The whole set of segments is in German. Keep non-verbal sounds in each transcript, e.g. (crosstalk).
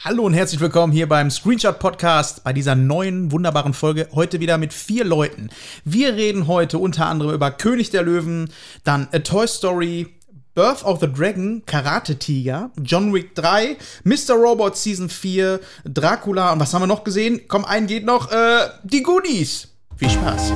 Hallo und herzlich willkommen hier beim Screenshot Podcast bei dieser neuen wunderbaren Folge. Heute wieder mit vier Leuten. Wir reden heute unter anderem über König der Löwen, dann A Toy Story, Birth of the Dragon, Karate Tiger, John Wick 3, Mr. Robot Season 4, Dracula und was haben wir noch gesehen? Komm, ein geht noch, äh, die Goonies. Viel Spaß.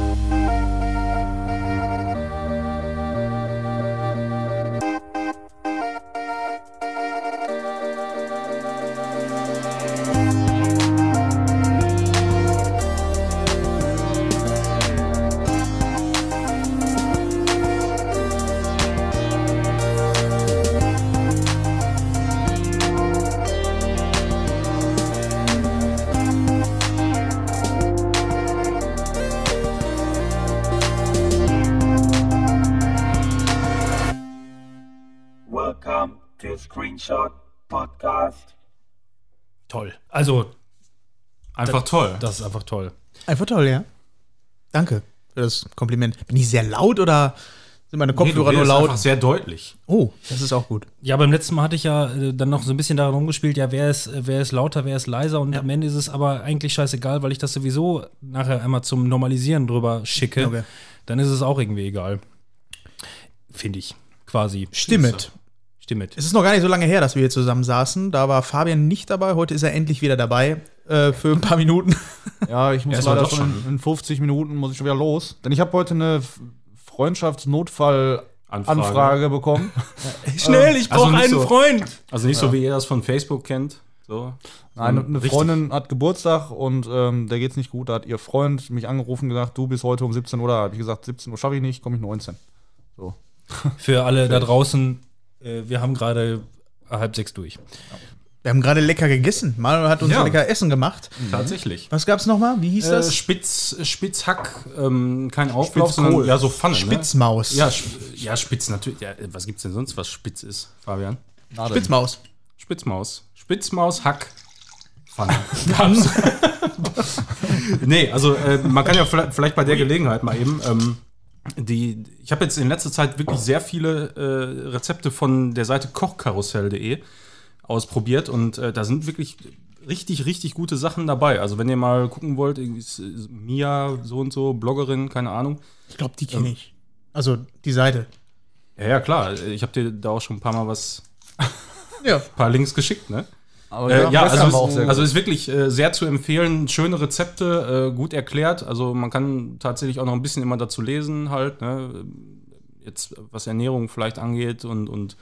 Toll. Also, Einfach toll. das ist einfach toll. Einfach toll, ja. Danke für das Kompliment. Bin ich sehr laut oder sind meine Kopfhörer nee, nur laut? einfach sehr deutlich. Oh, das ist auch gut. Ja, beim letzten Mal hatte ich ja äh, dann noch so ein bisschen daran rumgespielt, ja, wer ist, äh, wer ist lauter, wer ist leiser und am Ende ist es aber eigentlich scheißegal, weil ich das sowieso nachher einmal zum Normalisieren drüber schicke. Okay. Dann ist es auch irgendwie egal. Finde ich. Quasi. Stimmet. Stimmt. Es ist noch gar nicht so lange her, dass wir hier zusammen saßen. Da war Fabian nicht dabei. Heute ist er endlich wieder dabei. Äh, für ein paar Minuten. (laughs) Ja, ich muss Ja, es leider doch schon in, in 50 Minuten muss ich schon wieder los. Denn ich habe heute eine F- Freundschaftsnotfall-Anfrage Anfrage. bekommen. (laughs) Schnell, ich also brauche nicht einen so- Freund. Also nicht so, wie ihr das von Facebook kennt. So. Eine, sondern eine richtig. Freundin hat Geburtstag und ähm, der geht's nicht gut. Da hat ihr Freund mich angerufen und gesagt, du bist heute um 17 Uhr da. Da habe ich gesagt, 17 Uhr schaffe ich nicht, komme ich 19. So. Für alle (laughs) da draußen, äh, wir haben gerade halb sechs durch. Wir haben gerade lecker gegessen. Manuel hat uns Ja. lecker Essen gemacht. Tatsächlich. Was gab's noch mal? Wie hieß Äh, das? Spitz, Spitzhack, ähm, kein Auflauf, Spitzkohl. sondern ja, so Pfanne. Spitzmaus. Ne? Ja, Sp- ja, Spitz natürlich. Ja, was gibt's denn sonst, was spitz ist, Fabian? Spitzmaus. Spitzmaus. Spitzmaus, Hack, Pfanne. (laughs) Gab's. (laughs) nee, also äh, man kann ja vielleicht, vielleicht bei der Gelegenheit mal eben. Ähm, die, ich habe jetzt in letzter Zeit wirklich sehr viele äh, Rezepte von der Seite kochkarussell.de ausprobiert und äh, da sind wirklich richtig, richtig gute Sachen dabei. Also wenn ihr mal gucken wollt, ist, Mia so und so, Bloggerin, keine Ahnung. Ich glaube, die kenne ich. Also die Seite. Ja, ja, klar. Ich habe dir da auch schon ein paar Mal was, Ja. ein paar Links geschickt, ne? Äh, ja, also, auch ist, sehr also ist wirklich äh, sehr zu empfehlen. Schöne Rezepte, äh, gut erklärt. Also man kann tatsächlich auch noch ein bisschen immer dazu lesen, halt, ne? Jetzt was Ernährung vielleicht angeht und, und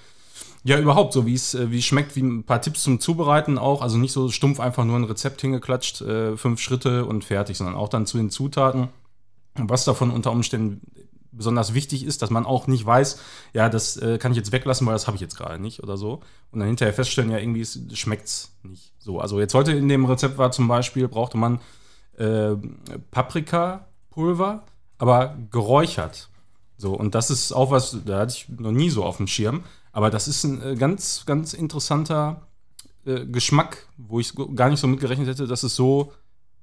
ja, überhaupt so, wie es äh, wie schmeckt, wie ein paar Tipps zum Zubereiten auch. Also nicht so stumpf einfach nur ein Rezept hingeklatscht, äh, fünf Schritte und fertig, sondern auch dann zu den Zutaten. Was davon unter Umständen besonders wichtig ist, dass man auch nicht weiß, ja, das äh, kann ich jetzt weglassen, weil das habe ich jetzt gerade nicht oder so. Und dann hinterher feststellen, ja, irgendwie schmeckt es nicht so. Also jetzt heute in dem Rezept war zum Beispiel, brauchte man äh, Paprikapulver, aber geräuchert. So, und das ist auch was, da hatte ich noch nie so auf dem Schirm. Aber das ist ein äh, ganz, ganz interessanter äh, Geschmack, wo ich gar nicht so mitgerechnet hätte, dass es so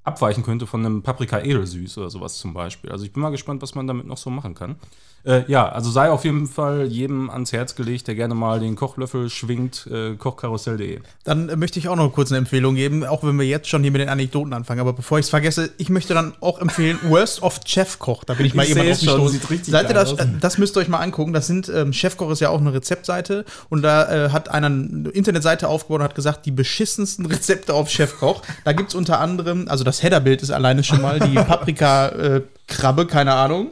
abweichen könnte von einem Paprika edelsüß oder sowas zum Beispiel. Also ich bin mal gespannt, was man damit noch so machen kann. Äh, ja, also sei auf jeden Fall jedem ans Herz gelegt, der gerne mal den Kochlöffel schwingt, äh, kochkarussell.de. Dann äh, möchte ich auch noch kurz eine Empfehlung geben, auch wenn wir jetzt schon hier mit den Anekdoten anfangen. Aber bevor ich es vergesse, ich möchte dann auch empfehlen (laughs) Worst of Chefkoch. Da bin ich mal Ich jemand seh's auf mich schon, gestoßen. sieht richtig Seid ihr das, aus. äh, das müsst ihr euch mal angucken. Das sind ähm, Chefkoch ist ja auch eine Rezeptseite und da äh, hat einer eine Internetseite aufgebaut und hat gesagt, die beschissensten Rezepte auf Chefkoch. Da gibt es unter anderem, also das Headerbild ist alleine schon mal die (laughs) Paprika äh, Krabbe, keine Ahnung.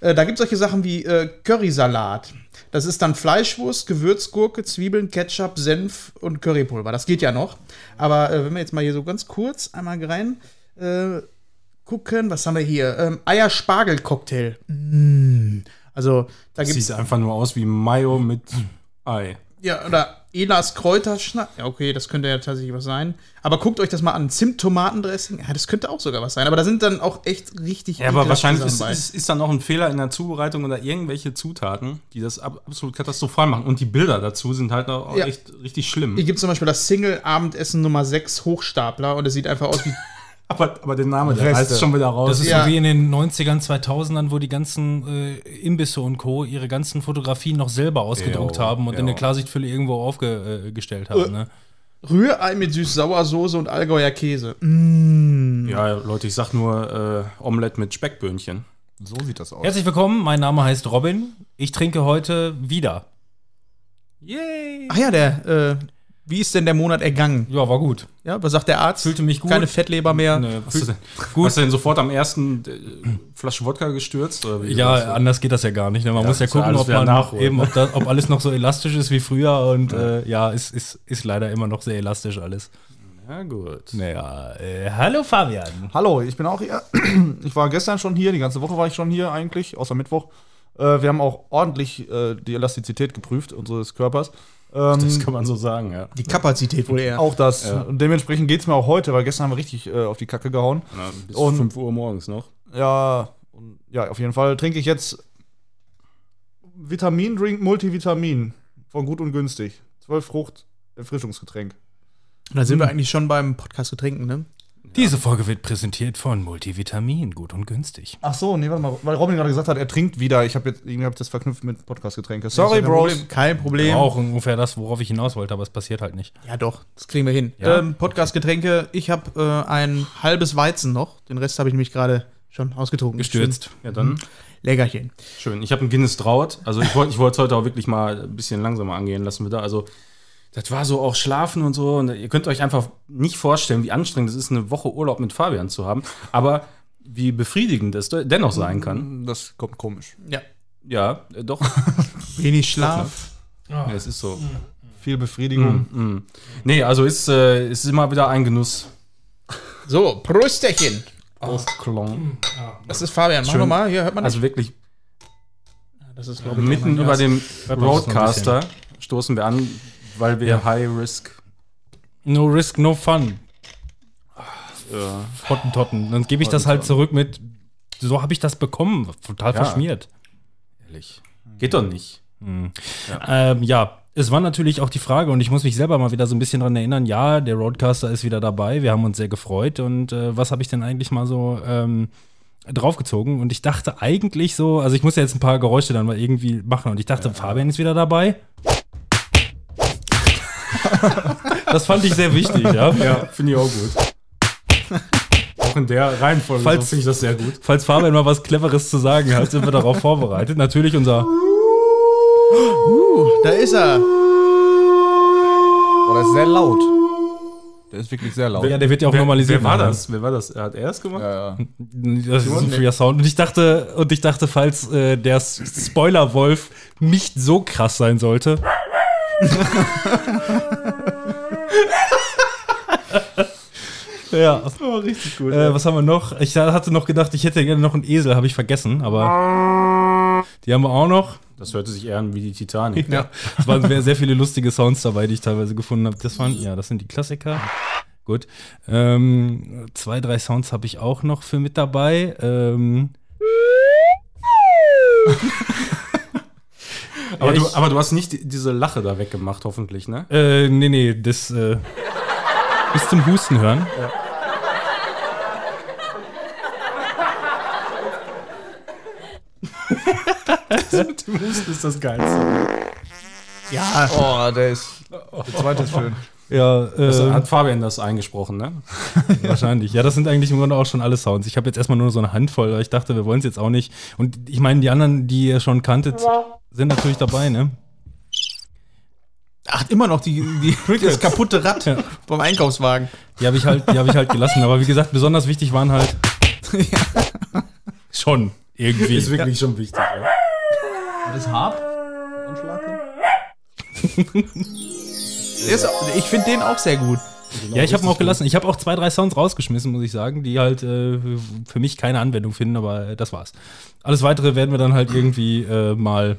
Äh, da gibt es solche Sachen wie äh, Currysalat. Das ist dann Fleischwurst, Gewürzgurke, Zwiebeln, Ketchup, Senf und Currypulver. Das geht ja noch. Aber äh, wenn wir jetzt mal hier so ganz kurz einmal rein äh, gucken, was haben wir hier? Ähm, Eier-Spargel-Cocktail. Mm. Also, da gibt Sieht es einfach nur aus wie Mayo mit Ei. ja, oder Elas Kräuterschnack. Ja, okay, das könnte ja tatsächlich was sein. Aber guckt euch das mal an. Zimt-Tomatendressing. Ja, das könnte auch sogar was sein. Aber da sind dann auch echt richtig. Ja, aber wahrscheinlich ist, ist, ist da noch ein Fehler in der Zubereitung oder irgendwelche Zutaten, die das ab, absolut katastrophal machen. Und die Bilder dazu sind halt auch Ja. echt richtig schlimm. Hier gibt es zum Beispiel das Single-Abendessen Nummer 6 Hochstapler und es sieht einfach aus wie. Aber, aber der Name, der reißt schon wieder raus. Das ist Ja. so wie in den 90ern, 2000ern, wo die ganzen äh, Imbisse und Co. ihre ganzen Fotografien noch selber ausgedruckt Jo, haben und in jo. eine Klarsichtfülle irgendwo aufgestellt haben. Ne? Rührei mit süß-sauer-Soße und Allgäuer Käse. Mm. Ja, Leute, ich sag nur äh, Omelette mit Speckböhnchen. So sieht das aus. Herzlich willkommen, mein Name heißt Robin. Ich trinke heute wieder. Yay! Ach ja, der, äh, wie ist denn der Monat ergangen? Ja, war gut. Ja, was sagt der Arzt? Fühlte mich gut. Keine Fettleber mehr. Nee, Hast du, denn, hast du denn sofort am ersten äh, Flasche Wodka gestürzt? Oder wie ja, das? anders geht das ja gar nicht. Ne? Man Ja, muss ja ja gucken, ob man nachholen. eben, ob, das, ob alles noch so elastisch ist wie früher. Und äh, ja, ist, ist, ist leider immer noch sehr elastisch alles. ja gut. Naja, äh, hallo Fabian. Hallo, ich bin auch hier. (clears throat) Ich war gestern schon hier, die ganze Woche war ich schon hier eigentlich, außer Mittwoch. Äh, wir haben auch ordentlich äh, die Elastizität geprüft unseres Körpers. Ähm, Das kann man so sagen, ja. Die Kapazität wohl eher. auch das. Ja. Und dementsprechend geht es mir auch heute, weil gestern haben wir richtig äh, auf die Kacke gehauen. Na, bis Und- 5 Uhr morgens noch. Ja, und, ja, auf jeden Fall trinke ich jetzt Vitamindrink Multivitamin von gut und günstig. 12 Frucht Erfrischungsgetränk. Da sind wir eigentlich schon beim Podcast Getränken, ne? Diese Folge wird präsentiert von Multivitamin, gut und günstig. Ach so, nee, warte mal, weil Robin gerade gesagt hat, er trinkt wieder. Ich habe jetzt irgendwie hab ich das verknüpft mit Podcastgetränke. Sorry, Kein Bros. Problem. Kein Problem. Auch ungefähr das, worauf ich hinaus wollte, aber es passiert halt nicht. Ja, doch, das kriegen wir hin. Ja. Ähm, Podcast-Getränke, ich habe äh, ein halbes Weizen noch. Den Rest habe ich nämlich gerade schon ausgetrunken. Gestürzt. Ja, dann Leckerchen. schön. Ich habe ein Guinness Draut. Also ich wollte ich wollte es heute auch wirklich mal ein bisschen langsamer angehen lassen wieder. Also das war so auch Schlafen und so. Und ihr könnt euch einfach nicht vorstellen, wie anstrengend es ist, eine Woche Urlaub mit Fabian zu haben. Aber wie befriedigend es dennoch sein kann. Das kommt komisch. Ja. Ja, äh, doch. (laughs) Wenig Schlaf. ja, es ist so. Viel Befriedigung. Mm. Nee, also ist, äh, ist immer wieder ein Genuss. So, Prösterchen. Ausklong. Das ist Fabian. Mach Schön. nochmal. Hier hört man das. Also wirklich Das ist, glaube ich, mitten über dem Hört man das noch ein Roadcaster stoßen wir an, weil wir High Risk. No risk, no fun. Äh, Hottentotten. Dann gebe ich das halt zurück mit, so habe ich das bekommen. Total Ja. verschmiert. ehrlich. Geht doch nicht. Ähm, ja, es war natürlich auch die Frage, und ich muss mich selber mal wieder so ein bisschen dran erinnern, ja, der Roadcaster ist wieder dabei, wir haben uns sehr gefreut. Und äh, was habe ich denn eigentlich mal so ähm, draufgezogen? Und ich dachte eigentlich so, also ich muss ja jetzt ein paar Geräusche dann mal irgendwie machen. Und ich dachte, Fabian ist wieder dabei. Das fand ich sehr wichtig, ja. Ja, finde ich auch gut. auch in der Reihenfolge Falls- finde ich das sehr gut. Falls Fabian mal was Cleveres zu sagen hat, sind wir darauf vorbereitet. Natürlich unser. Da ist er. Oh, der ist sehr laut. Der ist wirklich sehr laut. Ja, der wird ja auch Wer, normalisiert. wer war das? Wer war das? Hat er es gemacht? Ja, ja. Das ist ein früher Sound. Und ich dachte, und ich dachte, falls äh, der Spoiler-Wolf nicht so krass sein sollte. Ja. Oh, richtig gut. Äh, was haben wir noch? Ich hatte noch gedacht, ich hätte gerne noch einen Esel, habe ich vergessen, aber die haben wir auch noch. das hörte sich eher an wie die Titanic. Ja. Es waren sehr, sehr viele lustige Sounds dabei, die ich teilweise gefunden habe. Das waren, ja, das sind die Klassiker. Gut. Ähm, zwei, drei Sounds habe ich auch noch für mit dabei. Ähm, (laughs) Aber, Ja, du, ich- aber du hast nicht die- diese Lache da weggemacht, hoffentlich, ne? äh, nee, nee, das äh, bis zum Husten hören. Mit (laughs) dem Husten ist das geilste. Ja. Oh, der ist. Der zweite ist schön. Ja, Das äh, hat Fabian das eingesprochen, ne? (laughs) wahrscheinlich. Ja, das sind eigentlich im Grunde auch schon alle Sounds. Ich habe jetzt erstmal nur so eine Handvoll, aber ich dachte, wir wollen es jetzt auch nicht. Und ich meine, die anderen, die ihr schon kanntet, sind natürlich dabei, ne? Ach, immer noch die, die, (laughs) das kaputte Rad Ja. vom Einkaufswagen. Die habe ich halt, die habe ich halt gelassen. Aber wie gesagt, besonders wichtig waren halt (laughs) schon irgendwie. Ist wirklich schon wichtig, ja. Das Harp? Der ist, ich finde den auch sehr gut. Ja, ich habe ihn auch gelassen. Ich habe auch zwei, drei Sounds rausgeschmissen, muss ich sagen, die halt äh, für mich keine Anwendung finden, aber äh, das war's. Alles weitere werden wir dann halt irgendwie äh, mal.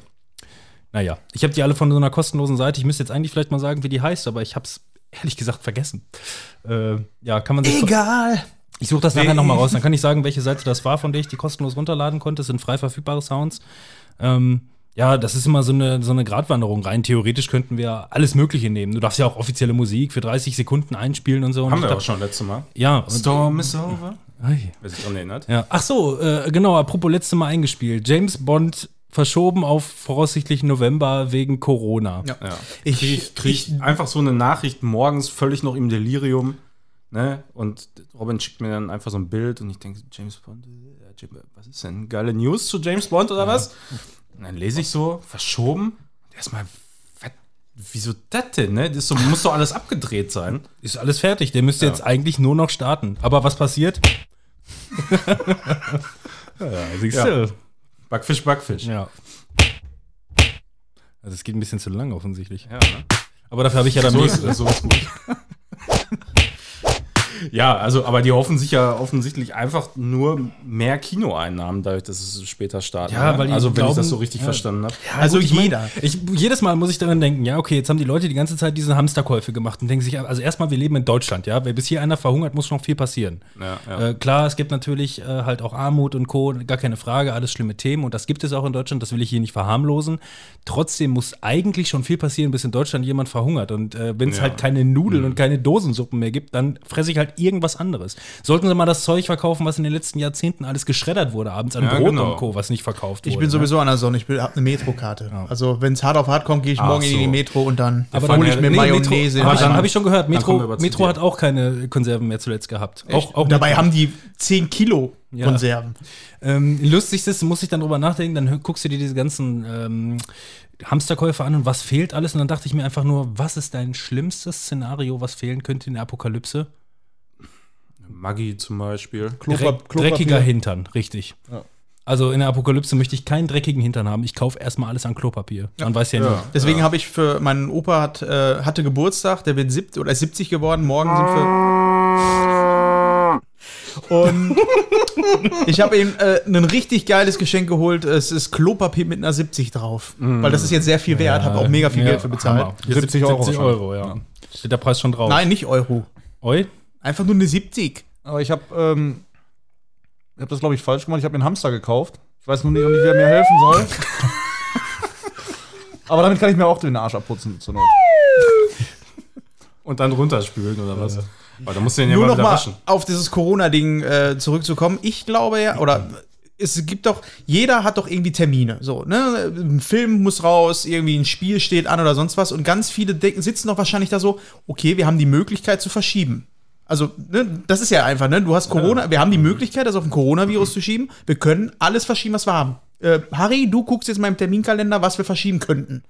Naja, ich habe die alle von so einer kostenlosen Seite. Ich müsste jetzt eigentlich vielleicht mal sagen, wie die heißt, aber ich habe es ehrlich gesagt vergessen. Äh, ja, kann man sich. Egal. Ich suche das nachher nochmal raus. Dann kann ich sagen, welche Seite das war, von der ich die kostenlos runterladen konnte. Das sind frei verfügbare Sounds. Ähm, ja, das ist immer so eine, so eine Gratwanderung. Rein theoretisch könnten wir alles Mögliche nehmen. Du darfst ja auch offizielle Musik für 30 Sekunden einspielen und so. Und Haben ich wir auch dachte- schon letztes Mal. Ja, und, Storm is over. Ei. Wer sich dran erinnert. ja. Ach so, äh, genau, apropos letzte Mal eingespielt. James Bond verschoben auf voraussichtlich November wegen Corona. Ja. Ja. Ich, Krieg, ich, krieg einfach so eine Nachricht morgens völlig noch im Delirium. Ne? Und Robin schickt mir dann einfach so ein Bild und ich denke, James Bond, äh, was ist denn? Geile News zu James Bond oder was? Und dann lese ich so, verschoben. Erstmal, wieso das denn? Ne? Das so, muss doch alles abgedreht sein. Ist alles fertig. Der müsste jetzt eigentlich nur noch starten. Aber was passiert? (laughs) ja, siehst du. Backfisch, Backfisch. Ja. Also es geht ein bisschen zu lang offensichtlich. Ja, ne? Aber dafür habe ich ja dann So nächste. ist, so ist gut. (laughs) ja, also, aber die hoffen sich ja offensichtlich einfach nur mehr Kinoeinnahmen, dadurch, dass es später startet. Ja, ne? weil die also, wenn ich glauben- das so richtig ja. verstanden habe. also gut, ich mein, jeder. Ich, jedes Mal muss ich daran denken, ja, okay, jetzt haben die Leute die ganze Zeit diese Hamsterkäufe gemacht und denken sich, also erstmal, wir leben in Deutschland, ja, wenn bis hier einer verhungert, muss noch viel passieren. Ja, ja. Äh, klar, es gibt natürlich äh, halt auch Armut und Co., gar keine Frage, alles schlimme Themen und das gibt es auch in Deutschland, das will ich hier nicht verharmlosen. Trotzdem muss eigentlich schon viel passieren, bis in Deutschland jemand verhungert und äh, wenn es Ja. halt keine Nudeln und keine Dosensuppen mehr gibt, dann fresse ich halt irgendwas anderes. Sollten sie mal das Zeug verkaufen, was in den letzten Jahrzehnten alles geschreddert wurde, abends an Ja, Brot genau. und Co., was nicht verkauft Ich wurde. bin ne? sowieso an der Sonne, ich habe eine Metrokarte. Also, wenn es hart auf hart kommt, gehe ich Ach morgen in die so. Metro und dann Aber hole dann- ich mir nee, Mayonnaise. Metro, Habe ich, rein. hab ich schon gehört. Metro, aber Metro hat auch keine Konserven mehr zuletzt gehabt. Auch, auch Dabei Metro. haben die 10 Kilo Ja. Konserven. Ähm, lustig ist, muss ich dann drüber nachdenken, dann guckst du dir diese ganzen ähm, Hamsterkäufe an und was fehlt alles. Und dann dachte ich mir einfach nur, was ist dein schlimmstes Szenario, was fehlen könnte in der Apokalypse? Maggi zum Beispiel. Dreck, dreckiger Hintern, richtig. Ja. Also in der Apokalypse möchte ich keinen dreckigen Hintern haben. Ich kaufe erstmal alles an Klopapier. Man weiß ja, nie. Ja. Deswegen habe ich für meinen Opa hat, äh, hatte Geburtstag, der wird 70 oder ist 70 geworden. Morgen sind wir. Und (laughs) ich habe ihm äh, ein richtig geiles Geschenk geholt. Es ist Klopapier mit einer 70 drauf. Weil das ist jetzt sehr viel wert, habe auch mega viel Ja, Geld für bezahlt. Hammer. 70 Euro 70 Euro, ja. Steht der Preis schon drauf. Nein, nicht Euro. Oi? Einfach nur eine 70. Aber ich habe ähm, ich hab das, glaube ich, falsch gemacht. Ich habe mir einen Hamster gekauft. Ich weiß nur nicht, nicht wer mir helfen soll. (laughs) Aber damit kann ich mir auch den Arsch abputzen zur Not. Und dann runterspülen oder was? Aber da musst du den ja Nur mal noch wieder mal waschen. auf dieses Corona-Ding äh, zurückzukommen. Ich glaube ja, oder es gibt doch, jeder hat doch irgendwie Termine. So, ne? Ein Film muss raus, irgendwie ein Spiel steht an oder sonst was. Und ganz viele denken, sitzen doch wahrscheinlich da so, okay, wir haben die Möglichkeit zu verschieben. Also, ne, das ist ja einfach, ne? Du hast Corona, wir haben die Möglichkeit, das auf ein Coronavirus zu schieben. Wir können alles verschieben, was wir haben. Äh, Harry, du guckst jetzt mal im Terminkalender, was wir verschieben könnten.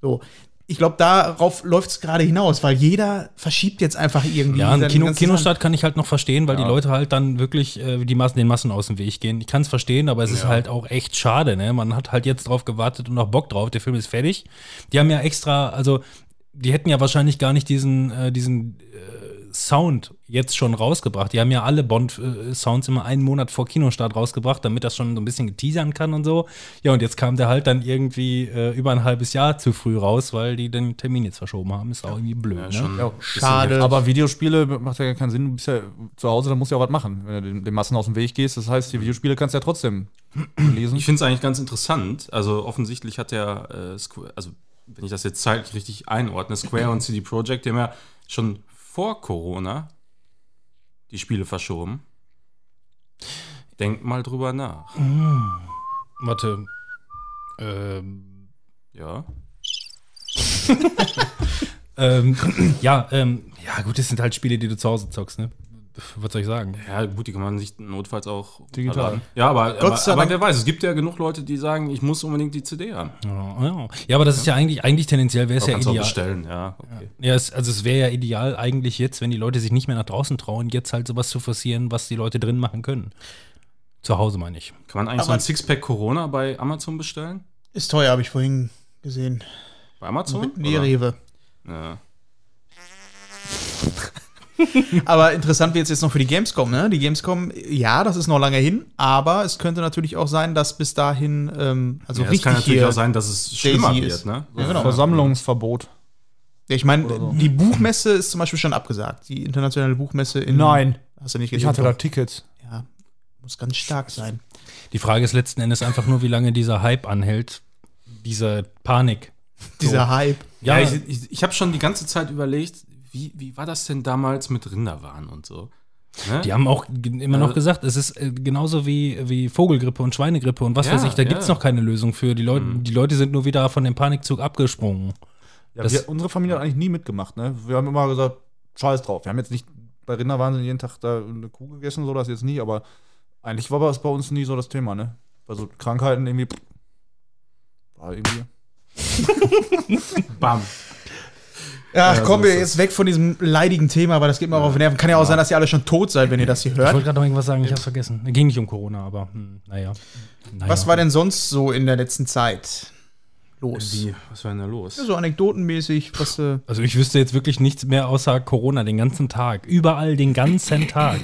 So. Ich glaube, darauf läuft es gerade hinaus, weil jeder verschiebt jetzt einfach irgendwie. Ja, ein seine Kino, Kinostart kann ich halt noch verstehen, weil Ja. die Leute halt dann wirklich äh, die Massen, den Massen aus dem Weg gehen. Ich kann es verstehen, aber es ist halt auch echt schade. Ne? Man hat halt jetzt drauf gewartet und noch Bock drauf. Der Film ist fertig. Die haben ja extra, also die hätten ja wahrscheinlich gar nicht diesen, äh, diesen äh, Sound jetzt schon rausgebracht. Die haben ja alle Bond-Sounds immer einen Monat vor Kinostart rausgebracht, damit das schon so ein bisschen geteasern kann und so. Ja, und jetzt kam der halt dann irgendwie äh, über ein halbes Jahr zu früh raus, weil die den Termin jetzt verschoben haben. Ist auch irgendwie blöd. Ja, ne? schon Ja, schade. Aber Videospiele macht ja gar keinen Sinn. Du bist ja zu Hause, da musst du ja auch was machen, wenn du den, den Massen aus dem Weg gehst. Das heißt, die Videospiele kannst du ja trotzdem (clears throat) lesen. Ich finde es eigentlich ganz interessant. Also offensichtlich hat der äh, Square, also wenn ich das jetzt zeitlich richtig einordne, Square und CD Projekt, die haben ja schon vor Corona die Spiele verschoben. Denkt mal drüber nach. Warte. Ähm, Ja. (laughs) ähm, ja, ähm, ja, gut, das sind halt Spiele, die du zu Hause zockst, ne? Was soll ich sagen? Ja, gut, die kann man sich notfalls auch Digital. runterladen. Ja, aber, Gott aber, sei aber Dank. wer weiß, es gibt ja genug Leute, die sagen, ich muss unbedingt die CD haben. Ja, ja. ja aber das ist ja eigentlich, eigentlich tendenziell wäre es Aber ja du auch ideal. bestellen, ja. Okay. Ja, es, also es wäre ja ideal eigentlich jetzt, wenn die Leute sich nicht mehr nach draußen trauen, jetzt halt sowas zu forcieren, was die Leute drin machen können. Zu Hause meine ich. Kann man eigentlich so Aber- ein Sixpack Corona bei Amazon bestellen? Ist teuer, habe ich vorhin gesehen. Bei Amazon? Nee? Rewe. Ja. (laughs) (laughs) Aber interessant wird es jetzt noch für die Gamescom, ne? Die Gamescom, ja, das ist noch lange hin, aber es könnte natürlich auch sein, dass bis dahin, ähm, also ja, es richtig kann natürlich hier, auch sein, dass es schlimmer Daisy wird, ist. ne? Ja, genau. Versammlungsverbot. Ja, ich meine, so. die Buchmesse ist zum Beispiel schon abgesagt. Die internationale Buchmesse in. Nein. Hast du nicht Ich gesehen? hatte da Tickets. Ja, muss ganz stark sein. Die Frage ist letzten Endes einfach nur, wie lange dieser Hype anhält. Diese Panik. Dieser Hype. Ja, ich, ich, ich habe schon die ganze Zeit überlegt, wie, wie war das denn damals mit Rinderwahn und so? Ne? Die haben auch immer noch Äh, gesagt, es ist äh, genauso wie, wie Vogelgrippe und Schweinegrippe und was Ja, weiß ich, da gibt es ja. noch keine Lösung für. Die Leute, die Leute sind nur wieder von dem Panikzug abgesprungen. Ja, Das- wir, unsere Familie hat eigentlich nie mitgemacht. Ne? Wir haben immer gesagt, scheiß drauf. Wir haben jetzt nicht bei Rinderwahnsinn jeden Tag da eine Kuh gegessen, so das jetzt nie, aber eigentlich war das bei uns nie so das Thema. Ne? Bei so Krankheiten irgendwie. pff, War irgendwie. (laughs) Bam. Ach, Ja, kommen so wir ist jetzt weg von diesem leidigen Thema, weil das geht mir auch auf den Nerven. Kann ja auch sein, dass ihr alle schon tot seid, wenn ihr das hier Ich hört. wollte gerade noch irgendwas sagen, ich hab's vergessen. Ging nicht um Corona, aber hm, naja. naja. Was war denn sonst so in der letzten Zeit los? Wie, was war denn da los? Ja, so anekdotenmäßig, was äh, Also ich wüsste jetzt wirklich nichts mehr außer Corona den ganzen Tag. Überall den ganzen Tag.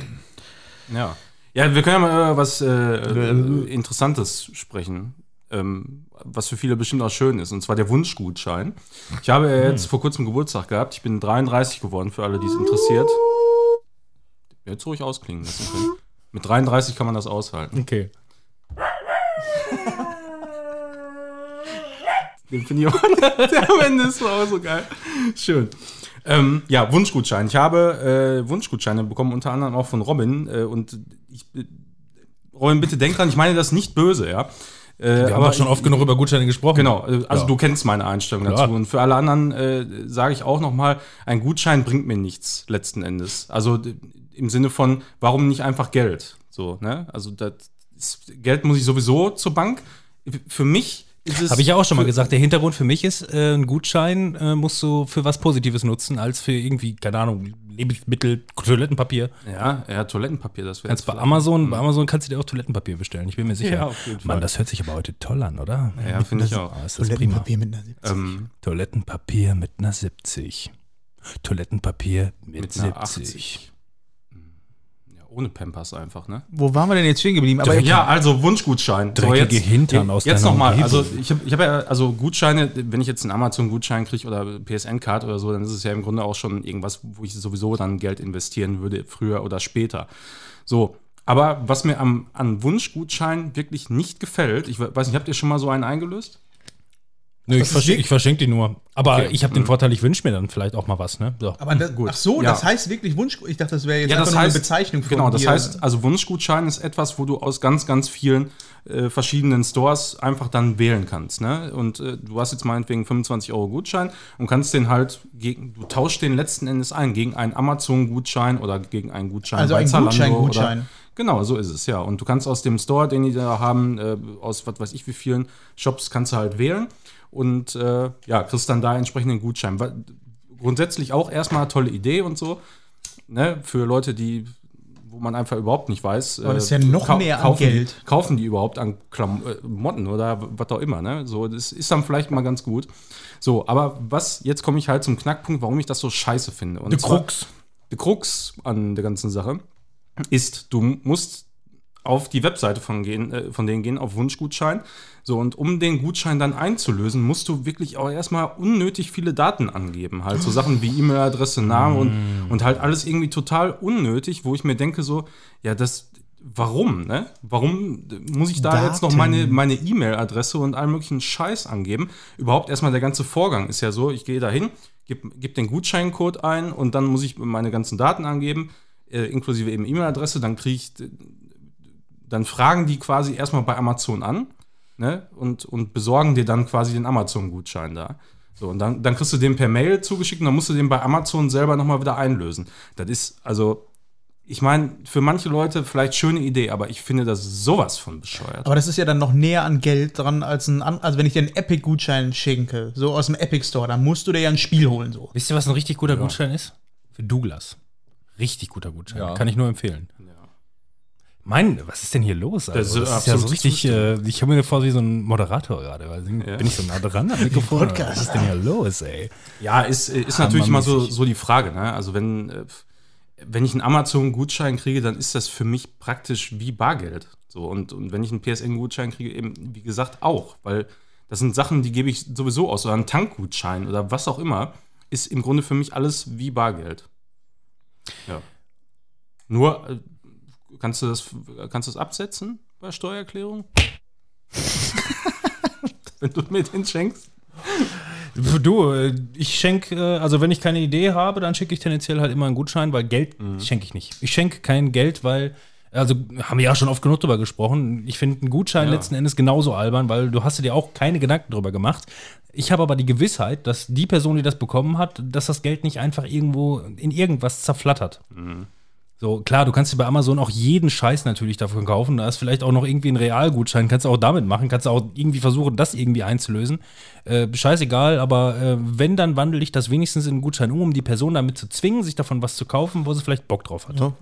Ja. Ja, wir können ja mal über was äh, äh, Interessantes sprechen. Ähm, was für viele bestimmt auch schön ist, und zwar der Wunschgutschein. Ich habe ja jetzt vor kurzem Geburtstag gehabt. Ich bin 33 geworden, für alle, die es interessiert. Jetzt ruhig ausklingen lassen können. Mit 33 kann man das aushalten. Okay. (laughs) Den finde ich auch, (laughs) der am Ende ist auch so geil. Schön. Ähm, ja, Wunschgutschein. Ich habe äh, Wunschgutscheine bekommen, unter anderem auch von Robin. Äh, und ich, äh, Robin, bitte denk dran, ich meine das nicht böse, ja. Äh, Wir haben auch schon oft genug über Gutscheine gesprochen. Genau, äh, also Ja. du kennst meine Einstellung dazu. Und für alle anderen äh, sage ich auch nochmal, ein Gutschein bringt mir nichts letzten Endes. Also im Sinne von, warum nicht einfach Geld? So, ne? Also das ist, Geld muss ich sowieso zur Bank. Für mich ist es. Habe ich ja auch schon mal gesagt. Der Hintergrund für mich ist, äh, ein Gutschein äh, musst du für was Positives nutzen, als für irgendwie, keine Ahnung, Lebensmittel, Toilettenpapier. Ja, ja, Toilettenpapier, das wäre Kannst bei Amazon, bei Amazon kannst du dir auch Toilettenpapier bestellen, ich bin mir sicher. Ja, auf jeden Fall. Mann, das hört sich aber heute toll an, oder? Ja, finde ich auch. Prima. Toilettenpapier mit einer 70. Ähm, Toilettenpapier mit einer 70. Toilettenpapier mit, mit einer 70. 80. Ja, ohne Pampers einfach, ne? Wo waren wir denn jetzt stehen geblieben? Aber ja, also Wunschgutschein. Dreckige Hintern aus Jetzt nochmal, also ich habe ich hab ja, also Gutscheine, wenn ich jetzt einen Amazon-Gutschein kriege oder PSN-Card oder so, dann ist es ja im Grunde auch schon irgendwas, wo ich sowieso dann Geld investieren würde, früher oder später. So, aber was mir am, an Wunschgutschein wirklich nicht gefällt, ich weiß nicht, habt ihr schon mal so einen eingelöst? Nö, ich, wirklich- ich verschenke die nur. Aber Okay. ich habe den Vorteil, ich wünsche mir dann vielleicht auch mal was, ne? So. Aber das, ach so, Ja. das heißt wirklich Wunsch. Ich dachte, das wäre jetzt Ja, das einfach nur heißt, eine Bezeichnung von Genau, das dir. heißt, also Wunschgutschein ist etwas, wo du aus ganz, ganz vielen äh, verschiedenen Stores einfach dann wählen kannst. Ne? Und äh, du hast jetzt meinetwegen 25 Euro Gutschein und kannst den halt gegen, du tauschst den letzten Endes ein gegen einen Amazon-Gutschein oder gegen einen Gutschein Also ein Zalando Gutschein-Gutschein. oder- Genau, so ist es, ja. Und du kannst aus dem Store, den die da haben, äh, aus was weiß ich wie vielen Shops, kannst du halt wählen und äh, ja, kriegst dann da entsprechend den Gutschein. Wa- Grundsätzlich auch erstmal eine tolle Idee und so, ne, für Leute, die, wo man einfach überhaupt nicht weiß. Aber das ist ja noch näher an kaufen, Geld. Kaufen die überhaupt an Klamotten oder was auch immer, ne? So, das ist dann vielleicht mal ganz gut. So, aber was, jetzt komme ich halt zum Knackpunkt, warum ich das so scheiße finde. Und Die Krux. die Krux an der ganzen Sache ist, du musst auf die Webseite von, gehen, äh, von denen gehen, auf Wunschgutschein. So, und um den Gutschein dann einzulösen, musst du wirklich auch erstmal unnötig viele Daten angeben. Halt so Sachen wie E-Mail-Adresse, Name und, und halt alles irgendwie total unnötig, wo ich mir denke, so, ja, das. Warum, ne? Warum muss ich da jetzt noch Daten. meine meine E-Mail-Adresse und allen möglichen Scheiß angeben? Überhaupt erstmal der ganze Vorgang ist ja so, ich gehe da hin, gebe geb den Gutscheincode ein und dann muss ich meine ganzen Daten angeben, äh, inklusive eben E-Mail-Adresse, dann kriege ich, dann fragen die quasi erstmal bei Amazon an ne? und, und besorgen dir dann quasi den Amazon-Gutschein da. So, und dann, dann kriegst du den per Mail zugeschickt und dann musst du den bei Amazon selber nochmal wieder einlösen. Das ist, also, ich meine, für manche Leute vielleicht schöne Idee, aber ich finde das sowas von bescheuert. Aber das ist ja dann noch näher an Geld dran als ein, also wenn ich dir einen Epic-Gutschein schenke, so aus dem Epic Store, dann musst du dir ja ein Spiel holen, so. Wisst ihr, was ein richtig guter Gutschein ist? Für Douglas. Richtig guter Gutschein. Ja. Kann ich nur empfehlen. Mein, was ist denn hier los? Also, Das das ist ist, ja so richtig, äh, ich habe mir vor wie so ein Moderator gerade. Weil Ja. Bin ich so nah dran am Mikrofon? oder Was ist denn hier los, ey? Ja, ist, äh, ist natürlich mal so, so die Frage. Ne? Also wenn, äh, wenn ich einen Amazon-Gutschein kriege, dann ist das für mich praktisch wie Bargeld. So, und, und wenn ich einen PSN-Gutschein kriege, eben, wie gesagt, auch. Weil das sind Sachen, die gebe ich sowieso aus. Oder einen Tankgutschein oder was auch immer, ist im Grunde für mich alles wie Bargeld. Ja. Nur, äh, kannst du das, kannst du das absetzen bei Steuererklärung? (laughs) wenn du mir den schenkst? Du, äh, ich schenke, äh, also wenn ich keine Idee habe, dann schicke ich tendenziell halt immer einen Gutschein, weil Geld schenke ich nicht. Ich schenke kein Geld, weil, also haben wir ja schon oft genug drüber gesprochen. Ich finde einen Gutschein letzten Endes genauso albern, weil du hast dir auch keine Gedanken drüber gemacht. Ich habe aber die Gewissheit, dass die Person, die das bekommen hat, dass das Geld nicht einfach irgendwo in irgendwas zerflattert. So, klar, du kannst dir bei Amazon auch jeden Scheiß natürlich davon kaufen. Da ist vielleicht auch noch irgendwie ein Realgutschein, kannst du auch damit machen, kannst du auch irgendwie versuchen, das irgendwie einzulösen. Äh, scheißegal, aber äh, wenn, dann wandle ich das wenigstens in einen Gutschein um, um die Person damit zu zwingen, sich davon was zu kaufen, wo sie vielleicht Bock drauf hat. Ja.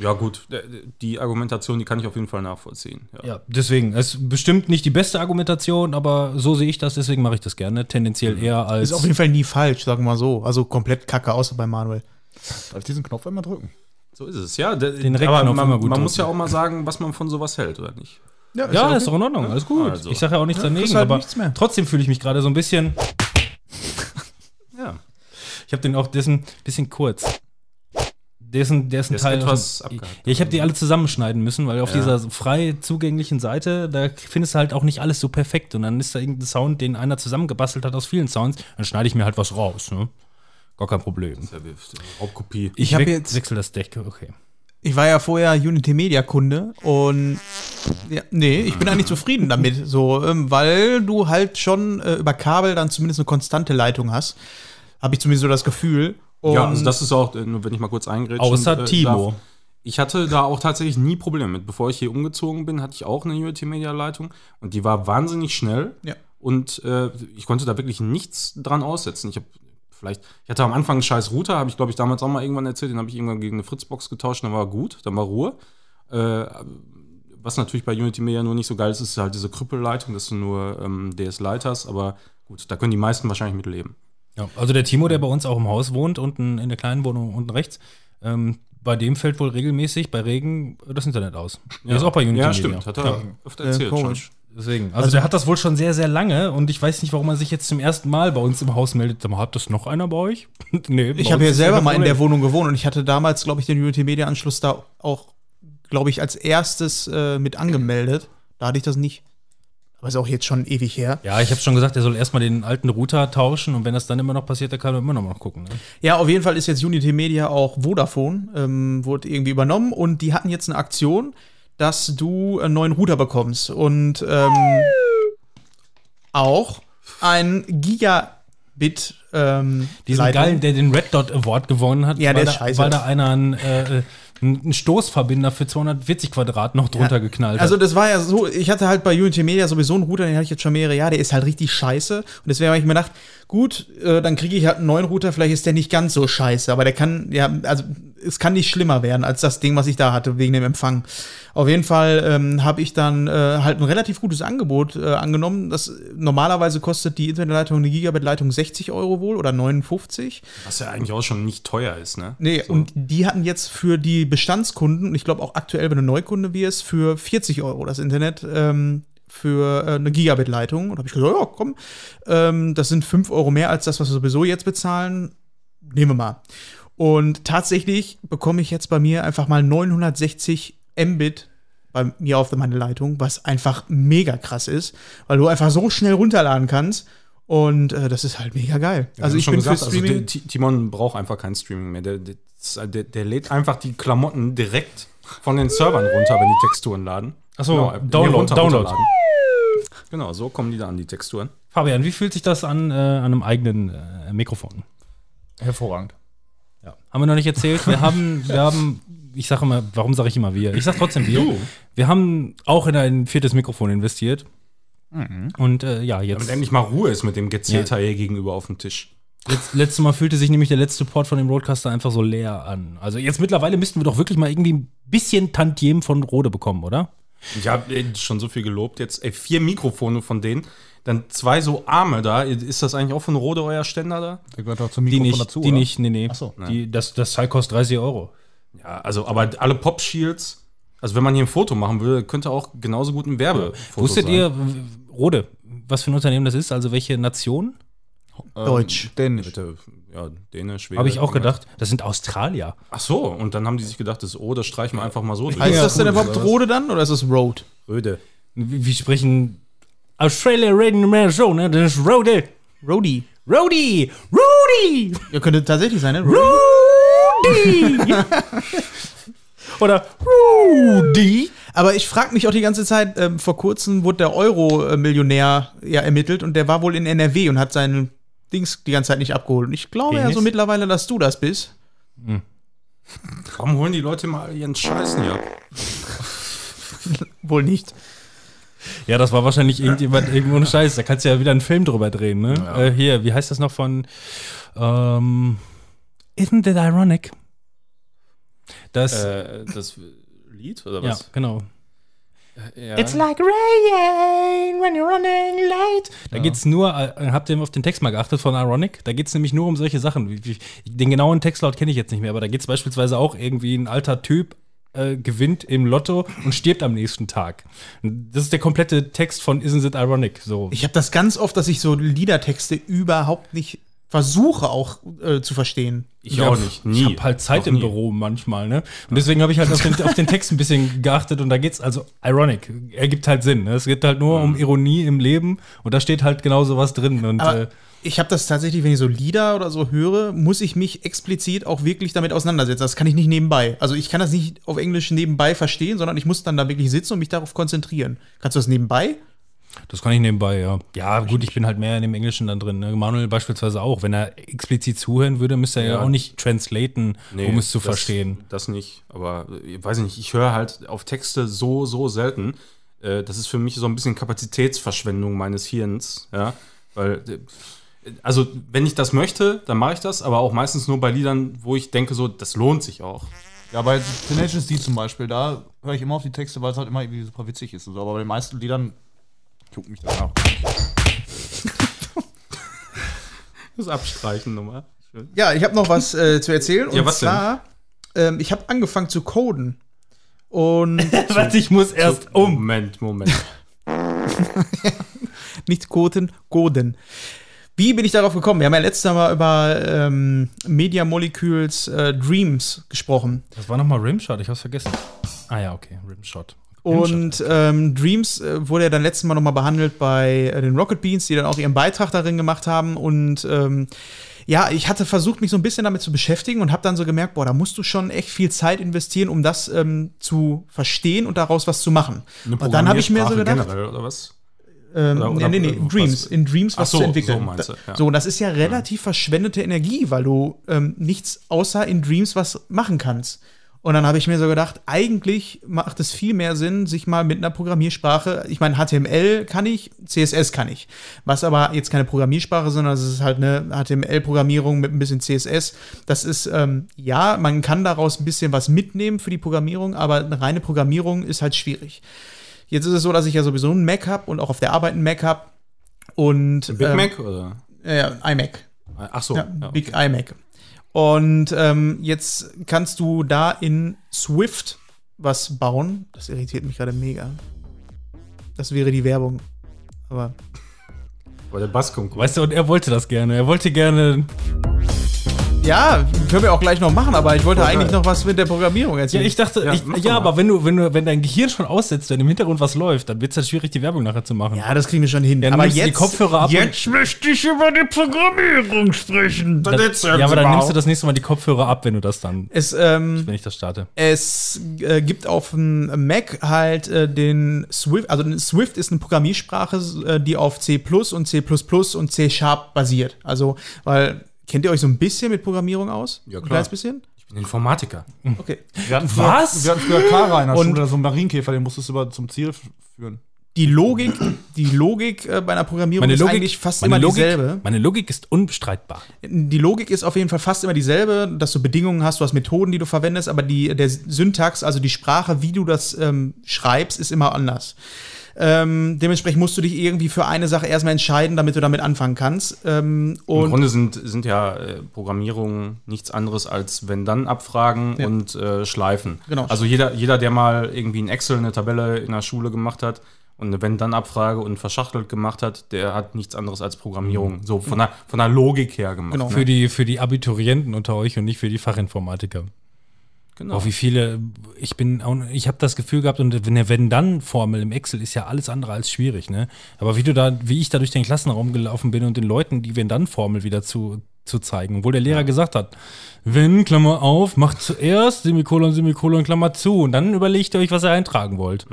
Ja, gut, d- die Argumentation, die kann ich auf jeden Fall nachvollziehen. Ja. Ja, deswegen. Es ist bestimmt nicht die beste Argumentation, aber so sehe ich das, deswegen mache ich das gerne. Tendenziell eher als. Ist auf jeden Fall nie falsch, sagen wir mal so. Also komplett kacke, außer bei Manuel. Darf ich diesen Knopf einmal drücken? So ist es, ja. Den aber man, man muss drücken. ja auch mal sagen, was man von sowas hält, oder nicht? ist ja, okay. ist doch in Ordnung, alles gut. Also. Ich sage ja auch nichts daneben, ist halt aber nichts mehr. trotzdem fühle ich mich gerade so ein bisschen. (laughs) Ja. Ich habe den auch, der ist ein bisschen kurz. Der ist ein, der ist ein Der ist Teil. etwas ja, abgehackt. ich habe die alle zusammenschneiden müssen, weil auf Ja. dieser frei zugänglichen Seite, da findest du halt auch nicht alles so perfekt. Und dann ist da irgendein Sound, den einer zusammengebastelt hat aus vielen Sounds. Dann schneide ich mir halt was raus, ne? Gar kein Problem. Ja, Raubkopie. Ich, hab hab jetzt- wechsel das Deck, okay. Ich war ja vorher Unity Media Kunde und ja, nee, ich bin eigentlich zufrieden damit, so, ähm, weil du halt schon äh, über Kabel dann zumindest eine konstante Leitung hast. Habe ich zumindest so das Gefühl. Und ja, also das ist auch, äh, nur wenn ich mal kurz eingrätschen Außer äh, Timo. darf. Ich hatte da auch tatsächlich nie Probleme mit. Bevor ich hier umgezogen bin, hatte ich auch eine Unity Media Leitung und die war wahnsinnig schnell. Ja. Und äh, ich konnte da wirklich nichts dran aussetzen. Ich habe vielleicht, ich hatte am Anfang einen scheiß Router, habe ich glaube ich damals auch mal irgendwann erzählt, den habe ich irgendwann gegen eine Fritzbox getauscht, dann war gut, dann war Ruhe. Äh, was natürlich bei Unity Media nur nicht so geil ist, ist halt diese Krüppelleitung, dass du nur ähm, DS-Lite hast, aber gut, da können die meisten wahrscheinlich mit leben. Ja, also der Timo, der bei uns auch im Haus wohnt, unten in der kleinen Wohnung unten rechts, ähm, bei dem fällt wohl regelmäßig bei Regen das Internet aus. Der ist auch bei Unity Ja, Media. stimmt, hat er Ja. öfter erzählt. schon. komisch. Deswegen. Also, der hat das wohl schon sehr, sehr lange und ich weiß nicht, warum er sich jetzt zum ersten Mal bei uns im Haus meldet. Sag mal, Hat das noch einer bei euch? (laughs) nee, bei Ich habe ja selber mal in der Wohnung gewohnt und ich hatte damals, glaube ich, den Unity Media Anschluss da auch, glaube ich, als erstes äh, mit angemeldet. Da hatte ich das nicht. Aber ist auch jetzt schon ewig her. Ja, ich habe schon gesagt, er soll erstmal den alten Router tauschen und wenn das dann immer noch passiert, dann kann er immer noch mal gucken. Ne? Ja, auf jeden Fall ist jetzt Unity Media auch Vodafone, ähm, wurde irgendwie übernommen und die hatten jetzt eine Aktion, dass du einen neuen Router bekommst und ähm, auch ein Gigabit ähm, Diesen Leitung. geilen, der den Red Dot Award gewonnen hat, Ja, der weil, ist da, weil da einer einen, äh, einen Stoßverbinder für 240 Quadrat noch drunter Ja. geknallt hat. Also das war ja so, ich hatte halt bei Unity Media sowieso einen Router, den hatte ich jetzt schon mehrere Jahre, der ist halt richtig scheiße. Und deswegen habe ich mir gedacht, gut, äh, dann kriege ich halt einen neuen Router, vielleicht ist der nicht ganz so scheiße, aber der kann, ja, also es kann nicht schlimmer werden als das Ding, was ich da hatte, wegen dem Empfang. Auf jeden Fall ähm, habe ich dann äh, halt ein relativ gutes Angebot äh, angenommen. Das normalerweise kostet die Internetleitung, eine Gigabit-Leitung 60 Euro wohl oder 59. Was ja eigentlich auch schon nicht teuer ist, ne? Nee, So. und die hatten jetzt für die Bestandskunden, und ich glaube auch aktuell, wenn du Neukunde wirst, für 40 Euro das Internet ähm, für äh, eine Gigabit-Leitung. Und da habe ich gesagt, ja, komm, ähm, das sind 5 Euro mehr als das, was wir sowieso jetzt bezahlen. Nehmen wir mal. Und tatsächlich bekomme ich jetzt bei mir einfach mal 960 Mbit bei mir auf meine Leitung, was einfach mega krass ist, weil du einfach so schnell runterladen kannst. Und äh, das ist halt mega geil. Ja, also ich haben bin schon für gesagt, also Streaming. Ti- Timon braucht einfach kein Streaming mehr. Der, der, der, der lädt einfach die Klamotten direkt von den Servern runter, wenn die Texturen laden. Ach so, Genau, nee, Download, runter- Download. Genau, so kommen die da an, die Texturen. Fabian, wie fühlt sich das an, äh, an einem eigenen äh, Mikrofon? Hervorragend. Ja. Haben wir noch nicht erzählt. Wir haben, wir haben, ich sage immer, warum sage ich immer wir? Ich sage trotzdem wir. Wir haben auch in ein viertes Mikrofon investiert. Und äh, ja, Damit jetzt, endlich mal Ruhe ist mit dem Gezählter hier gegenüber auf dem Tisch. letzt, letztes Mal fühlte sich nämlich der letzte Port von dem Roadcaster einfach so leer an. Also jetzt mittlerweile müssten wir doch wirklich mal irgendwie ein bisschen Tantiem von Rode bekommen, oder? Ich habe schon so viel gelobt. Jetzt ey, vier Mikrofone von denen, dann zwei so Arme da. Ist das eigentlich auch von Rode euer Ständer da? Der gehört doch zum Die Mikrofon nicht, dazu. die oder? nicht, nee, nee. Ach so. Die, das, das Teil kostet 30 Euro. Ja, also, aber alle Pop-Shields, also wenn man hier ein Foto machen würde, könnte auch genauso gut ein Werbefoto Wusstet sein. ihr, Rode, was für ein Unternehmen das ist? Also welche Nation? Ähm, Deutsch. Dänisch. Bitte, ja, Däne, Schwede. Habe ich auch gedacht. Das sind Australier. Ach so, und dann haben die sich gedacht, das O, das streichen wir einfach mal so durch. Heißt Ja, das denn cool, überhaupt oder was? Rode dann oder ist es Road? Röde. Wie, wie sprechen Australia Radio Man Show, ne? Das ist Rode. Rody. Rody! Rudy! Ja, könnte tatsächlich sein, ne? Rudy! (laughs) Oder Rudy? Aber ich frage mich auch die ganze Zeit, ähm, vor kurzem wurde der Euro-Millionär ja ermittelt und der war wohl in NRW und hat seinen Dings die ganze Zeit nicht abgeholt. Und ich glaube ja so mittlerweile, dass du das bist. Warum holen die Leute mal ihren Scheiß ab? (laughs) Wohl nicht. Ja, das war wahrscheinlich irgendjemand irgendwo ohne Scheiß. Da kannst du ja wieder einen Film drüber drehen, ne? Äh, hier, wie heißt das noch von ähm, Isn't it ironic? Das, Äh, das Lied oder ja, was? genau. Ja. It's like rain when you're running late. Da geht's nur, äh, habt ihr auf den Text mal geachtet von Ironic? Da geht's nämlich nur um solche Sachen. Den genauen Textlaut kenne ich jetzt nicht mehr, aber da geht's beispielsweise auch irgendwie ein alter Typ äh, gewinnt im Lotto und stirbt am nächsten Tag. Das ist der komplette Text von Isn't it ironic? So. Ich habe das ganz oft, dass ich so Liedertexte überhaupt nicht versuche auch äh, zu verstehen. Ich Ja, auch nicht. Nie. Ich habe halt Zeit Noch im nie. Büro manchmal, ne? Und deswegen habe ich halt auf den, auf den Text ein bisschen geachtet und da geht's also ironic. Ergibt halt Sinn. Ne? Es geht halt nur um Ironie im Leben und da steht halt genau sowas drin. Und Aber äh, ich habe das tatsächlich, wenn ich so Lieder oder so höre, muss ich mich explizit auch wirklich damit auseinandersetzen. Das kann ich nicht nebenbei. Also ich kann das nicht auf Englisch nebenbei verstehen, sondern ich muss dann da wirklich sitzen und mich darauf konzentrieren. Kannst du das nebenbei? das kann ich nebenbei, ja. Ja, gut, ich bin halt mehr in dem Englischen dann drin. Ne? Manuel beispielsweise auch. Wenn er explizit zuhören würde, müsste er ja, Ja. auch nicht translaten, um es zu das, verstehen. Das nicht. Aber äh, ich weiß nicht, ich höre halt auf Texte so, so selten. Äh, Das ist für mich so ein bisschen Kapazitätsverschwendung meines Hirns. Ja, weil. Also, wenn ich das möchte, dann mache ich das, aber auch meistens nur bei Liedern, wo ich denke, so, das lohnt sich auch. Ja, bei Tenacious D zum Beispiel, da höre ich immer auf die Texte, weil es halt immer irgendwie super witzig ist und so. Aber bei den meisten Liedern guckt mich das nach. (laughs) Das Abstreichen nochmal. Ja, ich habe noch was äh, zu erzählen. Und Ja, was denn? zwar, ähm, ich habe angefangen zu coden. Und (laughs) Warte, ich muss erst um. Moment, Moment. (laughs) nicht coden, coden. Wie bin ich darauf gekommen? Wir haben ja letztes Mal über ähm, Media Molecules äh, Dreams gesprochen. Das war nochmal Rimshot, ich hab's vergessen. Ah ja, okay, Rimshot. Und ähm, Dreams äh, wurde ja dann letztes Mal nochmal behandelt bei äh, den Rocket Beans, die dann auch ihren Beitrag darin gemacht haben. Und ähm, ja, ich hatte versucht, mich so ein bisschen damit zu beschäftigen und habe dann so gemerkt, boah, da musst du schon echt viel Zeit investieren, um das ähm, zu verstehen und daraus was zu machen. und dann habe ich mir so gedacht, Generell, oder was? Ähm, Oder- oder- nee, nee, nee, Dreams, in Dreams was so, zu entwickeln. so meinst du, ja. So, und das ist ja relativ verschwendete Energie, weil du ähm, nichts außer in Dreams was machen kannst. Und dann habe ich mir so gedacht, eigentlich macht es viel mehr Sinn, sich mal mit einer Programmiersprache, ich meine, HTML kann ich, CSS kann ich. Was aber jetzt keine Programmiersprache, sondern es ist halt eine HTML-Programmierung mit ein bisschen CSS. Das ist, ähm, ja, man kann daraus ein bisschen was mitnehmen für die Programmierung, aber eine reine Programmierung ist halt schwierig. Jetzt ist es so, dass ich ja sowieso einen Mac habe und auch auf der Arbeit einen Mac habe. Und Big ähm, Mac oder? Ja, iMac. Ach so. Ja, ja, Big okay. iMac. Und ähm, jetzt kannst du da in Swift was bauen. Das irritiert mich gerade mega. Das wäre die Werbung. Aber Aber der Bass kommt gut. Weißt du, und er wollte das gerne. Er wollte gerne. Ja, können wir auch gleich noch machen, aber ich wollte eigentlich noch was mit der Programmierung Ja, erzählen. ich dachte, Ja, ich, ja aber wenn du, wenn du, wenn dein Gehirn schon aussetzt, wenn im Hintergrund was läuft, dann wird es halt schwierig, die Werbung nachher zu machen. ja, das kriegen wir schon hin. Dann aber jetzt die Kopfhörer ab Jetzt möchte ich über die Programmierung sprechen. Dann, ja, aber dann nimmst du das nächste Mal die Kopfhörer ab, wenn du das dann, Es, ähm, wenn ich das starte. Es äh, gibt auf dem Mac halt äh, den Swift, also Swift ist eine Programmiersprache, äh, die auf C und C und C Sharp basiert. Also, weil, kennt ihr euch so ein bisschen mit Programmierung aus? Ja, Ein klar. kleines bisschen? Ich bin Informatiker. Okay. Wir hatten Was? Früher, wir hatten früher Clara in der Und- Schule, so einen Marienkäfer, den musstest du über zum Ziel führen. Die Logik, die Logik äh, bei einer Programmierung ist eigentlich fast immer Logik, dieselbe. meine Logik ist unbestreitbar. Die Logik ist auf jeden Fall fast immer dieselbe, dass du Bedingungen hast, du hast Methoden, die du verwendest, aber die, der Syntax, also die Sprache, wie du das ähm, schreibst, ist immer anders. Ähm, dementsprechend musst du dich irgendwie für eine Sache erstmal entscheiden, damit du damit anfangen kannst. Ähm, Im und Grunde sind, sind ja äh, Programmierungen nichts anderes als Wenn-Dann-Abfragen Ja. und äh, Schleifen. Genau. Also jeder, jeder, der mal irgendwie in Excel eine Tabelle in der Schule gemacht hat und eine Wenn-Dann-Abfrage und verschachtelt gemacht hat, der hat nichts anderes als Programmierung. So von der, von der Logik her gemacht. Genau. Ne? Für die, für die Abiturienten unter euch und nicht für die Fachinformatiker. Genau. Oh, wie viele, ich bin, auch- ich habe das Gefühl gehabt, und eine Wenn-Dann-Formel im Excel ist ja alles andere als schwierig, ne? Aber wie du da, wie ich da durch den Klassenraum gelaufen bin und den Leuten die Wenn-Dann-Formel wieder zu, zu zeigen, obwohl der Lehrer gesagt hat, wenn, Klammer auf, macht zuerst Semikolon, Semikolon, Klammer zu und dann überlegt ihr euch, was ihr eintragen wollt.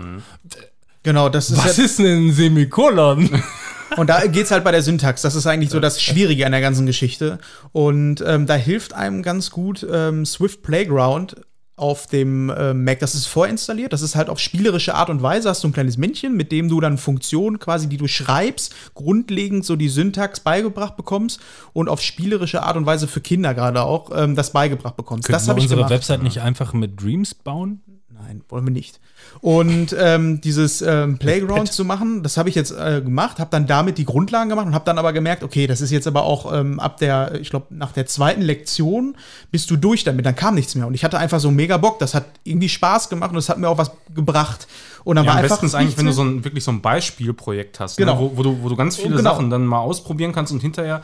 Genau, das ist Was ja, ist denn ein Semikolon? (laughs) Und da geht's halt bei der Syntax. Das ist eigentlich so das Schwierige an der ganzen Geschichte. Und ähm, da hilft einem ganz gut ähm, Swift Playground auf dem äh, Mac. Das ist vorinstalliert. Das ist halt auf spielerische Art und Weise. Hast du ein kleines Männchen, mit dem du dann Funktionen quasi, die du schreibst, grundlegend so die Syntax beigebracht bekommst und auf spielerische Art und Weise für Kinder gerade auch ähm, das beigebracht bekommst. Können das habe ich unsere gemacht. Website nicht einfach mit Dreams bauen? Nein, wollen wir nicht. Und ähm, dieses ähm, Playground zu machen, das habe ich jetzt äh, gemacht, habe dann damit die Grundlagen gemacht und habe dann aber gemerkt, okay, das ist jetzt aber auch ähm, ab der, ich glaube, nach der zweiten Lektion bist du durch damit, dann kam nichts mehr. Und ich hatte einfach so mega Bock, das hat irgendwie Spaß gemacht und es hat mir auch was gebracht. Und dann Ja, war am einfach besten ist eigentlich, wenn du so ein, wirklich so ein Beispielprojekt hast, Genau. ne? wo, wo, du, wo du ganz viele Genau. Sachen dann mal ausprobieren kannst und hinterher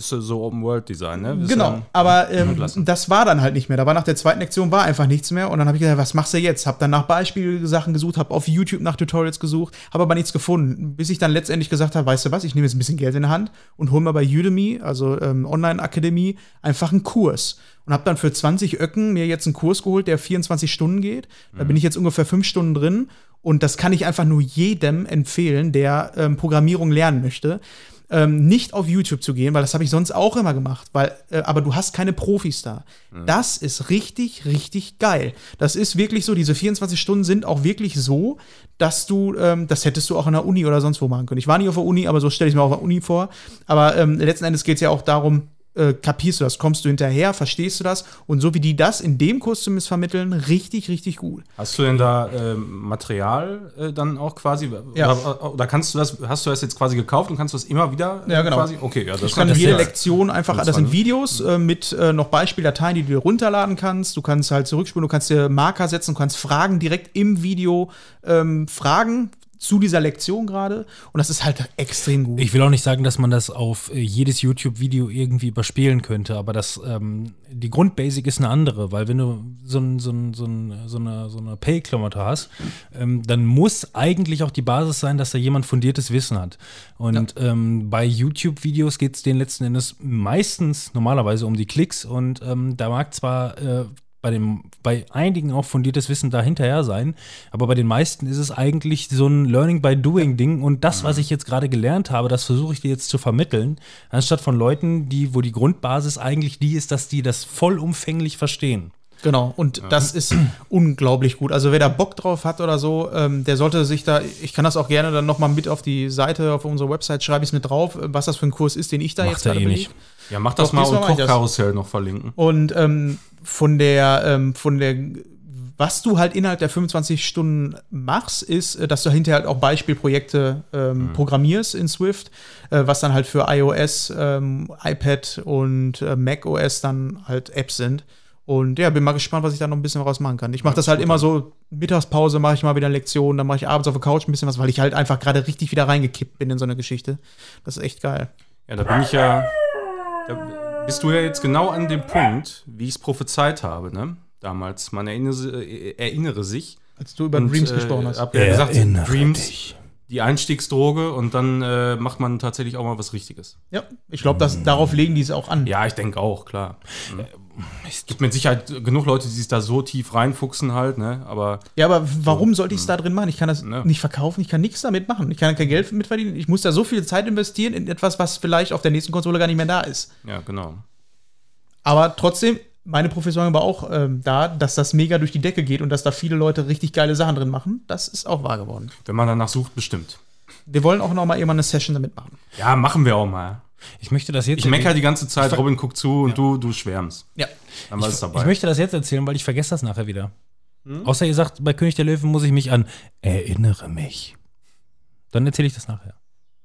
bist du so Open World Design, ne? Bist Genau, dann- aber ähm, das war dann halt nicht mehr. Da war nach der zweiten Lektion war einfach nichts mehr und dann habe ich gedacht, was machst du jetzt? Hab dann nach Beispielsachen gesucht, habe auf YouTube nach Tutorials gesucht, habe aber nichts gefunden, bis ich dann letztendlich gesagt habe, weißt du was, ich nehme jetzt ein bisschen Geld in der Hand und hole mir bei Udemy, also ähm, Online Akademie, einfach einen Kurs und habe dann für 20 Öcken mir jetzt einen Kurs geholt, der 24 Stunden geht. Da bin ich jetzt ungefähr fünf Stunden drin und das kann ich einfach nur jedem empfehlen, der ähm, Programmierung lernen möchte ähm, nicht auf YouTube zu gehen, weil das habe ich sonst auch immer gemacht, weil, äh, aber du hast keine Profis da. Das ist richtig, richtig geil. Das ist wirklich so, diese 24 Stunden sind auch wirklich so, dass du, ähm, das hättest du auch an der Uni oder sonst wo machen können. Ich war nie auf der Uni, aber so stelle ich mir auch auf der Uni vor. Aber ähm, letzten Endes geht es ja auch darum, äh, kapierst du das, kommst du hinterher, verstehst du das? Und so wie die das in dem Kurs zumindest vermitteln, richtig, richtig gut. Hast du denn da ähm, Material äh, dann auch quasi? Ja. Oder, oder kannst du das, hast du das jetzt quasi gekauft und kannst du das immer wieder äh, Ja, genau. quasi? Okay, ja, das kannst natürlich jede. Lektion einfach, Das sind Videos äh, mit äh, noch Beispieldateien, die du dir runterladen kannst. Du kannst halt zurückspulen, du kannst dir Marker setzen, du kannst Fragen direkt im Video ähm, fragen zu dieser Lektion gerade. Und das ist halt extrem gut. Ich will auch nicht sagen, dass man das auf äh, jedes YouTube-Video irgendwie überspielen könnte, aber das, ähm, die Grundbasic ist eine andere, weil wenn du so, ein, so, ein, so, ein, so eine, so eine Pay-Klamotte hast, ähm, dann muss eigentlich auch die Basis sein, dass da jemand fundiertes Wissen hat. Und ähm, bei YouTube-Videos geht es denen letzten Endes meistens normalerweise um die Klicks und ähm, da mag zwar äh, bei, dem, bei einigen auch fundiertes Wissen da hinterher sein, aber bei den meisten ist es eigentlich so ein Learning by Doing Ding und das, was ich jetzt gerade gelernt habe, das versuche ich dir jetzt zu vermitteln, anstatt von Leuten, die, wo die Grundbasis eigentlich die ist, dass die das vollumfänglich verstehen. Genau, und das ist unglaublich gut. Also wer da Bock drauf hat oder so, ähm, der sollte sich da, ich kann das auch gerne dann nochmal mit auf die Seite, auf unsere Website, schreibe ich es mit drauf, äh, was das für ein Kurs ist, den ich da Macht jetzt er gerade eh nicht. Ja, mach das Doch, mal und. Kochkarussell noch verlinken. Und ähm, von der, ähm, von der, was du halt innerhalb der 25 Stunden machst, ist, äh, dass du hinterher halt auch Beispielprojekte ähm, programmierst in Swift, äh, was dann halt für iOS, ähm, iPad und äh, Mac OS dann halt Apps sind. Und ja, bin mal gespannt, was ich da noch ein bisschen raus machen kann. Ich mache das halt immer so, Mittagspause mache ich mal wieder Lektion, dann mache ich abends auf der Couch ein bisschen was, weil ich halt einfach gerade richtig wieder reingekippt bin in so eine Geschichte. Das ist echt geil. Ja, da bin ich ja. Da bist du ja jetzt genau an dem Punkt, wie ich es prophezeit habe, ne? Damals. Man erinnere, äh, erinnere sich. Als du über Und, Dreams äh, gesprochen hast. Hab ja gesagt, Erinnere Dreams, dich. die Einstiegsdroge und dann äh, macht man tatsächlich auch mal was Richtiges. Ja, ich glaube, darauf legen die es auch an. Ja, ich denke auch, klar. Mhm. Es gibt mit Sicherheit genug Leute, die sich da so tief reinfuchsen halt, ne? Aber Ja, aber warum sollte ich es da drin machen? Ich kann das Ne. nicht verkaufen, ich kann nichts damit machen. Ich kann kein Geld mit verdienen. Ich muss da so viel Zeit investieren in etwas, was vielleicht auf der nächsten Konsole gar nicht mehr da ist. ja, genau. Aber trotzdem, meine Professorin war auch ähm, da, dass das mega durch die Decke geht und dass da viele Leute richtig geile Sachen drin machen. Das ist auch wahr geworden. Wenn man danach sucht, bestimmt. Wir wollen auch noch mal irgendwann eine Session damit machen. Ja, machen wir auch mal. Ich möchte das jetzt Ich meckere die ganze Zeit, Robin guckt zu und du, du schwärmst. Ja. Dann war es Ich dabei. möchte das jetzt erzählen, weil ich vergesse das nachher wieder. Außer ihr sagt, bei König der Löwen muss ich mich an erinnere mich. Dann erzähle ich das nachher.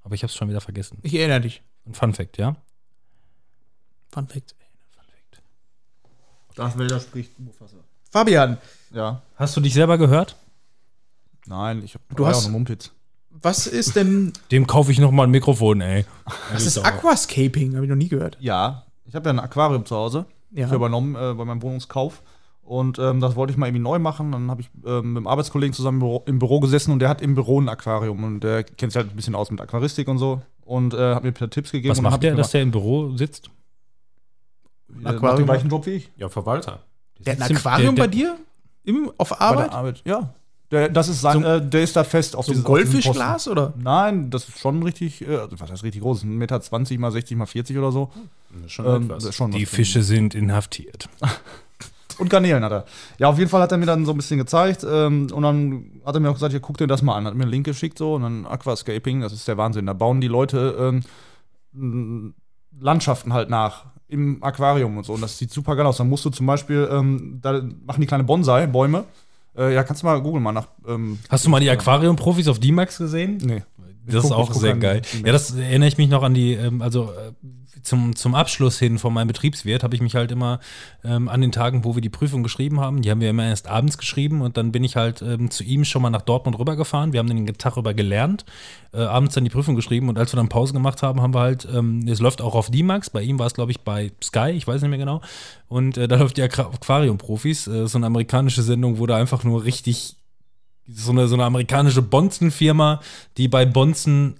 Aber ich habe es schon wieder vergessen. Ich erinnere dich. Ein Fun Fact, ja? Fun Fact. Darth Vader spricht Mufasa. Fabian, Ja. Hast du dich selber gehört? Nein, ich habe Du hast- auch eine Mumpitz. Was ist denn. Dem kaufe ich noch mal ein Mikrofon, ey. Was ist Aquascaping? Habe ich noch nie gehört. Ja, ich habe ja ein Aquarium zu Hause. Ja. Ich übernommen äh, bei meinem Wohnungskauf. Und ähm, das wollte ich mal irgendwie neu machen. Dann habe ich ähm, mit einem Arbeitskollegen zusammen im Büro, im Büro gesessen und der hat im Büro ein Aquarium und der kennt sich halt ein bisschen aus mit Aquaristik und so und äh, hat mir ein paar Tipps gegeben. Was macht der, dass der im Büro sitzt? gemacht. Der macht Aquarium? den gleichen Job wie ich. Ja, Verwalter. Der hat ein Aquarium der- bei dir? Im, auf Bei Arbeit? der Arbeit, ja. Der, das ist sein, So äh, der ist da fest auf So ein dieses- diesem Goldfischglas oder? Nein, das ist schon richtig, äh, also was heißt richtig groß? 1,20 Meter 20 mal 60 mal 40 oder so. Das ist schon Ähm, etwas. ist schon Die. Fische sind inhaftiert. (laughs) Und Garnelen hat er. Ja, auf jeden Fall hat er mir dann so ein bisschen gezeigt. Ähm, und dann hat er mir auch gesagt, ja, guck dir das mal an. Hat mir einen Link geschickt so. Und dann Aquascaping, das ist der Wahnsinn. Da bauen die Leute ähm, m, Landschaften halt nach im Aquarium und so. Und das sieht super geil aus. Dann musst du zum Beispiel, ähm, da machen die kleine Bonsai-Bäume. Äh, ja, kannst du mal googeln mal nach. Ähm, Hast du mal die Aquarium-Profis auf D-Max gesehen? Nee. Das ist auch sehr geil. Ja, das erinnere ich mich noch an die, ähm, also äh, zum, zum Abschluss hin von meinem Betriebswirt habe ich mich halt immer ähm, an den Tagen, wo wir die Prüfung geschrieben haben, die haben wir immer erst abends geschrieben und dann bin ich halt ähm, zu ihm schon mal nach Dortmund rübergefahren. Wir haben den Tag über gelernt, äh, abends dann die Prüfung geschrieben und als wir dann Pause gemacht haben, haben wir halt, ähm, es läuft auch auf D-Max, bei ihm war es glaube ich bei Sky, ich weiß nicht mehr genau. Und äh, da läuft die Aqu- Aquarium-Profis, äh, so eine amerikanische Sendung, wo da einfach nur richtig so eine, so eine amerikanische Bonzen-Firma, die bei Bonzen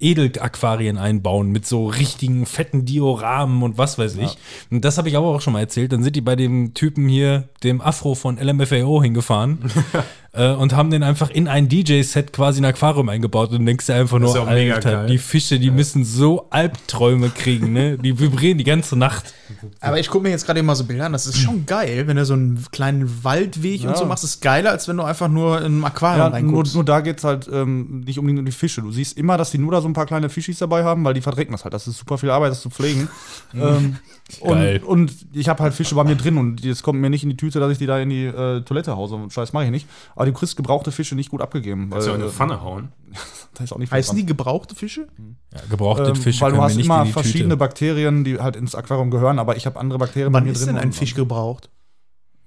Edelaquarien einbauen mit so richtigen fetten Dioramen und was weiß ich. Und das habe ich aber auch schon mal erzählt. Dann sind die bei dem Typen hier, dem Afro von LMFAO, hingefahren (laughs) äh, und haben den einfach in ein DJ-Set quasi ein Aquarium eingebaut. Und du denkst dir einfach Das nur, ja auch mega Alter, geil. die Fische, die müssen so Albträume kriegen, ne? Die vibrieren die ganze Nacht. Aber ich gucke mir jetzt gerade mal so Bilder an. Das ist schon geil, wenn du so einen kleinen Waldweg Ja. und so machst. ist geiler, als wenn du einfach nur in ein Aquarium Ja, nur, reinguckst. nur da geht es halt ähm, nicht unbedingt um die Fische. Du siehst immer, dass die nur da so ein paar kleine Fischis dabei haben, weil die verdrecken das halt. Das ist super viel Arbeit, das zu pflegen. (laughs) ähm, Geil. Und, und ich habe halt Fische bei mir drin und es kommt mir nicht in die Tüte, dass ich die da in die äh, Toilette hause. Scheiß mache ich nicht. Aber du kriegst gebrauchte Fische nicht gut abgegeben. Kannst du auch in eine Pfanne hauen. äh, (laughs) da ist auch nicht Heißen dran. die gebrauchte Fische? Ja, gebrauchte Ähm, Fische weil du hast immer verschiedene Tüte. Bakterien, die halt ins Aquarium gehören, aber ich habe andere Bakterien Wann bei mir ist drin. denn ein Fisch gebraucht?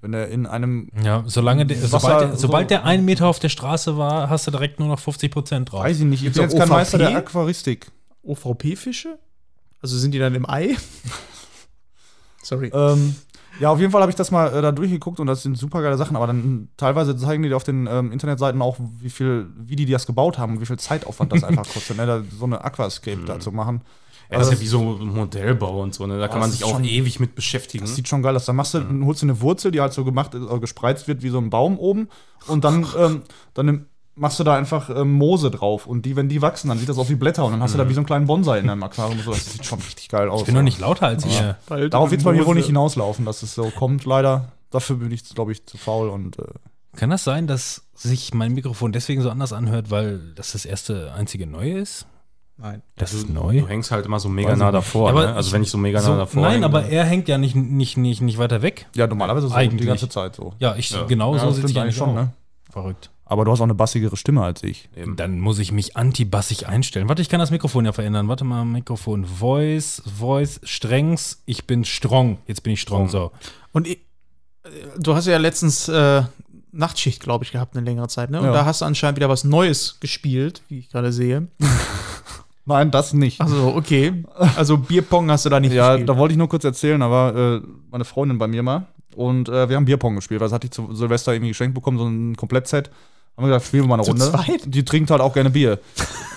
Wenn der in einem, Ja, solange der, Wasser- sobald, der, sobald so- der einen Meter auf der Straße war, hast du direkt nur noch 50 Prozent drauf. weiß ich nicht, ich bin jetzt kein OVP? Meister der Aquaristik. OVP-Fische? Also sind die dann im Ei? (laughs) Sorry. Ähm, ja, auf jeden Fall habe ich das mal äh, da durchgeguckt und das sind super geile Sachen, aber dann teilweise zeigen die dir auf den ähm, Internetseiten auch, wie viel, wie die das gebaut haben und wie viel Zeitaufwand das einfach (laughs) kostet, ne, da so eine Aquascape da zu machen. Ja, das ist ja wie so ein Modellbau und so, ne? Da kann man sich auch schon- ewig mit beschäftigen. Das sieht schon geil aus. Dann machst du, holst du eine Wurzel, die halt so gemacht, äh, gespreizt wird wie so ein Baum oben und dann, (laughs) ähm, dann machst du da einfach ähm, Moose drauf und die, wenn die wachsen, dann sieht das aus wie Blätter und dann hast du da wie so einen kleinen Bonsai in deinem Aquarium. und So. Das sieht schon richtig geil aus. Ich bin doch nicht lauter als ihr. Darauf wird es bei mir wohl nicht hinauslaufen, dass es so kommt, leider. Dafür bin ich, glaube ich, zu faul und äh, Kann das sein, dass sich mein Mikrofon deswegen so anders anhört, weil das das erste einzige neue ist? Nein. Das ist Du neu. hängst halt immer so mega nah davor. Ja, ne? Also wenn ich so mega nah So, davor nein, hänge, aber dann- er hängt ja nicht, nicht, nicht, nicht weiter weg. ja, normalerweise so die Eigentlich. ganze Zeit so. Ja, ich Ja. genau Ja, so das sitze ich eigentlich schon, schon. ne? Verrückt. Aber du hast auch eine bassigere Stimme als ich. Eben. Dann muss ich mich antibassig einstellen. Warte, ich kann das Mikrofon ja verändern. Warte mal, Mikrofon. Voice, Voice, Strengs. Ich bin strong. Jetzt bin ich strong. So. Und ich, äh, du hast ja letztens äh, Nachtschicht, glaube ich, gehabt eine längere Zeit, ne? Und Ja. da hast du anscheinend wieder was Neues gespielt, wie ich gerade sehe. (laughs) Nein, das nicht. Also, okay. Also Bierpong hast du da nicht ja, gespielt. da wollte ich nur kurz erzählen, da war äh, meine Freundin bei mir mal und äh, wir haben Bierpong gespielt. Das hatte ich zu Silvester irgendwie geschenkt bekommen, so ein Komplettset. Haben wir gesagt, spielen wir mal eine Zu Runde. zweit? Die trinkt halt auch gerne Bier.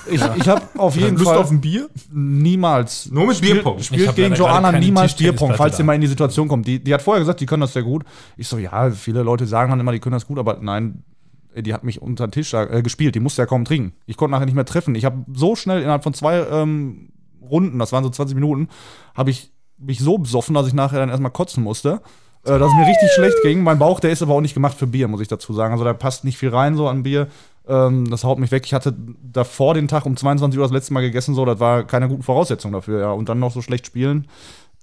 Ich, ich habe auf jeden Lust Fall auf ein Bier? niemals. Nur mit Bierpong. Ich Spielt hab gegen leider gerade Joanna keine niemals Tischtennisplatte Bierpong, falls da. ihr mal in die Situation kommt. Die, die hat vorher gesagt, die können das sehr gut. Ich so, ja, viele Leute sagen dann immer, die können das gut, aber nein, die hat mich unter den Tisch äh, gespielt. Die musste ja kaum trinken. Ich konnte nachher nicht mehr treffen. Ich habe so schnell innerhalb von zwei ähm, Runden, das waren so 20 Minuten, habe ich mich so besoffen, dass ich nachher dann erstmal kotzen musste. Äh, dass es mir richtig schlecht ging. Mein Bauch, der ist aber auch nicht gemacht für Bier, muss ich dazu sagen. Also da passt nicht viel rein so an Bier. Ähm, das haut mich weg. Ich hatte davor den Tag um 22 Uhr das letzte Mal gegessen, so, das war keine guten Voraussetzungen dafür, ja. Und dann noch so schlecht spielen.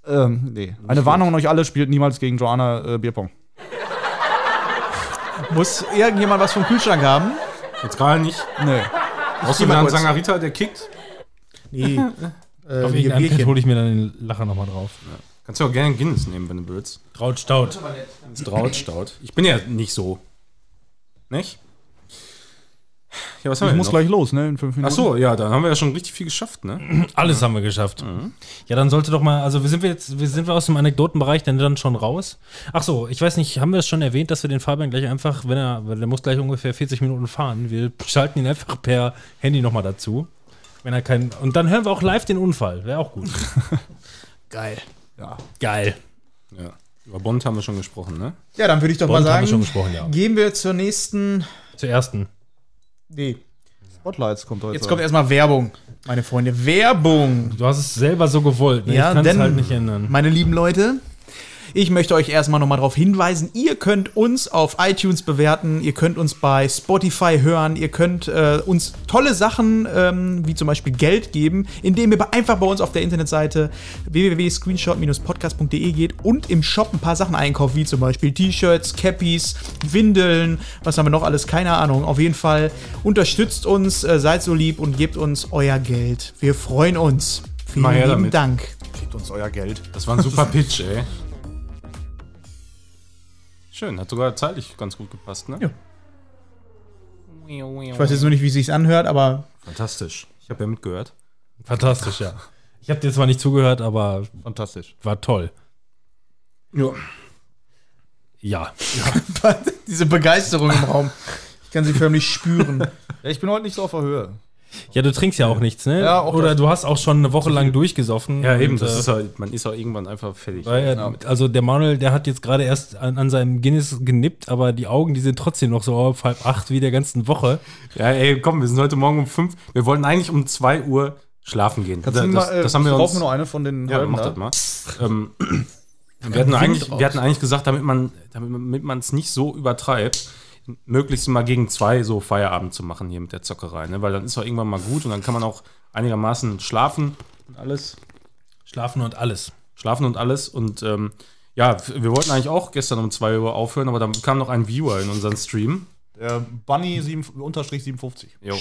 Ähm, nee. Eine Warnung an euch alle, spielt niemals gegen Joanna äh, Bierpong. Muss irgendjemand was vom Kühlschrank haben? Jetzt gerade nicht. Nee. Brauchst geh du mal da einen kurz. Sangarita, der kickt? Nee. (laughs) äh, Auf Pad Bierchen. hole ich mir dann den Lacher nochmal drauf. Kannst du auch gerne Guinness nehmen, wenn du willst. Traut staut. Draut, staut. Ich bin ja nicht so. Nicht? Ja, was haben Ich wir muss noch? gleich los, ne? In fünf Minuten. Ach so, ja, dann haben wir ja schon richtig viel geschafft, ne? (clears throat) Alles haben wir geschafft. Ja, dann sollte doch mal, also wir sind wir jetzt, wir sind wir aus dem Anekdotenbereich denn dann schon raus. Ach so, ich weiß nicht, haben wir es schon erwähnt, dass wir den Fabian gleich einfach, wenn er, weil der muss gleich ungefähr 40 Minuten fahren, wir schalten ihn einfach per Handy nochmal dazu. Wenn er kein, und dann hören wir auch live den Unfall, wäre auch gut. (laughs) Geil. Ja. Geil. Ja. Über Bond haben wir schon gesprochen, ne? Ja, dann würde ich doch Bond mal haben wir schon sagen, gesprochen, ja. gehen wir zur nächsten. Zur ersten. Nee, Spotlights kommt heute. jetzt kommt erstmal Werbung, meine Freunde. Werbung! Du hast es selber so gewollt, ne? Ja, ich kann es halt nicht ändern. Meine lieben Leute, ich möchte euch erstmal nochmal darauf hinweisen, ihr könnt uns auf iTunes bewerten, ihr könnt uns bei Spotify hören, ihr könnt äh, uns tolle Sachen, ähm, wie zum Beispiel Geld geben, indem ihr einfach bei uns auf der Internetseite www.screenshot-podcast.de geht und im Shop ein paar Sachen einkauft, wie zum Beispiel T-Shirts, Cappies, Windeln, was haben wir noch alles, keine Ahnung. Auf jeden Fall unterstützt uns, äh, seid so lieb und gebt uns euer Geld. Wir freuen uns. Vielen lieben damit. Dank. Gebt uns euer Geld. Das war ein super (laughs) Pitch, ey. Schön, hat sogar zeitlich ganz gut gepasst, ne? Ja. Ich weiß jetzt nur nicht, wie es sich anhört, aber Fantastisch. Ich habe ja mitgehört. Fantastisch, ja. (laughs) Ich habe dir zwar nicht zugehört, aber Fantastisch. war toll. Ja. Ja. (laughs) diese Begeisterung im Raum. Ich kann sie förmlich spüren. Ja, ich bin heute nicht so auf der Höhe. Ja, du trinkst ja auch nichts, ne? Ja, auch Oder das. du hast auch schon eine Woche lang durchgesoffen. Ja, eben, und, das äh, ist halt, man ist auch irgendwann einfach fertig. weil, äh, Also der Manuel, der hat jetzt gerade erst an, an seinem Guinness genippt, aber die Augen, die sind trotzdem noch so auf halb acht wie der ganzen Woche. Ja, ey, komm, wir sind heute Morgen um fünf. Wir wollten eigentlich um zwei Uhr schlafen gehen. Kannst das, mal, äh, das haben wir uns. mir nur eine von den Ja, halben mach da. das mal. Ähm, (clears throat) wir, hatten eigentlich, wir hatten eigentlich gesagt, damit man damit man es nicht so übertreibt, möglichst mal gegen zwei so Feierabend zu machen hier mit der Zockerei, ne? weil dann ist auch irgendwann mal gut und dann kann man auch einigermaßen schlafen und alles. Schlafen und alles. Schlafen und alles und ähm, ja, wir wollten eigentlich auch gestern um 2 Uhr aufhören, aber dann kam noch ein Viewer in unseren Stream. Der Bunny 7, unterstrich 57. Jo.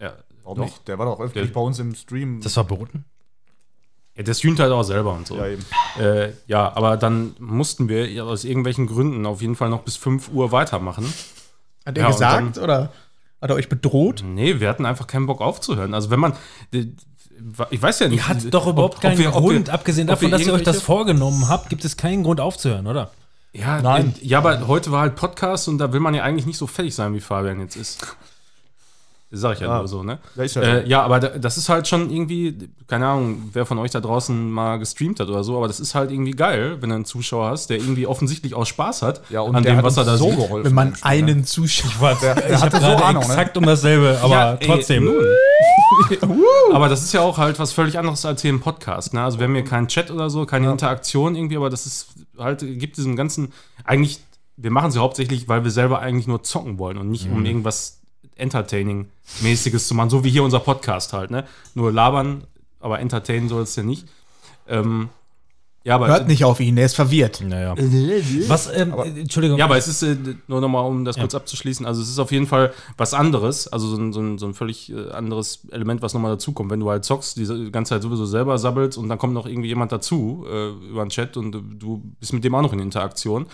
Ja, Warum doch. nicht? Der war doch öffentlich Der- bei uns im Stream. Das verboten? Ja, der streamt halt auch selber und so. ja, eben. Äh, ja, aber dann mussten wir aus irgendwelchen Gründen auf jeden Fall noch bis 5 Uhr weitermachen. Hat er Ja, gesagt oder hat er euch bedroht? Nee, wir hatten einfach keinen Bock aufzuhören. Also wenn man. Ich weiß ja nicht. Ihr hattet doch überhaupt ob- ob keinen wir- ob Grund, wir- abgesehen davon, wir dass ihr euch das vorgenommen habt, gibt es keinen Grund aufzuhören, oder? Ja, Nein. äh, ja, aber heute war halt Podcast und da will man ja eigentlich nicht so fertig sein, wie Fabian jetzt ist. Das sag ich ja, Ja. nur so, ne? Ja, ist ja äh, ja, aber da- das ist halt schon irgendwie, keine Ahnung, wer von euch da draußen mal gestreamt hat oder so, aber das ist halt irgendwie geil, wenn du einen Zuschauer hast, der irgendwie offensichtlich auch Spaß hat Ja, und an dem, hat was er da so sieht. geholfen. Wenn man ne? einen Zuschauer. Der, der (laughs) ich hatte so gerade Ahnung, ne? exakt um dasselbe, aber Ja, ey, trotzdem. nun. (laughs) (laughs) aber das ist ja auch halt was völlig anderes als hier im Podcast. Ne? Also wir haben hier keinen Chat oder so, keine Interaktion irgendwie, aber das ist halt, gibt diesem ganzen, eigentlich, wir machen sie hauptsächlich, weil wir selber eigentlich nur zocken wollen und nicht um irgendwas Entertaining-mäßiges zu machen, so wie hier unser Podcast halt. Ne? Nur labern, aber entertainen soll es ja nicht. Ähm, ja, aber Hört nicht auf ihn, er ist verwirrt. Naja. (laughs) Was, ähm, Entschuldigung. Ja, aber es ist, äh, nur nochmal, um das kurz abzuschließen, also es ist auf jeden Fall was anderes, also so ein, so ein, so ein völlig äh, anderes Element, was nochmal dazukommt. Wenn du halt zockst, die ganze Zeit sowieso selber sabbelst und dann kommt noch irgendwie jemand dazu äh, über den Chat und du bist mit dem auch noch in Interaktion.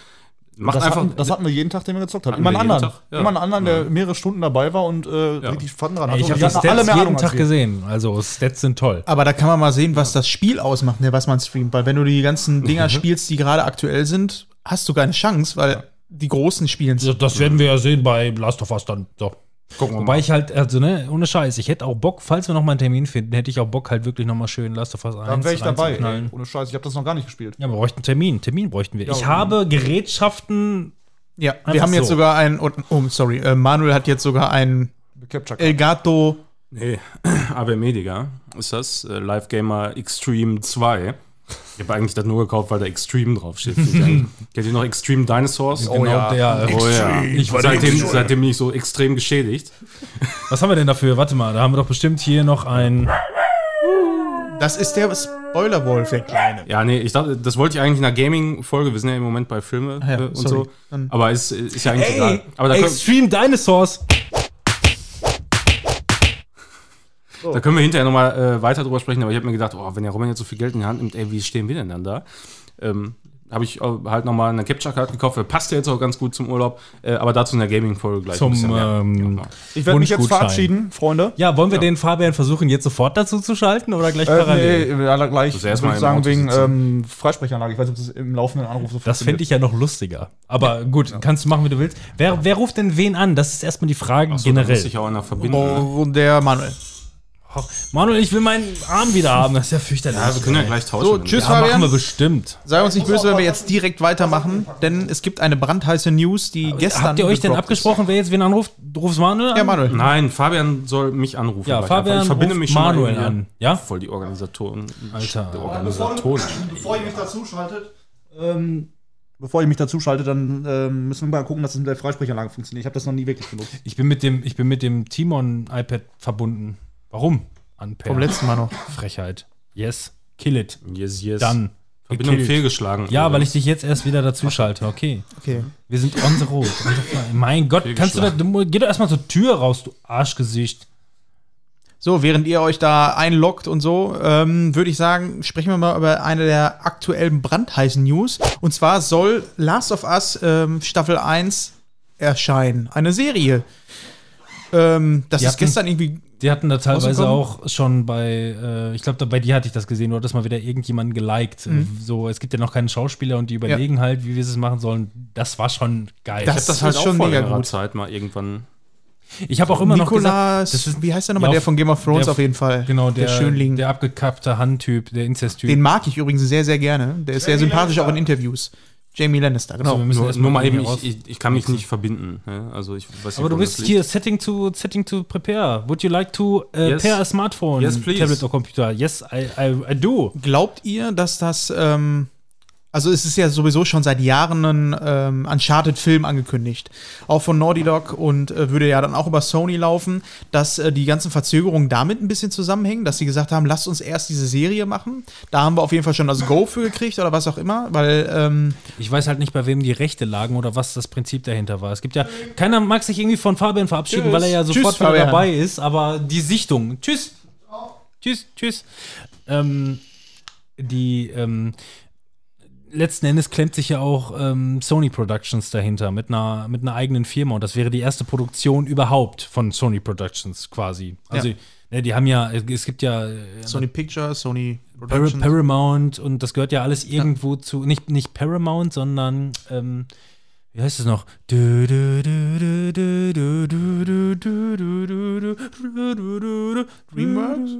Macht Das einfach. hatten, das hatten wir jeden Tag, den wir gezockt haben. Immer einen anderen. Tag, ja. Immer einen anderen, der mehrere Stunden dabei war und äh, Ja. richtig Fun dran ich hatte. habe die die hatten Stats alle mehr jeden Tag gesehen. Also Stats sind toll. Aber da kann man mal sehen, was das Spiel ausmacht, ne, was man streamt. Weil wenn du die ganzen Dinger spielst, die gerade aktuell sind, hast du keine Chance, weil die Großen spielen Das werden wir ja sehen bei Last of Us dann. So. Gucken wir Wobei mal. ich halt, also ne, ohne Scheiß, ich hätte auch Bock, falls wir noch mal einen Termin finden, hätte ich auch Bock, halt wirklich noch mal schön Last of Us 1 Dann wäre ich dabei. Ey. Ohne Scheiß, ich habe das noch gar nicht gespielt. Ja, wir bräuchten einen Termin. Termin bräuchten wir. Ja, ich und- habe Gerätschaften. Ja, wir haben jetzt so. sogar ein, oh, sorry, äh, Manuel hat jetzt sogar ein Capture Elgato. Nee, (clears throat) AB Medica ist das. Äh, Live Gamer Extreme 2. Ich habe eigentlich das nur gekauft, weil da Extreme draufsteht. (laughs) Kennt ihr noch Extreme Dinosaurs? Oh ja. der. Oh ja. Ich war seitdem, seitdem bin ich so extrem geschädigt. Was haben wir denn dafür? Warte mal, da haben wir doch bestimmt hier noch ein. Das ist der Spoilerwolf, der Kleine. Ja, nee, ich dachte, das wollte ich eigentlich in einer Gaming-Folge. Wir sind ja im Moment bei Filme Ah ja, äh, und sorry. so. Aber ist, ist ja eigentlich egal. Aber da, können, Extreme Da können wir hinterher nochmal äh, weiter drüber sprechen. Aber ich habe mir gedacht, oh, wenn der Roman jetzt so viel Geld in die Hand nimmt, ey, wie stehen wir denn dann da? Ähm, habe ich äh, halt nochmal eine Capture Card gekauft. Der passt ja jetzt auch ganz gut zum Urlaub. Äh, aber dazu in der Gaming-Folge gleich. Zum, ein bisschen mehr. ähm, Ja. Ich werde mich jetzt verabschieden, Freunde. Ja, wollen wir den Fabian versuchen, jetzt sofort dazu zu schalten oder gleich Äh, parallel? nee, ja, gleich. Also erstmal sagen, Auto wegen ähm, Freisprechanlage. Ich weiß nicht, ob das im laufenden Anruf so Das fände ich ja noch lustiger. Aber gut, kannst du machen, wie du willst. Wer, wer ruft denn wen an? Das ist erstmal die Frage da muss generell. ich auch einer verbinden. ne? Und der Manuel. Manuel, ich will meinen Arm wieder haben. Das ist ja fürchterlich. Ja, wir können ja gleich tauschen. So, tschüss, Ja, Fabian. machen wir bestimmt. Sei uns nicht böse, wenn wir jetzt direkt weitermachen, denn es gibt eine brandheiße News, die gestern. Habt ihr euch denn ist. abgesprochen, wer jetzt wen anruft? Du rufst Manuel an? Ja, Manuel. Nein, Fabian soll mich anrufen. Ja, Fabian ich verbinde ruft mich schon Manuel an. Ja? Voll die Organisatoren. Alter. Der Organisatoren. Bevor ihr mich dazu schaltet, ähm, bevor ihr mich dazu schaltet, dann ähm, müssen wir mal gucken, dass es mit der Freisprechanlage funktioniert. Ich habe das noch nie wirklich benutzt. Ich bin mit dem, ich bin mit dem Timon-iPad verbunden. Warum? Ampere. Vom letzten Mal noch. Frechheit. Yes. Kill it. Yes, yes. Dann. Verbindung gekillt. fehlgeschlagen. Ja, weil ich dich jetzt erst wieder dazu schalte. Okay. Okay. Wir sind on the road. Mein Gott, kannst du da, du, geh doch erstmal zur Tür raus, du Arschgesicht. So, während ihr euch da einloggt und so, ähm, würde ich sagen, sprechen wir mal über eine der aktuellen brandheißen News. Und zwar soll Last of Us ähm, Staffel 1 erscheinen. Eine Serie. Ähm, das Die ist gestern irgendwie. Die hatten da teilweise auch schon bei, äh, ich glaube, bei dir hatte ich das gesehen, du hattest mal wieder irgendjemanden geliked. Mhm. So, es gibt ja noch keinen Schauspieler und die überlegen halt, wie wir es machen sollen. Das war schon geil. Das Ich das halt schon vor mega gut. Zeit mal irgendwann. ich habe auch immer noch gesagt, ist- wie heißt der nochmal? Ja, der von Game of Thrones der- auf jeden Fall. genau, der, der der, Schönling. abgekappte Handtyp, der Inzesttyp. Den mag ich übrigens sehr, sehr gerne. Der ist sehr sympathisch auch in Interviews. Jamie Lannister, genau. So, wir müssen Nur, nur mal eben, ich, ich, ich kann mich nicht verbinden. Ja? Also ich weiß nicht, Aber du bist hier Setting to Setting to prepare. Would you like to uh, Yes. pair a smartphone, Yes, please. Tablet or Computer? Yes, I, I, I do. Glaubt ihr, dass das, ähm, also es ist ja sowieso schon seit Jahren ein ähm, Uncharted-Film angekündigt, auch von Naughty Dog und äh, würde ja dann auch über Sony laufen, dass äh, die ganzen Verzögerungen damit ein bisschen zusammenhängen, dass sie gesagt haben, lasst uns erst diese Serie machen. Da haben wir auf jeden Fall schon das Go für gekriegt oder was auch immer, weil ähm, Ich weiß halt nicht, bei wem die Rechte lagen oder was das Prinzip dahinter war. Es gibt ja, keiner mag sich irgendwie von Fabian verabschieden, Tschüss. weil er ja Tschüss, sofort wieder Fabian. dabei ist, aber die Sichtung. Tschüss. Tschüss, tschüss. Ähm, die, ähm, letzten Endes klemmt sich ja auch ähm, Sony Productions dahinter mit einer, mit einer eigenen Firma. Und das wäre die erste Produktion überhaupt von Sony Productions quasi. Also, ja. ne, die haben ja, es gibt ja. Sony Pictures, Sony Productions. Par Paramount und das gehört ja alles irgendwo ja. zu. Nicht, nicht Paramount, sondern. Ähm, wie heißt es noch? DreamWorks?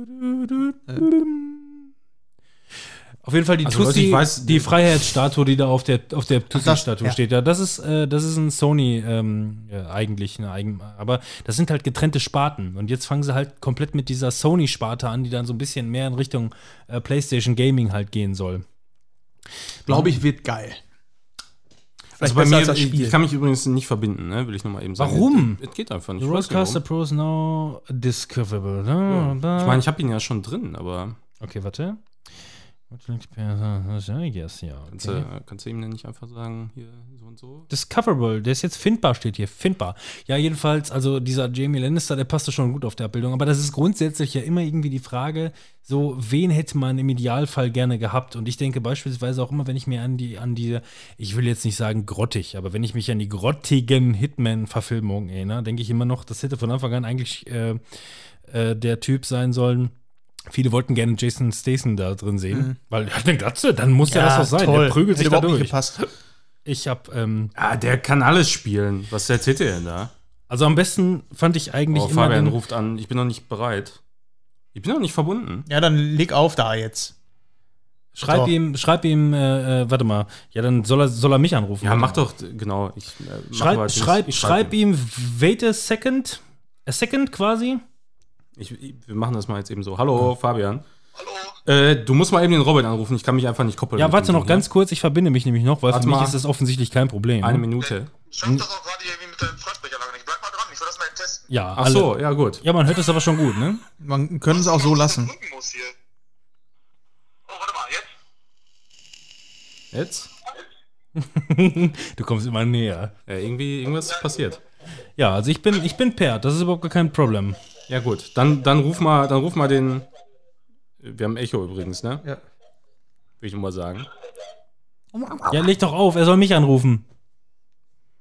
Auf jeden Fall die Also, Tussi, weiß- die Freiheitsstatue, die da auf der, auf der Tussi-Statue ja. steht. Ja, das ist, äh, das ist ein Sony ähm, ja, eigentlich, eine eigen, aber das sind halt getrennte Sparten. Und jetzt fangen sie halt komplett mit dieser Sony-Sparte an, die dann so ein bisschen mehr in Richtung äh, PlayStation Gaming halt gehen soll. Glaube ich, wird geil. Also bei mir, als das ich, Spiel. ich kann mich übrigens nicht verbinden, ne? will ich nochmal eben sagen. Warum? Es geht einfach nicht. The Roadcaster. Pro is now discoverable. Ich meine, ich habe ihn ja schon drin, aber okay, warte. Yes, ja. kannst, Okay. du, kannst du ihm denn nicht einfach sagen, hier so und so? Discoverable, der ist jetzt findbar, steht hier. Findbar. Ja, jedenfalls, also dieser Jamie Lannister, der passte schon gut auf der Abbildung. Aber das ist grundsätzlich ja immer irgendwie die Frage, so, wen hätte man im Idealfall gerne gehabt? Und ich denke beispielsweise auch immer, wenn ich mir an die, an die, ich will jetzt nicht sagen grottig, aber wenn ich mich an die grottigen Hitman-Verfilmungen erinnere, denke ich immer noch, das hätte von Anfang an eigentlich äh, äh, der Typ sein sollen. Viele wollten gerne Jason Statham da drin sehen, weil er hat eine Glatze, dann muss ja, das doch sein. Der prügelt sich da durch. gepasst. Ich habe ähm, Ah, der kann alles spielen. Was erzählt ihr denn da? Also am besten fand ich eigentlich Oh, immer Fabian den, ruft an, ich bin noch nicht bereit. Ich bin noch nicht verbunden. Ja, dann leg auf da jetzt. schreib Doch. ihm, schreib ihm, äh, äh, warte mal, ja, dann soll er, soll er mich anrufen. Ja, mach mal. doch, genau. Ich, äh, mach Schreib, schreib, Ich schreib ihm, wait a second, a second quasi. Ich, ich, wir machen das mal jetzt eben so. Hallo, Fabian. Hallo. Äh, du musst mal eben den Robin anrufen. Ich kann mich einfach nicht koppeln. Ja, warte noch Ding ganz kurz, ich verbinde mich nämlich noch, weil Warte für mich mal. ist das offensichtlich kein Problem. Eine Minute. Schaut das auch gerade irgendwie mit der Freisprechanlage nicht. Bleib mal dran, ich soll das mal testen. Ja, Ach alle- so, ja gut. Ja, man hört es aber schon gut, ne? Man können es auch so lassen. Drücken muss hier. Oh, warte mal, jetzt? Jetzt? (laughs) Du kommst immer näher. Ja, irgendwie, irgendwas ist passiert. Ja, also ich bin, ich bin Pert, das ist überhaupt gar kein Problem. Ja gut, dann, dann ruf mal, dann ruf mal den. Wir haben Echo übrigens, ne? Ja. Will ich nur mal sagen. Ja, leg doch auf, er soll mich anrufen.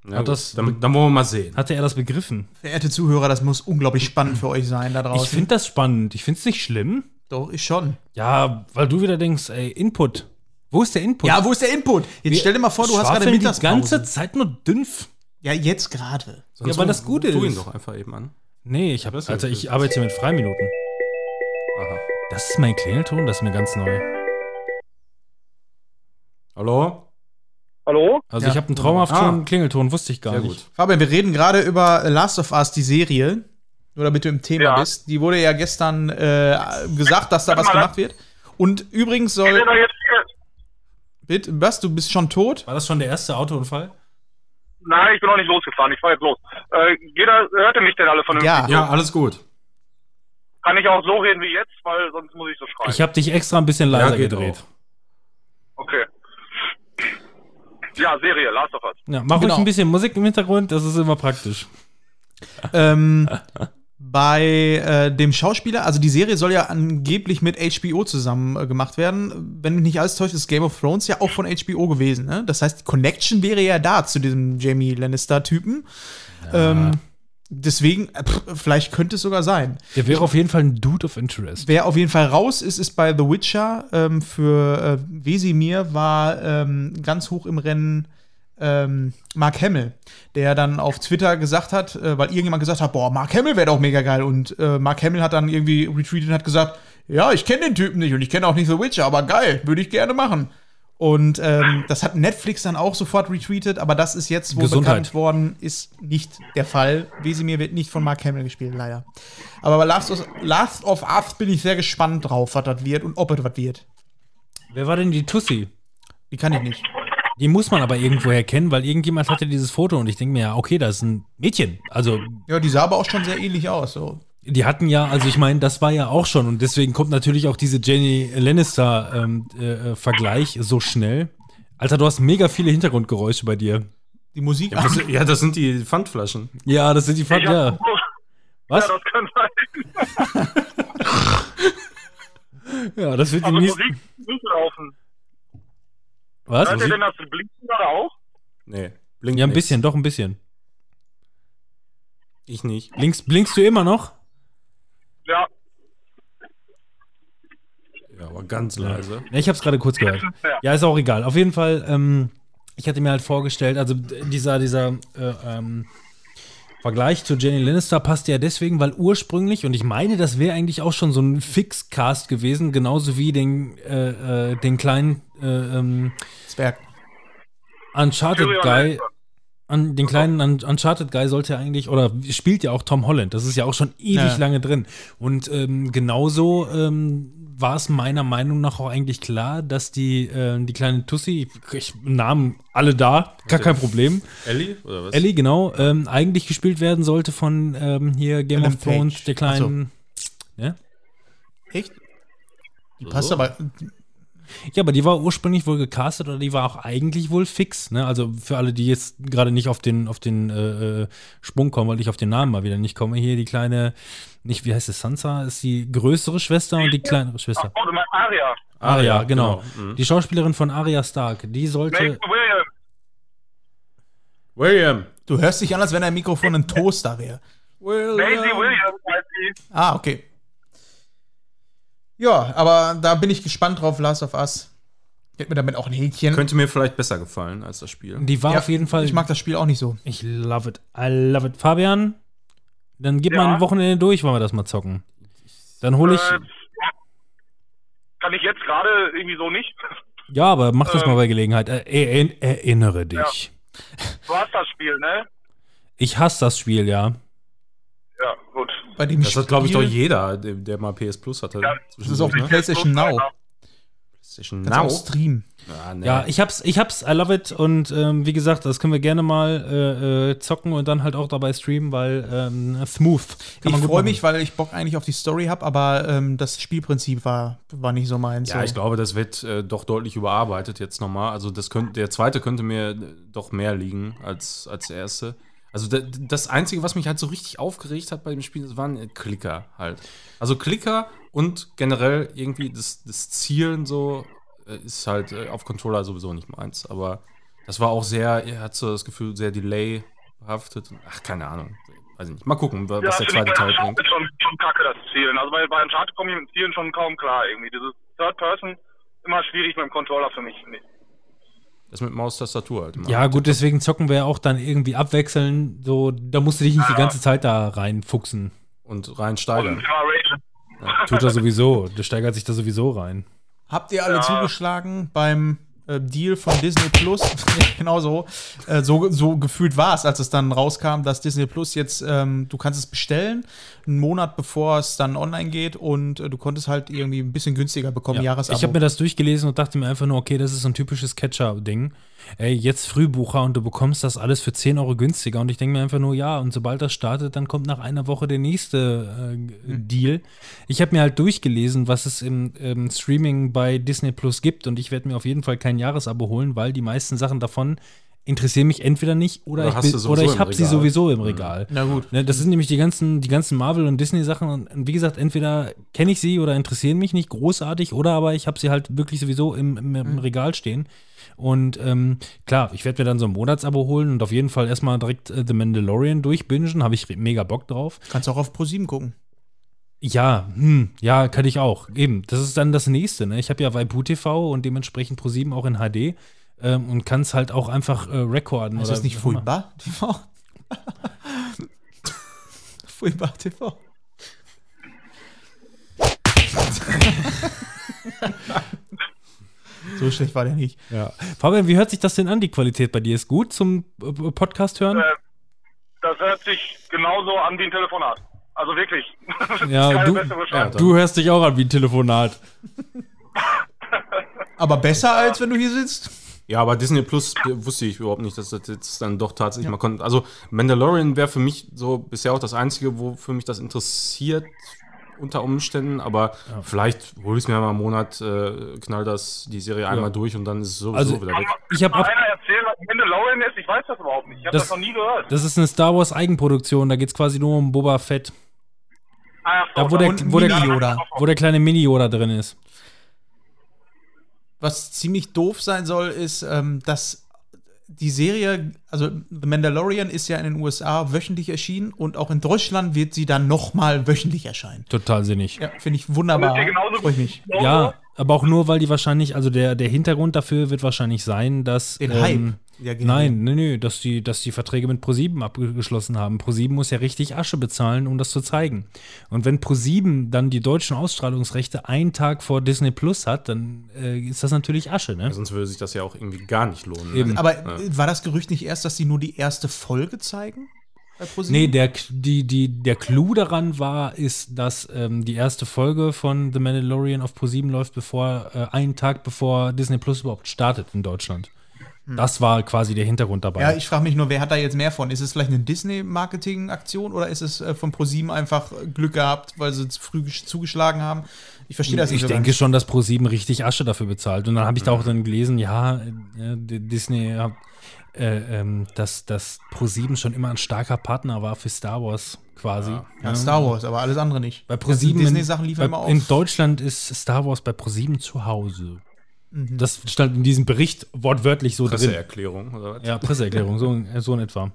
Ja, Hat das- dann, dann wollen wir mal sehen. Hatte er das begriffen? Verehrte Zuhörer, das muss unglaublich spannend für euch sein da draußen. Ich finde das spannend. Ich finde es nicht schlimm. Doch, ich schon. Ja, weil du wieder denkst, ey, Input. Wo ist der Input? Ja, wo ist der Input? Jetzt stell dir mal vor, du hast gerade Schwafeln die Mittagspause. ganze Zeit nur dünf. ja, jetzt gerade. Ja, weil das Gute Tu ihn ist. doch einfach eben an. Nee, ich habe, Das also ja- ich arbeite mit Freiminuten. Aha. Das ist mein Klingelton, das ist mir ganz neu. Hallo? Hallo? Also Ja. ich habe einen traumhaft Ah. Klingelton, wusste ich gar Sehr nicht. gut. Fabian, wir reden gerade über Last of Us, die Serie. Nur damit du im Thema Ja. bist. Die wurde ja gestern äh, gesagt, dass da was gemacht wird. Und übrigens soll. Bitte, was? Du bist schon tot? War das schon der erste Autounfall? Nein, ich bin noch nicht losgefahren. Ich fahr jetzt los. Äh, jeder hörte mich denn alle vernünftig? Ja. Ja, alles gut. Kann ich auch so reden wie jetzt, weil sonst muss ich so schreien. Ich habe dich extra ein bisschen leiser Ja, geht gedreht. okay. Ja, Serie, Last of Us. Ja, mach Genau. ruhig ein bisschen Musik im Hintergrund, das ist immer praktisch. ähm, (laughs) bei äh, dem Schauspieler, also die Serie soll ja angeblich mit HBO zusammen äh, gemacht werden. Wenn mich nicht alles täuscht, ist Game of Thrones ja auch von HBO gewesen. Ne? Das heißt, die Connection wäre ja da zu diesem Jamie Lannister-Typen. Ähm, deswegen, äh, pff, vielleicht könnte es sogar sein. Der wäre auf jeden Fall ein Dude of Interest. Wer auf jeden Fall raus ist, ist bei The Witcher. Ähm, für äh, Wesimir war ähm, ganz hoch im Rennen ähm, Mark Hamill, der dann auf Twitter gesagt hat, äh, weil irgendjemand gesagt hat, boah, Mark Hamill wäre doch mega geil. Und äh, Mark Hamill hat dann irgendwie retweetet und hat gesagt, ja, ich kenne den Typen nicht und ich kenne auch nicht The Witcher, aber geil, würde ich gerne machen. Und ähm, das hat Netflix dann auch sofort retweetet, aber das ist jetzt, wo Gesundheit. bekannt worden ist, nicht der Fall. Wesimir wird nicht von Mark Hamill gespielt, leider. Aber bei Last of, Last of Us bin ich sehr gespannt drauf, was das wird und ob es was wird. Wer war denn die Tussi? Die kann ich nicht. Die muss man aber irgendwoher kennen, weil irgendjemand hatte dieses Foto und ich denke mir, ja, okay, das ist ein Mädchen. Also, Ja, die sah aber auch schon sehr ähnlich aus. So. die hatten ja, also ich meine, das war ja auch schon und deswegen kommt natürlich auch diese Jenny Lannister-Vergleich so schnell. Alter, du hast mega viele Hintergrundgeräusche bei dir. Die Musik. Das, ja, das sind die Pfandflaschen. Ja, das sind die Ich ja. Was? Ja, das kann sein. (laughs) Ja, das wird die nächsten. Musik nicht laufen. Was? Hört ihr denn das Blinken gerade auch? Nee, blinkt Ja, ein bisschen, doch ein bisschen. Ich nicht. Blinkst, blinkst du immer noch? Ja. Ja, aber ganz leise. Ja, ich habe es gerade kurz gehört. Ja. Ist auch egal. Auf jeden Fall, ähm, ich hatte mir halt vorgestellt, also dieser, dieser äh, ähm, Vergleich zu Jenny Lannister passt ja deswegen, weil ursprünglich, und ich meine, das wäre eigentlich auch schon so ein Fixcast gewesen, genauso wie den, äh, äh, den kleinen äh, ähm, Zwerg. Uncharted Guy. An den kleinen Un Uncharted Guy sollte ja eigentlich, oder spielt ja auch Tom Holland, das ist ja auch schon ewig Ja. lange drin. Und ähm, genauso ähm, war es meiner Meinung nach auch eigentlich klar, dass die, äh, die kleine Tussi, ich Namen alle da, gar kein Problem. Ellie? Oder was? Ellie, genau, ähm, eigentlich gespielt werden sollte von ähm, hier Game Ellen of Thrones, Page. der kleinen. Ja? Echt? Die passt aber. Ja, aber die war ursprünglich wohl gecastet oder die war auch eigentlich wohl fix. Ne? Also für alle, die jetzt gerade nicht auf den, auf den äh, äh, Sprung kommen, weil ich auf den Namen mal wieder nicht komme. Hier die kleine, nicht, wie heißt es, Sansa ist die größere Schwester und die kleinere Schwester. Oh, du meinst Aria. Arya, genau. Mhm. Die Schauspielerin von Arya Stark, die sollte. William. William. Du hörst dich an, als wenn dein Mikrofon ein Toaster wäre. Maisie Williams heißt sie. Ah, okay. Ja, aber da bin ich gespannt drauf, Last of Us. Ich hätte mir damit auch ein Häkchen. Könnte mir vielleicht besser gefallen als das Spiel. Die war Ja, auf jeden Fall. Ich mag das Spiel auch nicht so. Ich love it. I love it. Fabian, dann gib mal Ja. ein Wochenende durch, wollen wir das mal zocken. Dann hole ich. Äh, kann ich jetzt gerade irgendwie so nicht. (laughs) ja, aber mach das äh, mal bei Gelegenheit. Äh, er, erinnere dich. Du hast das Spiel, ne? Ich hasse das Spiel, ja. Ja, gut. Bei dem Das hat, glaube ich, doch Spiel- jeder, der, der mal PS Plus hatte. Ja. Das ist auf die PlayStation Now. PlayStation Kannst auch Now. streamen. Ja, nee. Ja, ich hab's, ich hab's, I love it. Und ähm, wie gesagt, das können wir gerne mal äh, äh, zocken und dann halt auch dabei streamen, weil ähm, smooth. Kann Ich freue mich, weil ich Bock eigentlich auf die Story habe, aber ähm, das Spielprinzip war, war nicht so meins. Ja, so. ich glaube, das wird äh, doch deutlich überarbeitet jetzt nochmal. Also das könnte, der zweite könnte mir äh, doch mehr liegen als, als der erste. Also da, das Einzige, was mich halt so richtig aufgeregt hat bei dem Spiel, das waren äh, Klicker halt. Also Klicker und generell irgendwie das, das Zielen so äh, ist halt äh, auf Controller sowieso nicht meins. Aber das war auch sehr, er hat so das Gefühl, sehr Delay behaftet. Ach, keine Ahnung. Weiß ich nicht. Mal gucken, wa- was der finde zweite ich Teil bringt. Uncharted schon, schon kacke, das Zielen. Also bei, bei Uncharted komme ich mit dem Zielen schon kaum klar irgendwie. Dieses Third Person, immer schwierig mit dem Controller für mich. Nee. Das mit Maustastatur halt. immer. Ja, gut, deswegen zocken wir ja auch dann irgendwie abwechseln. So, da musst du dich nicht die ganze Zeit da reinfuchsen. Und Und reinsteigern. Rage. Tut er sowieso. Der steigert sich da sowieso rein. Habt ihr alle zugeschlagen beim äh, Deal von Disney Plus? (laughs) Genau so. Äh, so. So gefühlt war es, als es dann rauskam, dass Disney Plus jetzt, ähm, du kannst es bestellen, einen Monat bevor es dann online geht und äh, du konntest halt irgendwie ein bisschen günstiger bekommen, Ja. Jahresabo. Ich habe mir das durchgelesen und dachte mir einfach nur, okay, das ist so ein typisches Catcher-Ding. Ey, jetzt Frühbucher und du bekommst das alles für 10 Euro günstiger. Und ich denke mir einfach nur, ja, und sobald das startet, dann kommt nach einer Woche der nächste äh, Deal. Ich habe mir halt durchgelesen, was es im, im Streaming bei Disney Plus gibt. Und ich werde mir auf jeden Fall kein Jahresabo holen, weil die meisten Sachen davon interessieren mich entweder nicht oder, Oder ich, oder ich habe sie sowieso im Regal. Na gut. Ne, das sind nämlich die ganzen, die ganzen Marvel- und Disney-Sachen. Und wie gesagt, entweder kenne ich sie oder interessieren mich nicht großartig, oder aber ich habe sie halt wirklich sowieso im, im, im Regal stehen. Und ähm, klar, ich werde mir dann so ein Monatsabo holen und auf jeden Fall erstmal direkt äh, The Mandalorian durchbingen. Habe ich mega Bock drauf. Kannst auch auf Pro7 gucken. Ja, hm, ja, kann ich auch. Eben, das ist dann das nächste. Ne? Ich habe ja Waipu TV und dementsprechend Pro7 auch in HD ähm, und kann es halt auch einfach äh, recorden. Ist das nicht wie auch immer. Fulba TV? (laughs) Fulba TV. (laughs) so schlecht war der nicht. Ja. Fabian, wie hört sich das denn an, die Qualität bei dir? Ist gut zum äh, Podcast hören? Äh, Das hört sich genauso an wie ein Telefonat. Also wirklich. (laughs) Ja, du- Beschreibung. Du hörst dich auch an wie ein Telefonat. (laughs) Aber besser als wenn du hier sitzt? Ja, aber Disney Plus wusste ich überhaupt nicht, dass das jetzt dann doch tatsächlich mal konnte. Also Mandalorian wäre für mich so bisher auch das Einzige, wo für mich das interessiert unter Umständen, aber vielleicht hole ich es mir mal einen Monat, äh, knall das die Serie einmal durch und dann ist es sowieso Also, wieder weg. Ich habe einer erzählen, was Mandalorian ist? Ich weiß das überhaupt nicht. Ich habe Das- das, noch nie gehört. Das ist eine Star Wars Eigenproduktion, da geht es quasi nur um Boba Fett. Ach so, Da, wo der, wo der, wo der kleine Mini-Yoda drin ist. Was ziemlich doof sein soll, ist, ähm, dass die Serie, also The Mandalorian ist ja in den USA wöchentlich erschienen und auch in Deutschland wird sie dann nochmal wöchentlich erscheinen. Total sinnig. Ja, finde ich wunderbar. Genauso Freue ich mich. Ja, aber auch nur, weil die wahrscheinlich, also der, der Hintergrund dafür wird wahrscheinlich sein, dass. Den ähm, Hype. Ja, genau. Nein, nee, nee, dass die, dass die Verträge mit ProSieben abgeschlossen haben. ProSieben muss ja richtig Asche bezahlen, um das zu zeigen. Und wenn ProSieben dann die deutschen Ausstrahlungsrechte einen Tag vor Disney Plus hat, dann äh, ist das natürlich Asche, ne? Sonst würde sich das ja auch irgendwie gar nicht lohnen. Eben. Ne? Aber Ja. war das Gerücht nicht erst, dass sie nur die erste Folge zeigen? Bei ProSieben? Nee, der, die, die, der Clou daran war, ist, dass ähm, die erste Folge von The Mandalorian auf ProSieben läuft, bevor, äh, einen Tag bevor Disney Plus überhaupt startet in Deutschland. Das war quasi der Hintergrund dabei. Ja, ich frage mich nur, wer hat da jetzt mehr von? Ist es vielleicht eine Disney-Marketing-Aktion oder ist es äh, von ProSieben einfach Glück gehabt, weil sie früh gesch- zugeschlagen haben? Ich verstehe das ich so denke ganz. schon, dass Pro7 richtig Asche dafür bezahlt. Und dann habe ich da auch dann gelesen, ja, äh, Disney, äh, ähm, dass, dass Pro7 schon immer ein starker Partner war für Star Wars quasi. Ja, Star Wars, aber alles andere nicht. Bei ganzen Pro7 Disney-Sachen liefern immer auf. in Deutschland ist Star Wars bei Pro7 zu Hause. Mhm. Das stand in diesem Bericht wortwörtlich so drin. Presseerklärung oder was? Ja, Presseerklärung, so, (laughs) so in etwa.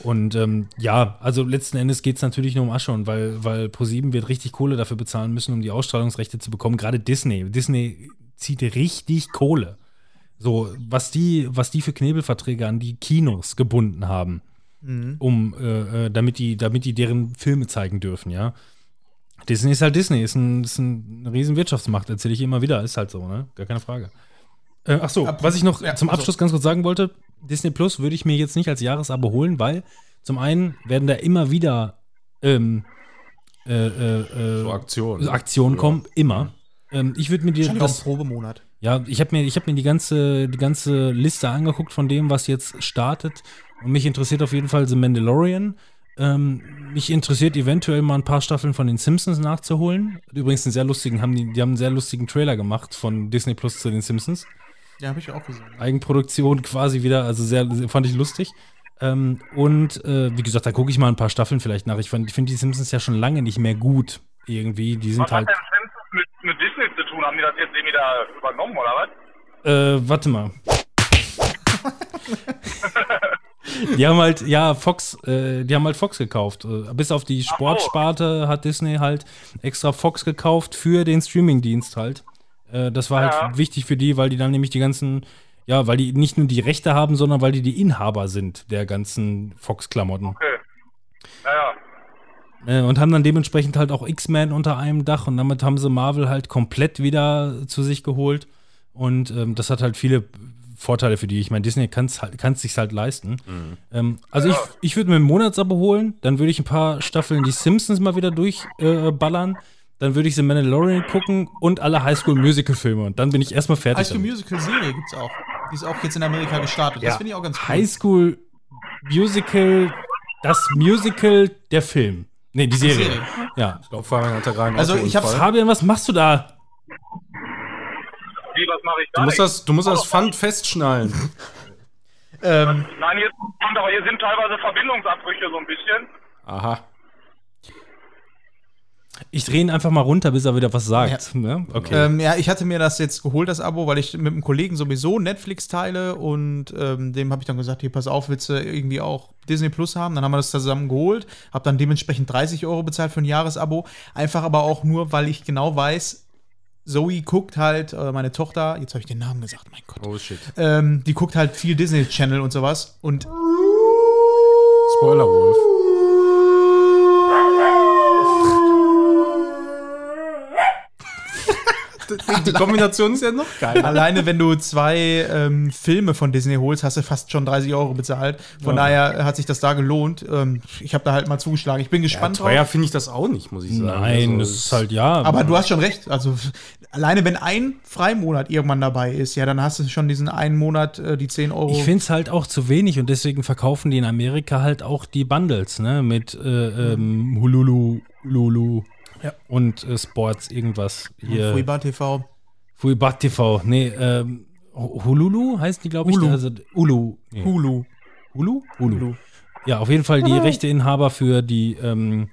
Und ähm, ja, also letzten Endes geht es natürlich nur um Asche und weil, weil ProSieben wird richtig Kohle dafür bezahlen müssen, um die Ausstrahlungsrechte zu bekommen. Gerade Disney. Disney zieht richtig Kohle. So, was die, was die für Knebelverträge an die Kinos gebunden haben, um, äh, äh, damit, die, damit die deren Filme zeigen dürfen, ja. Disney ist halt Disney, ist, ein, ist ein, eine riesen Wirtschaftsmacht, erzähle ich immer wieder, ist halt so, ne? Gar keine Frage. Äh, ach so, Ab- was ich noch ja, zum also- Abschluss ganz kurz sagen wollte, Disney Plus würde ich mir jetzt nicht als Jahresabo holen, weil zum einen werden da immer wieder ähm, äh, äh, äh, So Aktionen. so Aktionen Ja. kommen, immer. Ähm, ich würde mir die, ein das, Probemonat. ja, ich habe mir, ich hab mir die, ganze, die ganze Liste angeguckt von dem, was jetzt startet. Und mich interessiert auf jeden Fall The Mandalorian. Ähm, mich interessiert eventuell mal ein paar Staffeln von den Simpsons nachzuholen. Übrigens einen sehr lustigen, haben die, die haben einen sehr lustigen Trailer gemacht von Disney Plus zu den Simpsons. Ja, habe ich auch gesehen. Eigenproduktion quasi wieder, also sehr, sehr fand ich lustig. Ähm, und äh, wie gesagt, da gucke ich mal ein paar Staffeln vielleicht nach. Ich, ich finde die Simpsons ja schon lange nicht mehr gut. Irgendwie, die sind Was hat halt. denn Simpsons mit, mit Disney zu tun? Haben die das jetzt irgendwie da übernommen oder was? Äh, warte mal. (laughs) Die haben halt, ja, Fox, äh, die haben halt Fox gekauft. Äh, Bis auf die Sportsparte hat Disney halt extra Fox gekauft für den Streamingdienst halt. Äh, das war halt Ja. wichtig für die, weil die dann nämlich die ganzen, ja, weil die nicht nur die Rechte haben, sondern weil die die Inhaber sind der ganzen Fox-Klamotten. Okay. Naja. Äh, und haben dann dementsprechend halt auch X-Men unter einem Dach und damit haben sie Marvel halt komplett wieder zu sich geholt. Und ähm, das hat halt viele Vorteile für die. Ich meine, Disney kann es halt, kann's sich halt leisten. Ähm, also ich, ich würde mir ein Monatsabo holen, dann würde ich ein paar Staffeln die Simpsons mal wieder durchballern. Äh, dann würde ich The Mandalorian gucken und alle Highschool-Musical-Filme. Und dann bin ich erstmal fertig. High School damit. Musical Serie gibt's auch. Die ist auch jetzt in Amerika gestartet. Das finde ich auch ganz cool. Highschool Musical, das Musical, der Film. Nee, die Serie. Serie. Ja. Ich glaube, Fabian hat da rein. Also ich hab's- Fabian, was machst du da? Wie, was mache ich Du da? musst das, du musst das Pfand festschnallen. (laughs) Ähm, Nein, hier, kommt aber hier sind teilweise Verbindungsabbrüche so ein bisschen. Aha. Ich drehe ihn einfach mal runter, bis er wieder was sagt. Ne? Okay. Ähm, ja, ich hatte mir das jetzt geholt, das Abo, weil ich mit einem Kollegen sowieso Netflix teile und ähm, dem habe ich dann gesagt, hier, pass auf, willst du irgendwie auch Disney Plus haben? Dann haben wir das zusammen geholt, habe dann dementsprechend 30 Euro bezahlt für ein Jahresabo. Einfach aber auch nur, weil ich genau weiß, Zoe guckt halt, äh, meine Tochter, jetzt habe ich den Namen gesagt, mein Gott. Oh shit. Ähm, die guckt halt viel Disney Channel und sowas und Spoilerwolf. Die Kombination ist ja noch geil. Alleine wenn du zwei ähm, Filme von Disney holst, hast du fast schon 30 Euro bezahlt. Von daher hat sich das da gelohnt. Ähm, ich habe da halt mal zugeschlagen. Ich bin gespannt Teuer drauf. finde ich das auch nicht, muss ich sagen. Nein, Also, das ist halt ja. Aber du hast schon recht. Also alleine wenn ein Freimonat irgendwann dabei ist, ja, dann hast du schon diesen einen Monat äh, die 10 Euro. Ich finde es halt auch zu wenig und deswegen verkaufen die in Amerika halt auch die Bundles, ne? Mit äh, ähm, Hululu, Lulu Ja. und äh, Sports, irgendwas. Hier. Fuiba TV. Fuibat TV. Nee, ähm, Hululu heißt die, glaube ich. Hulu. Also, Ulu. Nee. Hulu. Hulu? Hulu. Ja, auf jeden Fall die Rechteinhaber für die, ähm,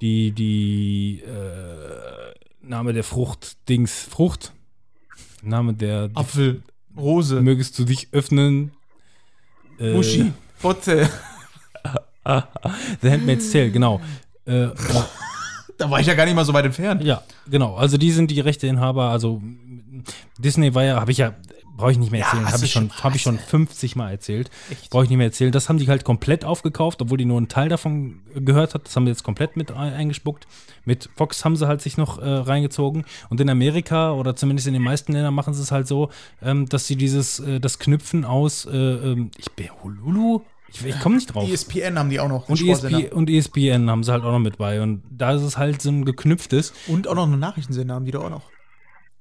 die, die, äh, Name der Frucht, Dings, Frucht. Name der, Apfel. Rose. mögest du dich öffnen. Äh, Muschi. Botte. (laughs) The Handmaid's Tale, genau. Äh, (laughs) Da war ich ja gar nicht mal so weit entfernt. ja, genau. Also die sind die Rechteinhaber. Also Disney war ja, habe ich ja, brauche ich nicht mehr erzählen. hast habe ich schon, habe ich schon 50 Mal erzählt. Brauche ich nicht mehr erzählen. Das haben die halt komplett aufgekauft, obwohl die nur einen Teil davon gehört hat. Das haben sie jetzt komplett mit ein- eingespuckt. Mit Fox haben sie halt sich noch äh, reingezogen. Und in Amerika oder zumindest in den meisten Ländern machen sie es halt so, ähm, dass sie dieses, äh, das Knüpfen aus, äh, ähm, ich bin Hululu? Ich, ich komme nicht drauf. ESPN haben die auch noch. Und, E. ESP, und ESPN haben sie halt auch noch mit bei. Und da ist es halt so ein geknüpftes. Und auch noch einen Nachrichtensender haben die da auch noch.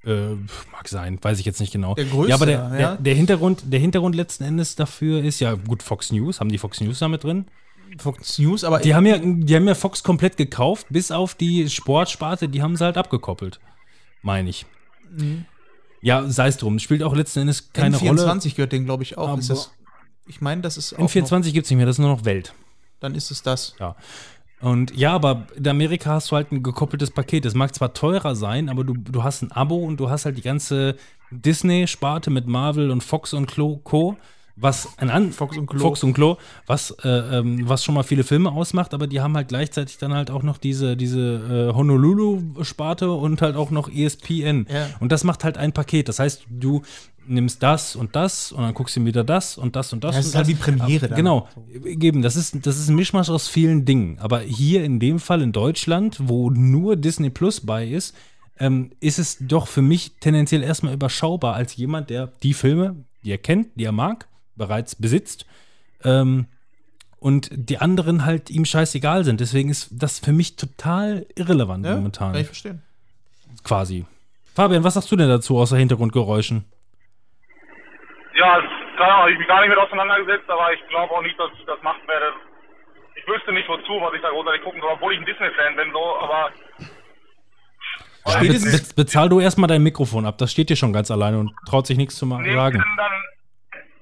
Äh, mag sein, weiß ich jetzt nicht genau. Der größte, ja, aber der, ja. der, der, Hintergrund, der Hintergrund letzten Endes dafür ist ja, gut, Fox News, haben die Fox News da mit drin? Fox News, aber Die haben ja, die haben ja Fox komplett gekauft, bis auf die Sportsparte, die haben sie halt abgekoppelt. Meine ich. Mhm. Ja, sei es drum. Spielt auch letzten Endes keine N24 Rolle. gehört denen, glaube ich, auch. Aber- ist das, ich meine, das ist auch In 24 gibt es nicht mehr, das ist nur noch Welt. dann ist es das. Ja. Und ja, aber in Amerika hast du halt ein gekoppeltes Paket. Das mag zwar teurer sein, aber du, du hast ein Abo und du hast halt die ganze Disney-Sparte mit Marvel und Fox und Klo, Co., was ein an Fox und Klo. Fox und Klo, was, äh, ähm, was schon mal viele Filme ausmacht, aber die haben halt gleichzeitig dann halt auch noch diese, diese äh, Honolulu-Sparte und halt auch noch ESPN. Ja. Und das macht halt ein Paket. Das heißt, du nimmst das und das und dann guckst du wieder das und das und das. Das und ist halt das. wie Premiere dann. Genau, geben. Das ist, das ist ein Mischmasch aus vielen Dingen. Aber hier in dem Fall in Deutschland, wo nur Disney Plus bei ist, ähm, ist es doch für mich tendenziell erstmal überschaubar als jemand, der die Filme, die er kennt, die er mag, bereits besitzt. Ähm, und die anderen halt ihm scheißegal sind. Deswegen ist das für mich total irrelevant Ja, momentan. kann ich verstehen. Quasi. Fabian, was sagst du denn dazu außer Hintergrundgeräuschen? Ja, da habe ich mich gar nicht mit auseinandergesetzt, aber ich glaube auch nicht, dass ich das machen werde. Ich wüsste nicht wozu, was ich da großartig gucken soll, obwohl ich ein Disney-Fan bin, so, aber Ja, be be bezahl du erstmal dein Mikrofon ab. Das steht dir schon ganz alleine und traut sich nichts zu nehmen sagen. dann,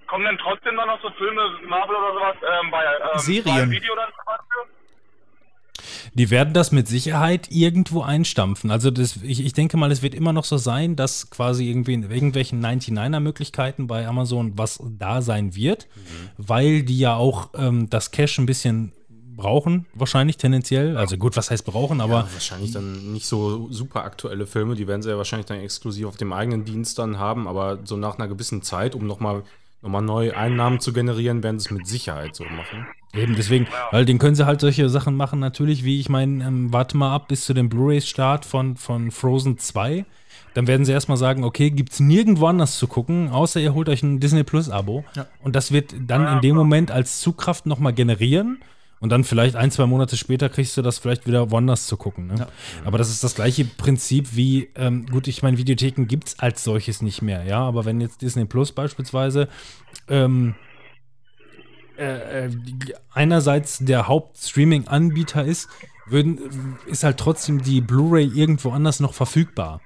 kommen denn trotzdem dann noch so Filme, Marvel oder sowas, ähm, bei ähm, Serien. Prime Video dann zum Beispiel? Die werden das mit Sicherheit irgendwo einstampfen. Also das, ich, ich denke mal, es wird immer noch so sein, dass quasi irgendwie in irgendwelchen 99er-Möglichkeiten bei Amazon was da sein wird, weil die ja auch ähm, das Cash ein bisschen brauchen, wahrscheinlich tendenziell. Also gut, was heißt brauchen, aber Wahrscheinlich dann nicht so super aktuelle Filme, die werden sie ja wahrscheinlich dann exklusiv auf dem eigenen Dienst dann haben, aber so nach einer gewissen Zeit, um nochmal noch mal neue Einnahmen zu generieren, werden sie es mit Sicherheit so machen. Eben, deswegen, weil den können sie halt solche Sachen machen, natürlich, wie ich meine, ähm, warte mal ab bis zu dem Blu-ray-Start von, von Frozen 2. Dann werden sie erstmal sagen, okay, gibt's nirgendwo anders zu gucken, außer ihr holt euch ein Disney Plus-Abo. Und das wird dann in dem Moment als Zugkraft nochmal generieren. Und dann vielleicht ein, zwei Monate später kriegst du das vielleicht wieder woanders zu gucken. Ne? Aber das ist das gleiche Prinzip wie, ähm, gut, ich meine, Videotheken gibt's als solches nicht mehr, ja. Aber wenn jetzt Disney Plus beispielsweise ähm, äh, äh, einerseits der Hauptstreaming-Anbieter ist, würden, ist halt trotzdem die Blu-ray irgendwo anders noch verfügbar.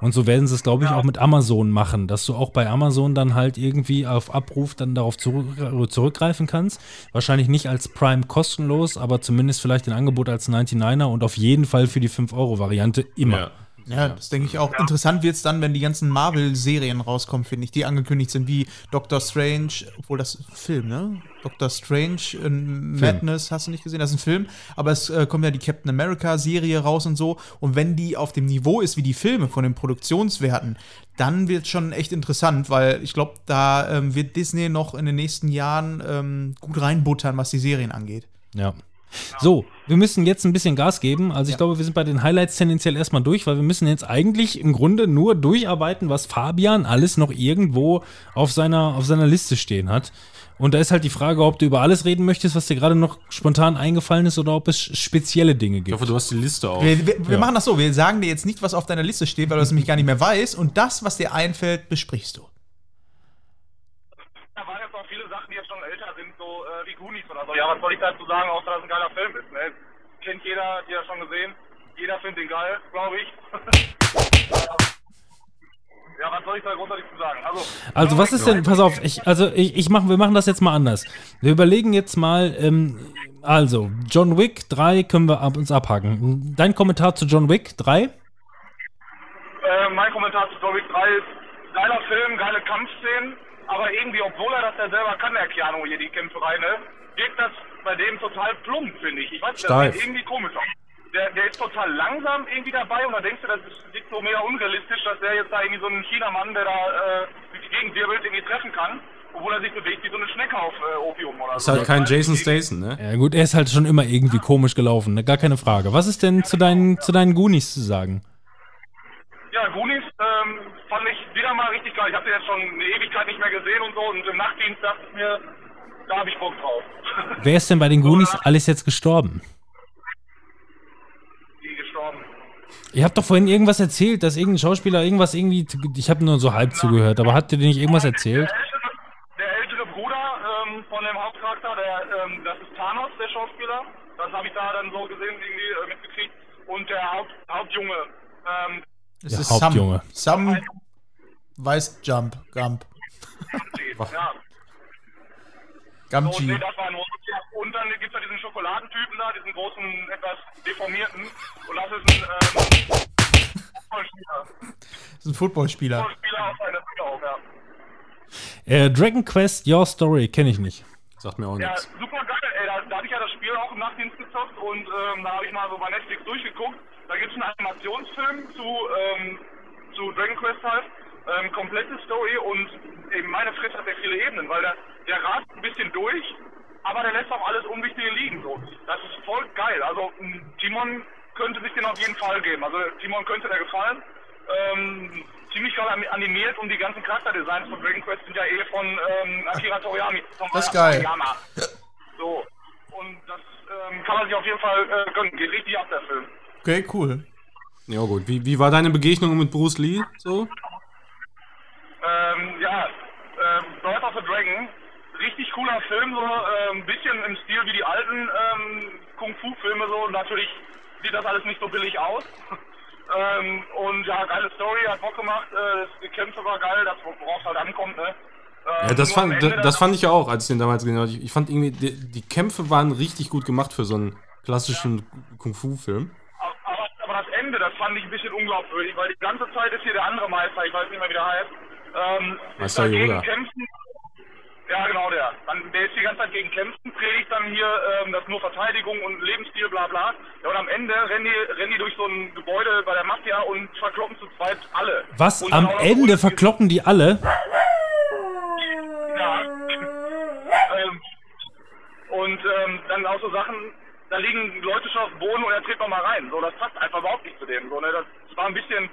Und so werden sie es, glaube ich, auch mit Amazon machen, dass du auch bei Amazon dann halt irgendwie auf Abruf dann darauf zurück, zurückgreifen kannst. Wahrscheinlich nicht als Prime kostenlos, aber zumindest vielleicht ein Angebot als 99er und auf jeden Fall für die 5-Euro-Variante immer. Ja. Ja, das denke ich auch. Interessant wird es dann, wenn die ganzen Marvel-Serien rauskommen, finde ich, die angekündigt sind, wie Doctor Strange, obwohl das ist ein Film, ne? Doctor Strange in Madness, hast du nicht gesehen? Das ist ein Film, aber es äh, kommt ja die Captain America-Serie raus und so. Und wenn die auf dem Niveau ist wie die Filme von den Produktionswerten, dann wird es schon echt interessant, weil ich glaube, da ähm, wird Disney noch in den nächsten Jahren ähm, gut reinbuttern, was die Serien angeht. Ja. So, wir müssen jetzt ein bisschen Gas geben. Also ich Ja. glaube, wir sind bei den Highlights tendenziell erstmal durch, weil wir müssen jetzt eigentlich im Grunde nur durcharbeiten, was Fabian alles noch irgendwo auf seiner, auf seiner Liste stehen hat. Und da ist halt die Frage, ob du über alles reden möchtest, was dir gerade noch spontan eingefallen ist, oder ob es spezielle Dinge Ich gibt. hoffe, du hast die Liste auch. Wir, wir, wir Ja. machen das so, wir sagen dir jetzt nicht, was auf deiner Liste steht, weil du es nämlich gar nicht mehr weißt. Und das, was dir einfällt, besprichst du. Da waren jetzt noch viele Sachen, die jetzt schon älter sind, so äh, wie Goonies oder so. Ja, was soll ich dazu sagen, außer dass es ein geiler Film ist, ne? Kennt jeder, hat jeder schon gesehen. Jeder findet ihn geil, glaube ich. (laughs) ja, was soll ich da großartig zu sagen? Also, Also was ist denn, pass auf, ich, also ich, ich mach, wir machen das jetzt mal anders. Wir überlegen jetzt mal, ähm, also John Wick 3 können wir ab, uns abhaken. Dein Kommentar zu John Wick 3? äh, mein Kommentar zu John Wick 3 ist, geiler Film, geile Kampfszenen, aber irgendwie, obwohl er das ja selber kann, der Keanu hier, die Kämpferei, ne, wirkt das bei dem total plump, finde ich. Ich weiß nicht, das Steif. sieht irgendwie komisch aus. Der, der ist total langsam irgendwie dabei und da denkst du, das ist, sieht so mega unrealistisch, dass der jetzt da irgendwie so einen Chinamann, der da äh, durch die Gegend wirbelt, irgendwie treffen kann, obwohl er sich bewegt wie so eine Schnecke auf äh, Opium oder Ist so. halt kein Jason Statham, ne? Ja gut, er ist halt schon immer irgendwie komisch gelaufen, ne? gar keine Frage. Was ist denn zu deinen, zu deinen Goonies zu sagen? Ja, Goonies ähm, fand ich wieder mal richtig geil. Ich habe den jetzt schon eine Ewigkeit nicht mehr gesehen und so und im Nachtdienst dachte ich mir, da habe ich Bock drauf. (laughs) Wer ist denn bei den Goonies alles jetzt gestorben? Die gestorben. Ihr habt doch vorhin irgendwas erzählt, dass irgendein Schauspieler irgendwas irgendwie, ich habe nur so halb zugehört, aber habt ihr dir nicht irgendwas erzählt? Der ältere, der ältere Bruder ähm, von dem Hauptcharakter, der, ähm, das ist Thanos, der Schauspieler. Das habe ich da dann so gesehen, irgendwie äh, mitgekriegt. Und der Haupt, Hauptjunge, ähm, Es Der ist Hauptjunge. Sam. Sam weiß Jump. Gump. ja. So, und nee, das war nur. Und dann gibt es ja diesen Schokoladentypen da, diesen großen, etwas deformierten. Und das ist ein ähm, Footballspieler. Das ist ein Footballspieler. Footballspieler auf seiner Brille auch, ja. Äh, Dragon Quest Your Story kenne ich nicht. Sagt mir auch Ja, nichts. super geil, ey. Da, da hatte ich ja das Spiel auch im Nachtdienst gezockt und ähm, da habe ich mal so bei Netflix durchgeguckt. Da gibt es einen Animationsfilm zu, ähm, zu Dragon Quest halt. Ähm, komplette Story und eben meine Fresse hat der viele Ebenen, weil der, der rast ein bisschen durch, aber der lässt auch alles Unwichtige liegen. So. Das ist voll geil. Also Timon könnte sich den auf jeden Fall geben. Also Timon könnte der gefallen. Ähm, ziemlich geil ani- animiert und die ganzen Charakterdesigns von Dragon Quest sind ja eh von ähm, Akira Toriyami. Das ist geil. Toriyama. So. Und das ähm, kann man sich auf jeden Fall äh, gönnen. Geht richtig ab, der Film. Okay, cool. Ja gut, wie, wie war deine Begegnung mit Bruce Lee? So? Ähm, ja, ähm, Birth of the Dragon. Richtig cooler Film, so äh, ein bisschen im Stil wie die alten ähm, Kung-Fu-Filme so. Natürlich sieht das alles nicht so billig aus. (laughs) ähm, und ja, geile Story, hat Bock gemacht. Äh, die Kämpfe war geil, das worauf es halt ankommt, ne? Ähm, Ja, das fand, das, das fand ich ja auch, als ich den damals gesehen habe. Ich, ich fand irgendwie, die, die Kämpfe waren richtig gut gemacht für so einen klassischen Kung-Fu-Film. Aber, aber das Ende, das fand ich ein bisschen unglaubwürdig, weil die ganze Zeit ist hier der andere Meister, ich weiß nicht mehr, wie der heißt, ähm, Meister Yoda. kämpfen. Ja, genau, der. Dann, der ist die ganze Zeit gegen Kämpfen, predigt dann hier, ähm, das ist nur Verteidigung und Lebensstil, bla bla. Ja, und am Ende rennen die, rennen die durch so ein Gebäude bei der Mafia und verkloppen zu zweit alle. Was? Und Am noch Ende verkloppen die alle? Ja. ähm, und ähm, dann auch so Sachen, da liegen Leute schon auf dem Boden und er tritt mal rein. So, das passt einfach überhaupt nicht zu dem. So, ne? Das war ein bisschen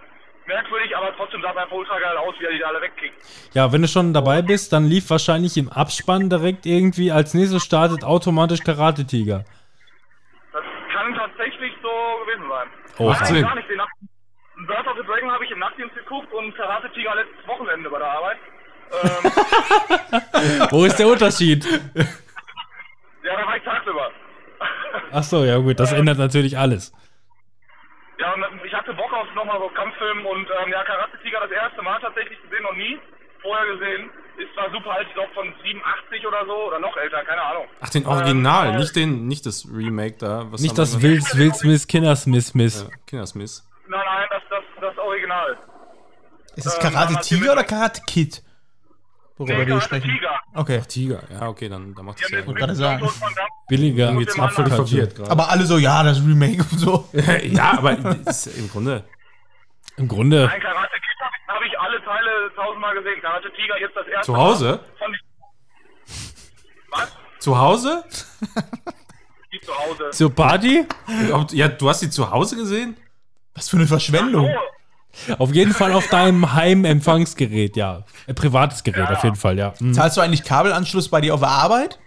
merkwürdig, aber trotzdem sah einfach ultra geil aus, wie er die alle wegkickt. Ja, wenn du schon dabei bist, dann lief wahrscheinlich im Abspann direkt irgendwie als nächstes startet automatisch Karate Tiger. Das kann tatsächlich so gewesen sein. Oh, Sinn. gar nicht. Den Nacht Birth of the Dragon habe ich im Nachtdienst geguckt und Karate Tiger letztes Wochenende bei der Arbeit. Ähm, (laughs) Wo ist der Unterschied? (laughs) ja, da war ich tagsüber. Ach so, ja gut, das ändert natürlich alles. Ja, und ich nochmal so Kampffilm und ähm, ja, Karate Tiger das erste Mal tatsächlich gesehen, noch nie vorher gesehen. Ist zwar super alt, ich glaube von 87 oder so oder noch älter, keine Ahnung. Ach, den Original, Ähm, nicht den, nicht das Remake da. Was Nicht das Will, Will Smith, Kindersmith, Smith. Ja, Kindersmith. Nein, nein, das, das, das Original. Ist es Ähm, Karate dann Tiger hat oder Karate Kid? Worüber Nee, wir sprechen. Tiger. Okay. Tiger, ja, okay, dann, dann macht das Ja, ja. mit, gerade sagen. Billiger. Jetzt mal anderen- verwirrt gerade. Aber alle so, ja, das Remake und so. (laughs) ja, aber ist im Grunde. Im Grunde, Nein, Karate Kid habe ich, alle Teile tausendmal gesehen. Karate Tiger jetzt das erste Zu Hause? Was? Zu Hause? (laughs) Die zu Hause. zur Party? Ja, du hast die zu Hause gesehen? Was für eine Verschwendung. Oh, Auf jeden Fall auf deinem Heimempfangsgerät, ja. Äh, privates Gerät, auf jeden Fall, ja. Mhm. Zahlst du eigentlich Kabelanschluss bei dir auf der Arbeit?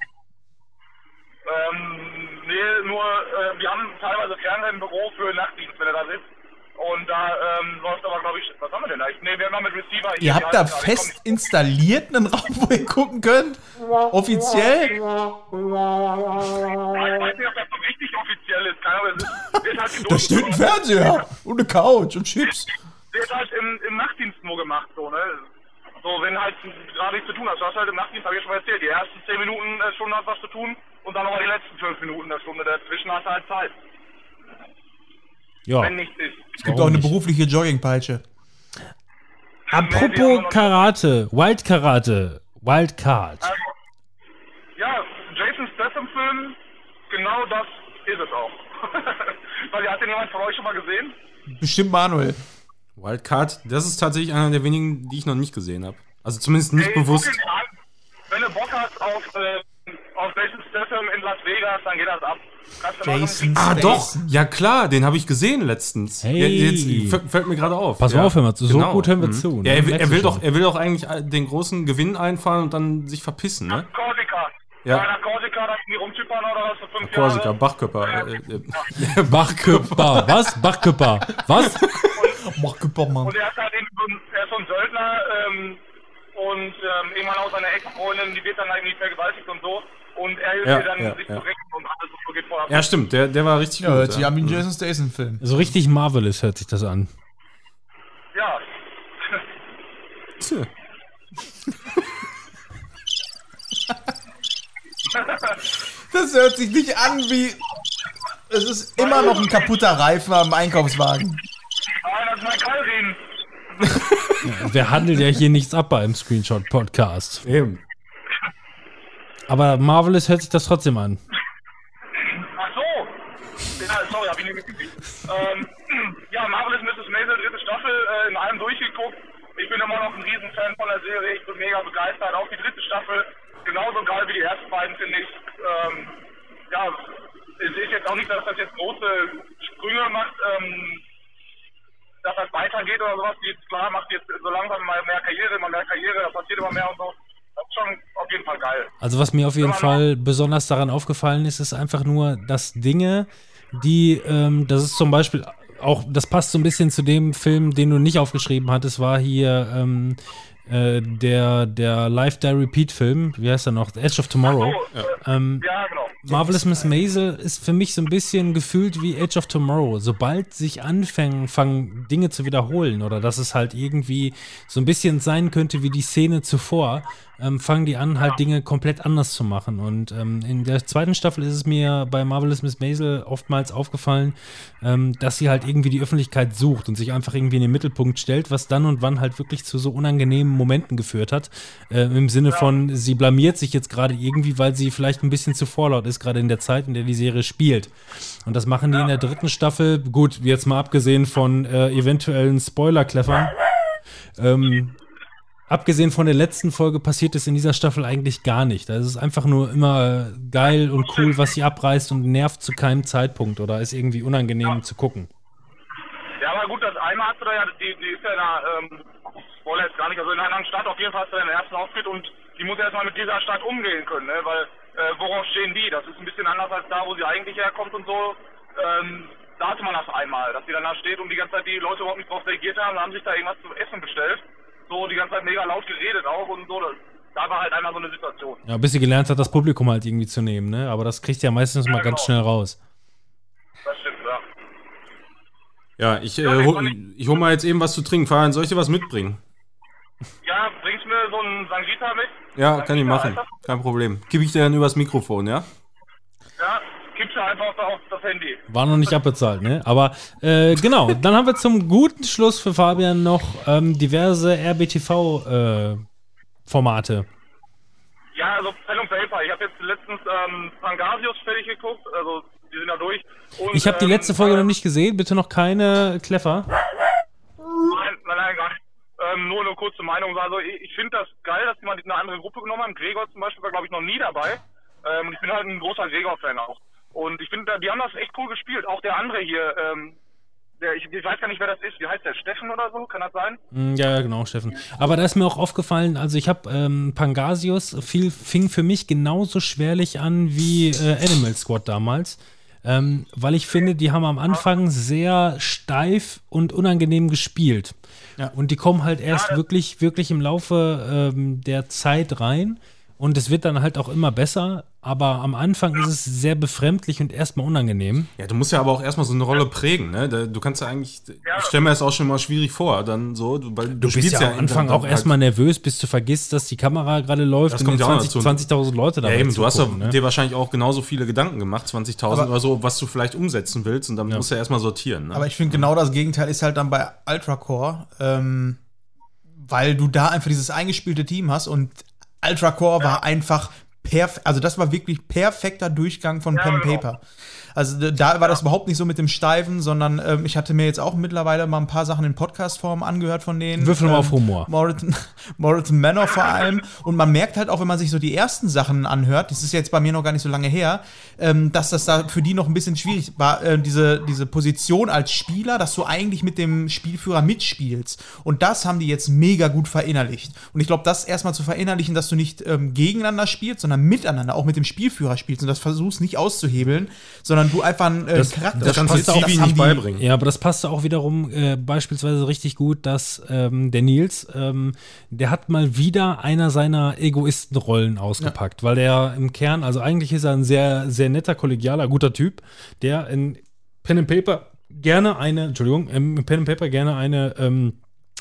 ähm, nee, nur, äh, wir haben teilweise Fernseher im Büro für Nachtdienst, wenn er da sitzt. Und da ähm, läuft aber, glaube ich, was haben wir denn da? Ich, nee, wir haben da mit Receiver. Ihr habt da fest installiert einen Raum, wo ihr gucken könnt? Offiziell? Ich weiß nicht, ob das so richtig offiziell ist. Keine Ahnung, es ist, halt Da steht ein Fernseher und eine Couch und Chips. wird halt im, im Nachtdienst nur gemacht, so, ne? So, wenn halt gerade nichts zu tun hast. Du hast halt im Nachtdienst, habe ich ja schon mal erzählt, die ersten 10 Minuten der Stunde hast was zu tun und dann nochmal die letzten 5 Minuten der Stunde dazwischen hast du halt Zeit, Ja. wenn nichts ist. Es gibt auch eine berufliche Joggingpeitsche. Apropos Karate, Wild Karate, Wildcard. Ja, Jason Statham-Film, genau das ist es auch. (laughs) Weil, hat den jemand von euch schon mal gesehen? Bestimmt Manuel. Wildcard, das ist tatsächlich einer der wenigen, die ich noch nicht gesehen habe. Also zumindest nicht Ey, bewusst. Wenn du Bock hast auf, äh, auf Jason Statham in Las Vegas, dann geht das ab. Kannst du machen. Jason Ah, doch. Ja, klar, den habe ich gesehen letztens. Hey. Jetzt fällt mir gerade auf. Pass ja, mal auf, hör mal zu. So gut hören wir zu, ne? Ja, er, er, will doch, er will doch eigentlich äh, den großen Gewinn einfahren und dann sich verpissen, ne? Korsika. Ja. Ja. nach Korsika, da irgendwie rumchippern oder was für fünf Korsika, Jahre. Bachkörper. Äh, äh, (laughs) Bachkörper. Was? Bachkörper. Was? (laughs) Mach Mann. Und er ist halt eben so ein, er ist so ein Söldner ähm, und ähm, irgendwann auch seine Ex-Freundin, die wird dann irgendwie vergewaltigt und so. Und er hilft Ja, ihr dann, ja, sich ja. zu retten und alles so geht vorab. ja, stimmt, der, der war richtig Ja, gut. sich ja. an wie ein Jason Statham-Film. So richtig Marvelous hört sich das an. ja. Tja. (laughs) Das hört sich nicht an wie. Es ist immer noch ein kaputter Reifen am Einkaufswagen. Nein, das ist mein Kalrin. Wer (laughs) handelt ja hier nichts ab bei einem Screenshot-Podcast. Eben. Aber Marvelous hört sich das trotzdem an. Ach so. Ja, sorry, hab ich nicht mitgekriegt. ähm, (clears throat) ja, Marvelous Mrs. Maisel, dritte Staffel, äh, in allem durchgeguckt. Ich bin immer noch ein Riesenfan von der Serie. Ich bin mega begeistert. Auch die dritte Staffel, genauso geil wie die ersten beiden, finde ich. Ähm, ja, es ist jetzt auch nicht, dass das jetzt große Sprünge macht, ähm, dass das weitergeht oder sowas. Die, klar, macht jetzt so langsam mal mehr Karriere, immer mehr Karriere, da passiert immer mehr und so. Also was mir auf jeden. Fall besonders daran aufgefallen ist, ist einfach nur, dass Dinge, die, ähm, das ist zum Beispiel auch, das passt so ein bisschen zu dem Film, den du nicht aufgeschrieben hattest, war hier ähm, äh, der, der Live Die Repeat Film, wie heißt er noch? The Edge of Tomorrow. So, äh, Ähm, ja, genau. Marvelous Miss Maisel ist für mich so ein bisschen gefühlt wie Age of Tomorrow. Sobald sich anfangen, fangen Dinge zu wiederholen oder dass es halt irgendwie so ein bisschen sein könnte wie die Szene zuvor, ähm, fangen die an, halt Dinge komplett anders zu machen. Und ähm, in der zweiten Staffel ist es mir bei Marvelous Miss Maisel oftmals aufgefallen, ähm, dass sie halt irgendwie die Öffentlichkeit sucht und sich einfach irgendwie in den Mittelpunkt stellt, was dann und wann halt wirklich zu so unangenehmen Momenten geführt hat. Äh, Im Sinne von, sie blamiert sich jetzt gerade irgendwie, weil sie vielleicht ein bisschen zu vorlaut ist, gerade in der Zeit, in der die Serie spielt. Und das machen die in der dritten Staffel, gut, jetzt mal abgesehen von äh, eventuellen Spoiler-Cleffern. Ähm, abgesehen von der letzten Folge passiert es in dieser Staffel eigentlich gar nicht. Also es ist einfach nur immer geil und cool, was sie abreißt und nervt zu keinem Zeitpunkt oder ist irgendwie unangenehm zu gucken. Ja, aber gut, das einmal hast du da ja, die, die ist ja da, ähm, Spoiler jetzt gar nicht, also in einer anderen Stadt auf jeden Fall hast du den ersten Auftritt und die muss erstmal mit dieser Stadt umgehen können, ne? weil äh, worauf stehen die? Das ist ein bisschen anders als da, wo sie eigentlich herkommt und so. Ähm, da hatte man das einmal, dass sie dann da steht und die ganze Zeit die Leute überhaupt nicht drauf reagiert haben, haben sich da irgendwas zu essen bestellt. So die ganze Zeit mega laut geredet auch und so. Das, da war halt einmal so eine Situation. Ja, bis sie gelernt hat, das Publikum halt irgendwie zu nehmen, ne? Aber das kriegt ja meistens mal ganz genau. schnell raus. Das stimmt, ja. Ja, ich, äh, hol, ich hol mal jetzt eben was zu trinken. Fabian, soll ich dir was mitbringen? Ja, bringst mir so einen Sangita mit? Ja, Sangita kann ich machen. das? Kein Problem. Gib ich dir dann übers Mikrofon, ja? Ja, gibst du einfach auf das Handy. War noch nicht abbezahlt, ne? Aber äh, genau, dann haben wir zum guten Schluss für Fabian noch ähm, diverse RBTV-Formate. Ja, also Pen und Paper. Ich habe jetzt letztens ähm, Pangasius fertig geguckt, also die sind da durch. Und, ich habe die ähm, letzte Folge äh, noch nicht gesehen, bitte noch keine Kleffer. Nein, nein, nein, gar nicht. Ähm, nur eine kurze Meinung. Also ich, ich finde das geil, dass die mal eine andere Gruppe genommen haben. Gregor zum Beispiel war, glaube ich, noch nie dabei. Ähm, und ich bin halt ein großer Gregor-Fan auch. Und ich finde, die haben das echt cool gespielt. Auch der andere hier, ähm, der, ich, ich weiß gar nicht, wer das ist. Wie heißt der? Steffen oder so? Kann das sein? Mm, Ja, ja, genau, Steffen. Aber da ist mir auch aufgefallen, also ich habe ähm, Pangasius viel, fing für mich genauso schwerlich an wie äh, Animal Squad damals. Ähm, weil ich finde, die haben am Anfang sehr steif und unangenehm gespielt. Ja. Und die kommen halt erst wirklich, wirklich im Laufe ähm, der Zeit rein. Und es wird dann halt auch immer besser. Aber am Anfang ist es sehr befremdlich und erstmal unangenehm. Ja, du musst ja aber auch erstmal so eine Rolle prägen, ne? Du kannst ja eigentlich, ich stelle mir das auch schon mal schwierig vor, dann so, du, weil du, Du bist ja am Anfang auch halt- erstmal nervös, bis du vergisst, dass die Kamera gerade läuft Das und kommt dir ja auch 20 dazu. 20.000 Leute da Ja, eben, du hast ja zugucken, ne? dir wahrscheinlich auch genauso viele Gedanken gemacht, 20.000 Aber- oder so, was du vielleicht umsetzen willst und dann musst du ja erstmal sortieren. Ne? Aber ich finde genau das Gegenteil ist halt dann bei Ultracore, ähm, weil du da einfach dieses eingespielte Team hast und Ultracore war einfach perfekt, also das war wirklich perfekter Durchgang von Pen and genau. Paper. Also da war das überhaupt nicht so mit dem Steifen, sondern ähm, ich hatte mir jetzt auch mittlerweile mal ein paar Sachen in Podcast-Form angehört von denen. Würfel mal ähm, auf Humor. Moritan (laughs) Manor vor allem. Und man merkt halt auch, wenn man sich so die ersten Sachen anhört, das ist jetzt bei mir noch gar nicht so lange her, ähm, dass das da für die noch ein bisschen schwierig war, äh, diese, diese Position als Spieler, dass du eigentlich mit dem Spielführer mitspielst. Und das haben die jetzt mega gut verinnerlicht. Und ich glaube, das erstmal zu verinnerlichen, dass du nicht ähm, gegeneinander spielst, sondern miteinander, auch mit dem Spielführer spielst und das versuchst nicht auszuhebeln, sondern du einfach einen äh, Das- Charakter das kannst du auch- Stevie nicht beibringen. Ja, aber das passte auch wiederum äh, beispielsweise richtig gut, dass ähm, der Nils, ähm, der hat mal wieder einer seiner Egoistenrollen ausgepackt, weil der im Kern, also eigentlich ist er ein sehr, sehr netter, kollegialer, guter Typ, der in Pen and Paper gerne eine, Entschuldigung, im Pen and Paper gerne eine, ähm,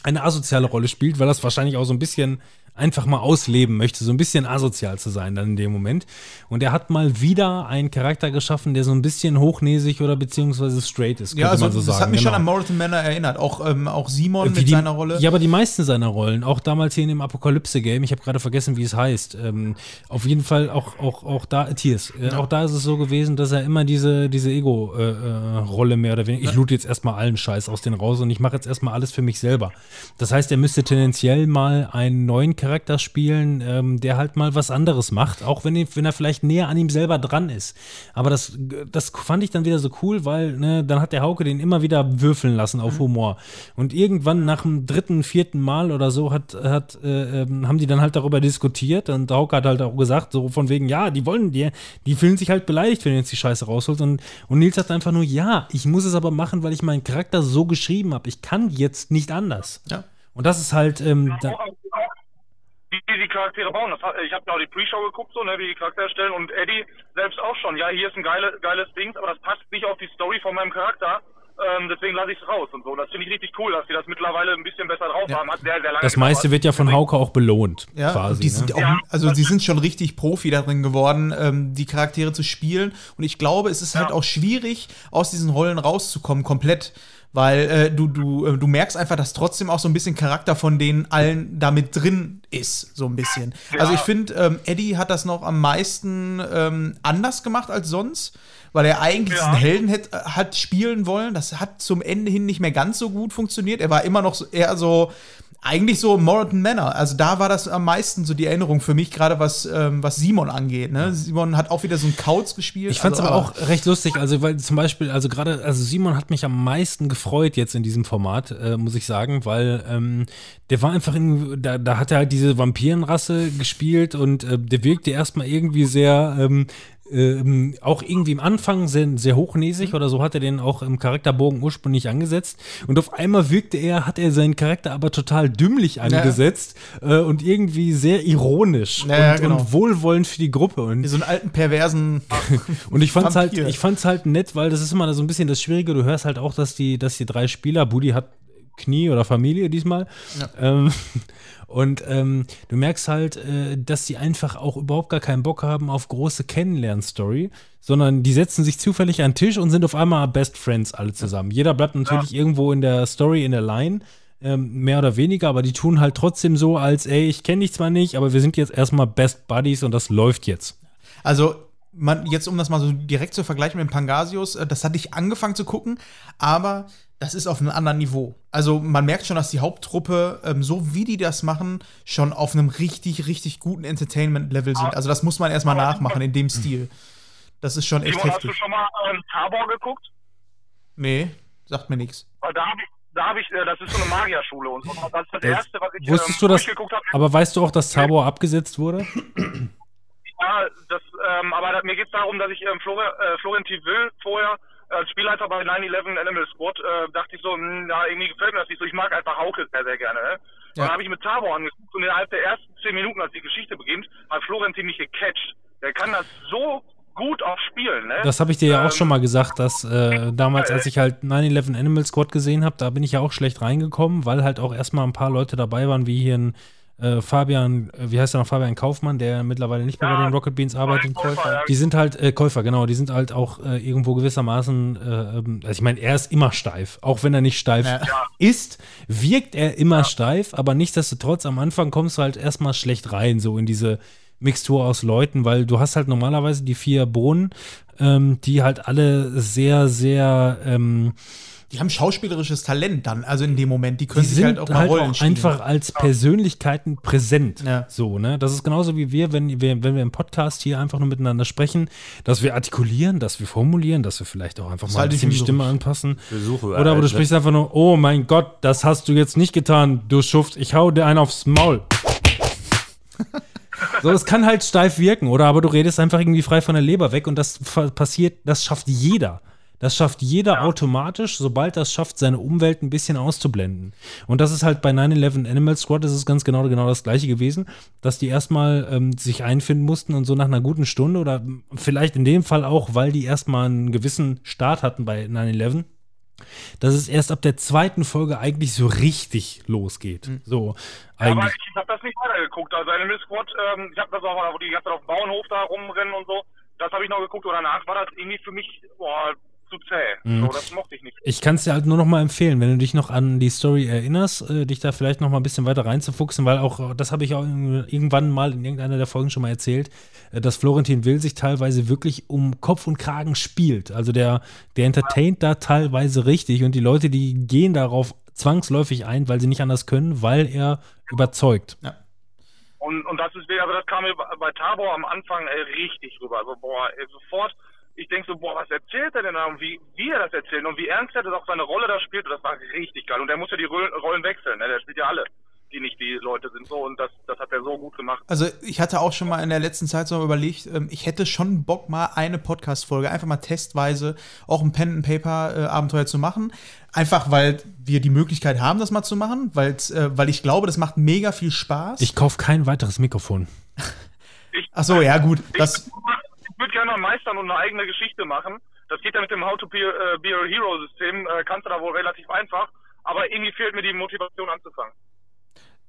eine asoziale Rolle spielt, weil das wahrscheinlich auch so ein bisschen einfach mal ausleben möchte, so ein bisschen asozial zu sein dann in dem Moment. Und er hat mal wieder einen Charakter geschaffen, der so ein bisschen hochnäsig oder beziehungsweise straight ist, könnte Ja, also man so das sagen. hat mich schon genau. an Moritan Manor erinnert. Auch, ähm, auch Simon Wie mit die, seiner Rolle. Ja, aber die meisten seiner Rollen, auch damals hier in dem Apokalypse-Game, ich habe gerade vergessen, wie es heißt. Ähm, auf jeden Fall auch, auch, auch da, Tiers, äh, auch da ist es so gewesen, dass er immer diese, diese Ego-Rolle mehr oder weniger, ich loot jetzt erstmal allen Scheiß aus den raus und ich mache jetzt erstmal alles für mich selber. Das heißt, er müsste tendenziell mal einen neuen Charakter spielen, ähm, der halt mal was anderes macht, auch wenn, wenn er vielleicht näher an ihm selber dran ist. Aber das, das fand ich dann wieder so cool, weil ne, dann hat der Hauke den immer wieder würfeln lassen auf Humor. Und irgendwann nach dem dritten, vierten Mal oder so hat, hat, äh, ähm, haben die dann halt darüber diskutiert und der Hauke hat halt auch gesagt, so von wegen, ja, die wollen dir, die fühlen sich halt beleidigt, wenn du jetzt die Scheiße rausholst. Und, und Nils sagt einfach nur, ja, ich muss es aber machen, weil ich meinen Charakter so geschrieben habe. Ich kann jetzt nicht anders. Ja. Und das ist halt, ähm, da, wie die die Charaktere bauen. Das, ich habe ja auch die Pre-Show geguckt, so, ne, wie die Charaktere erstellen und Eddie selbst auch schon. Ja, hier ist ein geile, geiles Ding, aber das passt nicht auf die Story von meinem Charakter. Ähm, deswegen lasse ich es raus und so. Das finde ich richtig cool, dass die das mittlerweile ein bisschen besser drauf haben. Hat sehr, sehr lange Das meiste gedauert. wird ja von Hauke auch belohnt, Ja, quasi. die sind ne? auch, also sie sind schon richtig Profi darin geworden, ähm, die Charaktere zu spielen. Und ich glaube, es ist halt auch schwierig, aus diesen Rollen rauszukommen, komplett. Weil äh, du, du, äh, du merkst einfach, dass trotzdem auch so ein bisschen Charakter von denen allen damit drin ist, so ein bisschen. Also ich finde, ähm, Eddie hat das noch am meisten ähm, anders gemacht als sonst, weil er eigentlich Ja. diesen Helden hat, hat spielen wollen. Das hat zum Ende hin nicht mehr ganz so gut funktioniert. Er war immer noch eher so, eigentlich so Morton Manor. Also da war das am meisten so die Erinnerung für mich, gerade was, ähm, was Simon angeht. Ne? Simon hat auch wieder so einen Kauz gespielt. Ich fand es also, aber auch recht lustig, also weil zum Beispiel, also gerade, also Simon hat mich am meisten gefreut jetzt in diesem Format, äh, muss ich sagen, weil ähm, der war einfach, in, da, da hat er halt diese Vampirenrasse gespielt und äh, der wirkte erstmal irgendwie sehr, ähm, ähm, auch irgendwie im Anfang sehr, sehr hochnäsig oder so hat er den auch im Charakterbogen ursprünglich angesetzt und auf einmal wirkte er, hat er seinen Charakter aber total dümmlich angesetzt äh, und irgendwie sehr ironisch Ja, ja, und, genau. und wohlwollend für die Gruppe und so einen alten perversen. (laughs) und ich fand's halt, Vampir. ich fand's halt nett, weil das ist immer so ein bisschen das Schwierige. Du hörst halt auch, dass die, dass die drei Spieler, Buddy hat Knie oder Familie diesmal. Ähm, und ähm, du merkst halt, äh, dass sie einfach auch überhaupt gar keinen Bock haben auf große Kennenlern-Story, sondern die setzen sich zufällig an den Tisch und sind auf einmal Best Friends alle zusammen. Jeder bleibt natürlich irgendwo in der Story, in der Line. Ähm, mehr oder weniger, aber die tun halt trotzdem so, als ey, ich kenne dich zwar nicht, aber wir sind jetzt erstmal Best Buddies und das läuft jetzt. Also, man, jetzt um das mal so direkt zu vergleichen mit dem Pangasius, äh, das hatte ich angefangen zu gucken, aber das ist auf einem anderen Niveau. Also man merkt schon, dass die Haupttruppe, ähm, so wie die das machen, schon auf einem richtig, richtig guten Entertainment-Level sind. Also das muss man erstmal nachmachen in dem Stil. Das ist schon echt Simon, hast du heftig. schon mal ähm, Tabor geguckt? Nee, sagt mir nichts. Weil da habe ich, da habe ich, äh, das ist so eine Magierschule und so. Das ist das Erste, was ich Wusstest ähm, du das? durchgeguckt habe. Aber weißt du auch, dass Tabor abgesetzt wurde? Ja, das, ähm, aber da, mir geht es darum, dass ich ähm, Florian, äh, Florentin Will vorher als Spielleiter bei 9-11 Animal Squad äh, dachte ich so, hm, na, irgendwie gefällt mir das nicht so. Ich mag einfach Hauke sehr, sehr gerne. Ne? Ja. Dann habe ich mit Tabor angeguckt und innerhalb der ersten zehn Minuten, als die Geschichte beginnt, hat Florentin mich gecatcht. Der kann das so gut auch spielen. Ne? Das habe ich dir ja auch Ähm, schon mal gesagt, dass äh, damals, als ich halt 9-11 Animal Squad gesehen habe, da bin ich ja auch schlecht reingekommen, weil halt auch erstmal ein paar Leute dabei waren, wie hier ein äh, Fabian, äh, wie heißt der noch, Fabian Kaufmann, der mittlerweile nicht mehr Ja, bei den Rocket Beans arbeitet. Käufer, ja. Die sind halt, äh, Käufer, genau, die sind halt auch äh, irgendwo gewissermaßen, äh, ähm, also ich meine, er ist immer steif, auch wenn er nicht steif Ja. ist, wirkt er immer steif, aber nichtsdestotrotz, am Anfang kommst du halt erstmal schlecht rein, so in diese Mixtur aus Leuten, weil du hast halt normalerweise die vier Bohnen, ähm, die halt alle sehr, sehr, ähm, Die haben schauspielerisches Talent dann, also in dem Moment. Die die können sich sind halt auch mal Rollen spielen. einfach als Persönlichkeiten präsent. Ja. So, ne? Das ist genauso wie wir, wenn wir, wenn wir im Podcast hier einfach nur miteinander sprechen, dass wir artikulieren, dass wir formulieren, dass wir vielleicht auch einfach mal ein bisschen die Stimme anpassen. Versuche, Oder aber du Alter. sprichst einfach nur, oh mein Gott, das hast du jetzt nicht getan, du Schuft, ich hau dir einen aufs Maul. (laughs) so, es kann halt steif wirken, oder? Aber du redest einfach irgendwie frei von der Leber weg und das passiert, das schafft jeder. Das schafft jeder automatisch, sobald das schafft, seine Umwelt ein bisschen auszublenden. Und das ist halt bei 9-11 Animal Squad, das ist ganz genau, genau das gleiche gewesen, dass die erstmal ähm, sich einfinden mussten und so nach einer guten Stunde oder vielleicht in dem Fall auch, weil die erstmal einen gewissen Start hatten bei 9-11, dass es erst ab der zweiten Folge eigentlich so richtig losgeht. So, aber eigentlich. ich habe das nicht weitergeguckt. Also Animal Squad, ähm, ich habe das auch, die ganze Zeit auf dem Bauernhof da rumrennen und so. Das habe ich noch geguckt und danach war das irgendwie für mich boah, zu zäh. Mhm. So, das mochte ich nicht. Ich kann es dir halt nur noch mal empfehlen, wenn du dich noch an die Story erinnerst, äh, dich da vielleicht noch mal ein bisschen weiter reinzufuchsen, weil auch, äh, das habe ich auch irgendwann mal in irgendeiner der Folgen schon mal erzählt, äh, dass Florentin Will sich teilweise wirklich um Kopf und Kragen spielt. Also der, der entertaint da teilweise richtig und die Leute, die gehen darauf zwangsläufig ein, weil sie nicht anders können, weil er überzeugt. Und, und das ist, also das kam mir bei Tabor am Anfang ey, richtig rüber. Also, boah, sofort, ich denke so, boah, was erzählt er denn da und wie, wie er das erzählt und wie ernst er das auch seine Rolle da spielt. Und das war richtig geil. Und der muss ja die Rollen, wechseln, ne? Der spielt ja alle, die nicht die Leute sind. So, und das, das hat er so gut gemacht. Also ich hatte auch schon mal in der letzten Zeit so überlegt, ähm, ich hätte schon Bock mal eine Podcast-Folge, einfach mal testweise auch ein Pen-and-Paper-Abenteuer zu machen. Einfach, weil wir die Möglichkeit haben, das mal zu machen, weil's, äh, weil ich glaube, das macht mega viel Spaß. Ich kaufe kein weiteres Mikrofon. (laughs) Ach so, ja gut, das, ich würde gerne mal meistern und eine eigene Geschichte machen. Das geht ja mit dem How to Be, äh, be a Hero System, äh, kannst du da wohl relativ einfach, aber irgendwie fehlt mir die Motivation anzufangen.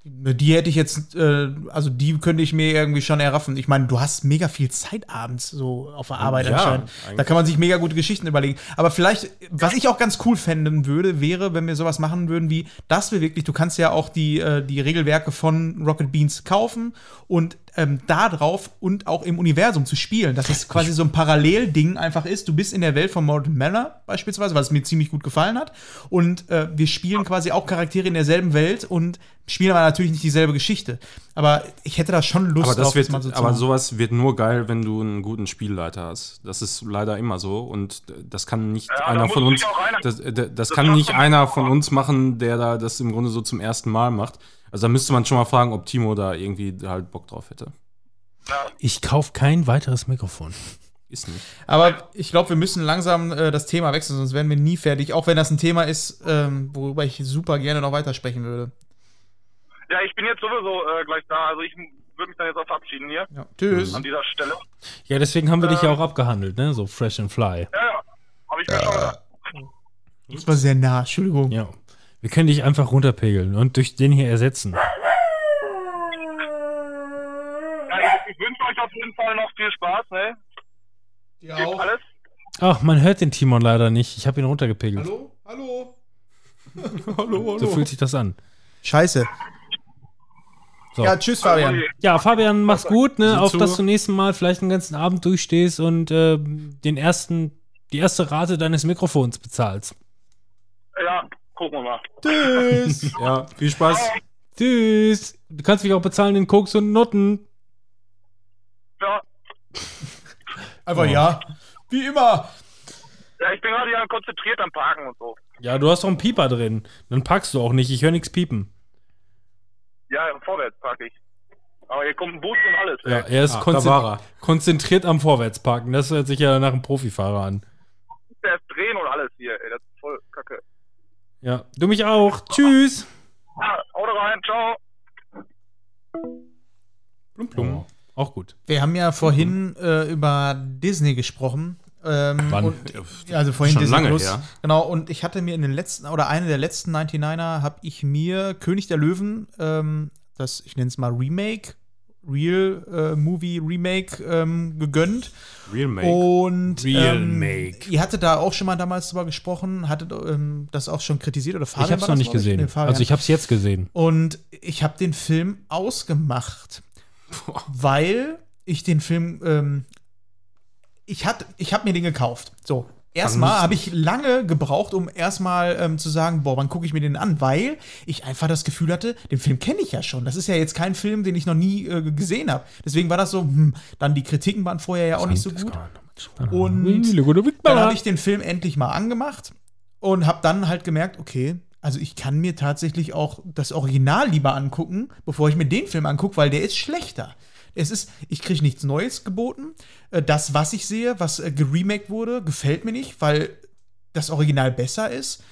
Die hätte ich jetzt, äh, also die könnte ich mir irgendwie schon erraffen. Ich meine, du hast mega viel Zeit abends so auf der Arbeit Ja, anscheinend. Da kann man sich mega gute Geschichten überlegen. Aber vielleicht, was ich auch ganz cool fänden würde, wäre, wenn wir sowas machen würden wie, dass wir wirklich, du kannst ja auch die, äh, die Regelwerke von Rocket Beans kaufen und ähm, da drauf und auch im Universum zu spielen. Dass es quasi so ein Parallelding einfach ist. Du bist in der Welt von Mortal Manor beispielsweise, was mir ziemlich gut gefallen hat. Und äh, wir spielen quasi auch Charaktere in derselben Welt und spielen aber natürlich nicht dieselbe Geschichte. Aber ich hätte da schon Lust Aber, das drauf, wird, mal so zu aber machen. sowas wird nur geil, wenn du einen guten Spielleiter hast. Das ist leider immer so und das kann nicht Ja, einer von uns. einer- Das, äh, das, Das kann nicht einer von uns machen, der da das im Grunde so zum ersten Mal macht. Also da müsste man schon mal fragen, ob Timo da irgendwie halt Bock drauf hätte. Ich kaufe kein weiteres Mikrofon. Ist nicht. Aber ich glaube, wir müssen langsam äh, das Thema wechseln, sonst werden wir nie fertig. Auch wenn das ein Thema ist, ähm, worüber ich super gerne noch weitersprechen würde. Ja, ich bin jetzt sowieso äh, gleich da, also ich würde mich dann jetzt auch verabschieden hier Ja. Tschüss. an dieser Stelle. Ja, deswegen haben wir dich ja auch abgehandelt, ne? So fresh and fly. Ja, ja, habe ich mir schon gedacht. Das war sehr nah, Entschuldigung. Ja. Wir können dich einfach runterpegeln und durch den hier ersetzen. Ich, wünsche euch auf jeden Fall noch viel Spaß, ne? Ja, auch. alles. Ach, man hört den Timon leider nicht. Ich habe ihn runtergepegelt. (laughs) Hallo? Hallo? So fühlt sich das an. Scheiße. So. Ja, tschüss, Fabian. Ja, Fabian, mach's gut, ne? Sieh Auf zu. dass du nächsten Mal vielleicht den ganzen Abend durchstehst und äh, den ersten, die erste Rate deines Mikrofons bezahlst. Ja, gucken wir mal. Tschüss. (laughs) Ja, viel Spaß. Tschüss. Du kannst mich auch bezahlen in Koks und Nutten. Ja, Einfach ja. Wie immer. ja ich bin gerade ja konzentriert am Parken und so. Ja, du hast doch einen Pieper drin. Dann packst du auch nicht. Ich höre nichts piepen. Ja, vorwärts parke ich. Aber hier kommt ein Bus und alles. Ja, ey. er ist Ah, konzentri- er. konzentriert am Vorwärtsparken. Das hört sich ja nach einem Profifahrer an. Der ist drehen und alles hier, ey. Das. Ja, du mich auch. Tschüss. Ja, Haut rein, ciao. Plum, plum. Auch gut. Wir haben ja vorhin äh, über Disney gesprochen. Ähm, Wann? Und, ja, also vorhin Schon Disney lange Plus. her. Genau, und ich hatte mir in den letzten, oder eine der letzten 99er, habe ich mir König der Löwen, ähm, das, ich nenne es mal Remake, Real äh, Movie Remake ähm, gegönnt. Real Make. Und Real ähm, Make. ihr hattet da auch schon mal damals drüber gesprochen, hattet ähm, das auch schon kritisiert oder Fabian Ich hab's noch nicht ich? gesehen. Fabian. also ich hab's jetzt gesehen. Und ich habe den Film ausgemacht, weil ich den Film, ähm, ich hatte, ich habe mir den gekauft. So. Erstmal habe ich lange gebraucht, um erstmal ähm, zu sagen, boah, wann gucke ich mir den an? Weil ich einfach das Gefühl hatte, den Film kenne ich ja schon. Das ist ja jetzt kein Film, den ich noch nie äh, gesehen habe. Deswegen war das so, hm, dann die Kritiken waren vorher ja auch nicht so gut. Und dann habe ich den Film endlich mal angemacht und habe dann halt gemerkt, okay, also ich kann mir tatsächlich auch das Original lieber angucken, bevor ich mir den Film angucke, weil der ist schlechter. Es ist, ich kriege nichts Neues geboten. Äh, Das, was ich sehe, was äh, geremaked wurde, gefällt mir nicht, weil das Original besser ist.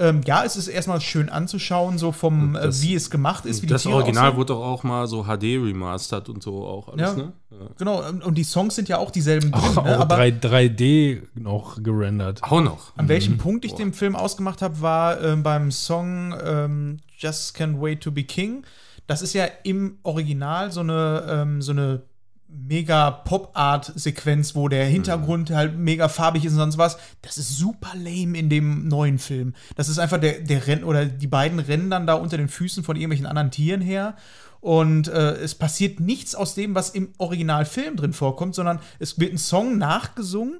Ähm, ja, es ist erstmal schön anzuschauen, so vom, Und das- äh, wie es gemacht ist, wie die das Tiere Original aussehen. wurde doch auch mal so HD remastert und so auch alles, Ja. ne? Ja. Genau, und und die Songs sind ja auch dieselben drin. Auch, ne? auch 3, 3D noch gerendert. Auch noch. An welchem Punkt ich den Film ausgemacht habe, war ähm, beim Song ähm, Just Can't Wait to Be King. Das ist ja im Original so eine, ähm, so eine mega Pop-Art-Sequenz, wo der Hintergrund halt mega farbig ist und sonst was. Das ist super lame in dem neuen Film. Das ist einfach der, der Renn oder die beiden rennen dann da unter den Füßen von irgendwelchen anderen Tieren her. Und äh, es passiert nichts aus dem, was im Originalfilm drin vorkommt, sondern es wird ein Song nachgesungen.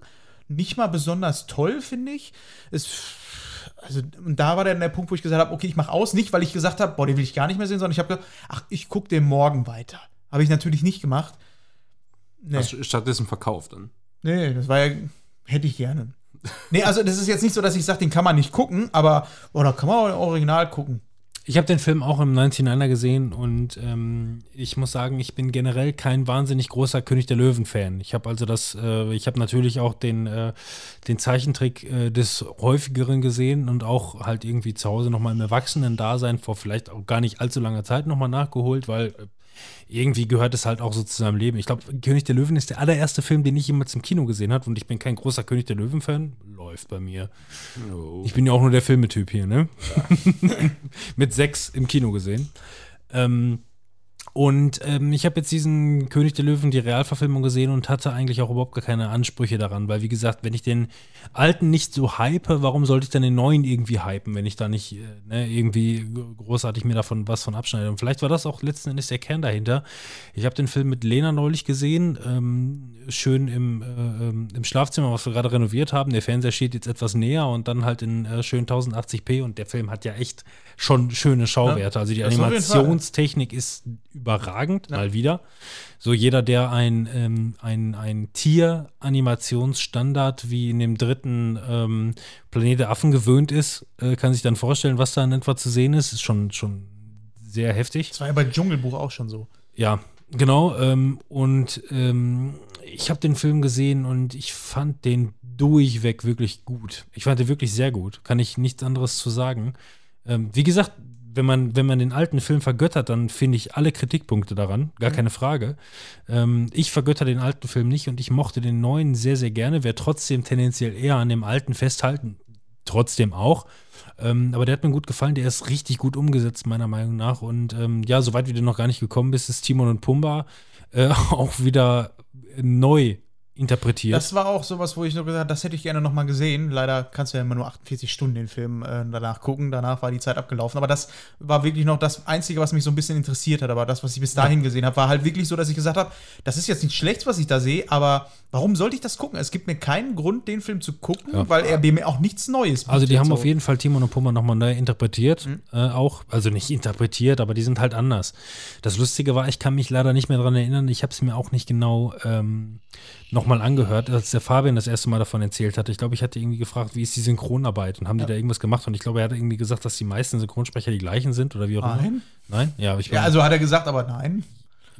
Nicht mal besonders toll, finde ich. Es, also, und da war dann der Punkt, wo ich gesagt habe, okay, ich mache aus. Nicht, weil ich gesagt habe, boah, den will ich gar nicht mehr sehen, sondern ich habe gesagt, ach, ich gucke den morgen weiter. Habe ich natürlich nicht gemacht. Nee. Hast du stattdessen verkauft dann. Nee, das war ja, hätte ich gerne. Nee, also das ist jetzt nicht so, dass ich sage, den kann man nicht gucken, aber, oder kann man auch im Original gucken. Ich habe den Film auch im 99er gesehen und ähm, ich muss sagen, ich bin generell kein wahnsinnig großer König der Löwen-Fan. Ich habe also das, äh, ich habe natürlich auch den, äh, den Zeichentrick äh, des häufigeren gesehen und auch halt irgendwie zu Hause nochmal im Erwachsenen-Dasein vor vielleicht auch gar nicht allzu langer Zeit nochmal nachgeholt, weil äh, irgendwie gehört es halt auch so zu seinem Leben. Ich glaube, König der Löwen ist der allererste Film, den ich jemals im Kino gesehen habe und ich bin kein großer König der Löwen-Fan. Läuft bei mir. Ich bin ja auch nur der Filmetyp hier, ne? (laughs) Mit sechs im Kino gesehen. Ähm, und ähm, ich habe jetzt diesen König der Löwen, die Realverfilmung gesehen und hatte eigentlich auch überhaupt gar keine Ansprüche daran, weil wie gesagt, wenn ich den alten nicht so hype, warum sollte ich dann den neuen irgendwie hypen, wenn ich da nicht äh, ne, irgendwie großartig mir davon was von abschneide? Und vielleicht war das auch letzten Endes der Kern dahinter. Ich habe den Film mit Lena neulich gesehen, ähm, schön im, äh, ähm, im Schlafzimmer, was wir gerade renoviert haben. Der Fernseher steht jetzt etwas näher und dann halt in äh, schön 1080p und der Film hat ja echt schon schöne Schauwerte. Also die. Animationstechnik ist überragend, mal wieder. So jeder, der ein, ähm, ein, ein Tier-Animationsstandard wie in dem dritten ähm, Planet der Affen gewöhnt ist, äh, kann sich dann vorstellen, was da in etwa zu sehen ist. Ist schon, schon sehr heftig. Das war ja bei Dschungelbuch auch schon so. Ja, genau. Ähm, und ähm, ich habe den Film gesehen und ich fand den durchweg wirklich gut. Ich fand den wirklich sehr gut. Kann ich nichts anderes zu sagen. Ähm, wie gesagt, wenn man, wenn man den alten Film vergöttert, dann finde ich alle Kritikpunkte daran, gar keine Frage. Ähm, ich vergötter den alten Film nicht und ich mochte den neuen sehr, sehr gerne, werde trotzdem tendenziell eher an dem alten festhalten. Trotzdem auch. Ähm, aber der hat mir gut gefallen, der ist richtig gut umgesetzt, meiner Meinung nach. Und ähm, ja, soweit wie du noch gar nicht gekommen bist, ist Timon und Pumba äh, (laughs) auch wieder neu interpretiert. Das war auch sowas, wo ich nur gesagt habe, das hätte ich gerne noch mal gesehen. Leider kannst du ja immer nur 48 Stunden den Film äh, danach gucken. Danach war die Zeit abgelaufen. Aber das war wirklich noch das Einzige, was mich so ein bisschen interessiert hat. Aber das, was ich bis dahin gesehen habe, war halt wirklich so, dass ich gesagt habe, das ist jetzt nicht schlecht, was ich da sehe, aber warum sollte ich das gucken? Es gibt mir keinen Grund, den Film zu gucken, Ja. weil er mir auch nichts Neues Also die bietet, haben so. auf jeden Fall Timon und Pumba nochmal neu interpretiert, Mhm. äh, auch, also nicht interpretiert, aber die sind halt anders. Das Lustige war, ich kann mich leider nicht mehr daran erinnern, ich habe es mir auch nicht genau ähm, nochmal angehört, als der Fabian das erste Mal davon erzählt hatte. Ich glaube, ich hatte irgendwie gefragt, wie ist die Synchronarbeit und haben die da irgendwas gemacht und ich glaube, er hat irgendwie gesagt, dass die meisten Synchronsprecher die gleichen sind oder wie auch immer. Nein. Nein? Ja, ich Ja, also hat er gesagt, aber nein.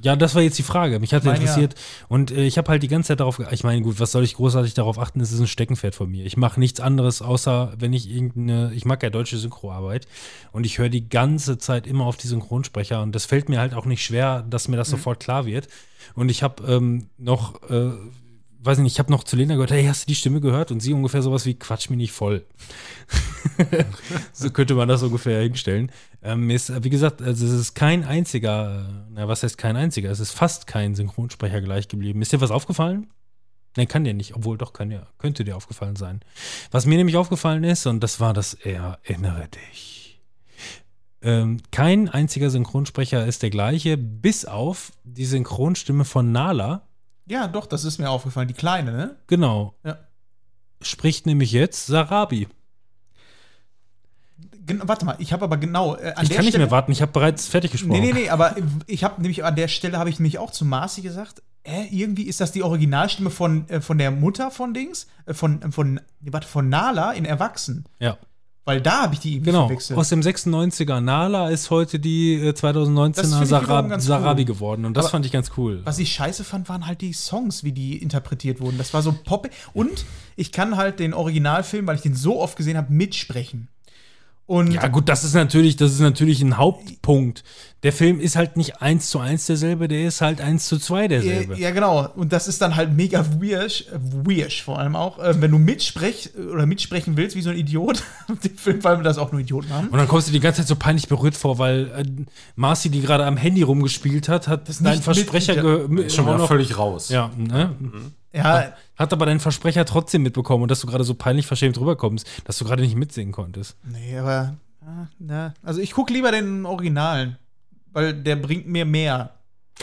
ja, das war jetzt die Frage. Mich hat interessiert. Und äh, ich habe halt die ganze Zeit darauf, ge- ich meine, gut, was soll ich großartig darauf achten? Es ist ein Steckenpferd von mir. Ich mache nichts anderes, außer wenn ich irgendeine, ich mag ja deutsche Synchroarbeit und ich höre die ganze Zeit immer auf die Synchronsprecher und das fällt mir halt auch nicht schwer, dass mir das sofort klar wird. Und ich habe ähm, noch, äh, weiß nicht, ich habe noch zu Lena gehört, hey, hast du die Stimme gehört? Und sie ungefähr sowas wie, quatsch mich nicht voll. (laughs) so könnte man das ungefähr hinstellen. Ähm, ist, äh, wie gesagt, also es ist kein einziger, äh, na, was heißt kein einziger? Es ist fast kein Synchronsprecher gleich geblieben. Ist dir was aufgefallen? Nein, kann dir nicht, obwohl doch kann ja, könnte dir aufgefallen sein. Was mir nämlich aufgefallen ist, und das war das Erinnere dich. Ähm, kein einziger Synchronsprecher ist der gleiche, bis auf die Synchronstimme von Nala. Ja, doch, das ist mir aufgefallen. Die Kleine, ne? Genau. Ja. Spricht nämlich jetzt Sarabi. Gen warte mal, ich habe aber genau äh, an Ich kann nicht Stelle, mehr warten, ich habe bereits fertig gesprochen. Nee, nee, nee, aber ich habe nämlich an der Stelle habe ich nämlich auch zu Marci gesagt, äh, irgendwie ist das die Originalstimme von, äh, von der Mutter von Dings, äh, von, von, warte, von Nala in Erwachsen. Ja. Weil da habe ich die Genau, verwechselt. aus dem 96er Nala ist heute die äh, Das 2019er finde ich wiederum Sarab Sarabi cool. geworden und das Aber- fand ich ganz cool. Was ich scheiße fand, waren halt die Songs, wie die interpretiert wurden. Das war so pop. Und ich kann halt den Originalfilm, weil ich den so oft gesehen habe, mitsprechen. Und Ja, gut, das ist natürlich, das ist natürlich ein Hauptpunkt. Der Film ist halt nicht eins zu eins derselbe, der ist halt eins zu zwei derselbe. Ja, ja, genau. Und das ist dann halt mega weird, weird vor allem auch, äh, wenn du mitsprech oder mitsprechen willst, wie so ein Idiot. (laughs) Den Film, weil wir das auch nur Idioten haben. Und dann kommst du die ganze Zeit so peinlich berührt vor, weil äh, Marci, die gerade am Handy rumgespielt hat, hat Das deinen Versprecher schon noch- völlig raus. Ja, ne? Ja, Hat aber deinen Versprecher trotzdem mitbekommen und dass du gerade so peinlich verschämt rüberkommst, dass du gerade nicht mitsingen konntest. nee, aber. ah, Na, also ich gucke lieber den Originalen, weil der bringt mir mehr.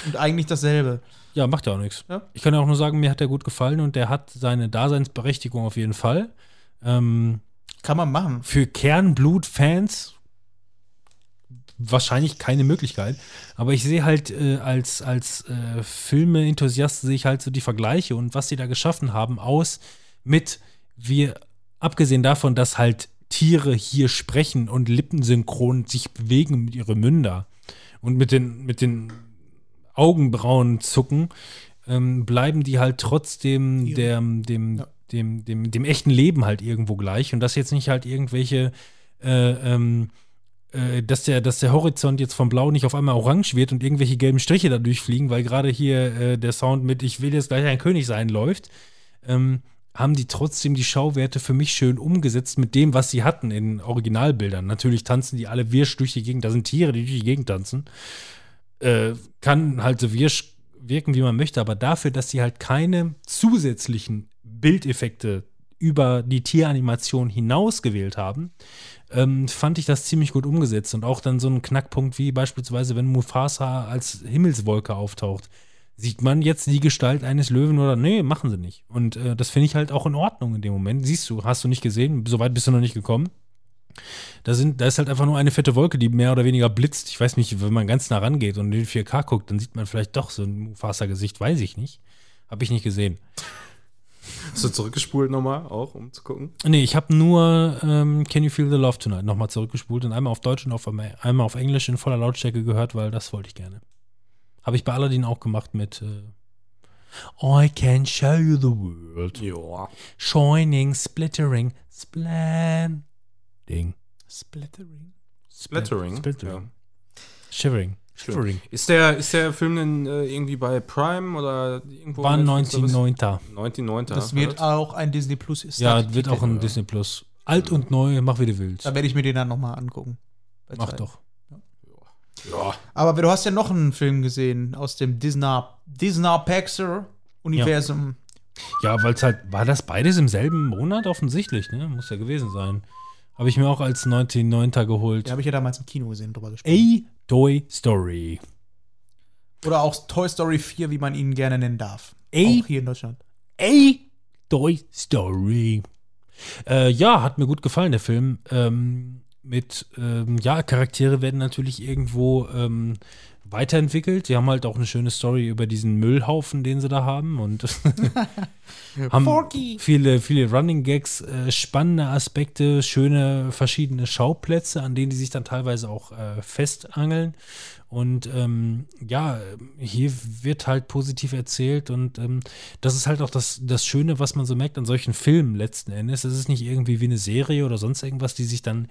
Und eigentlich dasselbe. Ja, macht ja auch nichts. Ja. Ich kann ja auch nur sagen, mir hat der gut gefallen und der hat seine Daseinsberechtigung auf jeden Fall. Ähm, Kann man machen. für Kernblut-Fans wahrscheinlich keine Möglichkeit. Aber ich sehe halt äh, als, als äh, Filme-Enthusiast sehe ich halt so die Vergleiche und was sie da geschaffen haben aus mit wir, abgesehen davon, dass halt Tiere hier sprechen und lippensynchron sich bewegen mit ihren Münder und mit den, mit den Augenbrauen zucken, ähm, bleiben die halt trotzdem Tiere. dem, dem, Ja. dem, dem, dem echten Leben halt irgendwo gleich. Und das jetzt nicht halt irgendwelche äh, ähm, äh, dass der, dass der Horizont jetzt vom Blau nicht auf einmal orange wird und irgendwelche gelben Striche da durchfliegen, weil gerade hier äh, der Sound mit Ich will jetzt gleich ein König sein läuft, ähm, haben die trotzdem die Schauwerte für mich schön umgesetzt mit dem, was sie hatten in Originalbildern. Natürlich tanzen die alle wirsch durch die Gegend, da sind Tiere, die durch die Gegend tanzen. Äh, kann halt so wirsch wirken, wie man möchte, aber dafür, dass sie halt keine zusätzlichen Bildeffekte über die Tieranimation hinaus gewählt haben, ähm, fand ich das ziemlich gut umgesetzt. Und auch dann so ein Knackpunkt wie beispielsweise, wenn Mufasa als Himmelswolke auftaucht. Sieht man jetzt die Gestalt eines Löwen oder nee, machen sie nicht. Und äh, das finde ich halt auch in Ordnung in dem Moment. Siehst du, hast du nicht gesehen, soweit bist du noch nicht gekommen. Da, sind, da ist halt einfach nur eine fette Wolke, die mehr oder weniger blitzt. Ich weiß nicht, wenn man ganz nah rangeht und in 4K guckt, dann sieht man vielleicht doch so ein Mufasa-Gesicht, weiß ich nicht. Habe ich nicht gesehen. Hast du zurückgespult nochmal auch, um zu gucken? Nee, ich habe nur ähm, Can You Feel the Love Tonight nochmal zurückgespult und einmal auf Deutsch und auf, einmal auf Englisch in voller Lautstärke gehört, weil das wollte ich gerne. Habe ich bei Aladdin auch gemacht mit äh, I can show you the world. Ja. Shining, splittering, splending. Splattering. Splattering. Splattering. Shivering. Shivering. Ist der, ist der Film denn äh, irgendwie bei Prime oder irgendwo? War auf Netflix oder was? 19.9. 19.9. Das wird auch ein Disney Plus. Ja, wird auch ein Disney Plus. Alt und neu, mach wie du willst. Da werde ich mir den dann nochmal angucken. Mach Zeit. doch. Ja. Aber du hast ja noch einen Film gesehen aus dem Disney, Disney Pixar Universum. Ja, weil es halt, war das beides im selben Monat offensichtlich, ne? Muss ja gewesen sein. Habe ich mir auch als 19.9. geholt. Den habe ich ja damals im Kino gesehen, drüber gesprochen. A Toy Story. Oder auch Toy Story 4, wie man ihn gerne nennen darf. Ey. Auch hier in Deutschland. A Toy Story. Äh, ja, hat mir gut gefallen, der Film. Ähm, mit, ähm, ja, Charaktere werden natürlich irgendwo ähm, weiterentwickelt. Die haben halt auch eine schöne Story über diesen Müllhaufen, den sie da haben. Und (laughs) haben Forky. viele, viele Running Gags, äh, spannende Aspekte, schöne verschiedene Schauplätze, an denen die sich dann teilweise auch äh, festangeln. Und ähm, ja, hier wird halt positiv erzählt und ähm, das ist halt auch das, das Schöne, was man so merkt an solchen Filmen letzten Endes. Es ist nicht irgendwie wie eine Serie oder sonst irgendwas, die sich dann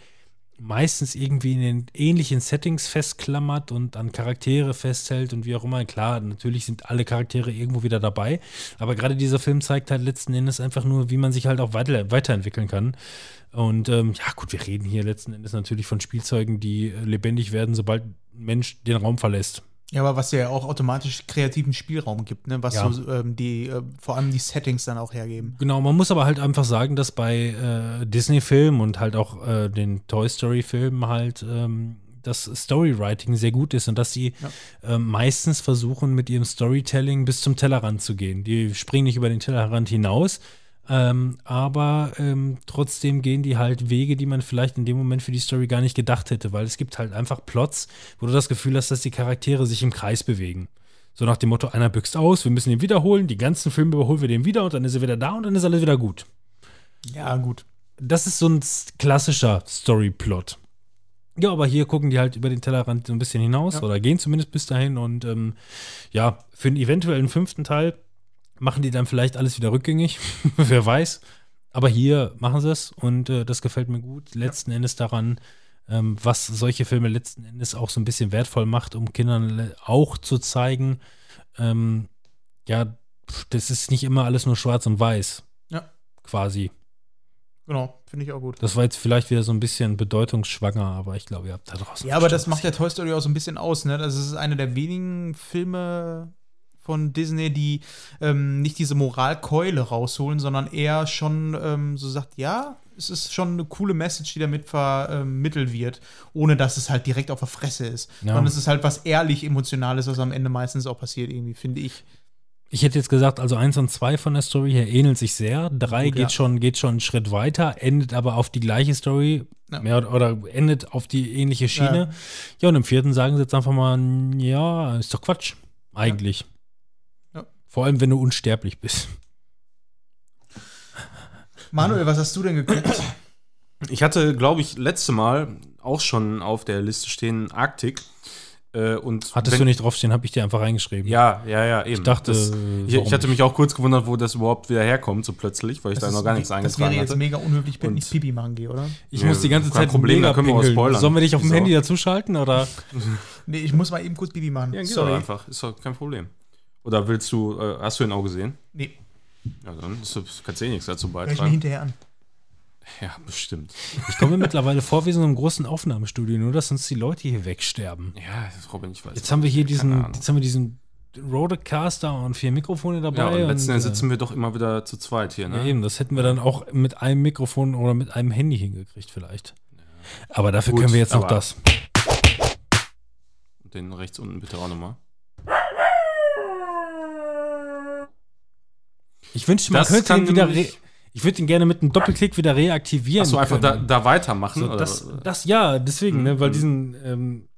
meistens irgendwie in den ähnlichen Settings festklammert und an Charaktere festhält und wie auch immer. Klar, natürlich sind alle Charaktere irgendwo wieder dabei, aber gerade dieser Film zeigt halt letzten Endes einfach nur, wie man sich halt auch weiter, weiterentwickeln kann. Und ähm, ja, gut, wir reden hier letzten Endes natürlich von Spielzeugen, die äh, lebendig werden, sobald ein Mensch den Raum verlässt. Ja, aber was ja auch automatisch kreativen Spielraum gibt, ne? was Ja. so ähm, die, äh, vor allem die Settings dann auch hergeben. Genau, man muss aber halt einfach sagen, dass bei äh, Disney-Filmen und halt auch äh, den Toy Story-Filmen halt ähm, das Storywriting sehr gut ist und dass sie ähm, meistens versuchen, mit ihrem Storytelling bis zum Tellerrand zu gehen. Die springen nicht über den Tellerrand hinaus, ähm, aber ähm, trotzdem gehen die halt Wege, die man vielleicht in dem Moment für die Story gar nicht gedacht hätte, weil es gibt halt einfach Plots, wo du das Gefühl hast, dass die Charaktere sich im Kreis bewegen. So nach dem Motto, einer büxt aus, wir müssen ihn wiederholen, die ganzen Filme überholen wir den wieder und dann ist er wieder da und dann ist alles wieder gut. Ja, gut. Das ist so ein klassischer Storyplot. Ja, aber hier gucken die halt über den Tellerrand so ein bisschen hinaus oder gehen zumindest bis dahin und ähm, ja, für einen eventuellen fünften Teil machen die dann vielleicht alles wieder rückgängig, (laughs) wer weiß. Aber hier machen sie es und äh, das gefällt mir gut. Letzten Endes daran, ähm, was solche Filme letzten Endes auch so ein bisschen wertvoll macht, um Kindern auch zu zeigen, ähm, ja, das ist nicht immer alles nur schwarz und weiß. Ja. Quasi. Genau, finde ich auch gut. Das war jetzt vielleicht wieder so ein bisschen bedeutungsschwanger, aber ich glaube, ihr habt da draußen. Ja, aber das macht der Toy Story auch so ein bisschen aus, ne? Das ist einer der wenigen Filme von Disney, die ähm, nicht diese Moralkeule rausholen, sondern eher schon ähm, so sagt, ja, es ist schon eine coole Message, die damit vermittelt wird, ohne dass es halt direkt auf der Fresse ist. Ja. Sondern es ist halt was ehrlich Emotionales, was am Ende meistens auch passiert, irgendwie, finde ich. Ich hätte jetzt gesagt, also eins und zwei von der Story her ähneln sich sehr. Drei Gut, geht, ja. schon, geht schon einen Schritt weiter, endet aber auf die gleiche Story, Ja. mehr oder, oder endet auf die ähnliche Schiene. Ja. und im vierten sagen sie jetzt einfach mal, ja, ist doch Quatsch. Eigentlich. Vor allem, wenn du unsterblich bist. Manuel, was hast du denn geguckt? Ich hatte, glaube ich, letzte Mal auch schon auf der Liste stehen Arktik. Äh, und Hattest wenn- du nicht draufstehen, habe ich dir einfach reingeschrieben. Ja, ja, ja, eben. Ich dachte, das, ich, ich hatte mich auch kurz gewundert, wo das überhaupt wieder herkommt, so plötzlich, weil ich Das da noch gar nichts wie- Das wäre eingetragen jetzt hatte. mega unhöflich, wenn ich Pipi machen gehe, oder? Ich Nee, muss die ganze Zeit Problem, mega da können wir auch pinkeln. spoilern. Sollen wir dich auf dem? Handy dazuschalten oder? Nee, ich muss mal eben kurz Pipi machen. Ja, geht Sorry. doch einfach. Ist doch kein Problem. Oder willst du, äh, hast du ihn auch gesehen? Nee, Ja, dann ist, kannst du eh nichts dazu höre ich mir beitragen. hinterher an. Ja, bestimmt. Ich komme mir mittlerweile vor wie so in einem großen Aufnahmestudio, nur dass uns die Leute hier wegsterben. Ja, das Robin, ich weiß. Jetzt haben wir hier diesen, jetzt haben wir diesen Rodecaster und vier Mikrofone dabei. Ja, und letzten Endes äh, sitzen wir doch immer wieder zu zweit hier, Ja, ne? eben, das hätten wir dann auch mit einem Mikrofon oder mit einem Handy hingekriegt vielleicht. Aber dafür Gut, können wir jetzt noch das. Den rechts unten bitte auch nochmal. Ich wünschte, man Das könnte ihn wieder. Ich würde ihn gerne mit einem Doppelklick wieder reaktivieren. Achso, einfach da, da weitermachen? So, das, das, ja, deswegen, ne, weil Mhm. diesen, ähm,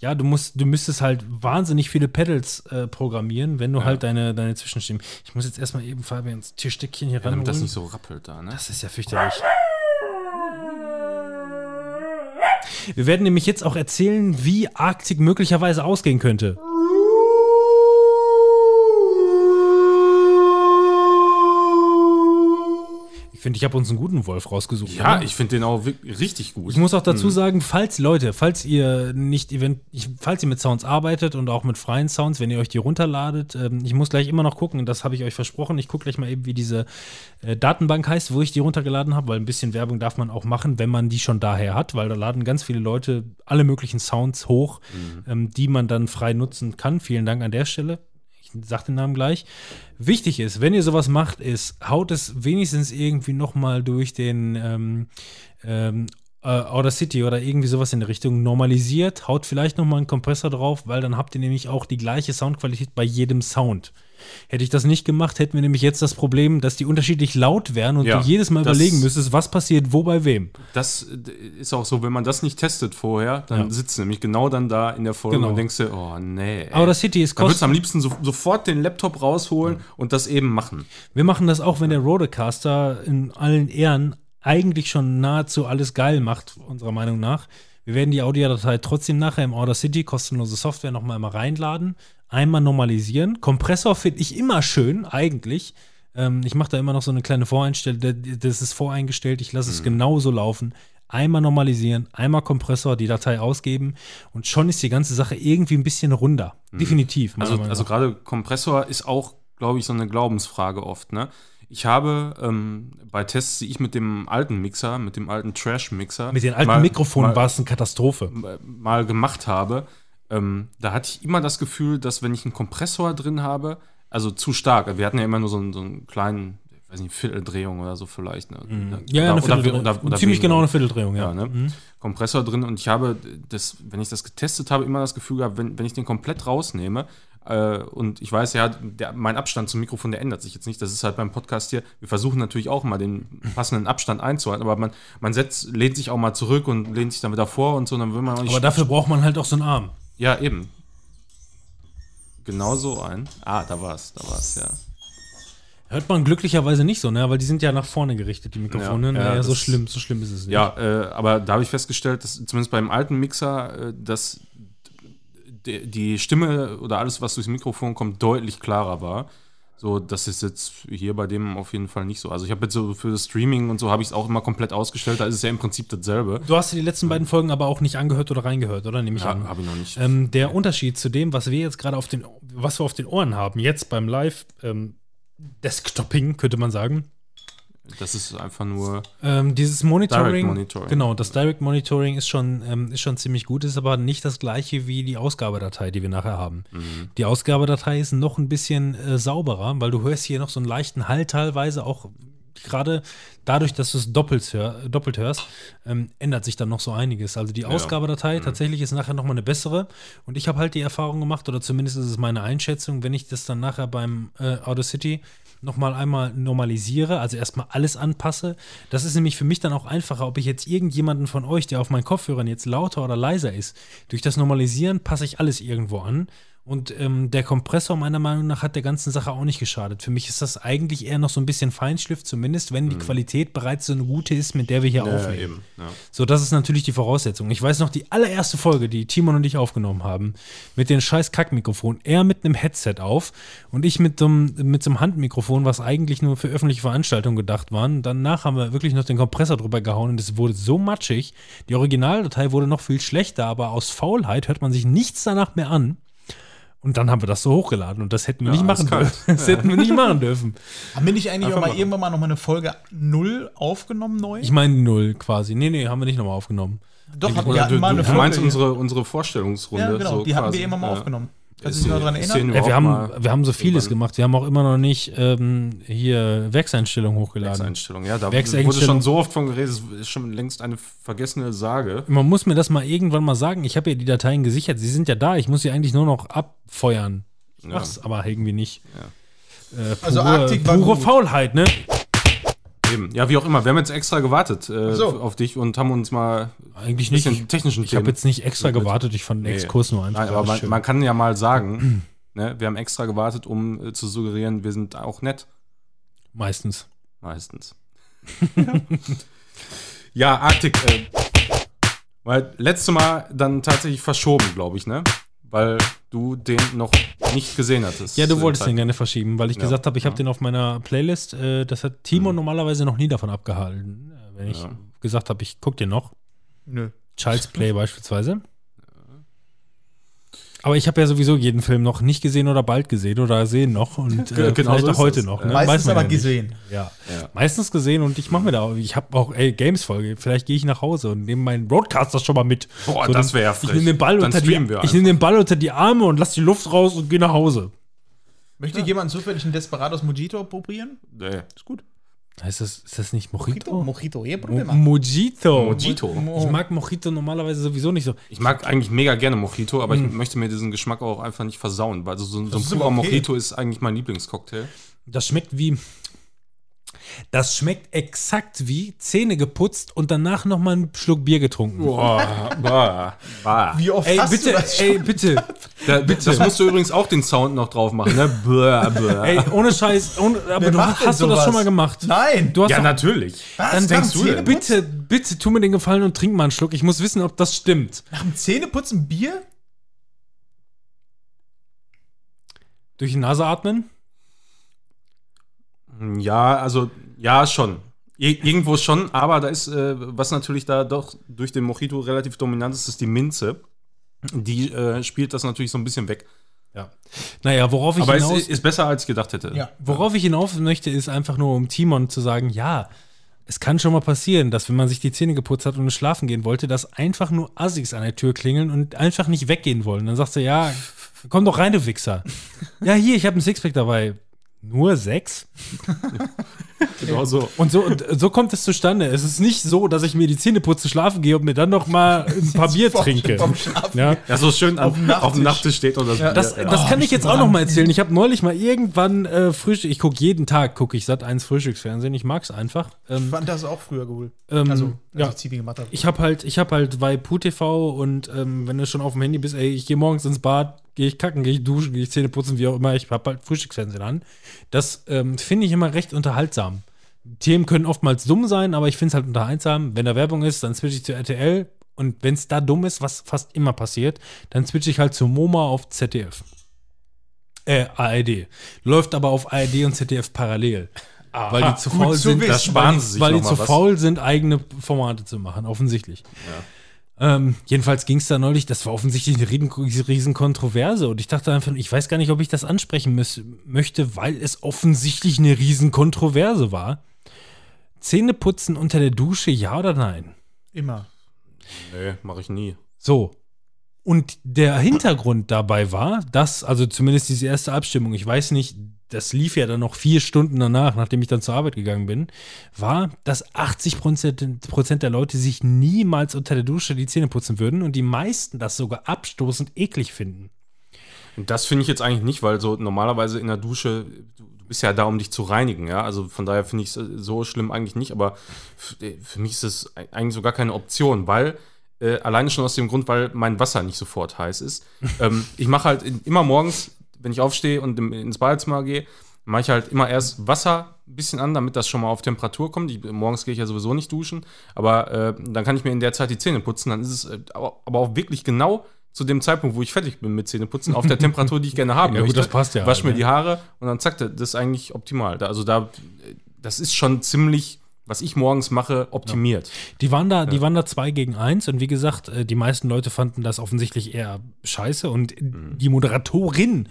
ja, du musst, du müsstest halt wahnsinnig viele Pedals äh, programmieren, wenn du Ja. halt deine, deine Zwischenstimmen. Ich muss jetzt erstmal eben Fabians Tierstückchen hier ja, ran. damit das nicht so rappelt da, ne? Das ist ja fürchterlich. Wir werden nämlich jetzt auch erzählen, wie Arktik möglicherweise ausgehen könnte. Ich finde, ich habe uns einen guten Wolf rausgesucht. ja, oder? ich finde den auch richtig gut. Ich muss auch dazu Mhm. sagen, falls Leute, falls ihr nicht event, falls ihr mit Sounds arbeitet und auch mit freien Sounds, wenn ihr euch die runterladet, ähm, ich muss gleich immer noch gucken, das habe ich euch versprochen. Ich gucke gleich mal eben, wie diese äh, Datenbank heißt, wo ich die runtergeladen habe, weil ein bisschen Werbung darf man auch machen, wenn man die schon daher hat, weil da laden ganz viele Leute alle möglichen Sounds hoch, ähm, die man dann frei nutzen kann. Vielen Dank an der Stelle. Ich sag den Namen gleich. Wichtig ist, wenn ihr sowas macht, ist, haut es wenigstens irgendwie nochmal durch den ähm, ähm, äh, Outer City oder irgendwie sowas in der Richtung normalisiert, haut vielleicht nochmal einen Kompressor drauf, weil dann habt ihr nämlich auch die gleiche Soundqualität bei jedem Sound. Hätte ich das nicht gemacht, hätten wir nämlich jetzt das Problem, dass die unterschiedlich laut wären und Ja, du jedes Mal das- überlegen müsstest, was passiert wo bei wem. Das ist auch so, wenn man das nicht testet vorher, dann Ja. sitzt du nämlich genau dann da in der Folge Genau. und denkst dir, oh nee. ey. Outer City ist würdest du am liebsten so, sofort den Laptop rausholen und das eben machen. Wir machen das auch, wenn der Rodecaster in allen Ehren eigentlich schon nahezu alles geil macht, unserer Meinung nach. Wir werden die Audiodatei trotzdem nachher im Order City kostenlose Software nochmal einmal reinladen, einmal normalisieren. Kompressor finde ich immer schön, eigentlich. Ähm, ich mache da immer noch so eine kleine Voreinstellung, das ist voreingestellt, ich lasse es genauso laufen. Einmal normalisieren, einmal Kompressor, die Datei ausgeben und schon ist die ganze Sache irgendwie ein bisschen runder. Definitiv. meiner Also, also gerade Kompressor ist auch, glaube ich, so eine Glaubensfrage oft. Ne? Ich habe ähm, bei Tests, die ich mit dem alten Mixer, mit dem alten Trash-Mixer, mit den alten mal- Mikrofonen war es eine Katastrophe. mal gemacht habe, ähm, da hatte ich immer das Gefühl, dass wenn ich einen Kompressor drin habe, also zu stark, wir hatten ja immer nur so einen, so einen kleinen, ich weiß nicht, Vierteldrehung oder so vielleicht. Ne? Mhm. Ja, ja, eine oder- Vierteldrehung. oder- oder Ziemlich weniger. genau eine Vierteldrehung, ja. Ja, ne? Mhm. Kompressor drin und ich habe das, wenn ich das getestet habe, immer das Gefühl gehabt, wenn, wenn ich den komplett rausnehme äh, und ich weiß ja, der, mein Abstand zum Mikrofon, der ändert sich jetzt nicht. Das ist halt beim Podcast hier. Wir versuchen natürlich auch mal den passenden Abstand einzuhalten, aber man, man setzt, lehnt sich auch mal zurück und lehnt sich dann wieder vor und so, dann will man auch nicht. Aber dafür braucht man halt auch so einen Arm. Ja, eben. Genau so ein. Ah, da war's, da war's, ja. Hört man glücklicherweise nicht so, ne? Weil die sind ja nach vorne gerichtet, die Mikrofone. Ja, ja, naja, so das- schlimm, so schlimm ist es nicht. Ja, äh, aber da habe ich festgestellt, dass zumindest beim alten Mixer, äh, dass die Stimme oder alles, was durchs Mikrofon kommt, deutlich klarer war. So, das ist jetzt hier bei dem auf jeden Fall nicht so. Also ich habe jetzt so für das Streaming und so habe ich es auch immer komplett ausgestellt. Da ist es ja im Prinzip dasselbe. Du hast die letzten beiden Folgen aber auch nicht angehört oder reingehört, oder? Nehme ich Ja, an. habe ich noch nicht. Ähm, der Unterschied zu dem, was wir jetzt gerade auf den, was wir auf den Ohren haben, jetzt beim Live ähm, Desktopping, könnte man sagen. Das ist einfach nur. Ähm, dieses Monitoring, Direct Monitoring. genau, das Direct Monitoring ist schon, ähm, ist schon ziemlich gut, ist aber nicht das gleiche wie die Ausgabedatei, die wir nachher haben. Mhm. Die Ausgabedatei ist noch ein bisschen äh, sauberer, weil du hörst hier noch so einen leichten Hall teilweise, auch gerade dadurch, dass du es doppelt, hör, doppelt hörst, ähm, ändert sich dann noch so einiges. Also die Ausgabedatei tatsächlich ist nachher nochmal eine bessere und ich habe halt die Erfahrung gemacht, oder zumindest ist es meine Einschätzung, wenn ich das dann nachher beim äh, Auto City nochmal einmal normalisiere, also erstmal alles anpasse. Das ist nämlich für mich dann auch einfacher, ob ich jetzt irgendjemanden von euch, der auf meinen Kopfhörern jetzt lauter oder leiser ist. Durch das Normalisieren passe ich alles irgendwo an. Und ähm, der Kompressor, meiner Meinung nach, hat der ganzen Sache auch nicht geschadet. Für mich ist das eigentlich eher noch so ein bisschen Feinschliff, zumindest wenn die Qualität bereits so eine gute ist, mit der wir hier Mhm. Ja, aufnehmen. eben. Ja. So, das ist natürlich die Voraussetzung. Ich weiß noch, die allererste Folge, die Timon und ich aufgenommen haben, mit dem scheiß Kackmikrofon, er mit einem Headset auf und ich mit so einem, mit so einem Handmikrofon, was eigentlich nur für öffentliche Veranstaltungen gedacht waren. Danach haben wir wirklich noch den Kompressor drüber gehauen und es wurde so matschig. Die Originaldatei wurde noch viel schlechter, aber aus Faulheit hört man sich nichts danach mehr an. Und dann haben wir das so hochgeladen und das hätten wir Ja, nicht machen dürfen. (laughs) Das hätten wir nicht machen dürfen. Haben wir nicht eigentlich Einfach auch mal machen. irgendwann mal noch mal eine Folge 0 aufgenommen neu? Ich meine null quasi. Nee, nee, haben wir nicht nochmal aufgenommen. Doch, hatten wir du, hatten mal du eine meinst Folge. unsere, unsere Vorstellungsrunde. ja, genau, so die hatten quasi. wir immer mal Ja. aufgenommen. Kannst du dich noch die erinnern? Ey, wir, haben, wir haben so vieles gemacht. Wir haben auch immer noch nicht ähm, hier Werkseinstellungen hochgeladen. Werkseinstellung. Ja, da Werkseinstellung. wurde schon so oft von geredet, es ist schon längst eine vergessene Sage. Man muss mir das mal irgendwann mal sagen. Ich habe ja die Dateien gesichert. Sie sind ja da. Ich muss sie eigentlich nur noch abfeuern. Ich Ja. mach's aber irgendwie nicht. Äh, Also pure, Arktik war pure gut. Faulheit, ne? Ja, wie auch immer. Wir haben jetzt extra gewartet äh, so. auf dich und haben uns mal Eigentlich ein bisschen nicht. technischen Ich habe jetzt nicht extra gewartet. Ich fand den Nee. Exkurs nur einfach Nein, aber man, man kann ja mal sagen, ne, wir haben extra gewartet, um äh, zu suggerieren, wir sind auch nett. Meistens. Meistens. (laughs) ja, Arktik. Äh, weil letzte Mal dann tatsächlich verschoben, glaube ich, ne? Weil du den noch nicht gesehen hattest. Ja, du wolltest den gerne verschieben, weil ich Ja. gesagt habe, ich habe Ja. den auf meiner Playlist. Äh, das hat Timo normalerweise noch nie davon abgehalten. äh, Wenn ich Ja. gesagt habe, ich gucke den noch. Nö. Child's Play beispielsweise. Aber ich habe ja sowieso jeden Film noch nicht gesehen oder bald gesehen oder sehen noch und (laughs) äh, Genau vielleicht so auch heute es. noch. Ja. Ne? Meistens aber ja gesehen. Ja. Ja. Meistens gesehen und ich mache mir da, ich habe auch, ey, Games-Folge, vielleicht gehe ich nach Hause und nehme meinen Broadcaster schon mal mit. Boah, So, das wäre ja Ich nehme den, Ball Dann unter die, streamen wir ich nehm den Ball unter die Arme und lass die Luft raus und gehe nach Hause. Möchte jemand zufällig einen Desperados Mojito probieren? Nee. Ist gut. Heißt das, ist das nicht Mojito? Mojito, eh Mo Problema. Mojito. Mojito. Ich mag Mojito normalerweise sowieso nicht so. Ich mag eigentlich mega gerne Mojito, aber ich möchte mir diesen Geschmack auch einfach nicht versauen, weil so, so ein Hm. ist purer okay. Mojito ist eigentlich mein Lieblingscocktail. Das schmeckt wie. Das schmeckt exakt wie Zähne geputzt und danach noch mal einen Schluck Bier getrunken. Boah, boah, boah. Wie oft Ey, hast bitte, du das schon? ey, bitte. Da, das musst du übrigens auch den Sound noch drauf machen, ne? Bäh, bäh. Ey, ohne Scheiß. Ohne, aber Wer du, denn hast du das schon mal gemacht? Nein. Du hast ja, doch, natürlich. Was? dann denkst du, Zähneputzen? bitte, bitte tu mir den Gefallen und trink mal einen Schluck. Ich muss wissen, ob das stimmt. Nach dem Zähneputzen Bier? Durch die Nase atmen? Ja, also, ja, schon. Ir irgendwo schon, aber da ist, äh, was natürlich da doch durch den Mojito relativ dominant ist, ist die Minze. Die äh, spielt das natürlich so ein bisschen weg. Ja. Naja, worauf ich Aber hinaus... ist, ist besser, als ich gedacht hätte. Ja. Worauf ich hinaus möchte, ist einfach nur, um Timon zu sagen, ja, es kann schon mal passieren, dass wenn man sich die Zähne geputzt hat und schlafen gehen wollte, dass einfach nur Assis an der Tür klingeln und einfach nicht weggehen wollen. Dann sagst du, ja, komm doch rein, du Wichser. (laughs) ja, hier, ich habe einen Sixpack dabei. Nur sechs? (laughs) Genau so. Und so, und so kommt es zustande. Es ist nicht so, dass ich mir die Zähne putze, schlafen gehe und mir dann noch mal ein (laughs) paar Bier trinke. Ja. Ja, so schön Auf auf, dem Nachttisch. Steht und das, Das, Bier. das Oh, kann ich jetzt auch noch mal erzählen. Ich habe neulich mal irgendwann äh, Frühstück. Ich gucke jeden Tag, gucke ich Sat 1 Frühstücksfernsehen. Ich mag es einfach. Ich Ähm, fand das auch früher cool. ähm, Also, als ja. ich Zivi gemacht habe. Ich habe halt, ich habe halt bei PuTV und ähm, wenn du schon auf dem Handy bist, ey, ich gehe morgens ins Bad, gehe ich kacken, gehe ich duschen, gehe ich Zähne putzen, wie auch immer, ich habe halt Frühstücksfernsehen an. Das ähm, finde ich immer recht unterhaltsam. Themen können oftmals dumm sein, aber ich finde es halt unterhaltsam. Wenn da Werbung ist, dann switche ich zu RTL und wenn es da dumm ist, was fast immer passiert, dann switche ich halt zu MoMA auf ZDF. Äh, ARD. Läuft aber auf ARD und ZDF parallel. weil die zu faul zu sind, wissen. Weil sie die, sich weil die zu was. faul sind, eigene Formate zu machen, offensichtlich. Ähm, jedenfalls ging es da neulich, das war offensichtlich eine riesen, riesen Kontroverse und ich dachte einfach, ich weiß gar nicht, ob ich das ansprechen müß, möchte, weil es offensichtlich eine riesen Kontroverse war. Zähne putzen unter der Dusche, ja oder nein? Immer. Nee, mache ich nie. So. Und der Hintergrund dabei war, dass, also zumindest diese erste Abstimmung, ich weiß nicht, das lief ja dann noch vier Stunden danach, nachdem ich dann zur Arbeit gegangen bin, war, dass 80 Prozent der Leute sich niemals unter der Dusche die Zähne putzen würden und die meisten das sogar abstoßend eklig finden. Und das finde ich jetzt eigentlich nicht, weil so normalerweise in der Dusche, du, bist ja da, um dich zu reinigen, ja. Also von daher finde ich es so schlimm eigentlich nicht, aber äh, für mich ist es eigentlich so gar keine Option, weil Äh, alleine schon aus dem Grund, weil mein Wasser nicht sofort heiß ist. (laughs) ähm, ich mache halt in, immer morgens, wenn ich aufstehe und ins Badezimmer gehe, mache ich halt immer erst Wasser ein bisschen an, damit das schon mal auf Temperatur kommt. Ich, morgens gehe ich ja sowieso nicht duschen, aber äh, dann kann ich mir in der Zeit die Zähne putzen. Dann ist es äh, aber, aber auch wirklich genau zu dem Zeitpunkt, wo ich fertig bin mit Zähneputzen, auf der Temperatur, die ich gerne haben (laughs) Ja, gut, möchte. das passt ja Wasch mir halt, ne? die Haare und dann zack, das ist eigentlich optimal. Da, also da, das ist schon ziemlich, was ich morgens mache, optimiert. Die waren da, die waren da zwei gegen eins und wie gesagt, äh, die meisten Leute fanden das offensichtlich eher scheiße und die Moderatorin,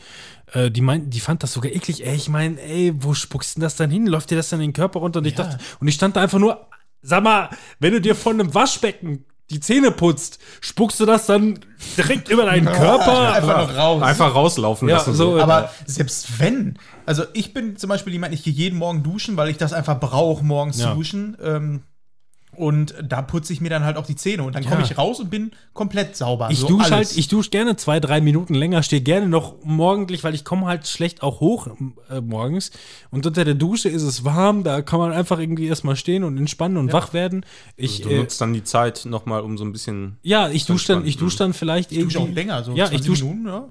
äh, die meint, die fand das sogar eklig. Ey, ich meine, ey, wo spuckst denn das dann hin? Läuft dir das dann in den Körper runter? Und ich dachte, und ich stand da einfach nur, sag mal, wenn du dir von einem Waschbecken die Zähne putzt, spuckst du das dann direkt über deinen (laughs) Körper? Einfach raus. Einfach rauslaufen Ja, lassen. so, Aber selbst wenn, also ich bin zum Beispiel jemand, ich gehe jeden Morgen duschen, weil ich das einfach brauche, morgens Ja. zu duschen. Ähm, und da putze ich mir dann halt auch die Zähne und dann komme Ja. ich raus und bin komplett sauber. Ich So dusche halt, ich dusche gerne zwei, drei Minuten länger, stehe gerne noch morgendlich, weil ich komme halt schlecht auch hoch äh, morgens. Und unter der Dusche ist es warm, da kann man einfach irgendwie erstmal stehen und entspannen und wach werden. Ich, du äh, nutzt dann die Zeit nochmal, um so ein bisschen. ja, ich dusche dann, ich dusche dann vielleicht ich dusche irgendwie. auch länger, so ja, ich 20 dusche Minuten, ja.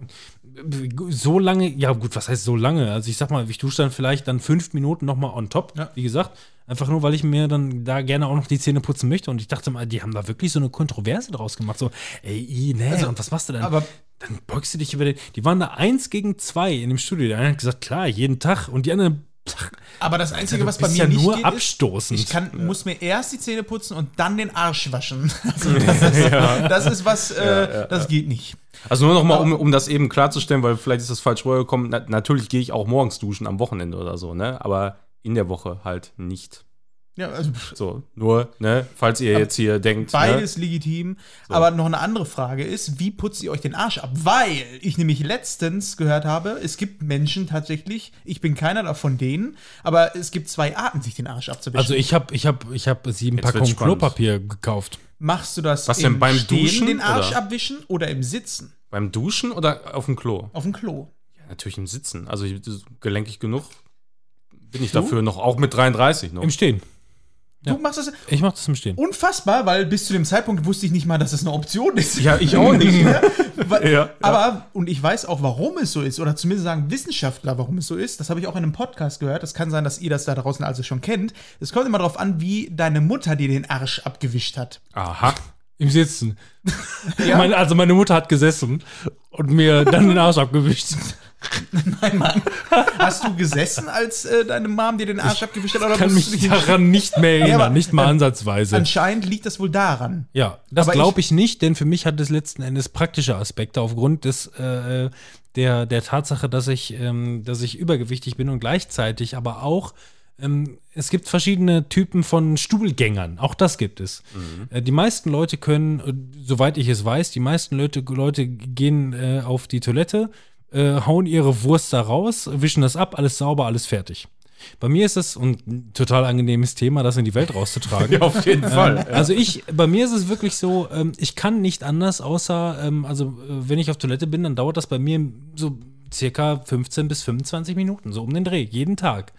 So lange, ja gut, was heißt so lange? Also ich sag mal, ich dusche dann vielleicht dann fünf Minuten nochmal on top, Ja. wie gesagt. Einfach nur, weil ich mir dann da gerne auch noch die Zähne putzen möchte. Und ich dachte mal, die haben da wirklich so eine Kontroverse draus gemacht. So, ey, nee, Also, und was machst du dann? aber- dann beugst du dich über den. Die waren da eins gegen zwei in dem Studio. Der eine hat gesagt, klar, jeden Tag. Und die anderen, Aber das Einzige, du was bei mir ja nicht nur geht, abstoßend. ist, ich kann, muss mir erst die Zähne putzen und dann den Arsch waschen. (laughs) Also das, ist, das ist was, äh, das geht nicht. Also nur noch mal, um, um das eben klarzustellen, weil vielleicht ist das falsch rübergekommen. Na, natürlich gehe ich auch morgens duschen am Wochenende oder so, ne? Aber in der Woche halt nicht. Ja, also So, nur, ne? Falls ihr jetzt hier denkt. Ne? beides legitim. Aber noch eine andere Frage ist, wie putzt ihr euch den Arsch ab? Weil ich nämlich letztens gehört habe, es gibt Menschen tatsächlich, ich bin keiner davon denen, aber es gibt zwei Arten, sich den Arsch abzuwischen. also ich habe ich hab, ich hab sieben Packungen. Klopapier gekauft. Machst du das Was denn, im beim Stehen Duschen, den Arsch oder? abwischen oder im Sitzen? Beim Duschen oder auf dem Klo? Auf dem Klo. Ja, natürlich im Sitzen. Also gelenkig genug bin ich dafür noch, auch mit 33 noch. Im Stehen. Du machst das Ich mache das im Stehen. unfassbar, weil bis zu dem Zeitpunkt wusste ich nicht mal, dass das eine Option ist. Ja, ich auch nicht. (laughs) Ja, Ja, ja. aber, und ich weiß auch, warum es so ist, oder zumindest sagen Wissenschaftler, warum es so ist. Das habe ich auch in einem Podcast gehört. Das kann sein, dass ihr das da draußen also schon kennt. Es kommt immer darauf an, wie deine Mutter dir den Arsch abgewischt hat. Aha. Im Sitzen. (laughs) Meine, also meine Mutter hat gesessen und mir dann den Arsch abgewischt. (laughs) Nein, Mann. Hast du gesessen, als äh, deine Mom dir den Arsch abgewischt hat? Oder Ich kann mich daran nicht mehr erinnern, aber nicht mal an- ansatzweise. Anscheinend liegt das wohl daran. Ja, das glaube ich nicht, denn für mich hat es letzten Endes praktische Aspekte aufgrund des äh, der, der Tatsache, dass ich, ähm, dass ich übergewichtig bin und gleichzeitig aber auch ähm, es gibt verschiedene Typen von Stuhlgängern. Auch das gibt es. Äh, die meisten Leute können, äh, soweit ich es weiß, die meisten Leute, Leute gehen äh, auf die Toilette, äh, hauen ihre Wurst da raus, wischen das ab, alles sauber, alles fertig. Bei mir ist es ein total angenehmes Thema, das in die Welt rauszutragen. (laughs) Ja, auf jeden Fall. Ähm, also ich, bei mir ist es wirklich so, ähm, ich kann nicht anders, außer, ähm, also äh, wenn ich auf Toilette bin, dann dauert das bei mir so circa 15 bis 25 Minuten, so um den Dreh, jeden Tag.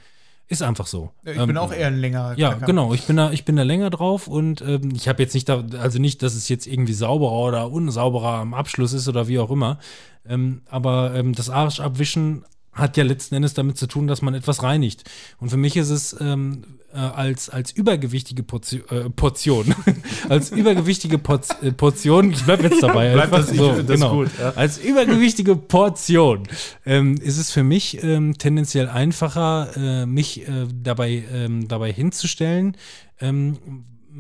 Ist einfach so. Ich Ähm, bin auch eher ein längerer ja, genau. Ich bin da, ich bin da länger drauf und ähm, ich habe jetzt nicht da, also nicht, dass es jetzt irgendwie sauberer oder unsauberer am Abschluss ist oder wie auch immer. Ähm, aber ähm, das Arsch abwischen hat ja letzten Endes damit zu tun, dass man etwas reinigt. Und für mich ist es ähm, äh, als, als übergewichtige Portion, äh, Portion (laughs) als übergewichtige Porz, äh, Portion, ich bleib jetzt dabei. Bleib einfach das, ich finde das genau. gut, ja. Als übergewichtige Portion ähm, ist es für mich ähm, tendenziell einfacher, äh, mich äh, dabei, ähm, dabei hinzustellen, ähm,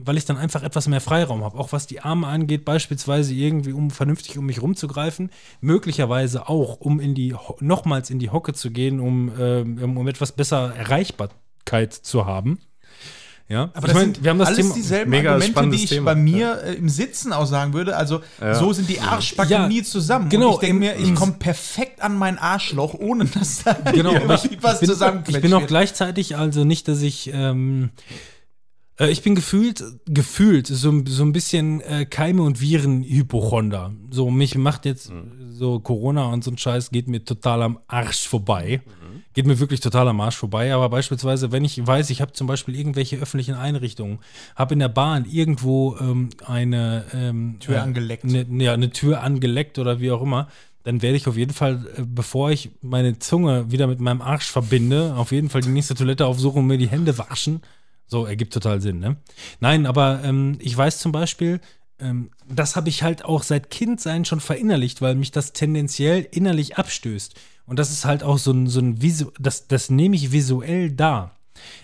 weil ich dann einfach etwas mehr Freiraum habe. Auch was die Arme angeht, beispielsweise irgendwie, um vernünftig um mich rumzugreifen, möglicherweise auch, um in die nochmals in die Hocke zu gehen, um, ähm, um etwas besser Erreichbarkeit zu haben. Ja, Aber das sind alles Thema- dieselben mega Argumente, die ich Thema. bei mir äh, im Sitzen auch sagen würde. Also so sind die Arschbacken Ja, nie zusammen. genau, Und ich denke mir, ich komme perfekt an mein Arschloch, ohne dass da Genau, (laughs) irgendwie ich, was ich, bin, ich bin auch gleichzeitig, also nicht, dass ich, ähm, Äh, ich bin gefühlt, gefühlt so, so ein bisschen äh, Keime- und Viren-Hypochonder. So, mich macht jetzt so Corona und so ein Scheiß geht mir total am Arsch vorbei. Geht mir wirklich total am Arsch vorbei. Aber beispielsweise, wenn ich weiß, ich habe zum Beispiel irgendwelche öffentlichen Einrichtungen, habe in der Bahn irgendwo ähm, eine ähm, Tür angeleckt. Ne, ja, eine Tür angeleckt oder wie auch immer, dann werde ich auf jeden Fall, äh, bevor ich meine Zunge wieder mit meinem Arsch verbinde, auf jeden Fall die nächste Toilette aufsuchen und mir die Hände waschen. So, ergibt total Sinn, ne? Nein, aber ähm, ich weiß zum Beispiel, ähm, das habe ich halt auch seit Kindsein schon verinnerlicht, weil mich das tendenziell innerlich abstößt. Und das ist halt auch so ein, so ein Visu das, das nehme ich visuell da.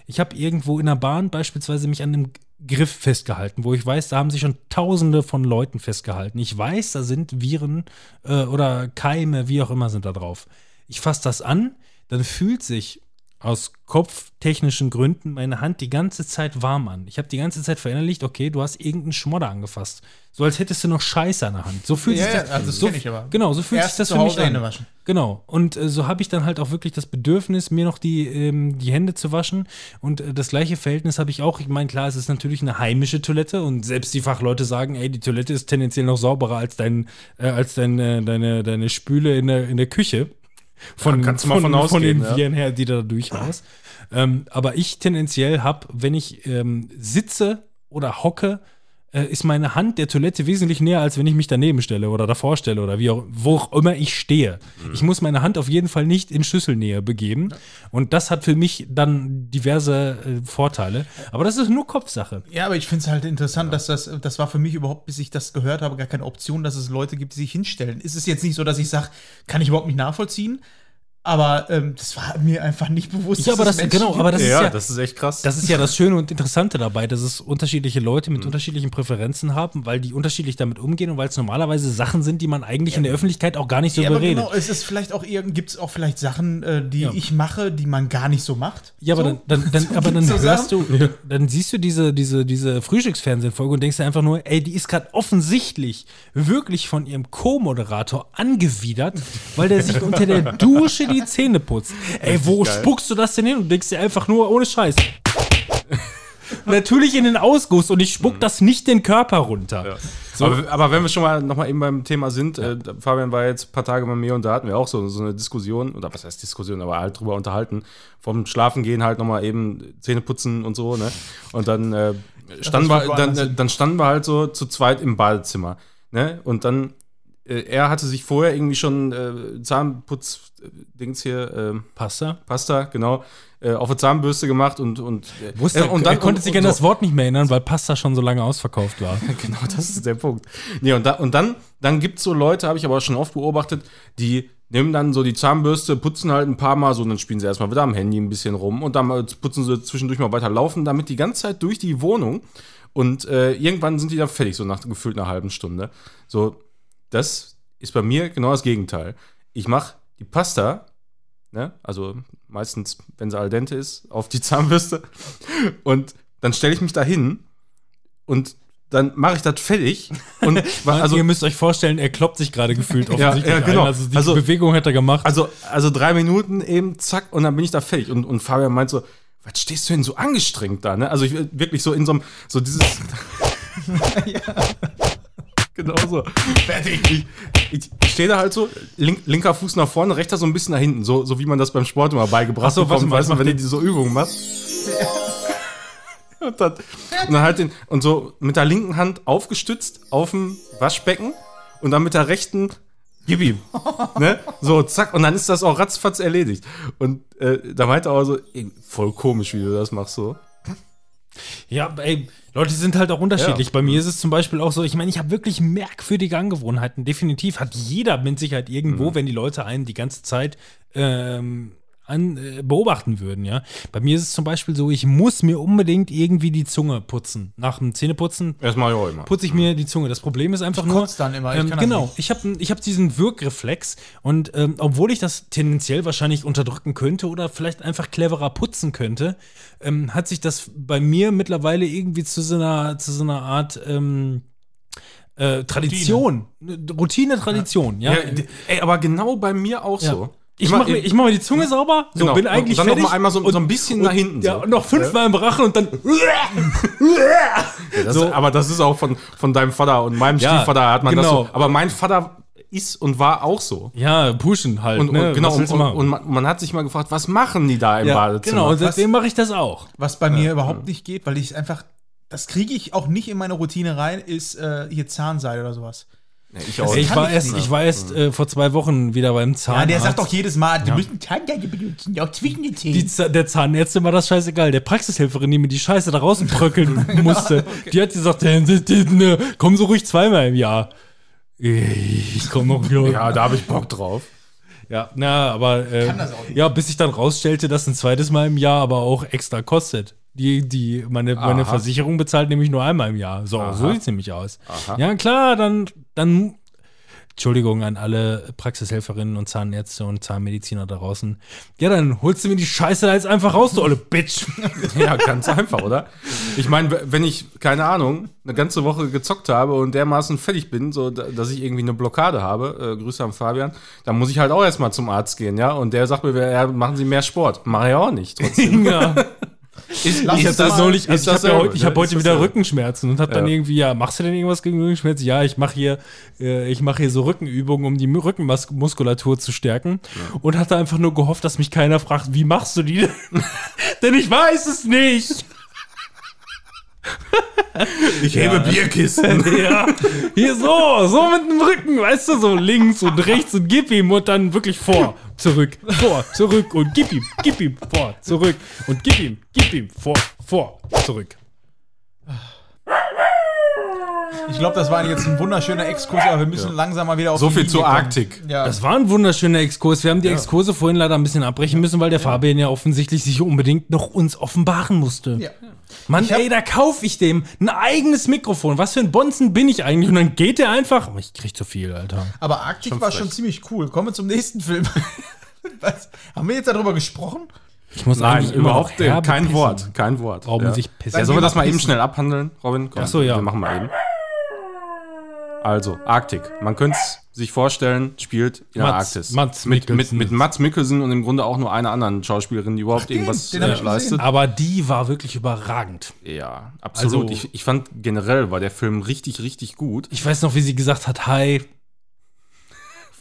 Ich habe irgendwo in der Bahn beispielsweise mich an einem Griff festgehalten, wo ich weiß, da haben sich schon tausende von Leuten festgehalten. Ich weiß, da sind Viren äh, oder Keime, wie auch immer, sind da drauf. Ich fasse das an, dann fühlt sich aus kopftechnischen Gründen meine Hand die ganze Zeit warm an. Ich habe die ganze Zeit verinnerlicht, okay, du hast irgendeinen Schmodder angefasst. So als hättest du noch Scheiße an der Hand. So fühlt Ja, sich ja, das, also das so, ich aber. Genau, so fühlt Erst sich das für mich an. Waschen. Genau. Und äh, so habe ich dann halt auch wirklich das Bedürfnis, mir noch die, ähm, die Hände zu waschen. Und äh, das gleiche Verhältnis habe ich auch. Ich meine, klar, es ist natürlich eine heimische Toilette und selbst die Fachleute sagen, ey, die Toilette ist tendenziell noch sauberer als dein, äh, als dein, äh, deine, deine Spüle in der, in der Küche. Von, Ja, kannst du mal von, von von den ja. Viren her, die da durchhaust. Ähm, aber ich tendenziell habe, wenn ich ähm, sitze oder hocke, äh, ist meine Hand der Toilette wesentlich näher, als wenn ich mich daneben stelle oder davor stelle oder wie auch, wo auch immer ich stehe. Mhm. Ich muss meine Hand auf jeden Fall nicht in Schüsselnähe begeben. Und das hat für mich dann diverse äh, Vorteile. Aber das ist nur Kopfsache. Ja, aber ich finde es halt interessant, dass das, das war für mich überhaupt, bis ich das gehört habe, gar keine Option, dass es Leute gibt, die sich hinstellen. Ist es jetzt nicht so, dass ich sage, kann ich überhaupt nicht nachvollziehen? Aber ähm, das war mir einfach nicht bewusst. Ja, aber das, genau, gibt. aber das ist ja, ja, das ist echt krass. Das ist ja das (laughs) Schöne und Interessante dabei, dass es unterschiedliche Leute mit unterschiedlichen Präferenzen haben, weil die unterschiedlich damit umgehen und weil es normalerweise Sachen sind, die man eigentlich in der Öffentlichkeit auch gar nicht so ja, aber beredet. genau, es ist vielleicht auch irgend, gibt es auch vielleicht Sachen, äh, die Ja. ich mache, die man gar nicht so macht. Ja, aber so? dann, dann, dann, (laughs) aber dann so hörst Sachen. du, dann, dann siehst du diese, diese, diese Frühstücksfernsehfolge und denkst dir einfach nur, ey, die ist gerade offensichtlich wirklich von ihrem Co-Moderator angewidert, weil der sich unter der (laughs) Dusche die Zähne putzt. Ey, wo spuckst du das denn hin? Und denkst dir einfach nur, ohne Scheiß. (laughs) Natürlich in den Ausguss und ich spuck das nicht den Körper runter. So. Aber, aber wenn wir schon mal noch mal eben beim Thema sind, äh, Fabian war jetzt ein paar Tage bei mir und da hatten wir auch so, so eine Diskussion, oder was heißt Diskussion, aber halt drüber unterhalten, vom Schlafengehen halt noch mal eben Zähne putzen und so, ne? Und dann, äh, standen, wir, dann, äh, dann standen wir halt so zu zweit im Badezimmer, ne? Und dann, er hatte sich vorher irgendwie schon äh, Zahnputz-Dings hier, äh, Pasta? Pasta, genau, äh, auf eine Zahnbürste gemacht und, und, äh, Wusste, äh, und er konnte sich und an so- das Wort nicht mehr erinnern, weil Pasta schon so lange ausverkauft war. (laughs) Genau, das ist der Punkt. Nee, und, da, und dann, dann gibt es so Leute, habe ich aber schon oft beobachtet, die nehmen dann so die Zahnbürste, putzen halt ein paar Mal so und dann spielen sie erstmal wieder am Handy ein bisschen rum und dann putzen sie zwischendurch mal weiter laufen, damit die ganze Zeit durch die Wohnung und äh, irgendwann sind die dann fertig, so nach gefühlt einer halben Stunde. So, das ist bei mir genau das Gegenteil. Ich mache die Pasta, ne, also meistens, wenn sie al dente ist, auf die Zahnbürste und dann stelle ich mich da hin und dann mache ich das fertig und (laughs) Also, also ihr müsst euch vorstellen, er kloppt sich gerade gefühlt (laughs) offensichtlich ja, genau. ein. Also die Also- Bewegung hat er gemacht. also also drei Minuten eben zack und dann bin ich da fertig und, und Fabian meint so was stehst du denn so angestrengt da ne also ich wirklich so in so einem so dieses (laughs) genau so fertig ich, ich stehe da halt so link, linker Fuß nach vorne rechter so ein bisschen nach hinten so so wie man das beim Sport immer beigebracht Ach so, bekommt, weißt du, wenn du diese Übungen machst Und dann, und dann halt den, und so mit der linken Hand aufgestützt auf dem Waschbecken und dann mit der rechten gib ihm. ne? So, zack, und dann ist das auch ratzfatz erledigt. Und äh, da meinte er auch so, ey, voll komisch, wie du das machst so. Ja, ey, Leute sind halt auch unterschiedlich. Ja. Bei mir ist es zum Beispiel auch so, ich meine, ich habe wirklich merkwürdige Angewohnheiten. Definitiv hat jeder mit Sicherheit irgendwo, Mhm. wenn die Leute einen die ganze Zeit ähm, an, äh, beobachten würden, ja. Bei mir ist es zum Beispiel so, ich muss mir unbedingt irgendwie die Zunge putzen. Nach dem Zähneputzen Erstmal ja immer. putze ich mir die Zunge. Das Problem ist einfach nur. kotze dann immer, ich Ähm, kann das genau, ich habe ich hab diesen Wirkreflex und ähm, obwohl ich das tendenziell wahrscheinlich unterdrücken könnte oder vielleicht einfach cleverer putzen könnte, ähm, hat sich das bei mir mittlerweile irgendwie zu so einer, zu so einer Art ähm, äh, Tradition, Routine, Routine Tradition, ja. Ja, ey, aber genau bei mir auch Ja. so. Ich mache mir, ich mach mir die Zunge sauber, so Genau. bin eigentlich und dann fertig. noch mal einmal so, so ein bisschen nach hinten. ja, so. und noch fünfmal im Rachen und dann. (laughs) Das So. ist, aber das ist auch von, von deinem Vater und meinem Ja, Stiefvater hat man genau. das so. Aber mein Vater ist und war auch so. Ja, pushen halt. Und, ne? und genau, und, du und, und man, man hat sich mal gefragt, was machen die da im ja, Badezimmer? genau, und seitdem mache ich das auch. Was bei mir überhaupt nicht geht, weil ich einfach, das kriege ich auch nicht in meine Routine rein, ist äh, hier Zahnseide oder sowas. Ich auch Ey, ich war ich erst, nicht. ich war erst äh, vor zwei Wochen wieder beim Zahnarzt. Ja, der sagt doch jedes Mal, wir müssen Zahnseide benutzen, auch zwischen den Zähnen. Die, der Zahnärztin war das scheißegal. Der Praxishelferin, die mir die Scheiße da rausbröckeln (laughs) musste, die hat gesagt, ne, komm so ruhig zweimal im Jahr. Ich komm noch wieder. ja, da habe ich Bock drauf. Ja, na, aber äh, kann das auch nicht. ja, bis ich dann rausstellte, dass ein zweites Mal im Jahr aber auch extra kostet. Die, die, meine, meine Aha. Versicherung bezahlt nämlich nur einmal im Jahr. So, so sieht es nämlich aus. Ja, klar, dann, dann, Entschuldigung an alle Praxishelferinnen und Zahnärzte und Zahnmediziner da draußen. Ja, dann holst du mir die Scheiße da jetzt einfach raus, du olle Bitch. (laughs) Ja, ganz einfach, oder? Ich meine, wenn ich, keine Ahnung, eine ganze Woche gezockt habe und dermaßen fertig bin, so da- dass ich irgendwie eine Blockade habe, äh, Grüße an Fabian, dann muss ich halt auch erstmal zum Arzt gehen, ja? Und der sagt mir, ja, machen Sie mehr Sport. Mache ich auch nicht. Trotzdem. (laughs) ja. Lass Ich uns habe neulich, also ich hab ja heute, ich hab heute wieder Rückenschmerzen und hab dann Ja. irgendwie, ja, machst du denn irgendwas gegen Rückenschmerzen? Ja, ich mache hier, äh, ich mache hier so Rückenübungen, um die Mu- Rückenmuskulatur zu stärken und hatte einfach nur gehofft, dass mich keiner fragt, wie machst du die? denn? (laughs) denn ich weiß es nicht. (laughs) Ich hebe Bierkisten. (laughs) ja, hier so, so mit dem Rücken, weißt du, so links und rechts und gib ihm und dann wirklich vor, zurück, vor, zurück und gib ihm, gib ihm, vor, zurück und gib ihm, gib ihm, vor, vor, zurück. Ich glaube, das war jetzt ein wunderschöner Exkurs, aber wir müssen langsam mal wieder auf So die viel Linie zur kommen. Arktik. Ja. Das war ein wunderschöner Exkurs. Wir haben die Exkurse vorhin leider ein bisschen abbrechen müssen, weil der Fabian ja offensichtlich sich unbedingt noch uns offenbaren musste. Ja. Mann, ey, da kaufe ich dem ein eigenes Mikrofon. Was für ein Bonzen bin ich eigentlich? Und dann geht der einfach. Oh, ich krieg zu viel, Alter. Aber Arktik war schon ziemlich cool. Kommen wir zum nächsten Film. (laughs) Was? Haben wir jetzt darüber gesprochen? Ich muss Nein, eigentlich überhaupt kein pissen. Wort. Kein Wort. Warum ja. muss ich pissen? Ja, sollen wir das mal eben schnell abhandeln, Robin? Komm, Ach so, ja. Wir machen mal eben. Also, Arktik. Man könnte es sich vorstellen, spielt in der Mats- Arktis. Mats mit, mit, Mikkelsen. mit Mats Mikkelsen und im Grunde auch nur einer anderen Schauspielerin, die überhaupt den, irgendwas den äh, leistet. gesehen. Aber die war wirklich überragend. Ja, absolut. Also- ich, ich fand generell war der Film richtig, richtig gut. Ich weiß noch, wie sie gesagt hat, hi.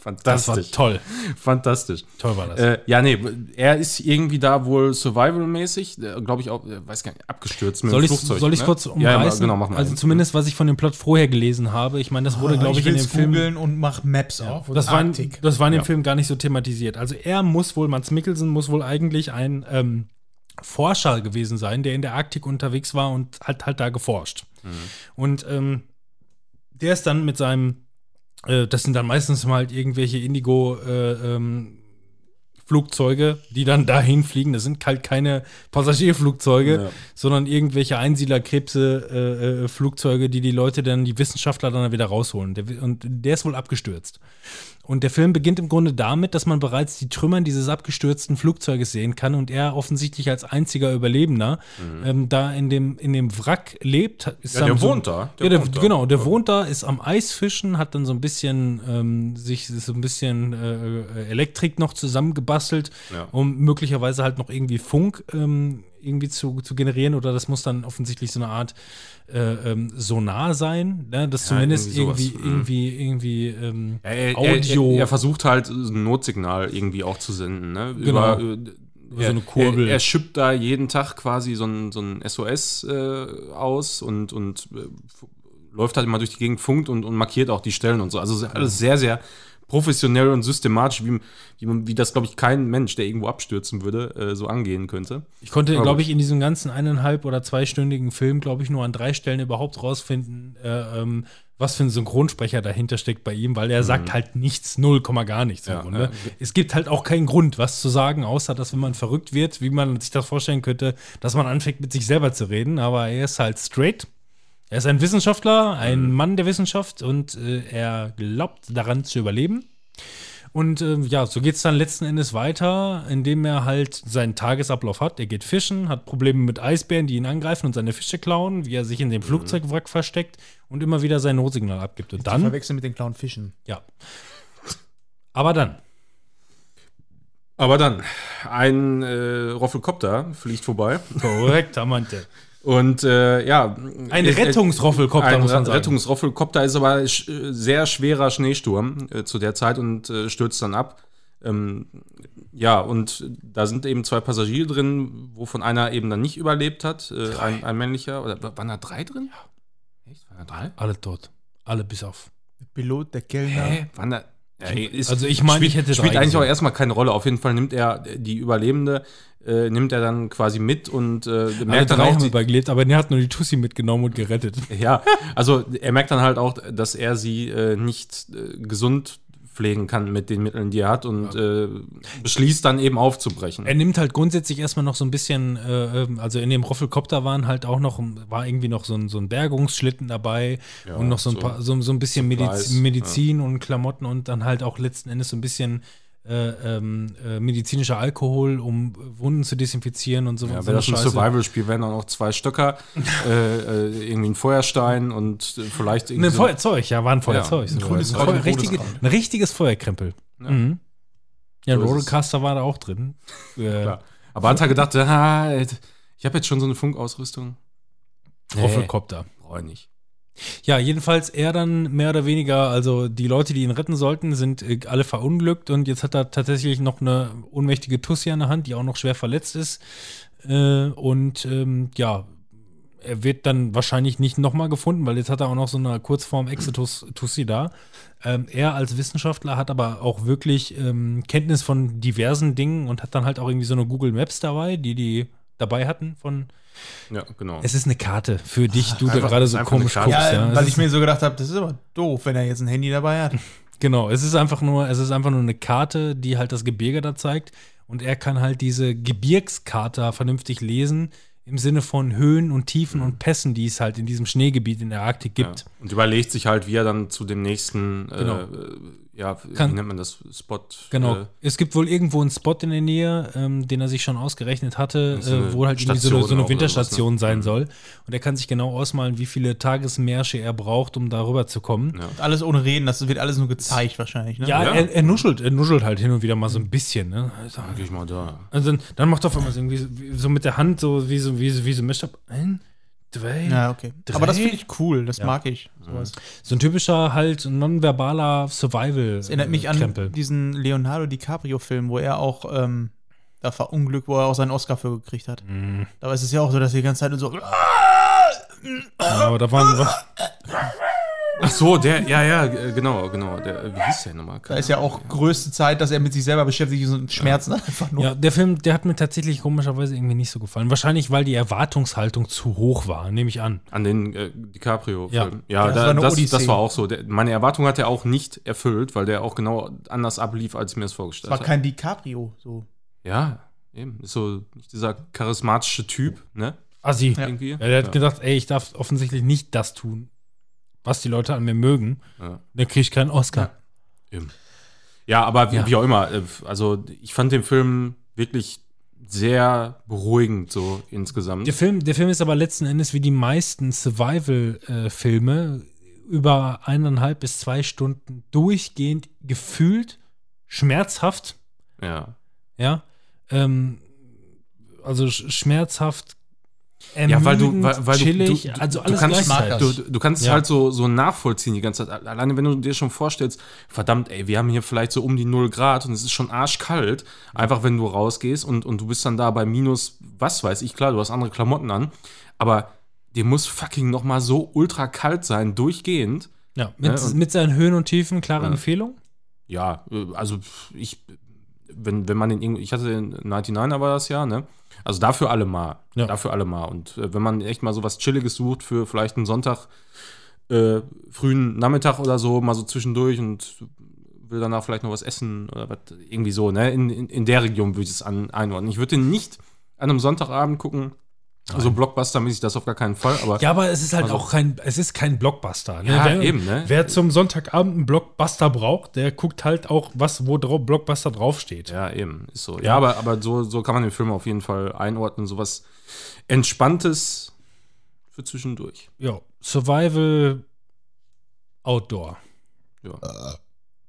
Das war Fantastisch. toll. Fantastisch. Toll war das. Äh, ja, nee, er ist irgendwie da wohl survival-mäßig, glaube ich auch, äh, weiß gar nicht, abgestürzt mit soll dem ich, Flugzeug. soll ich ne? kurz Ja, ja, umreißen? genau, mach mal. also zumindest, was ich von dem Plot vorher gelesen habe. Ich meine, das wurde, glaube ich, in dem Film und mach Maps auf. Und Das war, das war in dem Ja. Film gar nicht so thematisiert. Also er muss wohl, Mats Mikkelsen muss wohl eigentlich ein ähm, Forscher gewesen sein, der in der Arktik unterwegs war und hat halt da geforscht. Und ähm, der ist dann mit seinem, äh, das sind dann meistens mal halt irgendwelche Indigo äh, ähm, Flugzeuge, die dann dahin fliegen. Das sind halt keine Passagierflugzeuge, Ja. sondern irgendwelche Einsiedlerkrebse äh, äh, Flugzeuge, die die Leute dann, die Wissenschaftler dann wieder rausholen. Der, und der ist wohl abgestürzt. Und der Film beginnt im Grunde damit, dass man bereits die Trümmern dieses abgestürzten Flugzeuges sehen kann und er offensichtlich als einziger Überlebender ähm, da in dem, in dem Wrack lebt. Ja, der so, wohnt da. Der ja, der, wohnt da. genau, der wohnt da, ist am Eisfischen, hat dann so ein bisschen ähm, sich so ein bisschen äh, Elektrik noch zusammengebastelt, Ja. um möglicherweise halt noch irgendwie Funk ähm, irgendwie zu, zu generieren oder das muss dann offensichtlich so eine Art äh, ähm, Sonar sein, ne? das zumindest irgendwie irgendwie, mhm. irgendwie, irgendwie, ähm, Ja, er, Audio. Er, er, er versucht halt ein Notsignal irgendwie auch zu senden. Ne? Genau. Über, äh, so eine Kurbel. Er, er schippt da jeden Tag quasi so ein, so ein SOS äh, aus und, und äh, läuft halt immer durch die Gegend, funkt und, und markiert auch die Stellen und so. Also alles sehr, sehr professionell und systematisch, wie, wie, man- wie das, glaube ich, kein Mensch, der irgendwo abstürzen würde, äh, so angehen könnte. Ich konnte, glaube ich, in diesem ganzen eineinhalb oder zweistündigen Film, glaube ich, nur an drei Stellen überhaupt rausfinden, äh, ähm, was für ein Synchronsprecher dahinter steckt bei ihm, weil er sagt halt nichts, null Komma gar nichts im Ja, Grunde. ja. Es gibt halt auch keinen Grund, was zu sagen, außer dass, wenn man verrückt wird, wie man sich das vorstellen könnte, dass man anfängt, mit sich selber zu reden. Aber er ist halt straight. Er ist ein Wissenschaftler, ein Mann der Wissenschaft und äh, er glaubt daran zu überleben. Und ähm, ja, so geht es dann letzten Endes weiter, indem er halt seinen Tagesablauf hat. Er geht fischen, hat Probleme mit Eisbären, die ihn angreifen und seine Fische klauen, wie er sich in dem Flugzeugwrack versteckt und immer wieder sein Notsignal abgibt. Und Dann dann, verwechseln mit den Clown Fischen. ja. Aber dann, Aber dann, ein äh, Roffelkopter fliegt vorbei. Korrekt, Amante. Und äh, ja. Ein Rettungsroffelkopter, ein muss man sagen. Rettungsroffelkopter ist aber sch äh, sehr schwerer Schneesturm äh, zu der Zeit und äh, stürzt dann ab. Ähm, ja, und da sind eben zwei Passagiere drin, wovon einer eben dann nicht überlebt hat. Äh, ein, ein männlicher. Oder waren da drei drin? Echt? Waren da drei? Alle tot. Alle bis auf. Pilot, der Kellner. Hä? Waren da. Ja, ist, Also ich meine, spielt, ich hätte spielt eigentlich auch erstmal keine Rolle. Auf jeden Fall nimmt er die Überlebende, äh, nimmt er dann quasi mit und äh, merkt dann auch, haben aber der hat nur die Tussi mitgenommen und gerettet. ja, also er merkt dann halt auch, dass er sie äh, nicht äh, gesund pflegen kann mit den Mitteln, die er hat und äh, beschließt dann eben aufzubrechen. Er nimmt halt grundsätzlich erstmal noch so ein bisschen, äh, ähm, also in dem Roffelkopter waren halt auch noch, war irgendwie noch so ein, so ein Bergungsschlitten dabei Ja, und noch so ein, so paar, so, so ein bisschen Mediz Medizin und Klamotten und dann halt auch letzten Endes so ein bisschen äh, ähm, äh, medizinischer Alkohol, um Wunden zu desinfizieren und so. ja, so wäre das ein. Survival-Spiel, wären dann auch zwei Stöcker, (laughs) äh, äh, irgendwie ein Feuerstein und vielleicht irgendwie Ein so- Feuerzeug, ja, war ein Feuerzeug. ein sogar. grünes ein, ein richtige, ein richtiges Feuerkrempel. Ja, mhm. ja ein So. Rollercaster war da auch drin. Äh, Klar. Aber hat er gedacht, ah, ich habe jetzt schon so eine Funkausrüstung. Roffelkopter. Brauche ich nicht. Ja, jedenfalls er dann mehr oder weniger, also die Leute, die ihn retten sollten, sind äh, alle verunglückt und jetzt hat er tatsächlich noch eine ohnmächtige Tussi an der Hand, die auch noch schwer verletzt ist. Äh, und ähm, ja, er wird dann wahrscheinlich nicht nochmal gefunden, weil jetzt hat er auch noch so eine Kurzform Exitus Tussi da. Ähm, er als Wissenschaftler hat aber auch wirklich ähm, Kenntnis von diversen Dingen und hat dann halt auch irgendwie so eine Google Maps dabei, die die dabei hatten von. Ja, genau. Es ist eine Karte für dich, du da gerade so komisch guckst. Ja, Ja, weil ich ist- mir so gedacht habe, das ist aber doof, wenn er jetzt ein Handy dabei hat. (laughs) Genau, es ist einfach nur, es ist einfach nur eine Karte, die halt das Gebirge da zeigt. Und er kann halt diese Gebirgskarte vernünftig lesen, im Sinne von Höhen und Tiefen und Pässen, die es halt in diesem Schneegebiet in der Arktik ja. gibt. Und überlegt sich halt, wie er dann zu dem nächsten, Genau. äh, ja, Kann- wie nennt man das, Spot? Genau. Äh, es gibt wohl irgendwo einen Spot in der Nähe, ähm, den er sich schon ausgerechnet hatte, So äh, wo halt irgendwie so eine, so Station eine auch Winterstation was, ne? sein soll. Und er kann sich genau ausmalen, wie viele Tagesmärsche er braucht, um da rüber zu kommen. Ja. Alles ohne Reden, das wird alles nur gezeigt wahrscheinlich. Ne? Ja, Ja. Er, er nuschelt, er nuschelt halt hin und wieder mal so ein bisschen. Ne? Also, Dann geh ich mal da. Also dann, dann macht er auf einmal so, irgendwie so, wie- so mit der Hand so wie so wie so, wie so Mischab. Ein, zwei. Ja, okay. Drei? Aber das finde ich cool, das Ja. mag ich. Sowas. So ein typischer halt nonverbaler Survival. Das erinnert mich an Krempel. diesen Leonardo DiCaprio-Film, wo er auch ähm, da verunglückt, wo er auch seinen Oscar für gekriegt hat. Mhm. Da ist es ja auch so, dass die ganze Zeit so. Ja, aber da waren (laughs) Ach so, der, ja, ja, äh, genau, genau. Der, äh, wie hieß der nochmal? Da ist ja auch größte Zeit, dass er mit sich selber beschäftigt ist und Schmerzen einfach nur. Ja, der Film, der hat mir tatsächlich komischerweise irgendwie nicht so gefallen. Wahrscheinlich, weil die Erwartungshaltung zu hoch war, nehme ich an. An den äh, DiCaprio-Film. Ja. Ja, Das da, war das, das war auch so. Der, meine Erwartung hat er auch nicht erfüllt, weil der auch genau anders ablief, als ich mir das Das vorgestellt war habe. kein DiCaprio so. Ja, eben. Ist so dieser charismatische Typ, ne? Assi. Ja. Irgendwie. Ja, der hat ja. gedacht, ey, ich darf offensichtlich nicht das tun, was die Leute an mir mögen. Ja. Dann kriege ich keinen Oscar. Eben. Ja, aber wie, Ja. wie auch immer. äh, Also, ich fand den Film wirklich sehr beruhigend, so insgesamt. Der Film, der Film ist aber letzten Endes wie die meisten Survival-Filme über eineinhalb bis zwei Stunden durchgehend gefühlt schmerzhaft, Ja. ja, ähm, also sch schmerzhaft, Ja, weil du, ermüdend, weil, weil chillig, du, du, also du alles kannst, gleichzeitig. du, du kannst es Ja. halt so, so nachvollziehen die ganze Zeit. Alleine wenn du dir schon vorstellst, verdammt, ey, wir haben hier vielleicht so um die 0 Grad und es ist schon arschkalt. Einfach wenn du rausgehst und, und du bist dann da bei minus, was weiß ich, klar, du hast andere Klamotten an, aber dir muss fucking noch mal so ultra kalt sein, durchgehend. Ja, mit, Ja, mit seinen Höhen und Tiefen, klare Ja. Empfehlung. Ja, äh, also ich, wenn, wenn man den irgendwie, ich hatte den 99er war das ja, ne? Also dafür alle mal. Ja. Dafür alle mal. Und äh, wenn man echt mal so was Chilliges sucht für vielleicht einen Sonntag, äh, frühen Nachmittag oder so, mal so zwischendurch und will danach vielleicht noch was essen oder was, irgendwie so, ne? In, in, in der Region würde ich es an, einordnen. Ich würde nicht an einem Sonntagabend gucken. So Blockbuster-mäßig das auf gar keinen Fall, aber Ja, aber es ist halt Also- auch kein, es ist kein Blockbuster. Ne? Ja, wer, eben, ne? Wer zum Sonntagabend einen Blockbuster braucht, der guckt halt auch, was, wo drauf Blockbuster draufsteht. Ja, eben, ist so. Ja, Ja. aber, aber so, so kann man den Film auf jeden Fall einordnen. Sowas Entspanntes für zwischendurch. Ja, Survival Outdoor. Ja.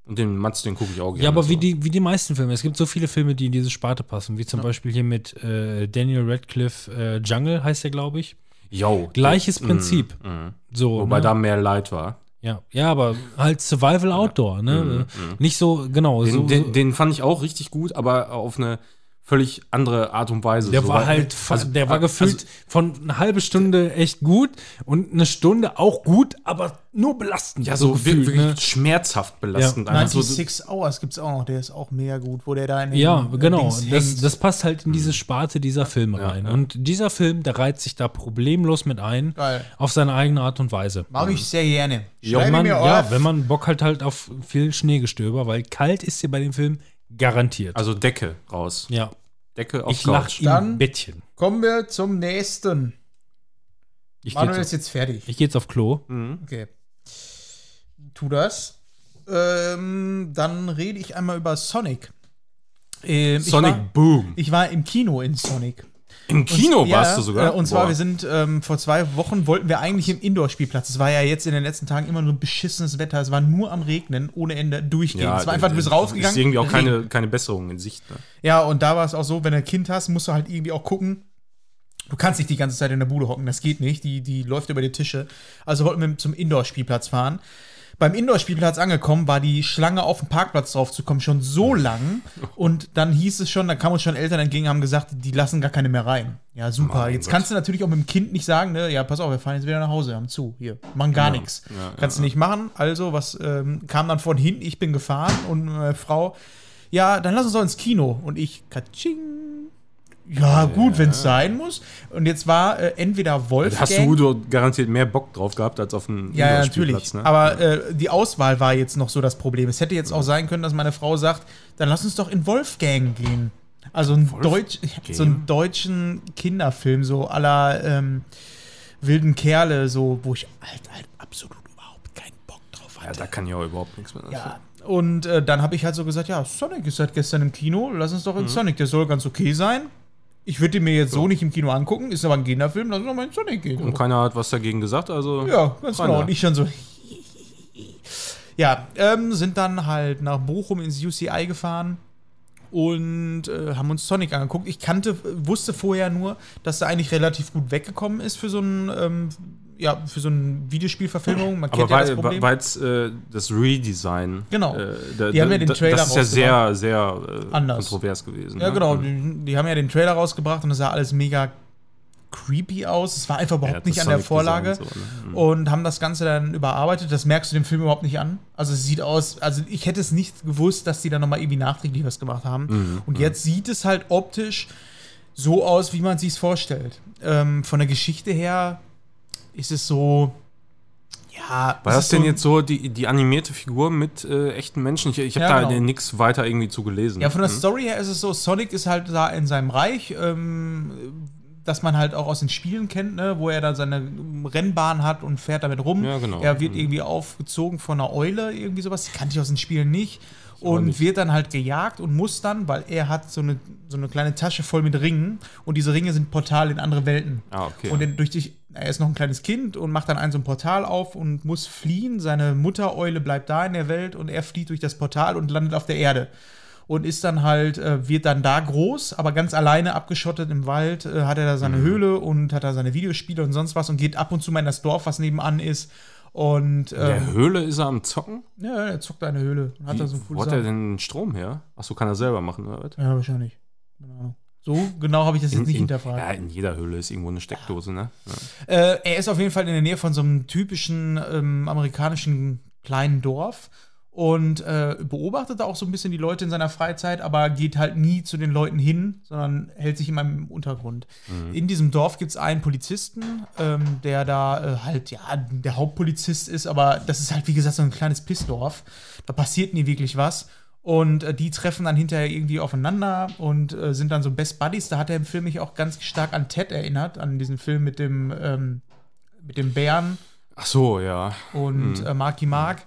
Und den Matz, den gucke ich auch gerne. Ja, aber wie so. die, wie die meisten Filme. Es gibt so viele Filme, die in diese Sparte passen, wie zum Beispiel hier mit äh, Daniel Radcliffe, äh, Jungle heißt der, glaube ich. Jo. Gleiches Mhm, Prinzip. mhm. So, Wobei ne? da mehr Leid war. ja. ja, aber halt Survival Outdoor, ne? Nicht so, genau. Den, so, den, so, den fand ich auch richtig gut, aber auf eine völlig andere Art und Weise. der So, war halt, also- der war also- gefühlt von eine halbe Stunde echt gut und eine Stunde auch gut, aber nur belastend. Ja, so gefühlt, wirklich ne? schmerzhaft belastend. einfach so, 96 Hours gibt es auch noch, der ist auch mega gut, wo der da in den Ja, äh, genau. Dings Das, hängt. das passt halt in diese Sparte dieser Filme rein. Und dieser Film, der reiht sich da problemlos mit ein, Geil. auf seine eigene Art und Weise. Mag ich sehr gerne. Ja, man, mir ja, wenn man Bock hat, halt auf viel Schneegestöber, weil kalt ist hier bei dem Film garantiert. also Decke raus. ja, Decke auf ich lach Couch. im Dann- Bettchen. Kommen wir zum nächsten. Ich Manuel gehe ist jetzt fertig. ich geh jetzt auf Klo. Okay. Tu das. Ähm, dann rede ich einmal über Sonic. Ähm, Sonic Ich war, Boom. ich war im Kino in Sonic. Im Kino Ja, warst du sogar. Äh, und zwar, Boah. wir sind ähm, vor zwei Wochen wollten wir eigentlich im Indoor-Spielplatz. Es war ja jetzt in den letzten Tagen immer nur beschissenes Wetter. Es war nur am Regnen, ohne Ende durchgehend. es war einfach, du bist rausgegangen. Ist irgendwie auch keine, keine Besserung in Sicht. Ne? Ja, und da war es auch so, wenn du ein Kind hast, musst du halt irgendwie auch gucken. Du kannst nicht die ganze Zeit in der Bude hocken, das geht nicht. Die, die läuft über die Tische. Also wollten wir zum Indoor-Spielplatz fahren. Beim Indoor-Spielplatz angekommen, war die Schlange auf dem Parkplatz drauf zu kommen schon so lang. Und dann hieß es schon, dann kamen uns schon Eltern entgegen, haben gesagt, die lassen gar keine mehr rein. Ja, super. Mein Jetzt kannst du natürlich auch mit dem Kind nicht sagen, ne, ja, pass auf, wir fahren jetzt wieder nach Hause, haben zu, hier, machen gar nichts. kannst du nicht machen. Also, was ähm, kam dann von hinten? Ich bin gefahren und meine Frau, ja, dann lass uns doch ins Kino. Und ich, katsching. Ja, gut, wenn es sein muss. Und jetzt war äh, entweder Wolfgang. Hast du dort garantiert mehr Bock drauf gehabt als auf einen Ja, ja, natürlich. Ne? Aber äh, die Auswahl war jetzt noch so das Problem. Es hätte jetzt auch sein können, dass meine Frau sagt, dann lass uns doch in Wolfgang gehen. Also ein Deutsch, so einen deutschen Kinderfilm, so aller ähm, wilden Kerle, so, wo ich halt, halt absolut überhaupt keinen Bock drauf ja, hatte. da kann ich auch überhaupt nichts mehr. Ja. Und äh, dann habe ich halt so gesagt, ja, Sonic ist seit gestern im Kino, lass uns doch Mhm. in Sonic, der soll ganz okay sein. Ich würde den mir jetzt so. nicht im Kino angucken, ist aber ein Kinderfilm, lass uns doch mal in Sonic gehen. Und keiner hat was dagegen gesagt, also. Ja, ganz genau. Und ich schon so. (laughs) ja, ähm, sind dann halt nach Bochum ins UCI gefahren und äh, haben uns Sonic angeguckt. Ich kannte, wusste vorher nur, dass er eigentlich relativ gut weggekommen ist für so ein, ähm, ja, für so eine Videospielverfilmung. Man Aber kennt ja das weil Problem. weil es äh, das Redesign. Genau. Äh, da, Die haben ja den Trailer Das ist ja sehr, sehr äh, Anders. kontrovers gewesen. ja, ne? genau. Mhm. Die, die haben ja den Trailer rausgebracht und es sah alles mega creepy aus. Es war einfach überhaupt Ja, nicht an der Vorlage. so, ne? Mhm. und haben das Ganze dann überarbeitet. Das merkst du dem Film überhaupt nicht an. Also es sieht aus, also ich hätte es nicht gewusst, dass die da nochmal irgendwie nachträglich was gemacht haben. Mhm, und jetzt sieht es halt optisch so aus, wie man sich vorstellt. Ähm, von der Geschichte her ist es so, ja. War das ist denn so, jetzt so die, die animierte Figur mit äh, echten Menschen? Ich, ich habe Ja, da genau. nichts weiter irgendwie zu gelesen. Ja, von der Mhm. Story her ist es so, Sonic ist halt da in seinem Reich, ähm, das man halt auch aus den Spielen kennt, ne, wo er da seine Rennbahn hat und fährt damit rum. Ja, genau. Er wird Mhm. irgendwie aufgezogen von einer Eule, irgendwie sowas. Die kannte ich aus den Spielen nicht. Und nicht. wird dann halt gejagt und muss dann, weil er hat so eine, so eine kleine Tasche voll mit Ringen und diese Ringe sind Portal in andere Welten. Ah, okay. Und dann durch die, er ist noch ein kleines Kind und macht dann ein so ein Portal auf und muss fliehen. Seine Muttereule bleibt da in der Welt und er flieht durch das Portal und landet auf der Erde. Und ist dann halt, äh, wird dann da groß, aber ganz alleine abgeschottet im Wald, äh, hat er da seine Höhle und hat da seine Videospiele und sonst was und geht ab und zu mal in das Dorf, was nebenan ist. Und In der ähm, Höhle ist er am Zocken? ja, er zockt eine Höhle hat da so ein Wo hat er denn den Strom her? Achso, kann er selber machen, oder was? Ja, wahrscheinlich. Keine Ahnung. So genau habe ich das jetzt nicht in, hinterfragt. Ja, in jeder Höhle ist irgendwo eine Steckdose, ne? Ja. Äh, er ist auf jeden Fall in der Nähe von so einem typischen ähm, amerikanischen kleinen Dorf und äh, beobachtet da auch so ein bisschen die Leute in seiner Freizeit, aber geht halt nie zu den Leuten hin, sondern hält sich immer im Untergrund. In diesem Dorf gibt es einen Polizisten, ähm, der da äh, halt, ja, der Hauptpolizist ist, aber das ist halt, wie gesagt, so ein kleines Pissdorf. Da passiert nie wirklich was. Und äh, die treffen dann hinterher irgendwie aufeinander und äh, sind dann so Best Buddies. Da hat der Film mich auch ganz stark an Ted erinnert, an diesen Film mit dem, ähm, mit dem Bären Ach so, ja. und äh, Marky Mark.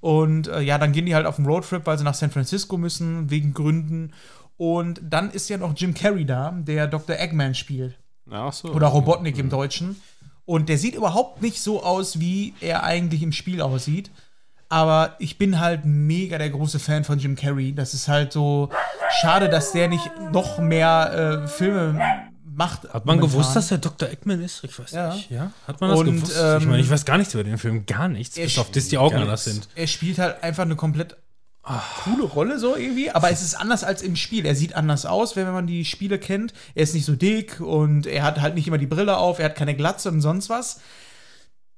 Und äh, ja, dann gehen die halt auf den Roadtrip, weil sie nach San Francisco müssen, wegen Gründen. Und dann ist ja noch Jim Carrey da, der Dr. Eggman spielt. ach so. Oder Robotnik im Deutschen. Und der sieht überhaupt nicht so aus, wie er eigentlich im Spiel aussieht. Aber ich bin halt mega der große Fan von Jim Carrey. Das ist halt so schade, dass der nicht noch mehr äh, Filme macht. Hat man momentan. gewusst, dass er Dr. Eggman ist? Ich weiß Ja. nicht. Ja? Hat man das Und, gewusst? ich ähm, meine, ich weiß gar nichts über den Film. Gar nichts. Bis auf das die Augen anders sind. Er spielt halt einfach eine komplett coole Rolle so irgendwie, aber es ist anders als im Spiel. Er sieht anders aus, wenn man die Spiele kennt. Er ist nicht so dick und er hat halt nicht immer die Brille auf, er hat keine Glatze und sonst was.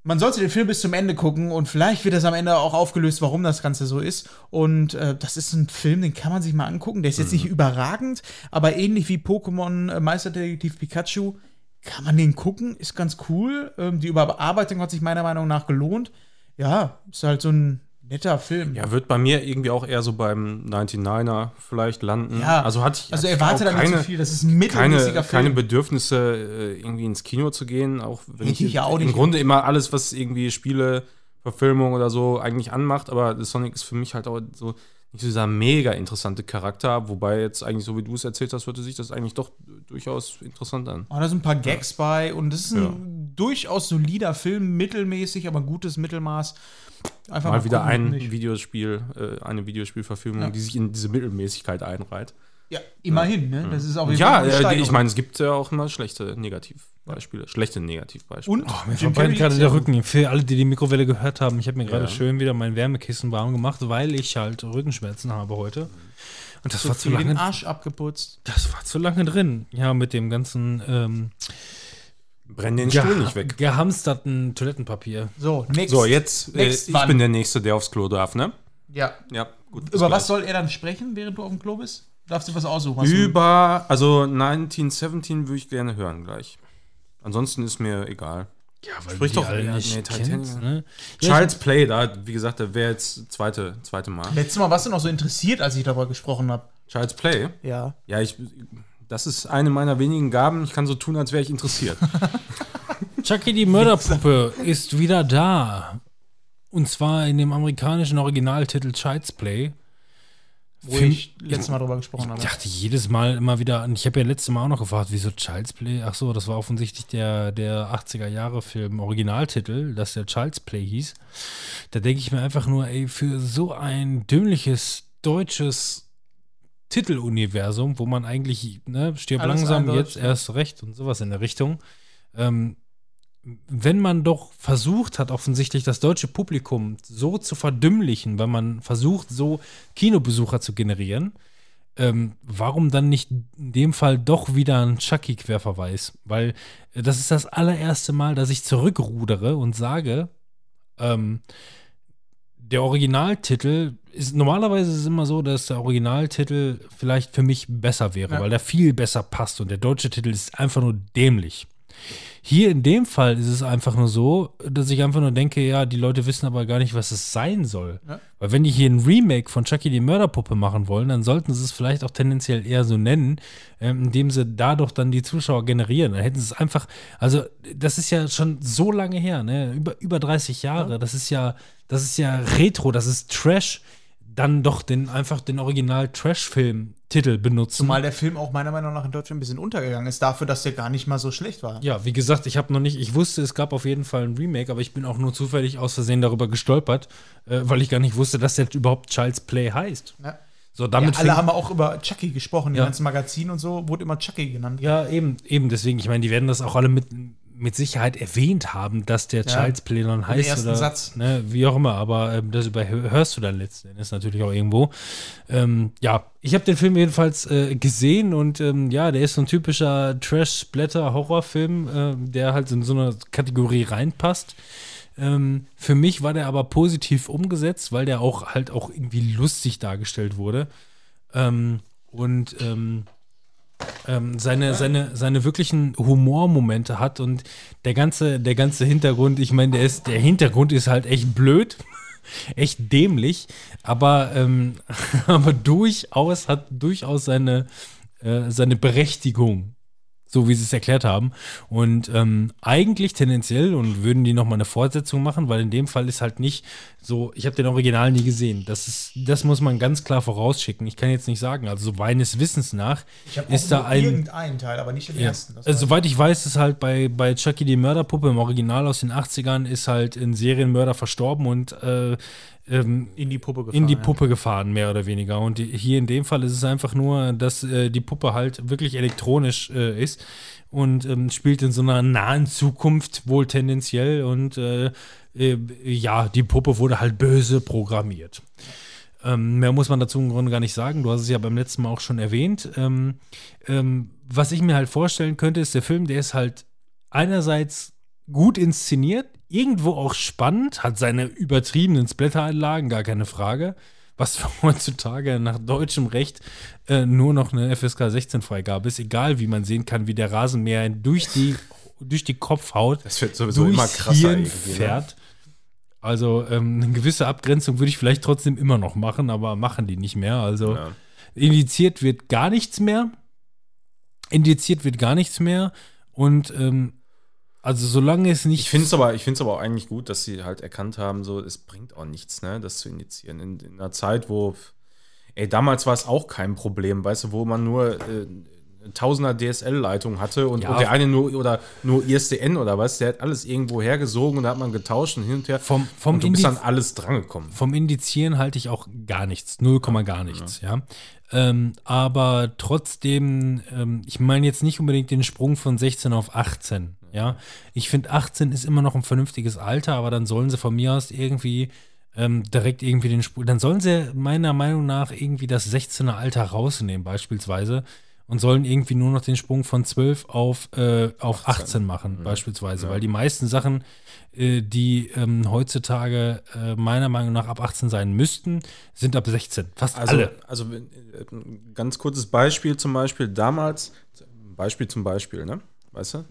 Man sollte den Film bis zum Ende gucken und vielleicht wird das am Ende auch aufgelöst, warum das Ganze so ist. Und äh, das ist ein Film, den kann man sich mal angucken. Der ist jetzt nicht überragend, aber ähnlich wie Pokémon äh, Meisterdetektiv Pikachu kann man den gucken, ist ganz cool. Ähm, die Überarbeitung hat sich meiner Meinung nach gelohnt. Ja, ist halt so ein netter Film. Ja, wird bei mir irgendwie auch eher so beim 99er vielleicht landen. Ja, also hatte ich Also erwarte da nicht so viel. Das ist ein mittelmäßiger keine, Film. keine Bedürfnisse, äh, irgendwie ins Kino zu gehen, auch wenn ich, ich ja auch im nicht. Grunde immer alles, was irgendwie Spiele, Verfilmung oder so eigentlich anmacht, aber Sonic ist für mich halt auch so nicht so dieser mega interessante Charakter, wobei jetzt eigentlich, so wie du es erzählt hast, hörte sich das eigentlich doch durchaus interessant an. Oh, da sind ein paar Gags bei und das ist ein Ja. durchaus solider Film, mittelmäßig, aber gutes Mittelmaß. Einfach Mal wieder gucken, ein nicht. Videospiel, äh, eine Videospielverfilmung, Ja. die sich in diese Mittelmäßigkeit einreiht. Ja, immerhin, ne? Das ist auch Ja, eine äh, ich meine, es gibt ja auch immer schlechte Negativbeispiele, schlechte Negativbeispiele. Und Mir Jim verbrennt gerade der Rücken. Für alle, die die Mikrowelle gehört haben, ich habe mir gerade Ja. schön wieder mein Wärmekissen warm gemacht, weil ich halt Rückenschmerzen habe heute. Und das so war zu viel den lange. Arsch abgeputzt. Das war zu lange drin. Ja, mit dem ganzen ähm, Brenn den Stuhl nicht weg. gehamsterten Toilettenpapier. So, next. So, jetzt, äh, ich bin der Nächste, der aufs Klo darf, ne? Ja. Ja, gut. bis Über was gleich. soll er dann sprechen, während du auf dem Klo bist? Darfst du was aussuchen? Hast du- Über, also 1917 würde ich gerne hören gleich. Ansonsten ist mir egal. Ja, weil Sprich doch- alle ja, nicht nee, Titanic. kennst, ne? Child's Play, da, wie gesagt, da wäre jetzt zweite, zweite Mal. Letztes Mal warst du noch so interessiert, als ich darüber gesprochen habe. Child's Play? Ja. Ja, ich, das ist eine meiner wenigen Gaben. Ich kann so tun, als wäre ich interessiert. (laughs) Chucky die Mörderpuppe ist wieder da. Und zwar in dem amerikanischen Originaltitel Child's Play. Wo Film- ich letztes Mal drüber gesprochen habe. Ich dachte jedes Mal immer wieder, und ich habe ja letztes Mal auch noch gefragt, wieso Child's Play? Ach so, das war offensichtlich der, der 80er Jahre Film Originaltitel, dass der Child's Play hieß. Da denke ich mir einfach nur, ey, für so ein dümmliches deutsches Titeluniversum, wo man eigentlich, ne, stirb Alles langsam, jetzt erst recht und sowas in der Richtung. Ähm, wenn man doch versucht hat, offensichtlich das deutsche Publikum so zu verdümmlichen, weil man versucht, so Kinobesucher zu generieren, ähm, warum dann nicht in dem Fall doch wieder ein Chucky-Querverweis? Weil äh, das ist das allererste Mal, dass ich zurückrudere und sage, ähm, der Originaltitel ist normalerweise ist es immer so, dass der Originaltitel vielleicht für mich besser wäre, Ja. weil der viel besser passt und der deutsche Titel ist einfach nur dämlich. Hier in dem Fall ist es einfach nur so, dass ich einfach nur denke, ja, die Leute wissen aber gar nicht, was es sein soll. Ja. Weil wenn die hier ein Remake von Chucky die Mörderpuppe machen wollen, dann sollten sie es vielleicht auch tendenziell eher so nennen, ähm, indem sie dadurch dann die Zuschauer generieren. Dann hätten sie es einfach, also das ist ja schon so lange her, ne? Über, über 30 Jahre. Das ist ja, das ist ja Retro, das ist Trash. Dann doch den einfach den Original Trash-Film-Titel benutzen. Zumal der Film auch meiner Meinung nach in Deutschland ein bisschen untergegangen ist, dafür, dass der gar nicht mal so schlecht war. Ja, wie gesagt, ich habe noch nicht, ich wusste, es gab auf jeden Fall ein Remake, aber ich bin auch nur zufällig aus Versehen darüber gestolpert, äh, weil ich gar nicht wusste, dass der überhaupt Child's Play heißt. Ja. So, Ja, damit alle fing- haben auch über Chucky gesprochen, die Ja. ganzen Magazine und so, wurde immer Chucky genannt. Ja, eben, eben, deswegen, ich meine, die werden das auch alle mit, mit Sicherheit erwähnt haben, dass der Ja. Child's Play dann heißt. oder, Satz. Ne, wie auch immer, aber ähm, das überhörst du dann letzten Endes natürlich auch irgendwo. Ähm, ja, ich habe den Film jedenfalls äh, gesehen und ähm, ja, der ist so ein typischer Trash-Splatter-Horrorfilm, äh, der halt in so eine Kategorie reinpasst. Ähm, für mich war der aber positiv umgesetzt, weil der auch halt auch irgendwie lustig dargestellt wurde. Ähm, und ähm, seine, seine, seine wirklichen Humormomente hat und der ganze, der ganze Hintergrund, ich meine, der ist, der Hintergrund ist halt echt blöd, (laughs) echt dämlich, aber, ähm, (laughs) aber durchaus hat durchaus seine, äh, seine Berechtigung. So wie sie es erklärt haben. Und ähm, eigentlich tendenziell und würden die nochmal eine Fortsetzung machen, weil in dem Fall ist halt nicht so, ich habe den Original nie gesehen. Das ist, das muss man ganz klar vorausschicken. Ich kann jetzt nicht sagen, also so meines Wissens nach ist da ein. irgendeinen Teil, aber nicht den Ja. ersten. Also, soweit ich weiß, ist halt bei, bei Chucky die Mörderpuppe im Original aus den 80ern ist halt ein Serienmörder verstorben und äh, ähm, in die Puppe gefahren. in die ja. Puppe gefahren, mehr oder weniger. Und die, hier in dem Fall ist es einfach nur, dass äh, die Puppe halt wirklich elektronisch äh, ist und ähm, spielt in so einer nahen Zukunft wohl tendenziell. Und äh, äh, ja, die Puppe wurde halt böse programmiert. Ähm, mehr muss man dazu im Grunde gar nicht sagen. Du hast es ja beim letzten Mal auch schon erwähnt. Ähm, ähm, was ich mir halt vorstellen könnte, ist der Film, der ist halt einerseits gut inszeniert, irgendwo auch spannend, hat seine übertriebenen Splatter-Einlagen, gar keine Frage. Was (laughs) heutzutage nach deutschem Recht äh, nur noch eine FSK 16 Freigabe ist, egal wie man sehen kann, wie der Rasenmäher durch die, durch die Kopfhaut Das wird sowieso immer krasser ne? fährt. Also ähm, eine gewisse Abgrenzung würde ich vielleicht trotzdem immer noch machen, aber machen die nicht mehr. Also Ja. indiziert wird gar nichts mehr. Indiziert wird gar nichts mehr. Und ähm, also solange es nicht. Ich finde es aber, ich find's aber auch eigentlich gut, dass sie halt erkannt haben, so, es bringt auch nichts, ne, das zu initiieren. In, in einer Zeit, wo, ey, damals war es auch kein Problem, weißt du, wo man nur äh, Tausender DSL-Leitung hatte und, Ja. und der eine nur oder nur ISDN oder was, der hat alles irgendwo hergesogen und da hat man getauscht und hin und her. Vom- vom und du bist Indiz- an alles drangekommen. Vom Indizieren halte ich auch gar nichts. 0, gar nichts, ja. Ähm, aber trotzdem, ähm, ich meine jetzt nicht unbedingt den Sprung von 16 auf 18, ja. Ich finde 18 ist immer noch ein vernünftiges Alter, aber dann sollen sie von mir aus irgendwie ähm, direkt irgendwie den Sprung, dann sollen sie meiner Meinung nach irgendwie das 16er Alter rausnehmen, beispielsweise. Und sollen irgendwie nur noch den Sprung von 12 auf, äh, auf 18 machen, beispielsweise. Weil die meisten Sachen, äh, die ähm, heutzutage äh, meiner Meinung nach ab 18 sein müssten, sind ab 16. Fast Also, alle. also äh, ein ganz kurzes Beispiel zum Beispiel damals, Beispiel zum Beispiel, ne? Weißt du?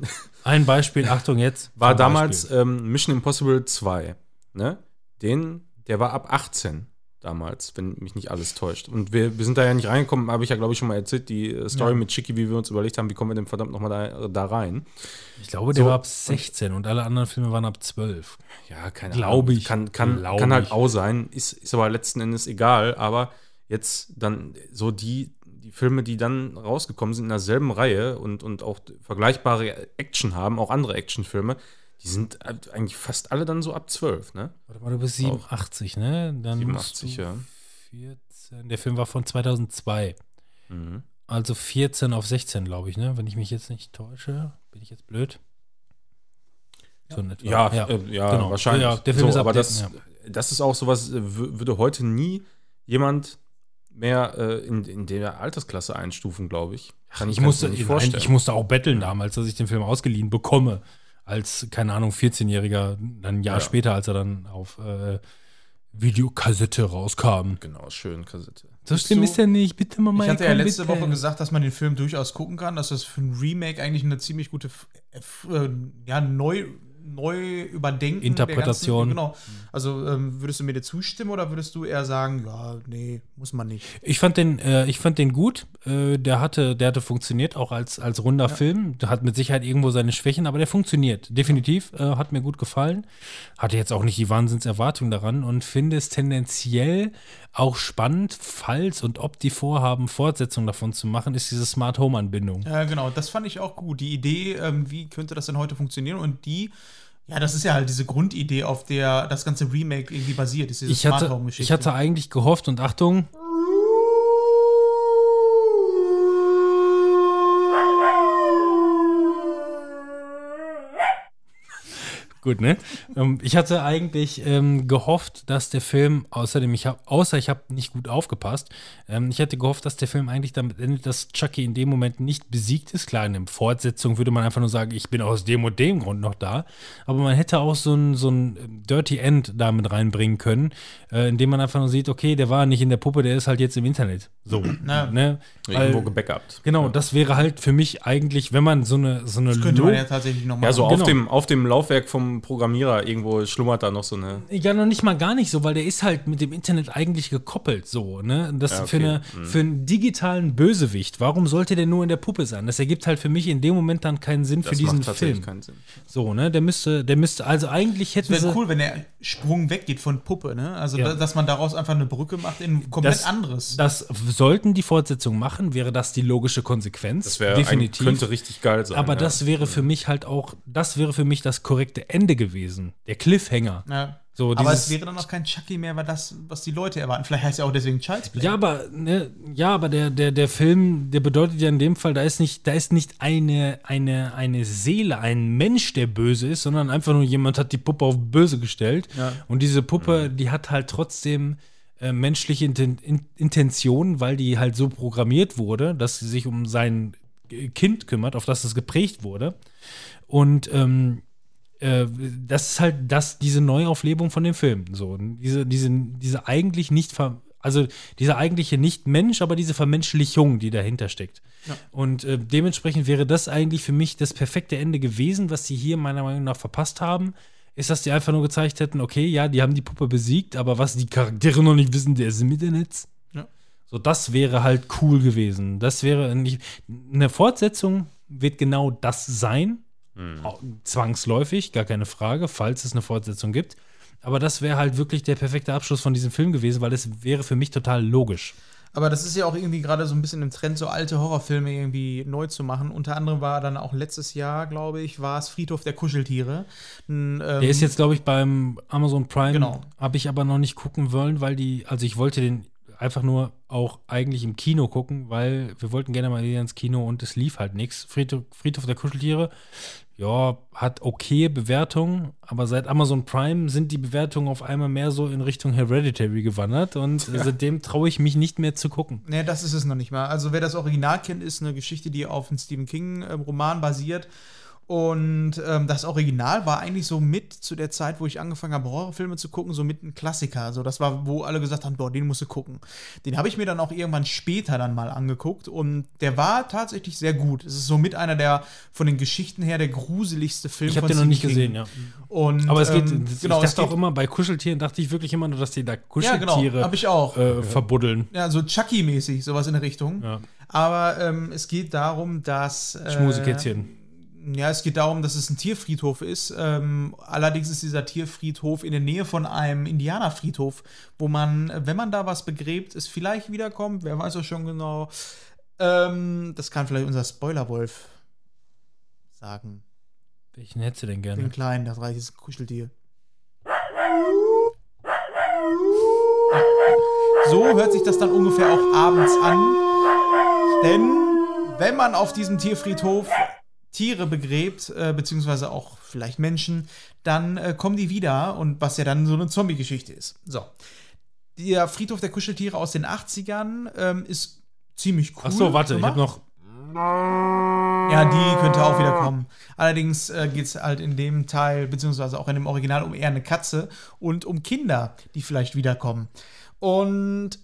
Ein Beispiel, Achtung jetzt. (laughs) War damals ähm, Mission Impossible 2, ne? Den, der war ab 18 damals, wenn mich nicht alles täuscht. Und wir, wir sind da ja nicht reingekommen, habe ich ja, glaube ich, schon mal erzählt, die äh, Story mit Chicky, wie wir uns überlegt haben, wie kommen wir denn verdammt nochmal da, da rein. Ich glaube, der so- war ab 16 und alle anderen Filme waren ab 12. Ja, keine Glaube Ahnung. ich. Kann, kann, Glaube kann halt ich. auch sein, ist, ist aber letzten Endes egal. Aber jetzt dann so die, die Filme, die dann rausgekommen sind in derselben Reihe und, und auch vergleichbare Action haben, auch andere Actionfilme, die sind eigentlich fast alle dann so ab 12, ne? Warte mal, du bist 87, ne? Dann 87, musst du ja. 14. Der Film war von 2002. Mhm. Also 14 auf 16, glaube ich, ne? Wenn ich mich jetzt nicht täusche. Bin ich jetzt blöd? So. Ja, ja, äh, ja genau. wahrscheinlich. Ja, der Film so, ist ab aber das, ja. das ist auch sowas, wü- würde heute nie jemand mehr äh, in, in der Altersklasse einstufen, glaube ich. Kann Ich kann musste, nicht nein, vorstellen. ich musste auch betteln damals, dass ich den Film ausgeliehen bekomme. Als, keine Ahnung, 14-Jähriger, dann ein Jahr Ja. später, als er dann auf äh, Videokassette rauskam. Genau, schön Kassette. So schlimm ist er nicht, bitte mal Ich hatte ja letzte Kompetenz. Woche gesagt, dass man den Film durchaus gucken kann, dass das für ein Remake eigentlich eine ziemlich gute äh, ja, neu, neu überdenken Interpretation. Ganzen, genau. Also ähm, würdest du mir dir zustimmen oder würdest du eher sagen, ja, nee, muss man nicht. Ich fand den, äh, ich fand den gut. Äh, der hatte, der hatte funktioniert auch als, als runder Film. Der hat mit Sicherheit irgendwo seine Schwächen, aber der funktioniert. Definitiv. Äh, hat mir gut gefallen. Hatte jetzt auch nicht die Wahnsinnserwartung daran und finde es tendenziell auch spannend, falls und ob die vorhaben, Fortsetzung davon zu machen, ist diese Smart Home Anbindung. Ja, genau, das fand ich auch gut. Die Idee, ähm, wie könnte das denn heute funktionieren und die, ja, das ist ja halt diese Grundidee, auf der das ganze Remake irgendwie basiert, ist diese Ich hatte, ich hatte eigentlich gehofft und Achtung. Gut, ne? Ähm, ich hatte eigentlich ähm, gehofft, dass der Film, außerdem, ich hab, außer ich habe nicht gut aufgepasst, ähm, ich hatte gehofft, dass der Film eigentlich damit endet, dass Chucky in dem Moment nicht besiegt ist. Klar, in der Fortsetzung würde man einfach nur sagen, ich bin aus dem und dem Grund noch da. Aber man hätte auch so ein, so ein ähm, Dirty End damit reinbringen können, äh, indem man einfach nur sieht, okay, der war nicht in der Puppe, der ist halt jetzt im Internet. So. Na, ne? Irgendwo Weil, gebackupt. genau, das wäre halt für mich eigentlich, wenn man so eine, so eine das könnte man ja tatsächlich noch machen. Ja, so Genau. auf, dem, auf dem Laufwerk vom, Programmierer irgendwo schlummert da noch so eine. Ja, noch nicht mal gar nicht so, weil der ist halt mit dem Internet eigentlich gekoppelt so, ne? Das Ja, für, okay. eine, für einen digitalen Bösewicht, warum sollte der nur in der Puppe sein? Das ergibt halt für mich in dem Moment dann keinen Sinn für Das diesen macht tatsächlich Film. keinen Sinn. So, ne? Der müsste, der müsste, also eigentlich hätten sie. Wäre cool, wenn der Sprung weggeht von Puppe, ne? Also, Ja. da, dass man daraus einfach eine Brücke macht in komplett Das- anderes. Das sollten die Fortsetzungen machen, wäre das die logische Konsequenz. Das wäre definitiv. könnte richtig geil sein. Aber ja. das wäre für mich halt auch, das wäre für mich das korrekte Ende gewesen. Der Cliffhanger. ja. So, Aber es wäre dann auch kein Chucky mehr, weil das, was die Leute erwarten. Vielleicht heißt ja auch deswegen Child's Play. Ja, aber ne, ja, aber der, der, der Film, der bedeutet ja in dem Fall, da ist nicht, da ist nicht eine, eine, eine Seele, ein Mensch, der böse ist, sondern einfach nur jemand hat die Puppe auf böse gestellt. Und diese Puppe, die hat halt trotzdem äh, menschliche Inten In Intentionen, weil die halt so programmiert wurde, dass sie sich um sein Kind kümmert, auf das es geprägt wurde. Und ähm, äh, das ist halt das, diese Neuauflebung von dem Film. So, diese, diese, diese eigentlich nicht ver also dieser eigentliche Nicht-Mensch, aber diese Vermenschlichung, die dahinter steckt. Und äh, dementsprechend wäre das eigentlich für mich das perfekte Ende gewesen, was sie hier meiner Meinung nach verpasst haben. Ist, dass die einfach nur gezeigt hätten, okay, ja, die haben die Puppe besiegt, aber was die Charaktere noch nicht wissen, der ist im Internet. Ja. So, das wäre halt cool gewesen. Das wäre nicht. Eine Fortsetzung wird genau das sein. Au- Zwangsläufig, gar keine Frage, falls es eine Fortsetzung gibt. Aber das wäre halt wirklich der perfekte Abschluss von diesem Film gewesen, weil es wäre für mich total logisch. Aber das ist ja auch irgendwie gerade so ein bisschen im Trend, so alte Horrorfilme irgendwie neu zu machen. Unter anderem war dann auch letztes Jahr, glaube ich, war es Friedhof der Kuscheltiere. Ein, ähm, Der ist jetzt, glaube ich, beim Amazon Prime. Genau. Habe ich aber noch nicht gucken wollen, weil die, also ich wollte den einfach nur auch eigentlich im Kino gucken, weil wir wollten gerne mal wieder ins Kino und es lief halt nichts. Friedhof, Friedhof der Kuscheltiere, ja, hat okay Bewertungen, aber seit Amazon Prime sind die Bewertungen auf einmal mehr so in Richtung Hereditary gewandert und seitdem traue ich mich nicht mehr zu gucken. Nee, das ist es noch nicht mal. Also, wer das Original kennt, ist eine Geschichte, die auf einem Stephen King-Roman basiert. Und ähm, das Original war eigentlich so mit zu der Zeit, wo ich angefangen habe, Horrorfilme zu gucken, so mit ein Klassiker. So, das war, wo alle gesagt haben, boah, den musst du gucken. Den habe ich mir dann auch irgendwann später dann mal angeguckt und der war tatsächlich sehr gut. Es ist so mit einer der von den Geschichten her der gruseligste Film. Ich habe den noch nicht gesehen, ja. Und, Aber es geht, ähm, ich genau, es dachte auch immer, bei Kuscheltieren dachte ich wirklich immer nur, dass die da Ja, Kuscheltiere genau, ich auch. äh, verbuddeln. Ja, so Chucky-mäßig, sowas in der Richtung. Ja. Aber ähm, es geht darum, dass. Äh, Schmusekätzchen. Ja, es geht darum, dass es ein Tierfriedhof ist. Ähm, allerdings ist dieser Tierfriedhof in der Nähe von einem Indianerfriedhof, wo man, wenn man da was begräbt, es vielleicht wiederkommt. Wer weiß auch schon genau. Ähm, das kann vielleicht unser Spoilerwolf sagen. Welchen hättest du denn gerne? Den kleinen, das reiches Kuscheltier. So hört sich das dann ungefähr auch abends an. Denn wenn man auf diesem Tierfriedhof Tiere begräbt, äh, beziehungsweise auch vielleicht Menschen, dann äh, kommen die wieder und was ja dann so eine Zombie-Geschichte ist. So. Der Friedhof der Kuscheltiere aus den 80ern ähm, ist ziemlich cool. Ach so, warte, ich gemacht. habe noch. Ja, die könnte auch wieder kommen. Allerdings äh, geht es halt in dem Teil, beziehungsweise auch in dem Original, um eher eine Katze und um Kinder, die vielleicht wiederkommen. Und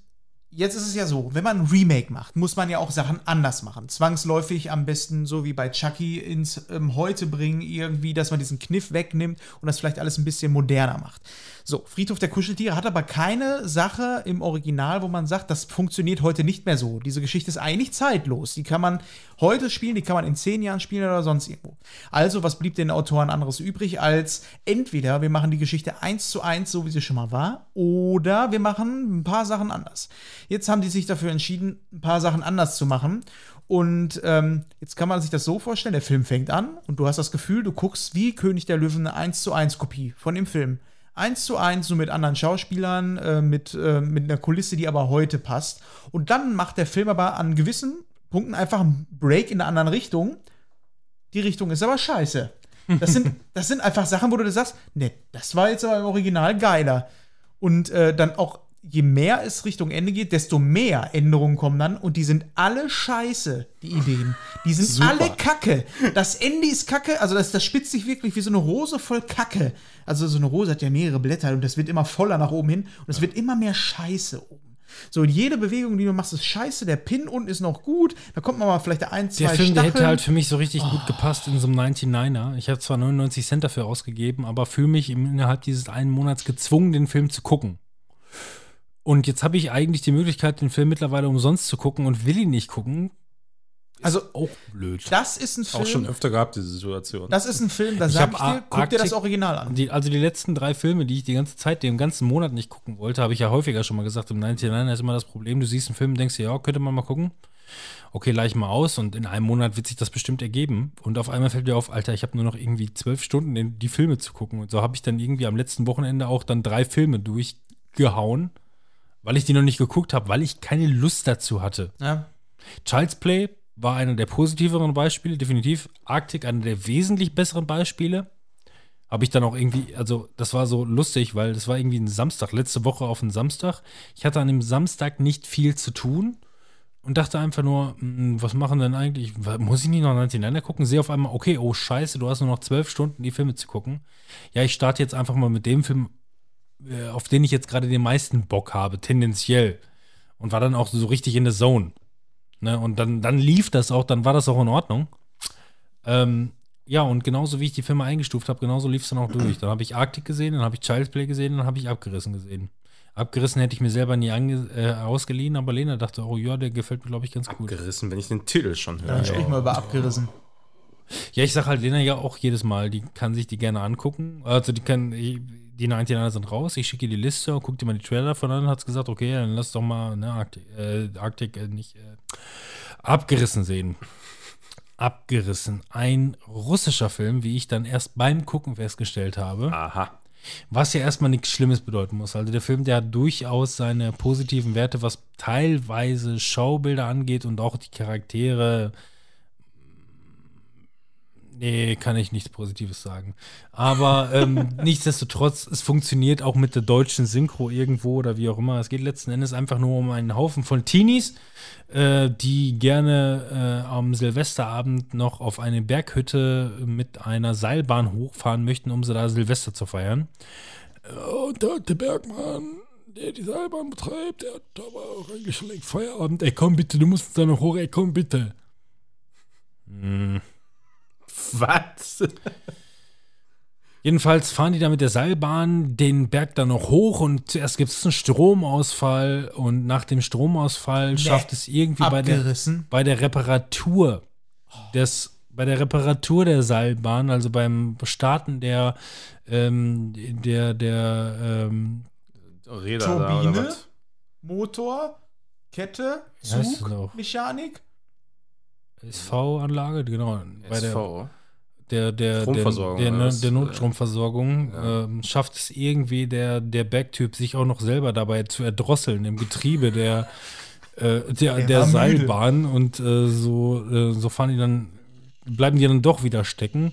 jetzt ist es ja so, wenn man ein Remake macht, muss man ja auch Sachen anders machen. Zwangsläufig am besten so wie bei Chucky ins ähm, Heute bringen, irgendwie, dass man diesen Kniff wegnimmt und das vielleicht alles ein bisschen moderner macht. So, Friedhof der Kuscheltiere hat aber keine Sache im Original, wo man sagt, das funktioniert heute nicht mehr so. Diese Geschichte ist eigentlich zeitlos. Die kann man heute spielen, die kann man in zehn Jahren spielen oder sonst irgendwo. Also, was blieb den Autoren anderes übrig, als entweder wir machen die Geschichte eins zu eins, so wie sie schon mal war, oder wir machen ein paar Sachen anders. Jetzt haben die sich dafür entschieden, ein paar Sachen anders zu machen. Und ähm, jetzt kann man sich das so vorstellen, der Film fängt an und du hast das Gefühl, du guckst wie König der Löwen eine 1 zu 1 Kopie von dem Film. Eins zu eins, nur mit anderen Schauspielern, äh, mit, äh, mit einer Kulisse, die aber heute passt. Und dann macht der Film aber an gewissen Punkten einfach einen Break in einer anderen Richtung. Die Richtung ist aber scheiße. Das sind, (laughs) das sind einfach Sachen, wo du dir sagst, ne, das war jetzt aber im Original geiler. Und äh, dann auch, je mehr es Richtung Ende geht, desto mehr Änderungen kommen dann. Und die sind alle scheiße, die Ideen. Die sind alle kacke. Das Ende ist kacke, also das, das spitzt sich wirklich wie so eine Rose voll Kacke. Also so eine Rose hat ja mehrere Blätter und das wird immer voller nach oben hin und es wird immer mehr Scheiße oben. So, jede Bewegung, die du machst, ist scheiße. Der Pin unten ist noch gut. Da kommt man mal vielleicht ein, zwei Der Film, der hätte Stacheln. halt für mich so richtig gut gepasst in so einem 99er. Ich habe zwar 99 Cent dafür ausgegeben, aber fühle mich innerhalb dieses einen Monats gezwungen, den Film zu gucken. Und jetzt habe ich eigentlich die Möglichkeit, den Film mittlerweile umsonst zu gucken und will ihn nicht gucken. Also, Auch blöd. das ist ein Film. Auch schon öfter gehabt, diese Situation. Das ist ein Film, da Ich sag ich dir, guck dir das Original an. Die, also die letzten drei Filme, die ich die ganze Zeit, den ganzen Monat nicht gucken wollte, habe ich ja häufiger schon mal gesagt. Im 99 ist immer das Problem, du siehst einen Film, denkst dir, ja, könnte man mal gucken. Okay, leih ich mal aus und in einem Monat wird sich das bestimmt ergeben. Und auf einmal fällt dir auf, Alter, ich habe nur noch irgendwie zwölf Stunden, in die Filme zu gucken. Und so habe ich dann irgendwie am letzten Wochenende auch dann drei Filme durchgehauen, weil ich die noch nicht geguckt habe, weil ich keine Lust dazu hatte. Ja. Child's Play war einer der positiveren Beispiele, definitiv. Arctic einer der wesentlich besseren Beispiele. Habe ich dann auch irgendwie, also das war so lustig, weil das war irgendwie ein Samstag, letzte Woche auf einen Samstag. Ich hatte an dem Samstag nicht viel zu tun und dachte einfach nur, hm, was machen denn eigentlich? Muss ich nicht noch 99 gucken? Sehe auf einmal, okay, oh Scheiße, du hast nur noch zwölf Stunden, die Filme zu gucken. Ja, ich starte jetzt einfach mal mit dem Film, auf den ich jetzt gerade den meisten Bock habe, tendenziell. Und war dann auch so richtig in der Zone. Ne? Und dann, dann lief das auch, dann war das auch in Ordnung. Ähm, ja, und genauso wie ich die Filme eingestuft habe, genauso lief es dann auch durch. Dann habe ich Arctic gesehen, dann habe ich Child's Play gesehen, dann habe ich Abgerissen gesehen. Abgerissen hätte ich mir selber nie ange äh, ausgeliehen, aber Lena dachte, oh ja, der gefällt mir, glaube ich, ganz gut. Gerissen, wenn ich den Titel schon höre. Dann sprich mal über abgerissen. Ja, ich sag halt Lena ja auch jedes Mal, die kann sich die gerne angucken. Also die kann, die 99 sind raus, ich schicke die Liste, guck dir mal die Trailer von an, hat gesagt, okay, dann lass doch mal ne, Arctic, äh, Arctic äh, nicht äh, abgerissen sehen. Abgerissen. Ein russischer Film, wie ich dann erst beim Gucken festgestellt habe. Aha. Was ja erstmal nichts Schlimmes bedeuten muss. Also der Film, der hat durchaus seine positiven Werte, was teilweise Schaubilder angeht und auch die Charaktere. Nee, kann ich nichts Positives sagen. Aber ähm, (laughs) nichtsdestotrotz, es funktioniert auch mit der deutschen Synchro irgendwo oder wie auch immer. Es geht letzten Endes einfach nur um einen Haufen von Teenies, äh, die gerne äh, am Silvesterabend noch auf eine Berghütte mit einer Seilbahn hochfahren möchten, um sie da Silvester zu feiern. Äh, Und der, der Bergmann, der die Seilbahn betreibt, der hat aber auch längst Feierabend. Ey, komm bitte, du musst da noch hoch, ey, komm bitte. Hm. Was? Jedenfalls fahren die da mit der Seilbahn den Berg dann noch hoch und zuerst gibt es einen Stromausfall und nach dem Stromausfall schafft es irgendwie bei der, bei der Reparatur des bei der Reparatur der Seilbahn, also beim Starten der ähm, der der ähm, Räder da oder Turbine? Motor, Kette, Zug? Mechanik. SV-Anlage, genau, bei der SV. der, der, Stromversorgung, der, der, was? der Notstromversorgung Ja. ähm, schafft es irgendwie der, der Bergtyp sich auch noch selber dabei zu erdrosseln im Getriebe der, äh, der, Er der war müde. Seilbahn und äh, so, äh, so fahren die dann, bleiben die dann doch wieder stecken.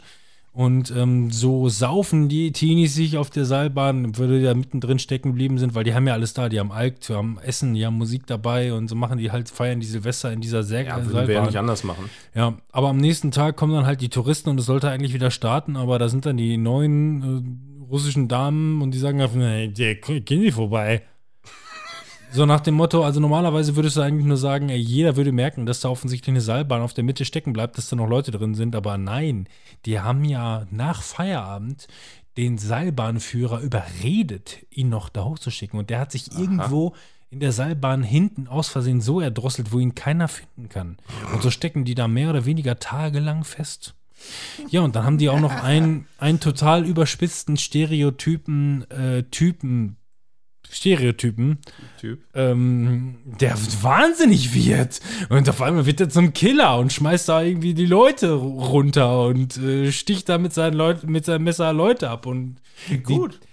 Und ähm, so saufen die Teenies sich auf der Seilbahn, würde ja mittendrin stecken geblieben sind, weil die haben ja alles da. Die haben Alk, die haben Essen, die haben Musik dabei und so machen die halt, feiern die Silvester in dieser Sä Ja, würden wir ja nicht anders machen. Ja, aber am nächsten Tag kommen dann halt die Touristen und es sollte eigentlich wieder starten, aber da sind dann die neuen äh, russischen Damen und die sagen einfach, hey, gehen die vorbei. So nach dem Motto, also normalerweise würdest du eigentlich nur sagen, ey, jeder würde merken, dass da offensichtlich eine Seilbahn auf der Mitte stecken bleibt, dass da noch Leute drin sind, aber nein, die haben ja nach Feierabend den Seilbahnführer überredet, ihn noch da hochzuschicken und der hat sich irgendwo in der Seilbahn hinten aus Versehen so erdrosselt, wo ihn keiner finden kann. Und so stecken die da mehr oder weniger tagelang fest. Ja, und dann haben die auch noch einen, einen total überspitzten Stereotypen, äh, Typen, Stereotypen, Typ. ähm, der wahnsinnig wird. Und auf einmal wird er zum Killer und schmeißt da irgendwie die Leute runter und äh, sticht da mit, seinen Leut mit seinem Messer Leute ab. Und Gut. Die,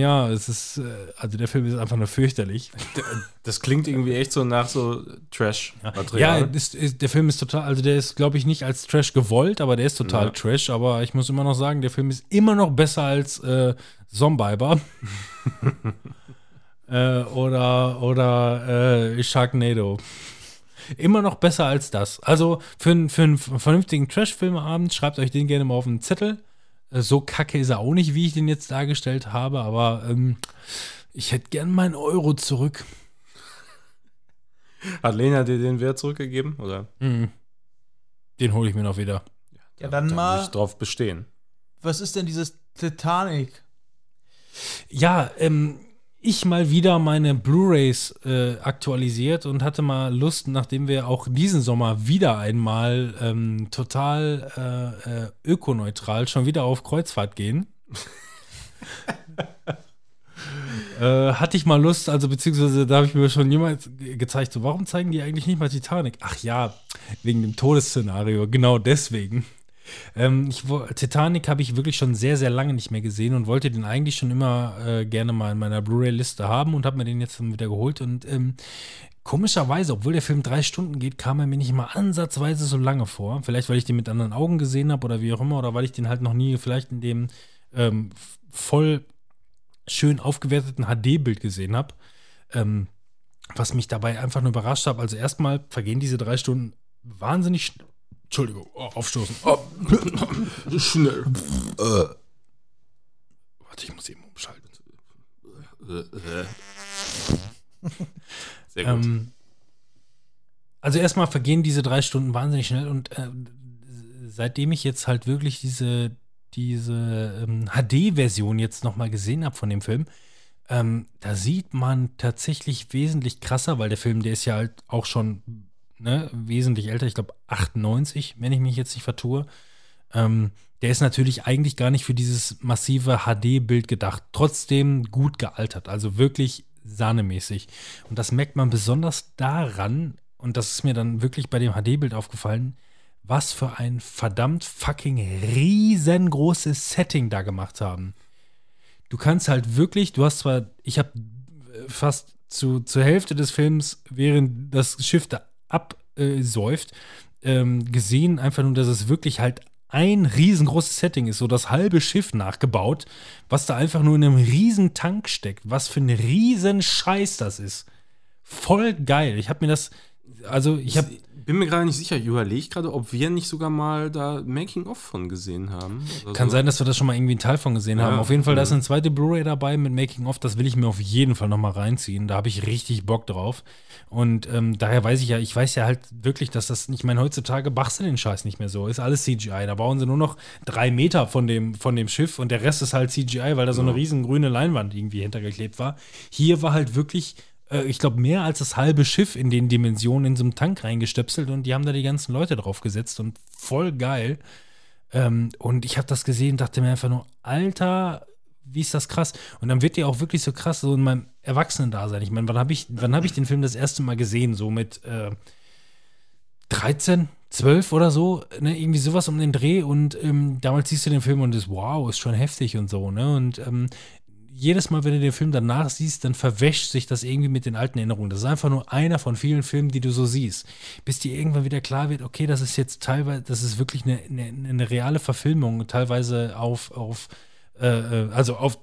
ja, es ist, äh, also der Film ist einfach nur fürchterlich. Das klingt irgendwie echt so nach so Ja, Trash-Material. ist, ist, der Film ist total, also der ist, glaube ich, nicht als Trash gewollt, aber der ist total Ja. Trash. Aber ich muss immer noch sagen, der Film ist immer noch besser als äh, Zombiber. (laughs) äh, oder oder äh, Sharknado. Immer noch besser als das. Also für, einen- für einen vernünftigen Trash-Filmabend schreibt euch den gerne mal auf einen Zettel. Äh, So kacke ist er auch nicht, wie ich den jetzt dargestellt habe, aber ähm, ich hätte gern meinen Euro zurück. Hat Lena dir den Wert zurückgegeben? Oder? Mhm. Den hole ich mir noch wieder. Ja, dann Da mal, muss ich drauf bestehen. was ist denn dieses Titanic? Ja, ähm, ich mal wieder meine Blu-rays äh, aktualisiert und hatte mal Lust, nachdem wir auch diesen Sommer wieder einmal ähm, total äh, äh, ökoneutral schon wieder auf Kreuzfahrt gehen. (laughs) äh, hatte ich mal Lust, also beziehungsweise da habe ich mir schon jemals ge- gezeigt, so warum zeigen die eigentlich nicht mal Titanic? Ach ja, wegen dem Todesszenario, genau deswegen. Ähm, ich, Titanic habe ich wirklich schon sehr, sehr lange nicht mehr gesehen und wollte den eigentlich schon immer äh, gerne mal in meiner Blu-ray-Liste haben und habe mir den jetzt wieder geholt. Und ähm, komischerweise, obwohl der Film drei Stunden geht, kam er mir nicht mal ansatzweise so lange vor. Vielleicht, weil ich den mit anderen Augen gesehen habe oder wie auch immer, oder weil ich den halt noch nie vielleicht in dem ähm, voll schön aufgewerteten HD-Bild gesehen habe. Ähm, was mich dabei einfach nur überrascht hat. Also erstmal vergehen diese drei Stunden wahnsinnig schnell. Entschuldigung, oh, aufstoßen. Oh, (laughs) Schnell. warte, ich muss eben umschalten. Sehr gut. Ähm, also erstmal vergehen diese drei Stunden wahnsinnig schnell und äh, seitdem ich jetzt halt wirklich diese, diese ähm, HD-Version jetzt nochmal gesehen habe von dem Film, ähm, da sieht man tatsächlich wesentlich krasser, weil der Film, der ist ja halt auch schon ne, wesentlich älter, ich glaube 98, wenn ich mich jetzt nicht vertue. Ähm, der ist natürlich eigentlich gar nicht für dieses massive HD-Bild gedacht. Trotzdem gut gealtert, also wirklich sahnemäßig. Und das merkt man besonders daran, und das ist mir dann wirklich bei dem HD-Bild aufgefallen, was für ein verdammt fucking riesengroßes Setting da gemacht haben. Du kannst halt wirklich, du hast zwar, ich habe fast zu, zur Hälfte des Films, während das Schiff da absäuft, ähm, gesehen, einfach nur, dass es wirklich halt ein riesengroßes Setting ist, so das halbe Schiff nachgebaut, was da einfach nur in einem riesen Tank steckt. Was für ein riesen Scheiß das ist. Voll geil. Ich habe mir das, also ich habe bin mir gerade nicht sicher. Ich überlege gerade, ob wir nicht sogar mal da Making-of von gesehen haben. Kann so. sein, dass wir das schon mal irgendwie einen Teil von gesehen Ja, haben. Auf jeden Fall, da ist ja. eine zweite Blu-ray dabei mit Making of. Das will ich mir auf jeden Fall noch mal reinziehen. Da habe ich richtig Bock drauf. Und ähm, daher weiß ich ja, ich weiß ja halt wirklich, dass das, ich meine, heutzutage machst du den Scheiß nicht mehr so. Ist alles CGI. Da bauen sie nur noch drei Meter von dem, von dem Schiff und der Rest ist halt CGI, weil da so eine riesen grüne Leinwand irgendwie hintergeklebt war. Hier war halt wirklich ich glaube, mehr als das halbe Schiff in den Dimensionen in so einem Tank reingestöpselt und die haben da die ganzen Leute drauf gesetzt und voll geil. Ähm, und ich habe das gesehen und dachte mir einfach nur, Alter, wie ist das krass? Und dann wird dir auch wirklich so krass, so in meinem Erwachsenen-Dasein. Ich meine, wann habe ich, wann hab ich den Film das erste Mal gesehen? So mit äh, 13, 12 oder so, ne? irgendwie sowas um den Dreh. Und ähm, damals siehst du den Film und ist, wow, ist schon heftig und so. Ne? Und ähm, jedes Mal, wenn du den Film danach siehst, dann verwäscht sich das irgendwie mit den alten Erinnerungen. Das ist einfach nur einer von vielen Filmen, die du so siehst. Bis dir irgendwann wieder klar wird, okay, das ist jetzt teilweise, das ist wirklich eine, eine, eine reale Verfilmung, teilweise auf, auf äh, äh, also auf,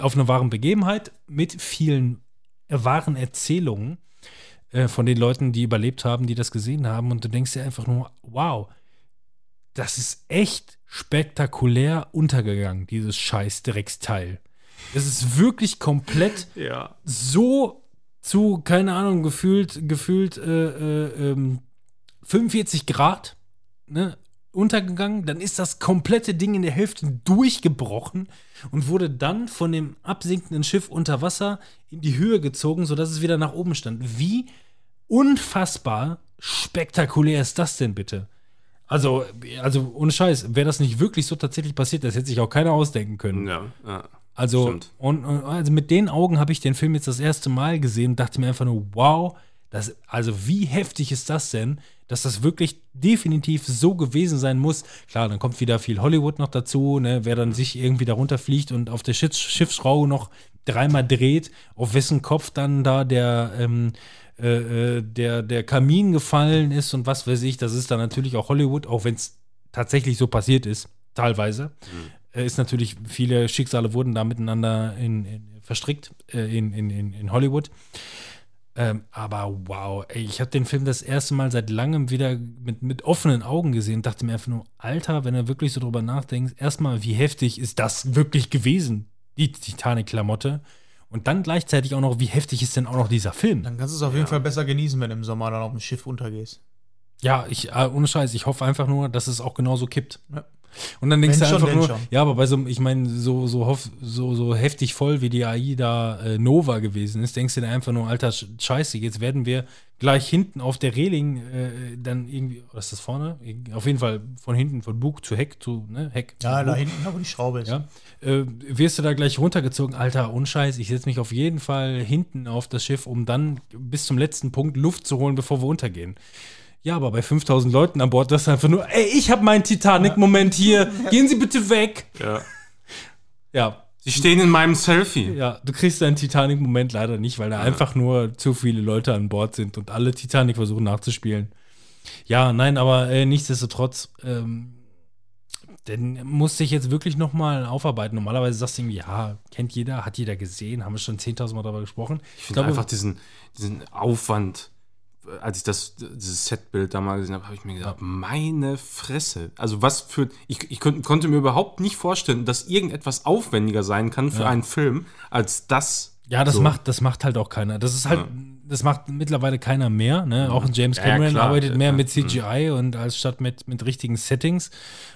auf eine wahren Begebenheit mit vielen wahren Erzählungen äh, von den Leuten, die überlebt haben, die das gesehen haben. Und du denkst dir einfach nur, wow, das ist echt spektakulär untergegangen, dieses scheiß Drecksteil. Es ist wirklich komplett Ja. so zu, keine Ahnung, gefühlt, gefühlt äh, äh, ähm, 45 Grad ne, untergegangen. Dann ist das komplette Ding in der Hälfte durchgebrochen und wurde dann von dem absinkenden Schiff unter Wasser in die Höhe gezogen, sodass es wieder nach oben stand. Wie unfassbar spektakulär ist das denn bitte? Also, also ohne Scheiß, wäre das nicht wirklich so tatsächlich passiert, das hätte sich auch keiner ausdenken können. Ja, ja. Also, Stimmt. und, also mit den Augen habe ich den Film jetzt das erste Mal gesehen und dachte mir einfach nur, wow, das, also wie heftig ist das denn, dass das wirklich definitiv so gewesen sein muss. Klar, dann kommt wieder viel Hollywood noch dazu, ne, wer dann sich irgendwie darunter fliegt und auf der Schiffs Schiffsschraube noch dreimal dreht, auf wessen Kopf dann da der, ähm, äh, äh, der, der Kamin gefallen ist und was weiß ich, das ist dann natürlich auch Hollywood, auch wenn es tatsächlich so passiert ist, teilweise äh, ist natürlich, viele Schicksale wurden da miteinander in, in, verstrickt äh, in, in, Hollywood. Ähm, aber wow, ey, ich habe den Film das erste Mal seit langem wieder mit, mit offenen Augen gesehen und dachte mir einfach nur, Alter, wenn du wirklich so drüber nachdenkst, erstmal, wie heftig ist das wirklich gewesen, die Titanic-Klamotte. Und dann gleichzeitig auch noch, wie heftig ist denn auch noch dieser Film? Dann kannst du es auf jeden Fall besser genießen, wenn du im Sommer dann auf dem Schiff untergehst. Ja, ich, äh, ohne Scheiß, ich hoffe einfach nur, dass es auch genauso kippt. Ja. Und dann denkst Wenn du schon, einfach denn nur, schon. ja, aber bei so, ich meine, so, so, so, so heftig voll wie die AI da äh, Nova gewesen ist, denkst du dir einfach nur, alter Sch- Scheiße, jetzt werden wir gleich hinten auf der Reling äh, dann irgendwie, oder ist das vorne? Auf jeden Fall von hinten, von Bug zu Heck zu, ne, Heck. Ja, da Bug. hinten, wo die Schraube ist. Ja, äh, wirst du da gleich runtergezogen, Alter, unscheiß, ich setze mich auf jeden Fall hinten auf das Schiff, um dann bis zum letzten Punkt Luft zu holen, bevor wir untergehen. Ja, aber bei 5000 Leuten an Bord, das ist einfach nur, ey, ich habe meinen Titanic-Moment hier, (laughs) gehen Sie bitte weg. Ja. Ja, Sie stehen in meinem Selfie. ja, du kriegst deinen Titanic-Moment leider nicht, weil da einfach nur zu viele Leute an Bord sind und alle Titanic versuchen nachzuspielen. Ja, nein, aber äh, nichtsdestotrotz, ähm, den musste ich jetzt wirklich nochmal aufarbeiten. Normalerweise sagst du irgendwie, ja, kennt jeder, hat jeder gesehen, haben wir schon 10.000 Mal darüber gesprochen. Ich finde einfach diesen, diesen Aufwand, als ich das, dieses Setbild da mal gesehen habe, habe ich mir gedacht, meine Fresse. Also was für, ich, ich konnte, mir überhaupt nicht vorstellen, dass irgendetwas aufwendiger sein kann für einen Film, als das. Ja, das So. macht, das macht halt auch keiner. Das ist halt, das macht mittlerweile keiner mehr. Ne? Auch ein James Ja, Cameron klar. arbeitet mehr Ja. mit CGI und als statt mit, mit richtigen Settings.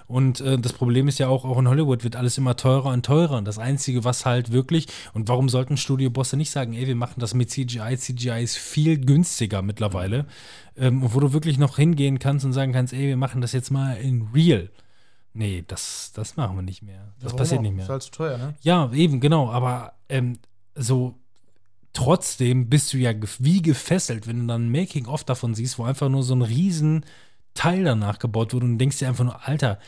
Und äh, das Problem ist ja auch, auch in Hollywood wird alles immer teurer und teurer. Und das Einzige, was halt wirklich, und warum sollten Studiobosse nicht sagen, ey, wir machen das mit CGI, CGI ist viel günstiger mittlerweile. Ähm, und wo du wirklich noch hingehen kannst und sagen kannst, ey, wir machen das jetzt mal in real. Nee, das, das machen wir nicht mehr. Das Warum passiert auch? nicht mehr. Ist halt zu teuer, ne? Ja, eben, genau. Aber ähm, so trotzdem bist du ja wie gefesselt, wenn du dann ein Making-of davon siehst, wo einfach nur so ein riesen Teil danach gebaut wurde und denkst dir einfach nur, Alter,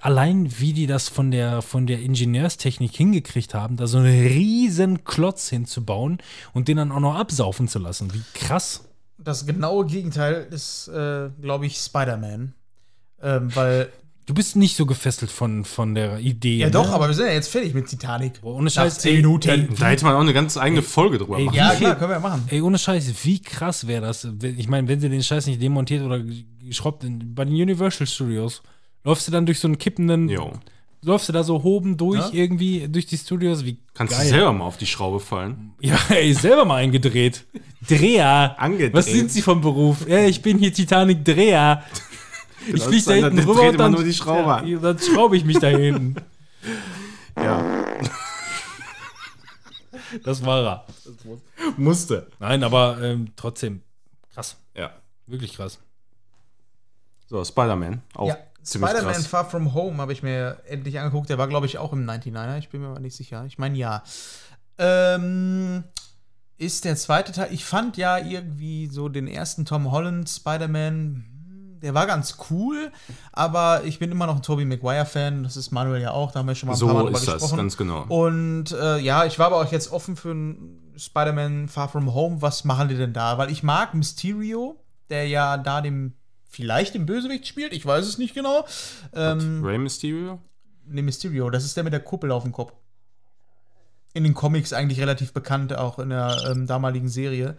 allein wie die das von der, von der Ingenieurstechnik hingekriegt haben, da so einen riesen Klotz hinzubauen und den dann auch noch absaufen zu lassen. Wie krass. Das genaue Gegenteil ist, äh, glaube ich, Spider-Man. Ähm, weil, Du bist nicht so gefesselt von, von der Idee. ja ne? doch, aber wir sind ja jetzt fertig mit Titanic. Boah, ohne Nach Scheiß, 10 ey, Minuten. ey, Da hätte man auch eine ganz eigene Folge drüber ey, machen. ja, klar, können wir ja machen. Ey, ohne Scheiß, wie krass wäre das? Ich meine, wenn sie den Scheiß nicht demontiert oder geschraubt bei den Universal Studios, läufst du dann durch so einen kippenden, Jo. läufst du da so hoben durch Ja. irgendwie durch die Studios? Wie Kannst geil. du selber mal auf die Schraube fallen. Ja, (laughs) ey, selber mal eingedreht. Dreher. Angedreht. Was sind Sie vom Beruf? Ja, ich bin hier Titanic Dreher. Ich flieg da dann- hinten dann rüber und dann, nur die Schraube an. ja, dann schraube ich mich da hinten. (laughs) Ja. Das war er. Musste. Nein, aber ähm, trotzdem krass. Ja. Wirklich krass. So, Spider-Man. Auch Ja, ziemlich Spider-Man krass. Far From Home habe ich mir endlich angeguckt. Der war, glaube ich, auch im 99er. Ich bin mir aber nicht sicher. Ich meine, ja. Ähm, ist der zweite Teil. Ich fand ja irgendwie so den ersten Tom Holland Spider-Man. Der war ganz cool, aber ich bin immer noch ein Tobey Maguire-Fan. Das ist Manuel ja auch, da haben wir schon mal ein paar Mal So drüber ist das, gesprochen. ganz genau. Und äh, ja, ich war aber auch jetzt offen für ein Spider-Man Far From Home. Was machen die denn da? Weil ich mag Mysterio, der ja da dem vielleicht den Bösewicht spielt. Ich weiß es nicht genau. Ähm, Rey Mysterio? ne, Mysterio, das ist der mit der Kuppel auf dem Kopf. In den Comics eigentlich relativ bekannt, auch in der ähm, damaligen Serie.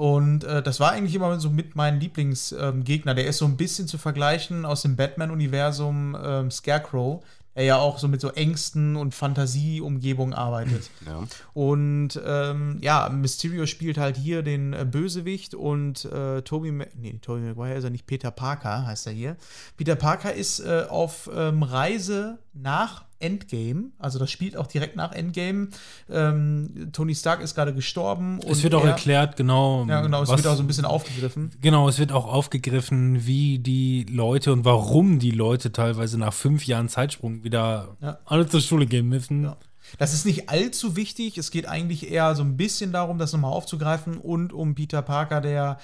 Und äh, das war eigentlich immer so mit meinem Lieblingsgegner. Ähm, der ist so ein bisschen zu vergleichen aus dem Batman-Universum ähm, Scarecrow, der ja auch so mit so Ängsten und Fantasieumgebungen arbeitet. (laughs) Ja. Und ähm, ja, Mysterio spielt halt hier den äh, Bösewicht und äh, Toby, Ma nee, Toby Maguire ist ja nicht Peter Parker, heißt er hier. Peter Parker ist äh, auf ähm, Reise nach Endgame, also das spielt auch direkt nach Endgame. Ähm, Tony Stark ist gerade gestorben. Es wird auch er- erklärt, genau. Ja, genau, es was- wird auch so ein bisschen aufgegriffen. Genau, es wird auch aufgegriffen, wie die Leute und warum die Leute teilweise nach fünf Jahren Zeitsprung wieder Ja. alle zur Schule gehen müssen. Ja. Das ist nicht allzu wichtig. Es geht eigentlich eher so ein bisschen darum, das nochmal aufzugreifen und um Peter Parker, der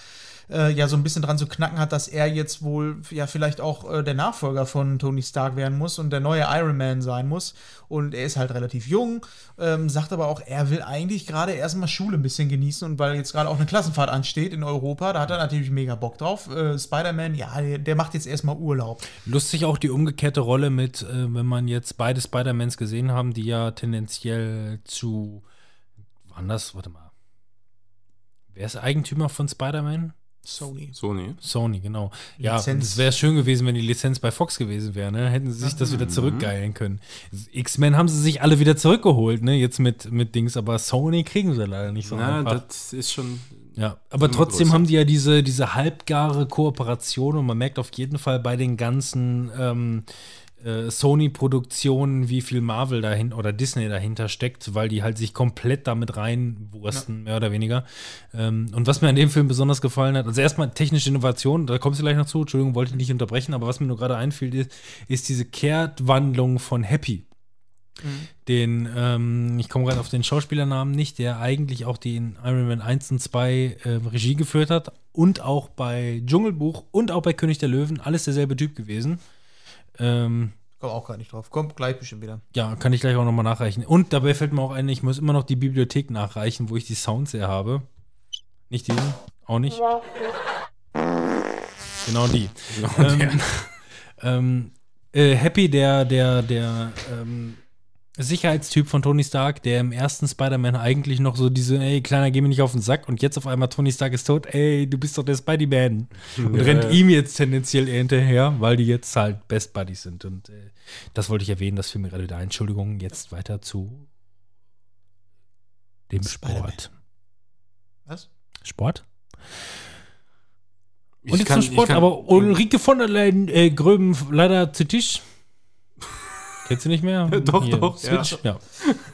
äh, ja so ein bisschen dran zu knacken hat, dass er jetzt wohl ja vielleicht auch äh, der Nachfolger von Tony Stark werden muss und der neue Iron Man sein muss. Und er ist halt relativ jung, ähm, sagt aber auch, er will eigentlich gerade erstmal Schule ein bisschen genießen und weil jetzt gerade auch eine Klassenfahrt ansteht in Europa, da hat er natürlich mega Bock drauf. Äh, Spider-Man, ja, der, macht jetzt erstmal Urlaub. Lustig auch die umgekehrte Rolle mit, äh, wenn man jetzt beide Spider-Mans gesehen haben, die ja tendenziell zu. Wann das? Warte mal. Wer ist Eigentümer von Spider-Man? Sony. Sony. Sony, genau. Ja, es wäre schön gewesen, wenn die Lizenz bei Fox gewesen wäre, ne? Hätten sie sich das wieder zurückgeilen können. X-Men haben sie sich alle wieder zurückgeholt, ne? Jetzt mit, mit Dings, aber Sony kriegen sie leider nicht so Na, einfach. das ist schon. Ja, aber trotzdem größer. haben die ja diese, diese halbgare Kooperation und man merkt auf jeden Fall bei den ganzen ähm, äh, Sony-Produktionen, wie viel Marvel dahin oder Disney dahinter steckt, weil die halt sich komplett damit reinwursten, mehr oder weniger. Ähm, und was mir an dem Film besonders gefallen hat, also erstmal technische Innovation, da kommst du gleich noch zu, Entschuldigung, wollte ich nicht unterbrechen, aber was mir nur gerade einfiel, ist, ist diese Kehrtwandlung von Happy den, ähm, ich komme gerade auf den Schauspielernamen nicht, der eigentlich auch die in Iron Man 1 und 2 äh, Regie geführt hat und auch bei Dschungelbuch und auch bei König der Löwen, alles derselbe Typ gewesen. Ähm, Komm auch gar nicht drauf. Kommt gleich bestimmt wieder. ja, kann ich gleich auch nochmal nachreichen. Und dabei fällt mir auch ein, ich muss immer noch die Bibliothek nachreichen, wo ich die Sounds her habe. Nicht diesen, auch nicht. Genau die. ähm, (laughs) ähm, äh, Happy, der, der, der ähm, Sicherheitstyp von Tony Stark, der im ersten Spider-Man eigentlich noch so diese, ey, Kleiner, geh mir nicht auf den Sack und jetzt auf einmal Tony Stark ist tot, ey, du bist doch der Spidey-Man. Und rennt ihm jetzt tendenziell eher hinterher, weil die jetzt halt Best Buddies sind. Und äh, das wollte ich erwähnen, das fiel mir gerade wieder ein. Entschuldigung, jetzt weiter zu dem. Sport. Was? Sport? Ich Und jetzt kann- zum Sport, aber Ulrike von der Leyen, äh, Gröben leider zu Tisch. Kennst du nicht mehr? (laughs) Doch, doch, ja. Switch, ja.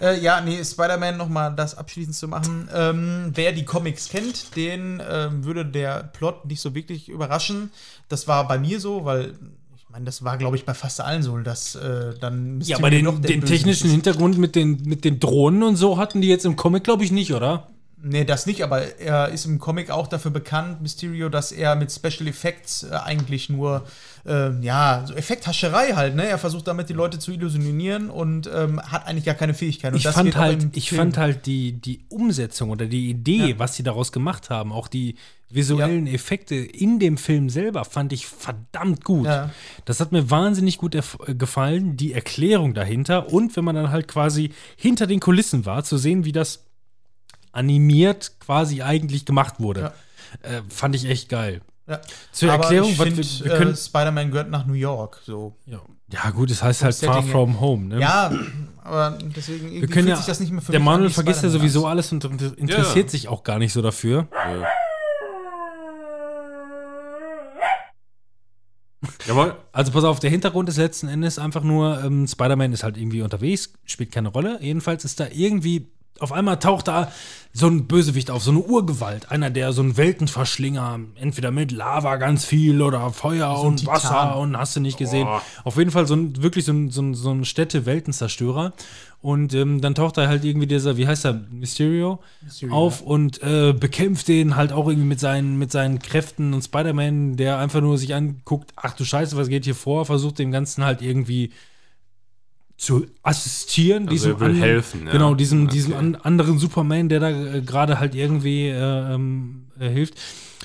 Äh, ja, nee, Spider-Man nochmal das abschließend zu machen. Ähm, wer die Comics kennt, den ähm, würde der Plot nicht so wirklich überraschen. Das war bei mir so, weil ich meine, das war, glaube ich, bei fast allen so, dass äh, dann Ja, aber den, doch den technischen. Hintergrund mit den, mit den Drohnen und so hatten die jetzt im Comic, glaube ich, nicht, oder? Nee, das nicht, aber er ist im Comic auch dafür bekannt, Mysterio, dass er mit Special Effects äh, eigentlich nur, ähm, ja, so Effekthascherei halt, ne? Er versucht damit die Leute zu illusionieren und ähm, hat eigentlich gar keine Fähigkeit. Und Ich fand halt, ich Film- fand halt die, die Umsetzung oder die Idee, Ja. was sie daraus gemacht haben, auch die visuellen Effekte in dem Film selber, fand ich verdammt gut. Ja. Das hat mir wahnsinnig gut äh, gefallen, die Erklärung dahinter und wenn man dann halt quasi hinter den Kulissen war, zu sehen, wie das animiert quasi eigentlich gemacht wurde. Äh, fand ich echt geil. Ja. Zur Aber Erklärung, find, wir, wir können. äh, Spider-Man gehört nach New York, so. ja. ja, gut, es heißt halt Far. From Home. Ne? Ja, aber deswegen irgendwie wir können fühlt ja. sich das nicht mehr für der Manuel vergisst ja sowieso alles und inter- interessiert sich auch gar nicht so dafür. Jawohl. Also pass auf, der Hintergrund ist letzten Endes einfach nur, ähm, Spider-Man ist halt irgendwie unterwegs, spielt keine Rolle. Jedenfalls ist da irgendwie, auf einmal taucht da so ein Bösewicht auf, so eine Urgewalt. Einer, der so ein Weltenverschlinger, entweder mit Lava ganz viel oder Feuer ein und. Wasser und hast du nicht gesehen. Auf jeden Fall so ein, wirklich so ein, so ein, so ein Städte-Weltenzerstörer. Und ähm, dann taucht da halt irgendwie dieser, wie heißt er, Mysterio, auf und äh, bekämpft den halt auch irgendwie mit seinen, mit seinen Kräften und Spider-Man, der einfach nur sich anguckt, ach du Scheiße, was geht hier vor, versucht dem Ganzen halt irgendwie zu assistieren. Also er will an- helfen, ja. Genau, diesem, Okay. diesem an, anderen Superman, der da äh, gerade halt irgendwie äh, ähm, äh, hilft.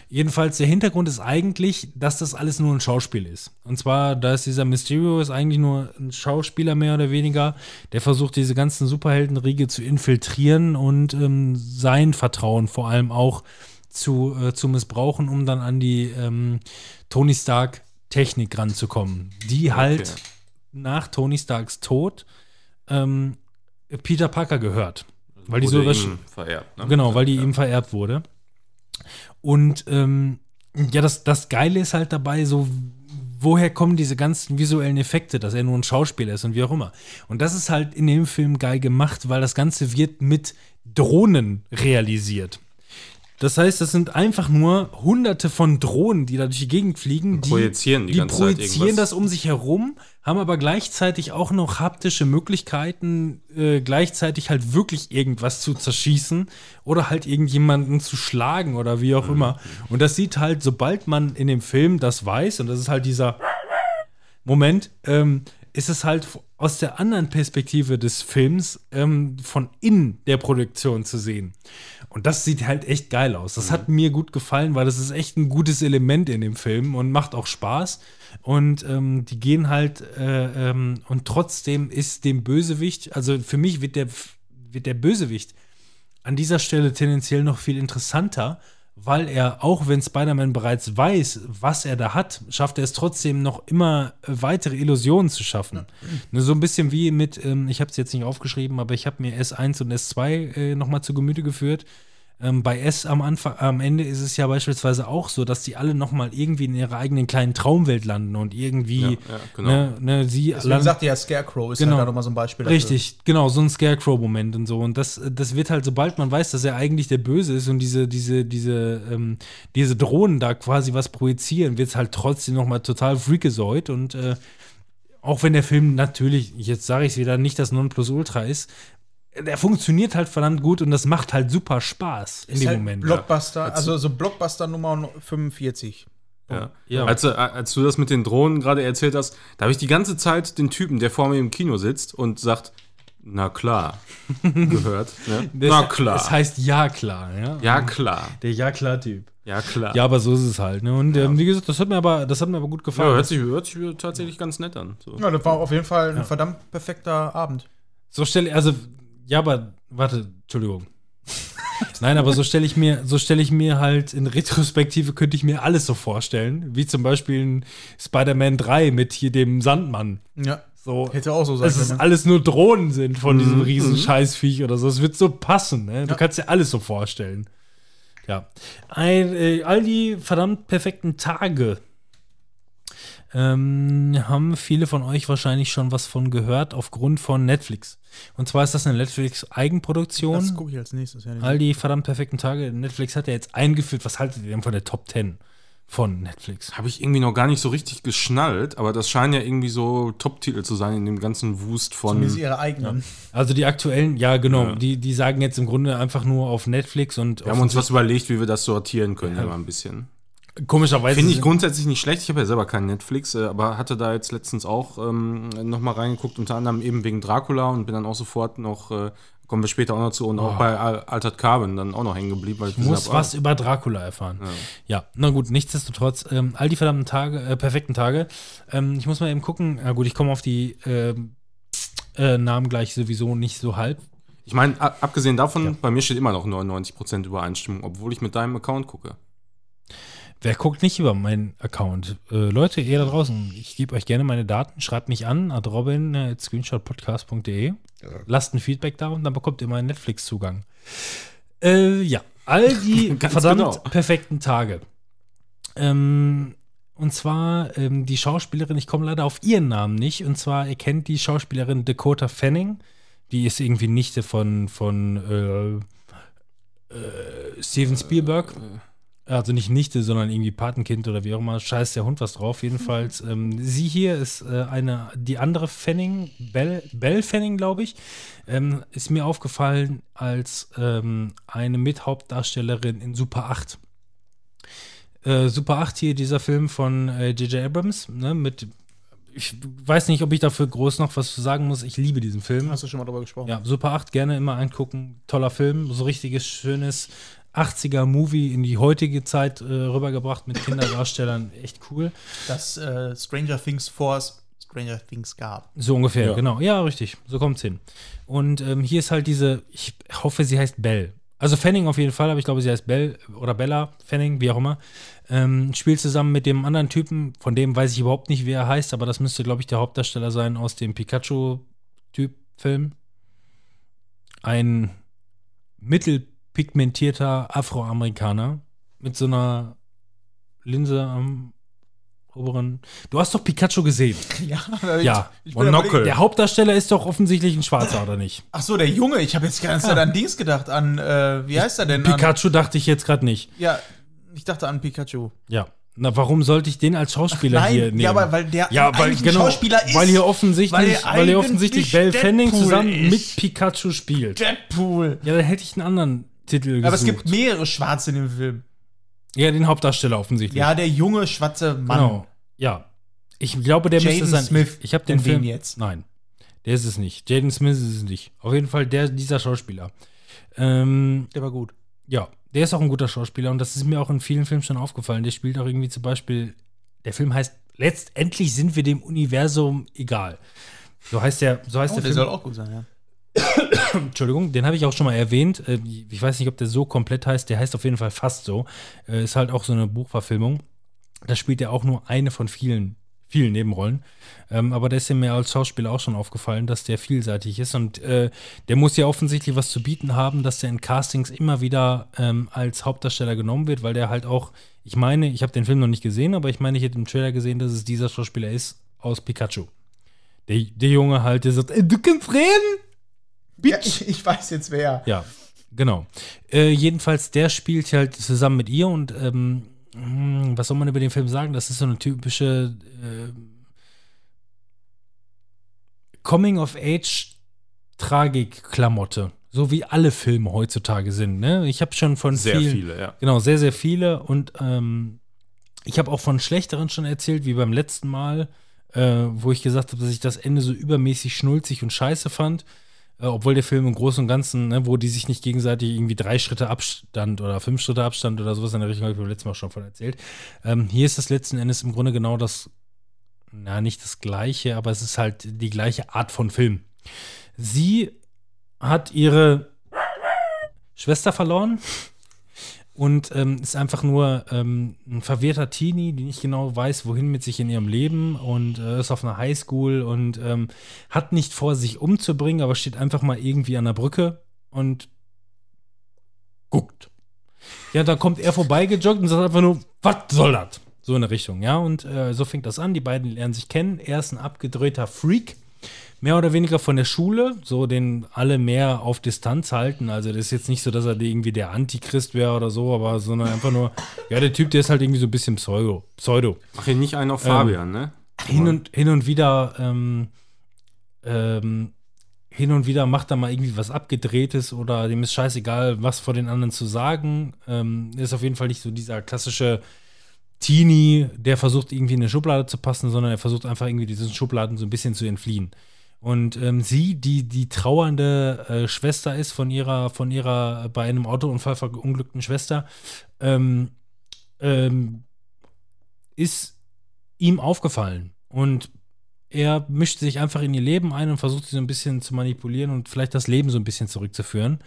Jedenfalls, der Hintergrund ist eigentlich, dass das alles nur ein Schauspiel ist. Und zwar, da ist dieser Mysterio ist eigentlich nur ein Schauspieler mehr oder weniger, der versucht, diese ganzen Superheldenriege zu infiltrieren und ähm, sein Vertrauen vor allem auch zu, äh, zu missbrauchen, um dann an die ähm, Tony Stark Technik ranzukommen, die halt nach Tony Starks Tod ähm, Peter Parker gehört. Weil die so ihm vererbt. Ne? Genau, weil die ihm vererbt wurde. Und ähm, ja, das, das Geile ist halt dabei, so, woher kommen diese ganzen visuellen Effekte, dass er nur ein Schauspieler ist und wie auch immer. Und das ist halt in dem Film geil gemacht, weil das Ganze wird mit Drohnen realisiert. Das heißt, das sind einfach nur hunderte von Drohnen, die da durch die Gegend fliegen. Die projizieren die die ganze Zeit projizieren irgendwas. das um sich herum, haben aber gleichzeitig auch noch haptische Möglichkeiten, äh, gleichzeitig halt wirklich irgendwas zu zerschießen oder halt irgendjemanden zu schlagen oder wie Mhm. auch immer. Und das sieht halt, sobald man in dem Film das weiß, und das ist halt dieser Moment, ähm, ist es halt aus der anderen Perspektive des Films ähm, von innen der Produktion zu sehen. Und das sieht halt echt geil aus. Das hat mir gut gefallen, weil das ist echt ein gutes Element in dem Film und macht auch Spaß. Und ähm, die gehen halt, äh, ähm, und trotzdem ist dem Bösewicht, also für mich wird der, wird der Bösewicht an dieser Stelle tendenziell noch viel interessanter, weil er, auch wenn Spider-Man bereits weiß, was er da hat, schafft er es trotzdem noch immer äh, weitere Illusionen zu schaffen. Ne, So ein bisschen wie mit, ähm, ich habe es jetzt nicht aufgeschrieben, aber ich habe mir S1 und S2 äh, nochmal zu Gemüte geführt. Ähm, bei S am Anfang, am Ende ist es ja beispielsweise auch so, dass die alle nochmal irgendwie in ihrer eigenen kleinen Traumwelt landen und irgendwie, Ja, ja, genau. ne, ne, sie Deswegen landen- sagt ja Scarecrow ist Genau. halt da nochmal so ein Beispiel. dafür. Richtig, genau, so ein Scarecrow-Moment und so. Und das, das wird halt, sobald man weiß, dass er eigentlich der Böse ist und diese, diese, diese, ähm, diese Drohnen da quasi was projizieren, wird es halt trotzdem nochmal total freakazoid. Und äh, auch wenn der Film natürlich, jetzt sage ich es wieder, nicht das Nonplusultra ist, der funktioniert halt verdammt gut und das macht halt super Spaß in Ist dem halt Moment. Blockbuster, also so Blockbuster Nummer 45. Ja. Ja. Als, du- als du das mit den Drohnen gerade erzählt hast, da habe ich die ganze Zeit den Typen, der vor mir im Kino sitzt und sagt, na klar, (laughs) gehört. Ne? Das, na klar. Das heißt ja klar, ja. ja, klar. Der ja klar Typ. Ja, klar. Ja, aber so ist es halt. Ne? Und ähm, wie gesagt, das hat mir aber, das hat mir aber gut Ja, gefallen. hört, sich, hört sich tatsächlich ganz nett an. So. Ja, das war auf jeden Fall ein verdammt perfekter Abend. So stelle also ja, aber warte, Entschuldigung. Nein, aber so stelle ich mir, so stelle ich mir halt in Retrospektive könnte ich mir alles so vorstellen, wie zum Beispiel ein Spider-Man 3 mit hier dem Sandmann. Ja. So, Hätte auch so sein dass es ne? alles nur Drohnen sind von diesem riesen Scheißviech oder so. Es wird so passen, ne? Du Ja. kannst dir alles so vorstellen. Ja. Ein, äh, all die verdammt perfekten Tage ähm, haben viele von euch wahrscheinlich schon was von gehört aufgrund von Netflix. Und zwar ist das eine Das Netflix-Eigenproduktion. gucke ich als nächstes. Ja, All die verdammt perfekten Tage. Netflix hat ja jetzt eingeführt. Was haltet ihr denn von der Top 10 von Netflix? Habe ich irgendwie noch gar nicht so richtig geschnallt, aber das scheinen ja irgendwie so Top-Titel zu sein in dem ganzen Wust von. Zumindest ihre eigenen. Also die aktuellen, ja genau, Ja. Die, die sagen jetzt im Grunde einfach nur auf Netflix und Wir haben uns was überlegt, wie wir das sortieren können, immer ein bisschen. Komischerweise Finde ich grundsätzlich nicht schlecht. Ich habe ja selber keinen Netflix, äh, aber hatte da jetzt letztens auch ähm, nochmal reingeguckt, unter anderem eben wegen Dracula und bin dann auch sofort noch, äh, kommen wir später auch noch zu, und auch bei Al- Altered Carbon dann auch noch hängen geblieben, weil ich Ich muss hab, was über Dracula erfahren. Ja. na gut, nichtsdestotrotz, ähm, all die verdammten Tage, äh, perfekten Tage. Ähm, ich muss mal eben gucken, na gut, ich komme auf die ähm, äh, Namen gleich sowieso nicht so halb. Ich meine, abgesehen davon, bei mir steht immer noch 99% Übereinstimmung, obwohl ich mit deinem Account gucke. Wer guckt nicht über meinen Account? Äh, Leute, ihr da draußen, ich gebe euch gerne meine Daten, schreibt mich an, at robin, äh, at screenshotpodcast.de. Lasst ein Feedback da und dann bekommt ihr meinen Netflix-Zugang. Äh, ja, all die (laughs) verdammt genau. perfekten Tage. Ähm, und zwar ähm, die Schauspielerin, ich komme leider auf ihren Namen nicht, und zwar, ihr kennt die Schauspielerin Dakota Fanning. Die ist irgendwie Nichte von, von äh, äh, Steven Spielberg. Also nicht Nichte, sondern irgendwie Patenkind oder wie auch immer. Scheiß der Hund was drauf. Jedenfalls, (laughs) ähm, sie hier ist äh, eine, die andere Fanning, Bell, Bell Fanning, glaube ich, ähm, ist mir aufgefallen als ähm, eine Mithauptdarstellerin in Super 8. Äh, Super 8 hier, dieser Film von äh, J.J. Abrams, ne, mit, ich weiß nicht, ob ich dafür groß noch was zu sagen muss. Ich liebe diesen Film. Hast du schon mal drüber gesprochen? Ja, Super 8 gerne immer angucken. Toller Film, so richtiges, schönes 80er-Movie in die heutige Zeit äh, rübergebracht mit Kinderdarstellern. (laughs) Echt cool. Dass äh, Stranger Things vor Stranger Things gab. So ungefähr, Ja. genau. Ja, richtig. So kommt's hin. Und ähm, hier ist halt diese, ich hoffe, sie heißt Belle. Also Fanning auf jeden Fall, aber ich glaube, sie heißt Belle oder Bella Fanning, wie auch immer. Ähm, spielt zusammen mit dem anderen Typen, von dem weiß ich überhaupt nicht, wie er heißt, aber das müsste, glaube ich, der Hauptdarsteller sein aus dem Pikachu-Typ-Film. Ein mittelpigmentierter Afroamerikaner mit so einer Linse am oberen. Du hast doch Pikachu gesehen. (laughs) Ja, Ja, Ich Monokel. überlegen- der Hauptdarsteller ist doch offensichtlich ein Schwarzer, oder nicht? Ach so, der Junge. Ich habe jetzt die ganze Zeit an Dings gedacht. An, äh, wie heißt er denn? An, Pikachu dachte ich jetzt gerade nicht. ja, ich dachte an Pikachu. Ja. Na, warum sollte ich den als Schauspieler hier nehmen? ja, aber weil der ja, weil, genau, Schauspieler ist. weil hier offensichtlich, Weil weil, er hier offensichtlich Belle Fanning zusammen ist. mit Pikachu spielt. Deadpool. Ja, dann hätte ich einen anderen Titel gesucht. Aber es gibt mehrere Schwarze in dem Film. ja, den Hauptdarsteller offensichtlich. Ja, der junge, schwarze Mann. genau. Ja. Ich glaube, der Jaden müsste sein. Smith. Ich, ich habe den Film jetzt? Nein. Der ist es nicht. Jaden Smith ist es nicht. Auf jeden Fall der, dieser Schauspieler. Ähm, Der war gut. Ja, der ist auch ein guter Schauspieler und das ist mir auch in vielen Filmen schon aufgefallen. Der spielt auch irgendwie zum Beispiel, der Film heißt Letztendlich sind wir dem Universum egal. So heißt der, so heißt Oh, der der Film. soll auch gut sein, ja. (coughs) Entschuldigung, den habe ich auch schon mal erwähnt. Äh, Ich weiß nicht, ob der so komplett heißt. Der heißt auf jeden Fall fast so. Äh, Ist halt auch so eine Buchverfilmung. Da spielt er auch nur eine von vielen, vielen Nebenrollen. Ähm, aber der ist mir als Schauspieler auch schon aufgefallen, dass der vielseitig ist. Und äh, der muss ja offensichtlich was zu bieten haben, dass der in Castings immer wieder ähm, als Hauptdarsteller genommen wird, weil der halt auch, ich meine, ich habe den Film noch nicht gesehen, aber ich meine, ich hätte im Trailer gesehen, dass es dieser Schauspieler ist aus Pikachu. Der, der Junge halt, der sagt, "Ey, du kannst reden? Ja, ich, ich weiß jetzt wer. Ja, genau. Äh, jedenfalls, der spielt halt zusammen mit ihr und ähm, hm, was soll man über den Film sagen? Das ist so eine typische äh, Coming-of-Age-Tragik-Klamotte. So wie alle Filme heutzutage sind. Ne? Ich habe schon von Sehr vielen, viele, ja. Genau, sehr, sehr viele. Und ähm, ich habe auch von schlechteren schon erzählt, wie beim letzten Mal, äh, wo ich gesagt habe, dass ich das Ende so übermäßig schnulzig und scheiße fand. Äh, obwohl der Film im Großen und Ganzen, ne, wo die sich nicht gegenseitig irgendwie drei Schritte Abstand oder fünf Schritte Abstand oder sowas in der Richtung, habe ich beim letzten Mal schon von erzählt. Ähm, hier ist das letzten Endes im Grunde genau das, na, nicht das gleiche, aber es ist halt die gleiche Art von Film. Sie hat ihre Schwester verloren und ähm, ist einfach nur ähm, ein verwirrter Teenie, die nicht genau weiß, wohin mit sich in ihrem Leben und äh, ist auf einer Highschool und ähm, hat nicht vor, sich umzubringen, aber steht einfach mal irgendwie an der Brücke und guckt. Ja, da kommt er vorbeigejoggt und sagt einfach nur, was soll das? So in der Richtung, ja. Und äh, so fängt das an. Die beiden lernen sich kennen. Er ist ein abgedrehter Freak mehr oder weniger von der Schule, so den alle mehr auf Distanz halten. Also das ist jetzt nicht so, dass er irgendwie der Antichrist wäre oder so, aber sondern einfach nur, (laughs) ja, der Typ, der ist halt irgendwie so ein bisschen Pseudo. Pseudo. Mach hier nicht einen auf Fabian, ne? Hin und, hin und wieder, ähm, ähm, hin und wieder macht er mal irgendwie was Abgedrehtes oder dem ist scheißegal, was vor den anderen zu sagen. Ähm, ist auf jeden Fall nicht so dieser klassische Teenie, der versucht irgendwie in eine Schublade zu passen, sondern er versucht einfach irgendwie diesen Schubladen so ein bisschen zu entfliehen. Und ähm, sie, die die trauernde äh, Schwester ist von ihrer, von ihrer bei einem Autounfall verunglückten Schwester, ähm, ähm, ist ihm aufgefallen. Und er mischt sich einfach in ihr Leben ein und versucht sie so ein bisschen zu manipulieren und vielleicht das Leben so ein bisschen zurückzuführen.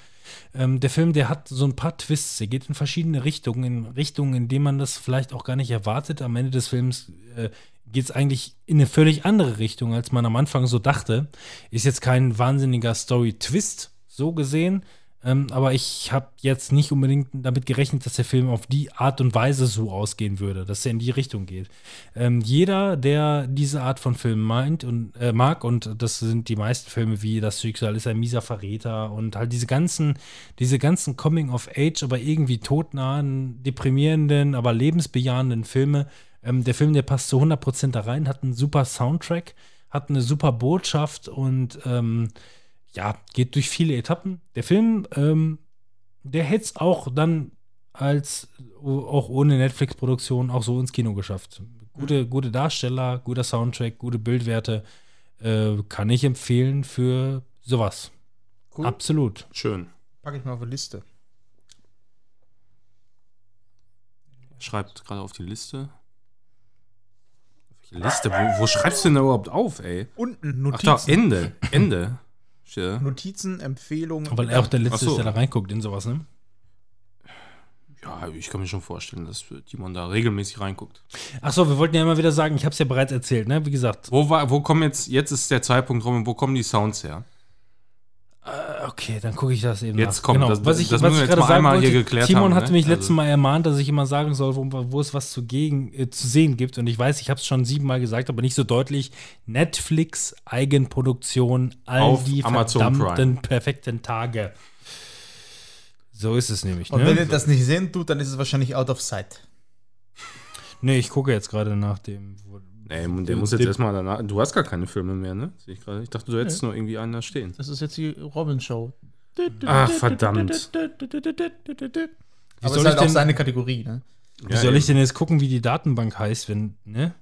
Ähm, der Film, der hat so ein paar Twists. Er geht in verschiedene Richtungen, in Richtungen, in denen man das vielleicht auch gar nicht erwartet. Am Ende des Films äh, geht es eigentlich in eine völlig andere Richtung, als man am Anfang so dachte. Ist jetzt kein wahnsinniger Story-Twist, so gesehen. Ähm, aber ich habe jetzt nicht unbedingt damit gerechnet, dass der Film auf die Art und Weise so ausgehen würde, dass er in die Richtung geht. Ähm, jeder, der diese Art von Film meint und äh, mag, und das sind die meisten Filme wie Das Schicksal ist ein mieser Verräter und halt diese ganzen, diese ganzen Coming of Age, aber irgendwie todnahen, deprimierenden, aber lebensbejahenden Filme. Ähm, der Film, der passt zu 100% da rein, hat einen super Soundtrack, hat eine super Botschaft und ähm, ja, geht durch viele Etappen. Der Film, ähm, der hätte es auch dann als, auch ohne Netflix-Produktion, auch so ins Kino geschafft. Gute, gute Darsteller, guter Soundtrack, gute Bildwerte. Äh, kann ich empfehlen für sowas. Cool. Absolut. Schön. Packe ich mal auf die Liste. Schreibt gerade auf die Liste. Welche Liste? Wo, wo schreibst du denn da überhaupt auf, ey? Unten Ach da, Notizen. Ende. Ende. Notizen, Empfehlungen. Weil er auch der Letzte Ach so. ist, der da reinguckt in sowas, ne? ja, ich kann mir schon vorstellen, dass Timon da regelmäßig reinguckt. Achso, wir wollten ja immer wieder sagen, ich habe es ja bereits erzählt, ne? Wie gesagt. Wo, war, wo kommen jetzt, jetzt ist der Zeitpunkt rum, wo kommen die Sounds her? Äh, Okay, dann gucke ich das eben Jetzt nach. kommt, genau. das- was ich, das was müssen wir ich jetzt gerade mal einmal wollte, hier geklärt Timon haben, hatte ne? mich Also- letztes Mal ermahnt, dass ich immer sagen soll, wo, wo es was zugegen, äh, zu sehen gibt. Und ich weiß, ich habe es schon siebenmal gesagt, aber nicht so deutlich. Netflix Eigenproduktion, all Auf die Amazon verdammten perfekten Tage. So ist es nämlich. Und wenn Ne? ihr das nicht sehen tut, dann ist es wahrscheinlich out of sight. Nee, ich gucke jetzt gerade nach dem. wo- Nee, der muss jetzt erstmal danach. Du hast gar keine Filme mehr, ne? Sehe ich gerade. Ich dachte, du hättest nur irgendwie einen da stehen. Das ist jetzt die Robin-Show. Ach, verdammt. Aber Wie soll ist ich halt auch denn- seine Kategorie, ne? Wie soll ich denn jetzt gucken, wie die Datenbank heißt, wenn, ne?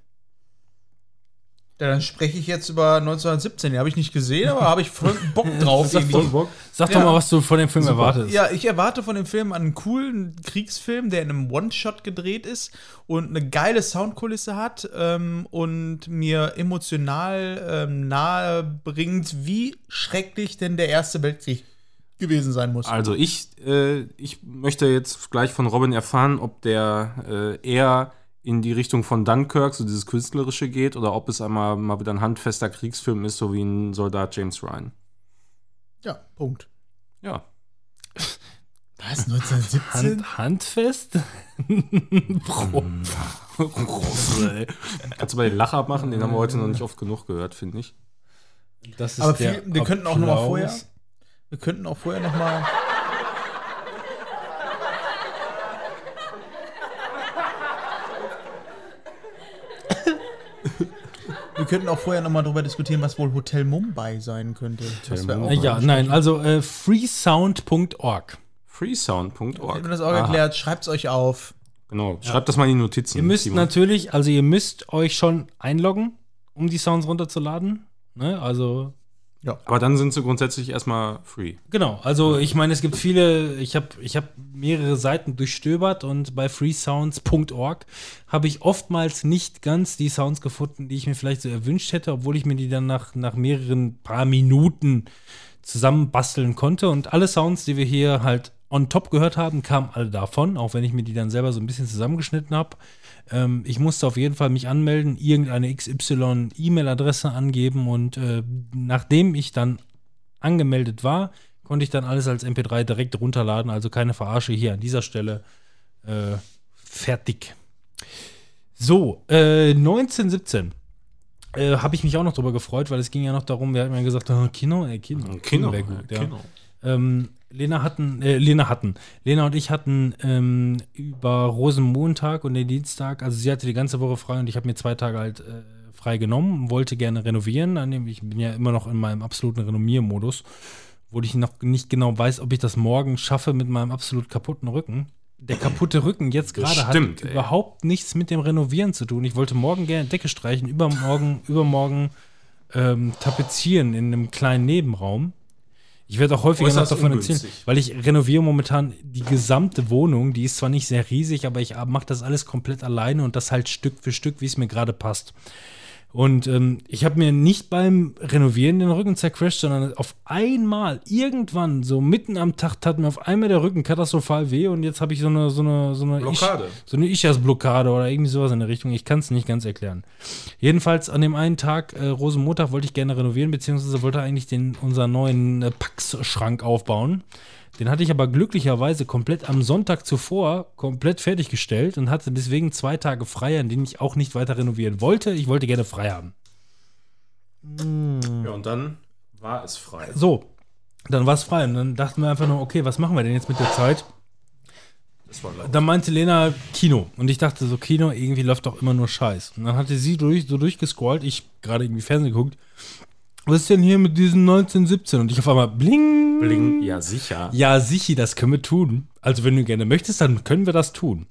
Ja, dann spreche ich jetzt über 1917. Den habe ich nicht gesehen, aber habe ich voll Bock (laughs) drauf. Sag Ja. doch mal, was du von dem Film erwartest. Ja, ich erwarte von dem Film einen coolen Kriegsfilm, der in einem One-Shot gedreht ist und eine geile Soundkulisse hat ähm, und mir emotional ähm, nahe bringt, wie schrecklich denn der Erste Weltkrieg gewesen sein muss. Also ich, äh, ich möchte jetzt gleich von Robin erfahren, ob der äh, eher in die Richtung von Dunkirk, so dieses Künstlerische geht, oder ob es einmal mal wieder ein handfester Kriegsfilm ist, so wie ein Soldat James Ryan. Ja, Punkt. Ja. Was, 1917? Hand, handfest? (laughs) Kannst du mal den Lacher machen? Den haben wir heute noch nicht oft genug gehört, finde ich. Das ist Aber der viel, wir könnten auch noch mal vorher. Wir könnten auch vorher noch mal. Wir könnten auch vorher noch mal darüber diskutieren, was wohl Hotel Mumbai sein könnte. Das wär auch Äh, Ja, nein, also äh, freesound.org. Freesound.org. Wenn das auch Aha, erklärt, schreibt es euch auf. Genau. Schreibt das mal in die Notizen. Ihr müsst Simon. natürlich, also ihr müsst euch schon einloggen, um die Sounds runterzuladen. Ne? Also Aber dann sind sie grundsätzlich erstmal free. Genau, also ich meine, es gibt viele, ich habe ich hab mehrere Seiten durchstöbert und bei freesounds.org habe ich oftmals nicht ganz die Sounds gefunden, die ich mir vielleicht so erwünscht hätte, obwohl ich mir die dann nach, nach mehreren paar Minuten zusammenbasteln konnte. Und alle Sounds, die wir hier halt on top gehört haben, kamen alle davon, auch wenn ich mir die dann selber so ein bisschen zusammengeschnitten habe. Ähm, ich musste auf jeden Fall mich anmelden, irgendeine XY-E-Mail-Adresse angeben und äh, nachdem ich dann angemeldet war, konnte ich dann alles als MP3 direkt runterladen. Also keine Verarsche hier an dieser Stelle. Äh, fertig. So, äh, 1917 äh, habe ich mich auch noch drüber gefreut, weil es ging ja noch darum, wir hatten ja gesagt, oh, Kino, äh, Kino, Kino, wär gut, ja, ja. Kino. Ähm, Lena hatten, äh, Lena hatten, Lena und ich hatten ähm, über Rosenmontag und den Dienstag, also sie hatte die ganze Woche frei und ich habe mir zwei Tage halt äh, frei genommen, wollte gerne renovieren, an dem ich bin ja immer noch in meinem absoluten Renoviermodus, wo ich noch nicht genau weiß, ob ich das morgen schaffe mit meinem absolut kaputten Rücken. Der kaputte Rücken jetzt gerade hat ey. überhaupt nichts mit dem Renovieren zu tun. Ich wollte morgen gerne Decke streichen, übermorgen, übermorgen ähm, tapezieren in einem kleinen Nebenraum. Ich werde auch häufiger noch davon erzählen, ungünstig. weil ich renoviere momentan die gesamte Wohnung. Die ist zwar nicht sehr riesig, aber ich mache das alles komplett alleine und das halt Stück für Stück, wie es mir gerade passt. Und ähm, ich habe mir nicht beim Renovieren den Rücken zercrasht, sondern auf einmal, irgendwann, so mitten am Tag, tat mir auf einmal der Rücken katastrophal weh und jetzt habe ich so eine, so eine, so eine Blockade. Ich, so eine Ischias-Blockade oder irgendwie sowas in der Richtung. Ich kann es nicht ganz erklären. Jedenfalls an dem einen Tag, äh, Rosenmontag, wollte ich gerne renovieren, beziehungsweise wollte eigentlich den, unseren neuen äh, Pax-Schrank aufbauen. Den hatte ich aber glücklicherweise komplett am Sonntag zuvor komplett fertiggestellt und hatte deswegen zwei Tage frei, an denen ich auch nicht weiter renovieren wollte. Ich wollte gerne frei haben. Ja, und dann war es frei. So, dann war es frei und dann dachten wir einfach nur, okay, was machen wir denn jetzt mit der Zeit? Das war. Dann meinte Lena Kino und ich dachte so, Kino, irgendwie läuft doch immer nur Scheiß. Und dann hatte sie durch, so durchgescrollt, ich gerade irgendwie Fernsehen geguckt. Was ist denn hier mit diesen 1917? Und ich auf einmal bling. Bling, ja sicher. Ja, sicher, das können wir tun. Also, wenn du gerne möchtest, dann können wir das tun.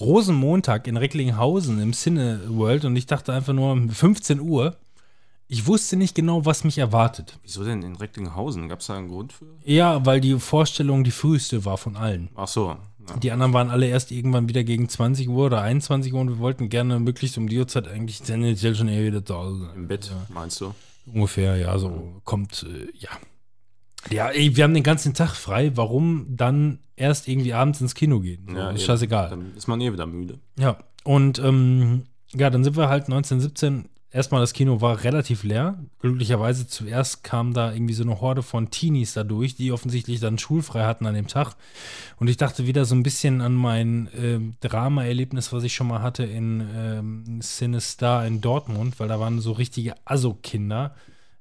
Rosenmontag in Recklinghausen im Cine World und ich dachte einfach nur 15 Uhr. Ich wusste nicht genau, was mich erwartet. Wieso denn in Recklinghausen? Gab es da einen Grund für? Ja, weil die Vorstellung die früheste war von allen. Ach so. Ja. Die anderen waren alle erst irgendwann wieder gegen 20 Uhr oder 21 Uhr und wir wollten gerne möglichst um die Uhrzeit eigentlich tendenziell schon eher wieder zu Hause sein. Im Bett, meinst du? Ungefähr, ja, so kommt, äh, ja. Ja, ey, wir haben den ganzen Tag frei. Warum dann erst irgendwie abends ins Kino gehen? So, ist eben. scheißegal. Dann ist man eh wieder müde. Ja, und ähm, ja, dann sind wir halt 1917. Erstmal, das Kino war relativ leer. Glücklicherweise zuerst kam da irgendwie so eine Horde von Teenies da durch, die offensichtlich dann schulfrei hatten an dem Tag. Und ich dachte wieder so ein bisschen an mein ähm, Drama-Erlebnis, was ich schon mal hatte in ähm, Cinestar in Dortmund, weil da waren so richtige Asso-Kinder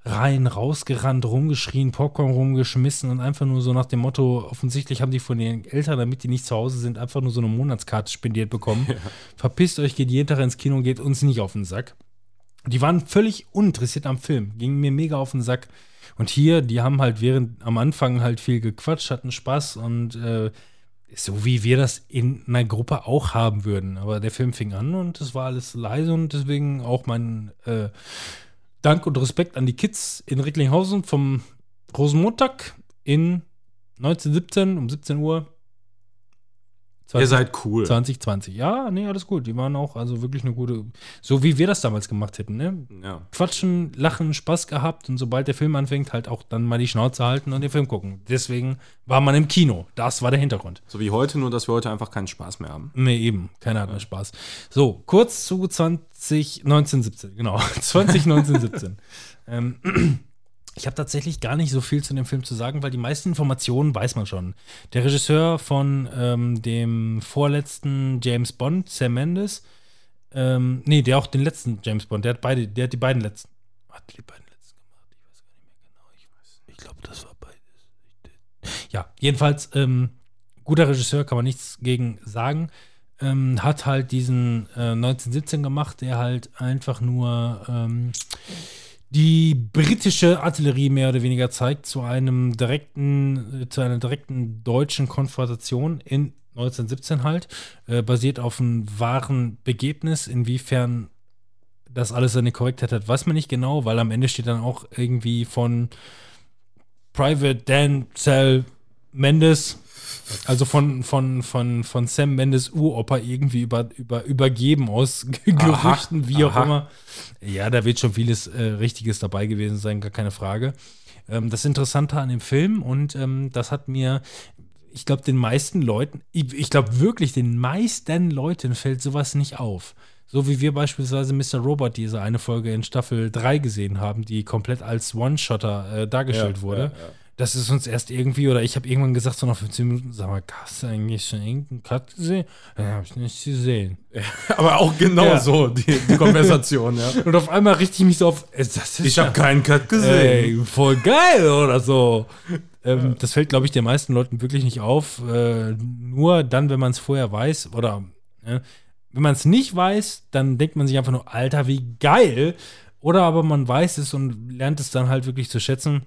rein, rausgerannt, rumgeschrien, Popcorn rumgeschmissen und einfach nur so nach dem Motto, offensichtlich haben die von ihren Eltern, damit die nicht zu Hause sind, einfach nur so eine Monatskarte spendiert bekommen. Verpisst euch, geht jeden Tag ins Kino und geht uns nicht auf den Sack. Die waren völlig uninteressiert am Film, gingen mir mega auf den Sack. Und hier, die haben halt während am Anfang halt viel gequatscht, hatten Spaß und äh, so wie wir das in einer Gruppe auch haben würden. Aber der Film fing an und es war alles leise und deswegen auch mein äh, Dank und Respekt an die Kids in Recklinghausen vom Rosenmontag in 1917 um 17 Uhr. Ihr seid cool. 2020. Ja, nee, alles gut. Die waren auch also wirklich eine gute, so wie wir das damals gemacht hätten, ne? Ja. Quatschen, lachen, Spaß gehabt und sobald der Film anfängt, halt auch dann mal die Schnauze halten und den Film gucken. Deswegen war man im Kino. Das war der Hintergrund. So wie heute, nur dass wir heute einfach keinen Spaß mehr haben. Nee, eben. Keiner hat mehr Spaß. So, kurz zu 20, 1917, genau. (laughs) 2019, ähm, (clears throat) ich habe tatsächlich gar nicht so viel zu dem Film zu sagen, weil die meisten Informationen weiß man schon. Der Regisseur von ähm, dem vorletzten James Bond, Sam Mendes, ähm, nee, der auch den letzten James Bond, der hat beide, der hat die beiden letzten, hat die beiden letzten gemacht, ich weiß gar nicht mehr genau, ich weiß, ich glaube, das war beides. Ja, jedenfalls, ähm, guter Regisseur, kann man nichts gegen sagen. Ähm, hat halt diesen äh, 1917 gemacht, der halt einfach nur ähm, die britische Artillerie mehr oder weniger zeigt zu einem direkten, äh, zu einer direkten deutschen Konfrontation in 1917 halt, äh, basiert auf einem wahren Begebnis. Inwiefern das alles seine Korrektheit hat, weiß man nicht genau, weil am Ende steht dann auch irgendwie von Private Dan Cell Mendes, also von, von, von, von Sam Mendes Uropa irgendwie über, über, übergeben aus (laughs) Gerüchten, wie auch aha. immer. Ja, da wird schon vieles äh, Richtiges dabei gewesen sein, gar keine Frage. Ähm, das Interessante an dem Film und ähm, das hat mir, ich glaube, den meisten Leuten, ich, ich glaube wirklich, den meisten Leuten fällt sowas nicht auf. So wie wir beispielsweise Mr. Robot diese eine Folge in Staffel 3 gesehen haben, die komplett als One-Shotter äh, dargestellt wurde. Das ist uns erst irgendwie, oder ich habe irgendwann gesagt, so nach 15 Minuten, sag mal, hast du eigentlich schon irgendeinen Cut gesehen? Ja, habe ich nicht gesehen. (laughs) Aber auch genau Ja. so, die, die Konversation, ja. Und auf einmal richte ich mich so auf, Ich ja- habe keinen Cut gesehen. Ey, voll geil oder so. Ähm, Das fällt, glaube ich, den meisten Leuten wirklich nicht auf. Äh, nur dann, wenn man es vorher weiß oder äh, wenn man es nicht weiß, dann denkt man sich einfach nur, Alter, wie geil. Oder aber man weiß es und lernt es dann halt wirklich zu schätzen.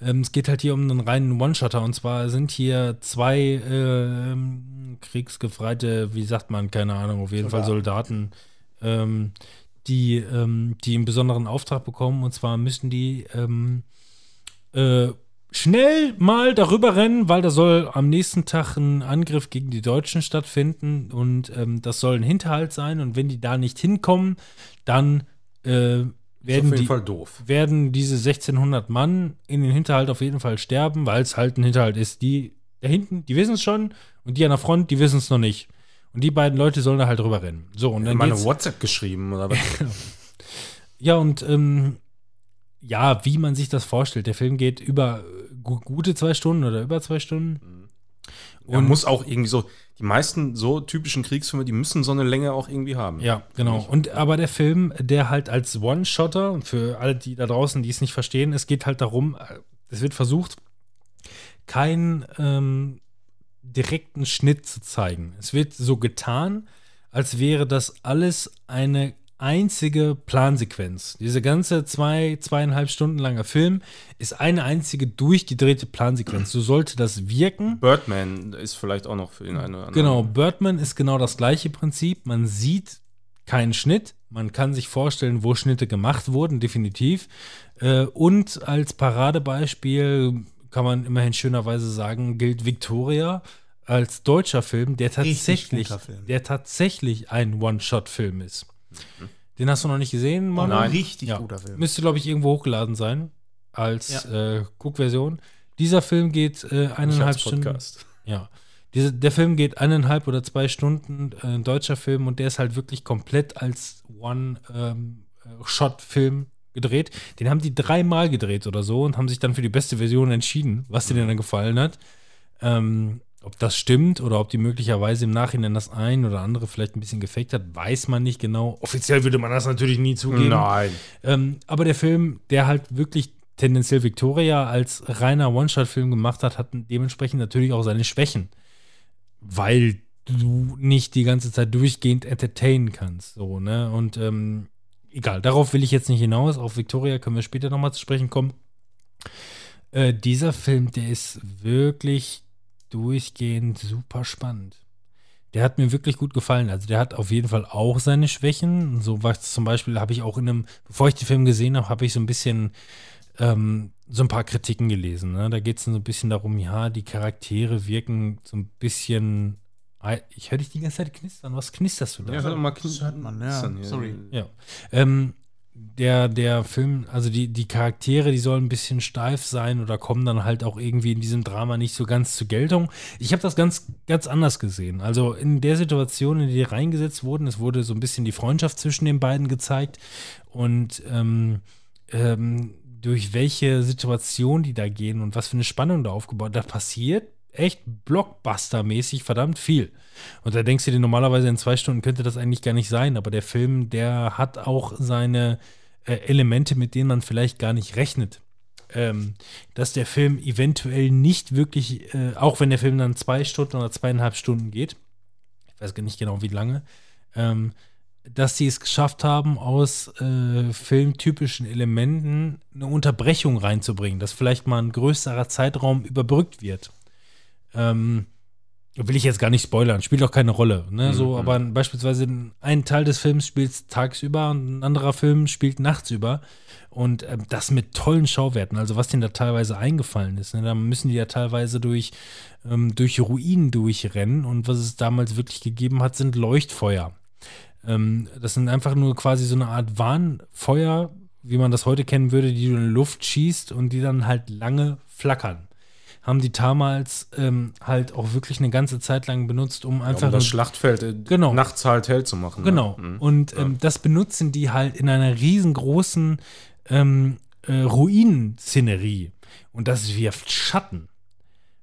Ähm, es geht halt hier um einen reinen One-Shotter. Und zwar sind hier zwei ähm, kriegsgefreite, wie sagt man, keine Ahnung, auf jeden Fall Soldaten, ähm, die, ähm, die einen besonderen Auftrag bekommen. Und zwar müssen die ähm, äh, schnell mal darüber rennen, weil da soll am nächsten Tag ein Angriff gegen die Deutschen stattfinden. Und ähm, das soll ein Hinterhalt sein. Und wenn die da nicht hinkommen, dann äh, werden die Fall doof. werden diese 1600 Mann in den Hinterhalt auf jeden Fall sterben, weil es halt ein Hinterhalt ist. Die da hinten, die wissen es schon und die an der Front, die wissen es noch nicht. Und die beiden Leute sollen da halt drüber rennen. So, und dann Meine WhatsApp geschrieben oder was? (laughs) ja, und ähm, ja, wie man sich das vorstellt. Der Film geht über gu gute zwei Stunden oder über zwei Stunden. Und muss auch irgendwie so, die meisten so typischen Kriegsfilme, die müssen so eine Länge auch irgendwie haben. Ja, genau. Und aber der Film, der halt als One-Shotter, für alle, die da draußen, die es nicht verstehen, es geht halt darum, äh, es wird versucht, keinen ähm, direkten Schnitt zu zeigen. Es wird so getan, als wäre das alles eine einzige Plansequenz. Diese ganze zwei, zweieinhalb Stunden langer Film ist eine einzige durchgedrehte Plansequenz. So sollte das wirken. Birdman ist vielleicht auch noch für den einen oder anderen. Genau, Birdman ist genau das gleiche Prinzip. Man sieht keinen Schnitt. Man kann sich vorstellen, wo Schnitte gemacht wurden, definitiv. Äh, und als Paradebeispiel kann man immerhin schönerweise sagen, gilt Victoria als deutscher Film, der tatsächlich, Film. der tatsächlich ein One-Shot-Film ist. Den hast du noch nicht gesehen, Mann? Nein. Richtig Ja. guter Film. Müsste, glaube ich, irgendwo hochgeladen sein als äh, Guckversion. Dieser Film geht äh, eineinhalb Stunden. Podcast. Ja. Diese, der Film geht eineinhalb oder zwei Stunden, äh, ein deutscher Film, und der ist halt wirklich komplett als One-Shot-Film gedreht. Den haben die dreimal gedreht oder so und haben sich dann für die beste Version entschieden, was denen dann gefallen hat. Ähm, ob das stimmt oder ob die möglicherweise im Nachhinein das ein oder andere vielleicht ein bisschen gefaked hat, weiß man nicht genau. Offiziell würde man das natürlich nie zugeben. Nein. Ähm, aber der Film, der halt wirklich tendenziell Victoria als reiner One-Shot-Film gemacht hat, hat dementsprechend natürlich auch seine Schwächen. Weil du nicht die ganze Zeit durchgehend entertainen kannst. So, ne? Und ähm, egal, darauf will ich jetzt nicht hinaus. Auf Victoria können wir später nochmal zu sprechen kommen. Äh, dieser Film, der ist wirklich durchgehend super spannend. Der hat mir wirklich gut gefallen. Also der hat auf jeden Fall auch seine Schwächen. So was zum Beispiel habe ich auch in einem, bevor ich den Film gesehen habe, habe ich so ein bisschen ähm, so ein paar Kritiken gelesen. Ne? Da geht es so ein bisschen darum, ja, die Charaktere wirken so ein bisschen. Ich höre dich die ganze Zeit knistern. Was knisterst du da? Ja, mal hört man, knistern. Sorry. Ja. Ähm, der, der Film, also die, die Charaktere, die sollen ein bisschen steif sein oder kommen dann halt auch irgendwie in diesem Drama nicht so ganz zur Geltung. Ich habe das ganz, ganz anders gesehen. Also in der Situation, in die die reingesetzt wurden, es wurde so ein bisschen die Freundschaft zwischen den beiden gezeigt und ähm, ähm, durch welche Situation die da gehen und was für eine Spannung da aufgebaut, da passiert echt Blockbuster-mäßig verdammt viel. Und da denkst du dir normalerweise in zwei Stunden könnte das eigentlich gar nicht sein, aber der Film, der hat auch seine äh, Elemente, mit denen man vielleicht gar nicht rechnet. Ähm, dass der Film eventuell nicht wirklich, äh, auch wenn der Film dann zwei Stunden oder zweieinhalb Stunden geht, ich weiß gar nicht genau wie lange, ähm, dass sie es geschafft haben, aus äh, filmtypischen Elementen eine Unterbrechung reinzubringen, dass vielleicht mal ein größerer Zeitraum überbrückt wird. Ähm, will ich jetzt gar nicht spoilern, spielt auch keine Rolle. Ne? So, aber beispielsweise ein Teil des Films spielt tagsüber und ein anderer Film spielt nachtsüber. Und ähm, das mit tollen Schauwerten, also was denen da teilweise eingefallen ist. Ne? Da müssen die ja teilweise durch, ähm, durch Ruinen durchrennen. Und was es damals wirklich gegeben hat, sind Leuchtfeuer. Ähm, das sind einfach nur quasi so eine Art Warnfeuer, wie man das heute kennen würde, die du in die Luft schießt und die dann halt lange flackern. Haben die damals ähm, halt auch wirklich eine ganze Zeit lang benutzt, um Ja, einfach um das nur- Schlachtfeld äh, Genau. nachts halt hell zu machen. ne? Genau. Mhm. Und ähm, das benutzen die halt in einer riesengroßen ähm, äh, Ruinenszenerie. Und das wirft Schatten.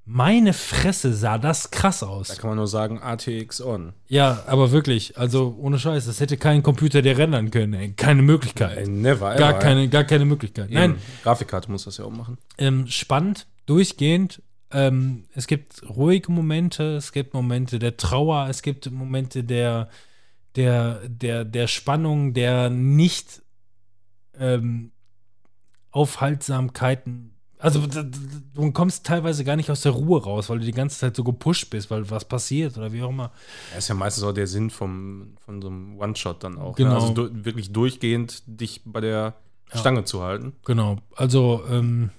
Meine Fresse sah das krass aus. Da kann man nur sagen, ATX on. Ja, aber wirklich, also ohne Scheiß, das hätte kein Computer der rendern können, ey. Keine Möglichkeit. Ey, never ever. gar, keine, gar keine Möglichkeit. Nein. Nein, Grafikkarte muss das ja auch machen. ähm, spannend, durchgehend. Ähm, es gibt ruhige Momente, es gibt Momente der Trauer, es gibt Momente der, der, der, der Spannung, der nicht ähm, Aufhaltsamkeiten. Also du kommst teilweise gar nicht aus der Ruhe raus, weil du die ganze Zeit so gepusht bist, weil was passiert oder wie auch immer. Das ist ja meistens auch der Sinn vom, von so einem One-Shot dann auch. Genau. Ne? Also du, wirklich durchgehend dich bei der Ja. Stange zu halten. Genau. Also ähm,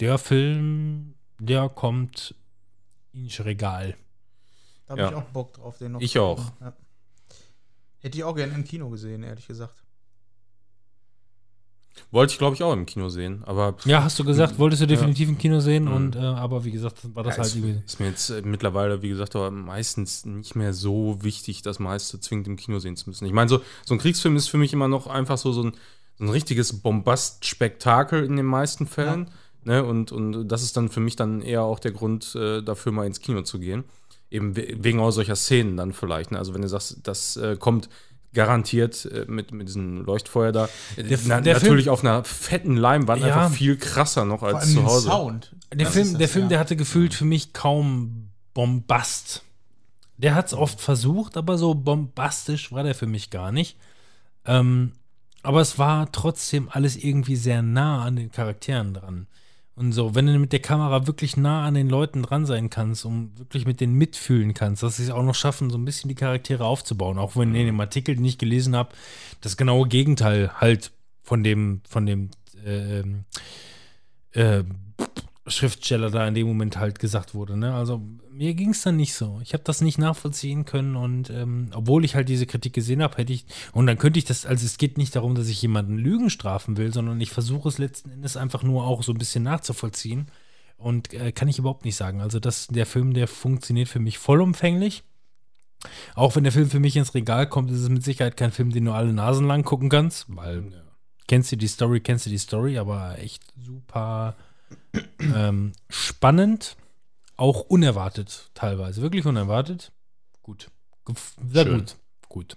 der Film, der kommt ins Regal. Da habe Ja. ich auch Bock drauf, den noch Ich zu auch. Ja. Hätte ich auch gerne im Kino gesehen, ehrlich gesagt. Wollte ich, glaube ich, auch im Kino sehen. Aber Ja, hast du gesagt, wolltest du definitiv im Kino sehen Mhm. und äh, aber wie gesagt, war das ja, halt irgendwie. ist mir jetzt äh, mittlerweile, wie gesagt, aber meistens nicht mehr so wichtig, das meiste zwingend im Kino sehen zu müssen. Ich meine, so, so ein Kriegsfilm ist für mich immer noch einfach so, so, ein, so ein richtiges Bombast-Spektakel in den meisten Fällen. Ne? Und, und das ist dann für mich dann eher auch der Grund, äh, dafür mal ins Kino zu gehen. Eben we- wegen auch solcher Szenen dann vielleicht. Ne? Also wenn du sagst, das äh, kommt garantiert äh, mit, mit diesem Leuchtfeuer da. Der- Na, der natürlich auf einer fetten Leinwand Ja. einfach viel krasser noch als zu Hause. Sound. Der Das Film, das, der Film, ja. der hatte gefühlt für mich kaum Bombast. Der hat es oft versucht, aber so bombastisch war der für mich gar nicht. Ähm, aber es war trotzdem alles irgendwie sehr nah an den Charakteren dran. Und so, wenn du mit der Kamera wirklich nah an den Leuten dran sein kannst und wirklich mit denen mitfühlen kannst, dass sie es auch noch schaffen, so ein bisschen die Charaktere aufzubauen. Auch wenn ich in dem Artikel, den ich gelesen habe, das genaue Gegenteil halt von dem, von dem ähm, äh, Schriftsteller da in dem Moment halt gesagt wurde. Ne? Also mir ging es dann nicht so. Ich habe das nicht nachvollziehen können und ähm, obwohl ich halt diese Kritik gesehen habe, hätte ich, und dann könnte ich das, also es geht nicht darum, dass ich jemanden Lügen strafen will, sondern ich versuche es letzten Endes einfach nur auch so ein bisschen nachzuvollziehen. Und äh, kann ich überhaupt nicht sagen. Also das, der Film, der funktioniert für mich vollumfänglich. Auch wenn der Film für mich ins Regal kommt, ist es mit Sicherheit kein Film, den du alle Nasen lang gucken kannst, weil kennst du die Story, kennst du die Story, aber echt super ähm, spannend, auch unerwartet teilweise, wirklich unerwartet. Gut, sehr Schön. gut, gut.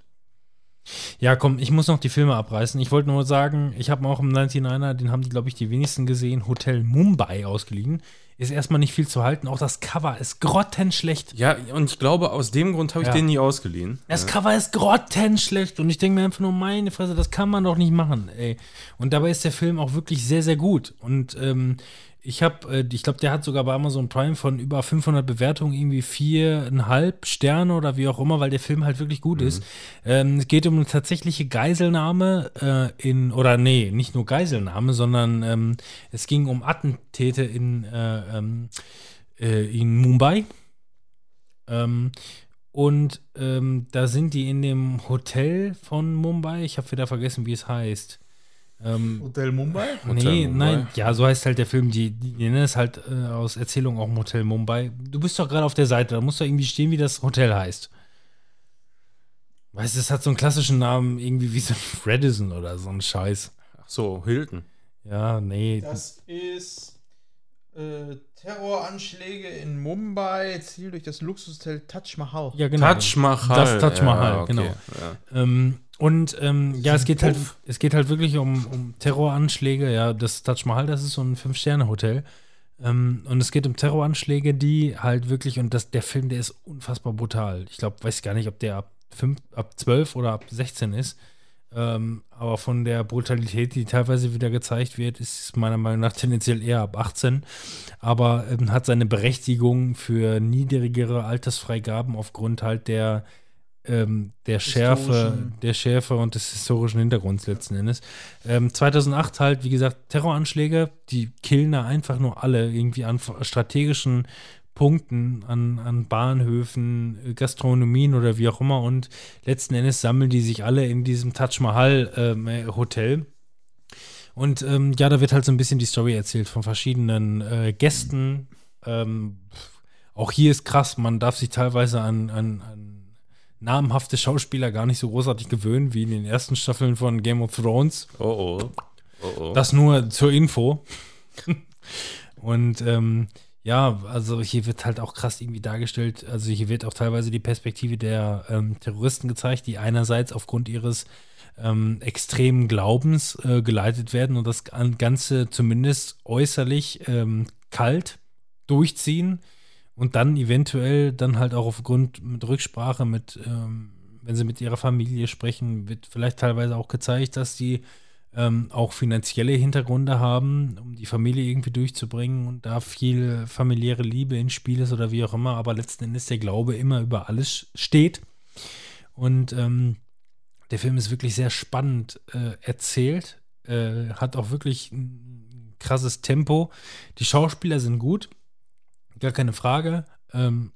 Ja, komm, ich muss noch die Filme abreißen. Ich wollte nur sagen, ich habe auch im 99er, den haben die, glaube ich, die wenigsten gesehen, Hotel Mumbai ausgeliehen. Ist erstmal nicht viel zu halten. Auch das Cover ist grottenschlecht. Ja, und ich glaube, aus dem Grund habe ich Ja. den nie ausgeliehen. Das Cover ist grottenschlecht und ich denke mir einfach nur, meine Fresse, das kann man doch nicht machen, ey. Und dabei ist der Film auch wirklich sehr, sehr gut. Und ähm, ich habe, äh, ich glaube, der hat sogar bei Amazon Prime von über 500 Bewertungen irgendwie viereinhalb Sterne oder wie auch immer, weil der Film halt wirklich gut ist. Ähm, es geht um eine tatsächliche Geiselnahme äh, in, oder nee, nicht nur Geiselnahme, sondern ähm, es ging um Attentäte in, äh, ähm, äh, in Mumbai. Ähm, und ähm, da sind die in dem Hotel von Mumbai. Ich habe wieder vergessen, wie es heißt. Ähm, Hotel Mumbai? nee, Mumbai. nein, ja, so heißt halt der Film. Die, die nennen es halt äh, aus Erzählung auch Motel Mumbai. Du bist doch gerade auf der Seite, da muss doch irgendwie stehen, wie das Hotel heißt. Weißt du, es hat so einen klassischen Namen, irgendwie wie so ein (laughs) Radisson oder so ein Scheiß. Ach so, Hilton. Ja, nee. Das ist äh, Terroranschläge in Mumbai, Ziel durch das Luxushotel Taj Mahal. ja, genau. Taj Mahal. Das Taj Mahal, Ja, okay. genau. Ja. Ähm, und ähm, ja, es geht halt, es geht halt wirklich um, um Terroranschläge. Ja, das Taj Mahal, das ist so ein Fünf-Sterne-Hotel. Ähm, und es geht um Terroranschläge, die halt wirklich, und das, der Film, der ist unfassbar brutal. Ich glaube, weiß gar nicht, ob der ab, fünf, ab 12 oder ab 16 ist. Ähm, aber von der Brutalität, die teilweise wieder gezeigt wird, ist es meiner Meinung nach tendenziell eher ab 18. Aber ähm, hat seine Berechtigung für niedrigere Altersfreigaben aufgrund halt der, ähm, der Schärfe, der Schärfe und des historischen Hintergrunds letzten Endes. Ähm, 2008 halt, wie gesagt, Terroranschläge, die killen da einfach nur alle irgendwie an strategischen Punkten, an, an Bahnhöfen, äh, Gastronomien oder wie auch immer und letzten Endes sammeln die sich alle in diesem Taj Mahal ähm, äh, Hotel. Und ähm, ja, da wird halt so ein bisschen die Story erzählt von verschiedenen äh, Gästen. Ähm, auch hier ist krass, man darf sich teilweise an, an, an namhafte Schauspieler gar nicht so großartig gewöhnen, wie in den ersten Staffeln von Game of Thrones. Oh oh. Oh oh. Das nur zur Info. Und ähm, ja, also hier wird halt auch krass irgendwie dargestellt, also hier wird auch teilweise die Perspektive der ähm, Terroristen gezeigt, die einerseits aufgrund ihres ähm, extremen Glaubens äh, geleitet werden und das Gan- Ganze zumindest äußerlich ähm, kalt durchziehen und dann eventuell dann halt auch aufgrund mit Rücksprache mit, ähm, wenn sie mit ihrer Familie sprechen, wird vielleicht teilweise auch gezeigt, dass die ähm, auch finanzielle Hintergründe haben, um die Familie irgendwie durchzubringen und da viel familiäre Liebe ins Spiel ist oder wie auch immer, aber letzten Endes der Glaube immer über alles steht. Und ähm, der Film ist wirklich sehr spannend äh, erzählt, äh, hat auch wirklich ein krasses Tempo. Die Schauspieler sind gut, gar keine Frage. Ähm,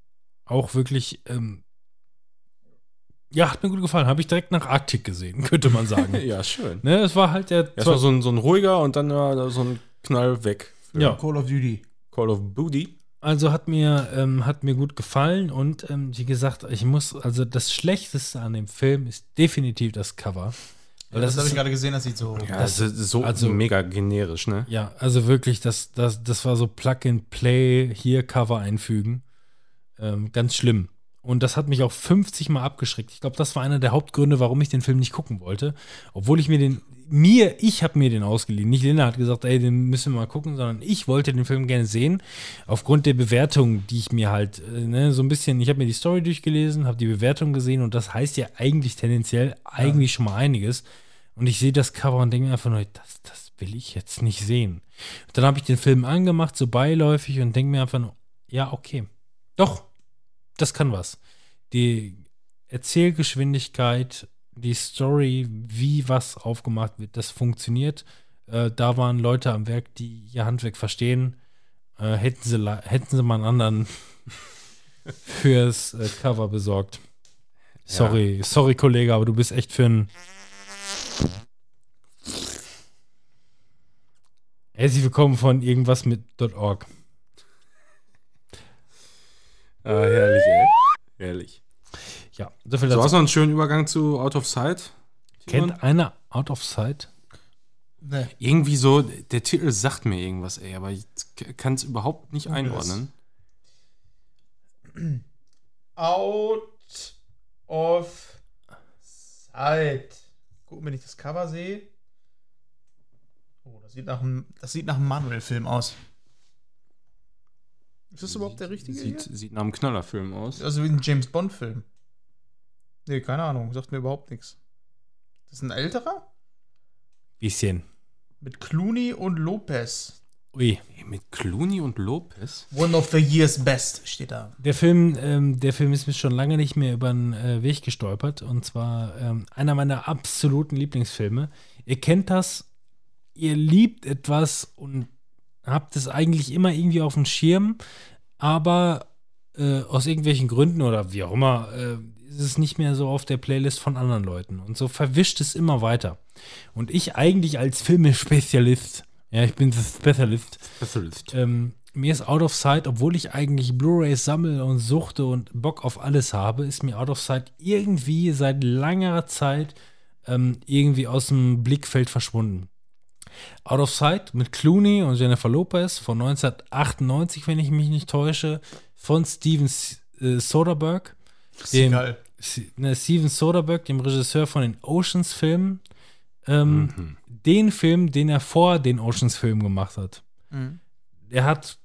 auch wirklich, ähm, ja, hat mir gut gefallen. Habe ich direkt nach Arktik gesehen, (laughs) könnte man sagen. (laughs) ja, schön. Ne, es war halt der. Erstmal so ein, so ein ruhiger und dann äh, so ein Knall weg. Ja. Call of Duty. Call of Booty. Also hat mir, ähm, hat mir gut gefallen und ähm, wie gesagt, ich muss, also das Schlechteste an dem Film ist definitiv das Cover. Weil Das, das, habe ich gerade gesehen, das sieht so. Ja, das ist so also- mega generisch, ne? ja, also wirklich, das, das, das war so Plug-and-Play, hier Cover einfügen. Ähm, ganz schlimm. Und das hat mich auch 50 Mal abgeschreckt. Ich glaube, das war einer der Hauptgründe, warum ich den Film nicht gucken wollte. Obwohl ich mir den, mir, ich habe mir den ausgeliehen. Nicht Linda hat gesagt, ey, den müssen wir mal gucken, sondern ich wollte den Film gerne sehen. Aufgrund der Bewertung, die ich mir halt, äh, ne, so ein bisschen, ich habe mir die Story durchgelesen, habe die Bewertung gesehen und das heißt ja eigentlich tendenziell eigentlich schon mal einiges. Und ich sehe das Cover und denke mir einfach nur, das, das will ich jetzt nicht sehen. Dann habe ich den Film angemacht, so beiläufig und denke mir einfach nur, ja, okay. Doch, das kann was. Die Erzählgeschwindigkeit, die Story, wie was aufgemacht wird, das funktioniert. Äh, da waren Leute am Werk, die ihr Handwerk verstehen. Äh, hätten, sie, hätten sie mal einen anderen (laughs) fürs äh, Cover besorgt. Sorry, sorry, Kollege, aber du bist echt für ein. Herzlich willkommen von irgendwas mit .org. Ah, herrlich, ey. Herrlich. Ja, so viel hast dazu. du noch einen schönen Übergang zu Out of Sight? Kennt einer Out of Sight? Ne. Irgendwie so, der Titel sagt mir irgendwas, ey, aber ich kann es überhaupt nicht einordnen. Out of sight. Gucken, wenn ich das Cover sehe. Oh, das sieht nach einem, das sieht nach einem Manuel-Film aus. Ist das überhaupt der richtige? Sieht, hier? sieht nach einem Knallerfilm aus. Also wie ein James Bond-Film. Nee, keine Ahnung, sagt mir überhaupt nichts. Das ist ein älterer? Bisschen. Mit Clooney und Lopez. Ui. Mit Clooney und Lopez? One of the year's best steht da. Der Film, ähm, der Film ist mir schon lange nicht mehr über den äh, Weg gestolpert. Und zwar ähm, einer meiner absoluten Lieblingsfilme. Ihr kennt das, ihr liebt etwas und habt es eigentlich immer irgendwie auf dem Schirm, aber äh, aus irgendwelchen Gründen oder wie auch immer äh, ist es nicht mehr so auf der Playlist von anderen Leuten. Und so verwischt es immer weiter. Und ich eigentlich als Filmespezialist, ja, ich bin Spezialist, Specialist. ähm, mir ist Out of Sight, obwohl ich eigentlich Blu-rays sammle und suchte und Bock auf alles habe, ist mir Out of Sight irgendwie seit langer Zeit ähm, irgendwie aus dem Blickfeld verschwunden. Out of Sight mit Clooney und Jennifer Lopez von 1998, wenn ich mich nicht täusche, von Steven S- äh, Soderbergh. Dem, geil. Ne, Steven Soderbergh, dem Regisseur von den Oceans-Filmen. Ähm, Den Film, den er vor den Oceans-Filmen gemacht hat. Er hat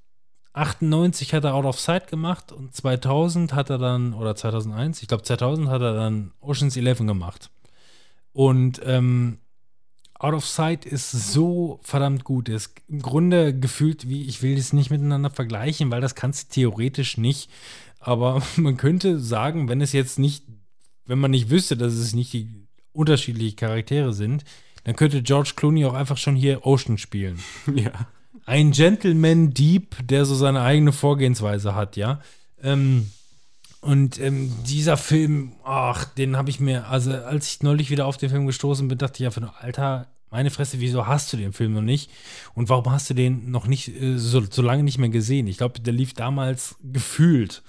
98 hat er Out of Sight gemacht und 2000 hat er dann, oder 2001, ich glaube 2000 hat er dann Oceans 11 gemacht. Und ähm, Out of Sight ist so verdammt gut. Ist im Grunde gefühlt wie, ich will das nicht miteinander vergleichen, weil das kannst du theoretisch nicht. Aber (laughs) man könnte sagen, wenn es jetzt nicht, wenn man nicht wüsste, dass es nicht die unterschiedlichen Charaktere sind, dann könnte George Clooney auch einfach schon hier Ocean spielen (laughs) Ja. ein Gentleman Dieb, der so seine eigene Vorgehensweise hat, ja. Ähm, und ähm, dieser Film, ach, den habe ich mir, also als ich neulich wieder auf den Film gestoßen bin, dachte ich einfach nur, Alter, meine Fresse, wieso hast du den Film noch nicht? Und warum hast du den noch nicht äh, so, so lange nicht mehr gesehen? Ich glaube, der lief damals gefühlt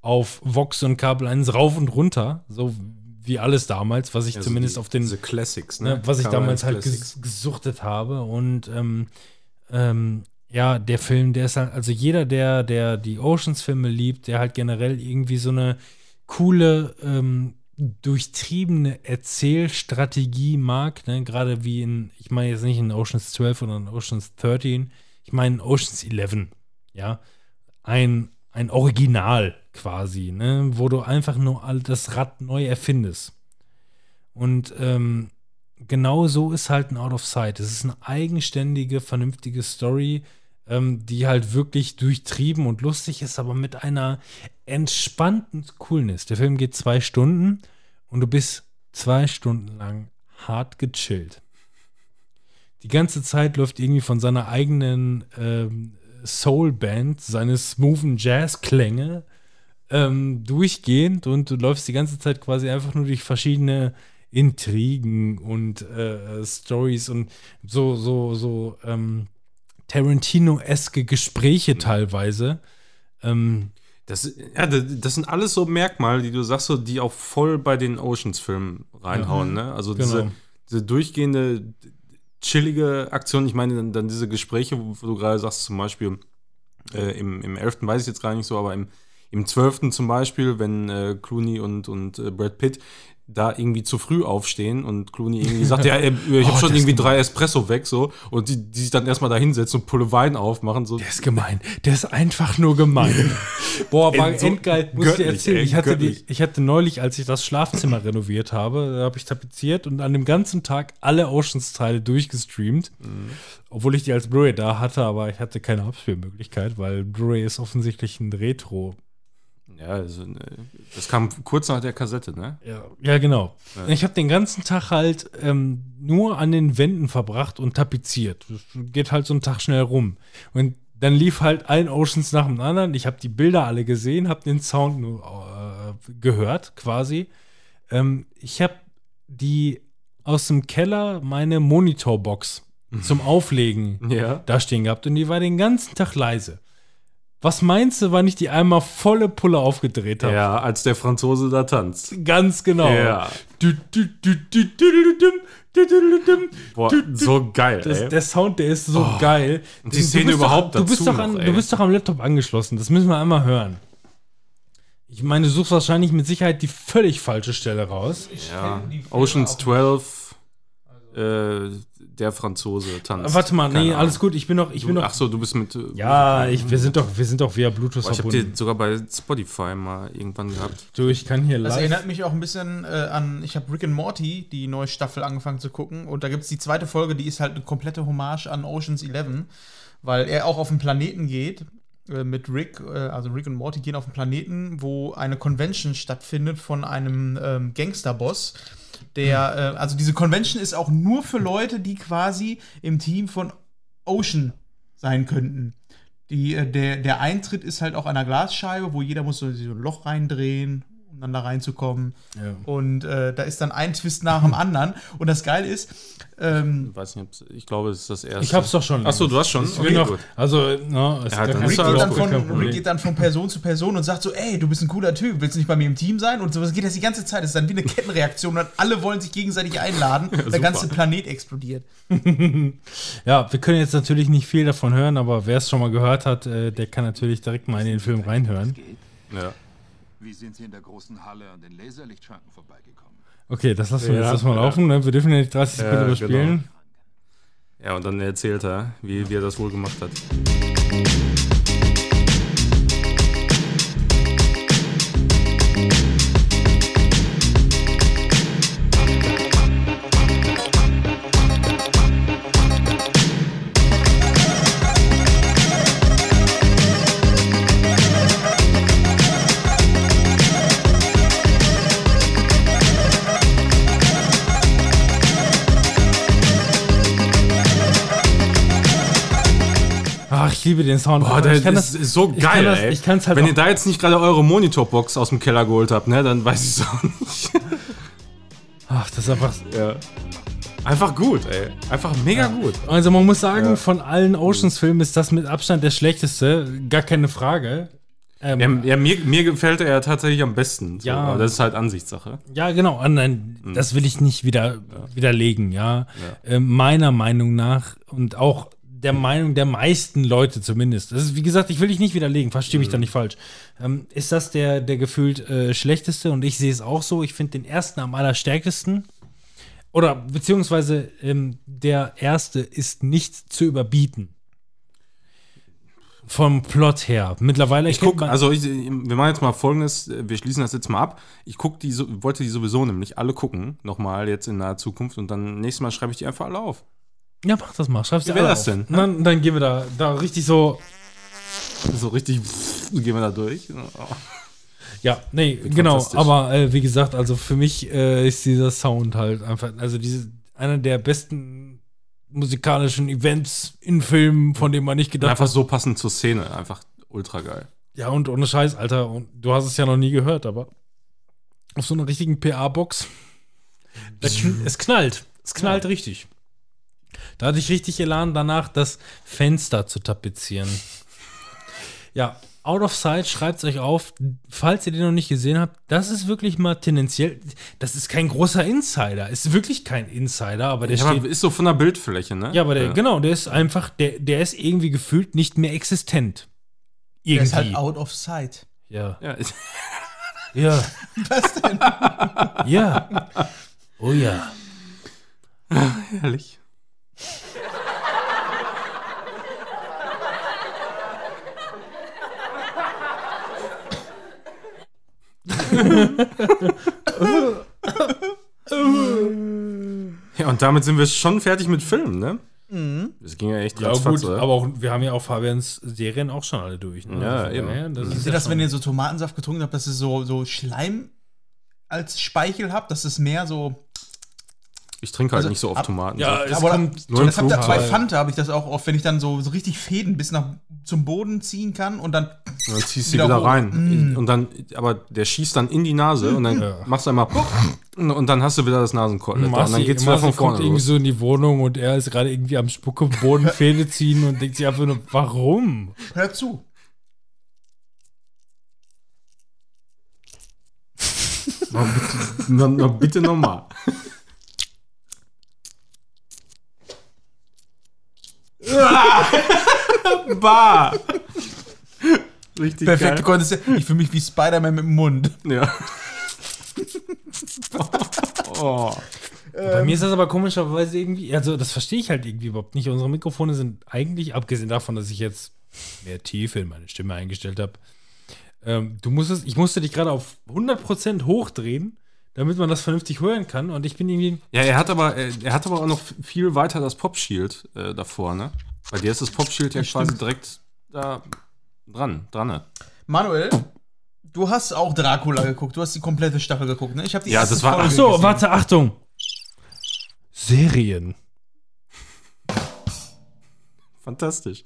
auf Vox und Kabel 1 rauf und runter, so wie alles damals, was ich zumindest auf den Classics, ne, ne? was ich damals halt ges gesuchtet habe. Und ähm, ähm, ja, der Film, der ist halt, also jeder, der, der die Oceans-Filme liebt, der halt generell irgendwie so eine coole, ähm, durchtriebene Erzählstrategie mag, ne? gerade wie in, ich meine jetzt nicht in Oceans 12 oder in Oceans 13, ich meine in Oceans 11, ja, ein, ein Original quasi, ne? wo du einfach nur all das Rad neu erfindest. Und ähm, genau so ist halt ein Out of Sight. Es ist eine eigenständige, vernünftige Story, ähm, die halt wirklich durchtrieben und lustig ist, aber mit einer entspannten Coolness. Der Film geht zwei Stunden und du bist zwei Stunden lang hart gechillt. Die ganze Zeit läuft irgendwie von seiner eigenen ähm, Soul-Band, seine smoothen Jazz-Klänge ähm, durchgehend und du läufst die ganze Zeit quasi einfach nur durch verschiedene Intrigen und äh, Stories und so, so, so ähm, Tarantino-eske Gespräche teilweise. Ähm, Das, ja, das sind alles so Merkmale, die du sagst, so, die auch voll bei den Oceans-Filmen reinhauen. Ne? Also diese, Genau. diese durchgehende, chillige Aktion. Ich meine, dann, dann diese Gespräche, wo, wo du gerade sagst, zum Beispiel äh, im, im 11. weiß ich jetzt gar nicht so, aber im, im 12. zum Beispiel, wenn äh, Clooney und, und äh, Brad Pitt da irgendwie zu früh aufstehen und Clooney irgendwie sagt, ja, ey, (laughs) ich habe Oh, schon irgendwie drei Espresso weg, so, und die, die sich dann erstmal da hinsetzen und Pulle Wein aufmachen, so. Der ist gemein. Der ist einfach nur gemein. (laughs) Boah, war so endgeil. Muss ich dir erzählen. ey, ich, hatte die, ich hatte neulich, als ich das Schlafzimmer renoviert habe, da habe ich tapeziert und an dem ganzen Tag alle Oceans-Teile durchgestreamt. Mhm. Obwohl ich die als Blu-ray da hatte, aber ich hatte keine Abspielmöglichkeit, weil Blu-ray ist offensichtlich ein Retro. Ja, also, äh, das kam kurz nach der Kassette, ne? Ja, ja genau. Ich habe den ganzen Tag halt ähm, nur an den Wänden verbracht und tapeziert. Das geht halt so ein Tag schnell rum. Und dann lief halt ein Oceans nach dem anderen. Ich habe die Bilder alle gesehen, habe den Sound nur äh, gehört quasi. Ähm, ich habe die aus dem Keller meine Monitorbox (laughs) zum Auflegen Ja. da stehen gehabt und die war den ganzen Tag leise. Was meinst du, wann ich die einmal volle Pulle aufgedreht habe? Ja, als der Franzose da tanzt. Ganz genau. Ja. Boah, so geil. Das, der Sound, der ist so oh. geil. Und die Szene überhaupt doch, dazu. Du bist, doch an, noch, du bist doch am Laptop angeschlossen. Das müssen wir einmal hören. Ich meine, du suchst wahrscheinlich mit Sicherheit die völlig falsche Stelle raus. Ja. Oceans 12. Also. Äh, der Franzose tanzt. Warte mal, Keine nee, Ahnung. alles gut. Ich bin noch, ich bin Du, noch. ach so, du bist mit. äh, ja, ich, wir sind doch, wir sind doch via Bluetooth Boah, ich habe die sogar bei Spotify mal irgendwann gehabt. Du, ich kann hier Das live. erinnert mich auch ein bisschen äh, an, ich habe Rick and Morty, die neue Staffel, angefangen zu gucken. Und da gibt es die zweite Folge, die ist halt eine komplette Hommage an Oceans 11. weil er auch auf den Planeten geht äh, mit Rick, äh, also Rick und Morty gehen auf den Planeten, wo eine Convention stattfindet von einem ähm, Gangsterboss. Der, äh, also diese Convention ist auch nur für Leute, die quasi im Team von Ocean sein könnten. Die, äh, der, der Eintritt ist halt auch an einer Glasscheibe, wo jeder muss so, so ein Loch reindrehen, dann da reinzukommen. Und äh, da ist dann ein Twist nach dem anderen. Und das Geile ist, ähm, Ich weiß nicht, ich glaube, es ist das erste. Ich hab's doch schon. Achso, du hast schon. Ich will noch, also, no, es Ja, dann Rick geht, dann gut, von. Rick geht dann von Person zu Person und sagt so, ey, du bist ein cooler Typ, willst du nicht bei mir im Team sein? Und sowas geht das die ganze Zeit. Das ist dann wie eine Kettenreaktion und alle wollen sich gegenseitig einladen. der super. ganze Planet explodiert. (laughs) Ja, wir können jetzt natürlich nicht viel davon hören, aber wer es schon mal gehört hat, äh, der kann natürlich direkt mal in den Film reinhören. Ja. Wie sind Sie in der großen Halle an den Laserlichtschranken vorbeigekommen? Okay, das lassen wir Ja, jetzt erstmal ja. laufen. Ne? Wir dürfen ja nicht 30 Sekunden Ja, überspielen. ja, und dann erzählt er, wie, wie er das wohl gemacht hat. Liebe den Sound. Boah, der ich kann ist, das, ist so ich kann geil, das- ey. ich kann's halt Wenn ihr da jetzt nicht gerade eure Monitorbox aus dem Keller geholt habt, ne, dann weiß ich es auch nicht. (laughs) ach, das ist einfach. ja. Einfach gut, ey. Einfach mega gut. Also man muss sagen, von allen Oceans-Filmen ist das mit Abstand der schlechteste. Gar keine Frage. Ähm, Ja, ja mir, mir gefällt er ja tatsächlich am besten. So, Ja. aber das ist halt Ansichtssache. Ja, genau. Ah, Nein, das will ich nicht wieder widerlegen, ja. Ähm, meiner Meinung nach und auch der Meinung der meisten Leute zumindest. Das ist, wie gesagt, ich will dich nicht widerlegen, verstehe mich da nicht falsch. Ähm, ist das der, der gefühlt äh, schlechteste und ich sehe es auch so. Ich finde den ersten am allerstärksten. Oder beziehungsweise ähm, der erste ist nicht zu überbieten. Vom Plot her. Mittlerweile Ich kennt guck, man- also ich, wir machen jetzt mal folgendes, wir schließen das jetzt mal ab. Ich guck die, wollte die sowieso nämlich alle gucken, nochmal jetzt in naher Zukunft und dann nächstes Mal schreibe ich die einfach alle auf. Ja, mach das mal. Schreib's dir Wie wär alle das auf. denn? Dann, dann gehen wir da, da richtig so. So richtig gehen wir da durch. Ja, nee, genau. Aber äh, wie gesagt, also für mich äh, ist dieser Sound halt einfach, also diese, einer der besten musikalischen Events in Filmen, von dem man nicht gedacht Einfach hat. so passend zur Szene, einfach ultra geil. Ja, und ohne Scheiß, Alter, und du hast es ja noch nie gehört, aber auf so einer richtigen PA-Box, kn es knallt. Es knallt richtig. Da hatte ich richtig Elan danach, das Fenster zu tapezieren. Ja, Out of Sight, schreibt es euch auf, falls ihr den noch nicht gesehen habt, das ist wirklich mal tendenziell, das ist kein großer Insider, ist wirklich kein Insider, aber der Ja, steht, aber ist so von der Bildfläche, ne? ja, aber der, genau, der ist einfach, der, der ist irgendwie gefühlt nicht mehr existent. Der Irgendwie. ist halt out of sight. ja. Ja, ist- Ja. (laughs) Was denn? Ja. Oh ja. (laughs) herrlich. Ja, und damit sind wir schon fertig mit Filmen, ne? Das ging ja echt Ja, gut, oder? aber auch, wir haben ja auch Fabians Serien auch schon alle durch. Ne? Ja, Also, eben. das Kennt ist ihr ja das, schon- wenn ihr so Tomatensaft getrunken habt, dass ihr so, so Schleim als Speichel habt? Das ist mehr so. Ich trinke halt also nicht so oft ab- Tomaten. Ja, es aber kommt nur das habt ihr Flug bei. Fanta habe ich das auch oft, wenn ich dann so, so richtig Fäden bis nach zum Boden ziehen kann und dann. Und dann ziehst du Wieder wieder, rein. Und dann, aber der schießt dann in die Nase und dann Ja. machst du einmal und, und dann hast du wieder das Nasenkotelett. Und Marci, dann geht's wieder von kommt vorne irgendwie los. so in die Wohnung und er ist gerade irgendwie am Spucke Boden (laughs) Fäde ziehen und denkt sich einfach nur, warum? Hör zu. Na, na, bitte nochmal. (laughs) (laughs) bah! Richtig Perfekt, du geil. konntest ja, ich fühle mich wie Spider-Man mit dem Mund. Ja. (laughs) oh. Bei mir ist das aber komischerweise irgendwie, also das verstehe ich halt irgendwie überhaupt nicht. Unsere Mikrofone sind eigentlich, abgesehen davon, dass ich jetzt mehr Tiefe in meine Stimme eingestellt habe, ähm, du musstest, ich musste dich gerade auf 100% hochdrehen, damit man das vernünftig hören kann und ich bin irgendwie, Ja, er hat aber, er, er hat aber auch noch viel weiter das Pop-Shield äh, davor, ne? Bei dir ist das Popschild ja Das quasi direkt da dran, dran. ne? Manuel, du hast auch Dracula geguckt. Du hast die komplette Staffel geguckt, ne? Ich habe die Ja, das war- Folge Ach so, gesehen. warte, Achtung. Serien. Fantastisch.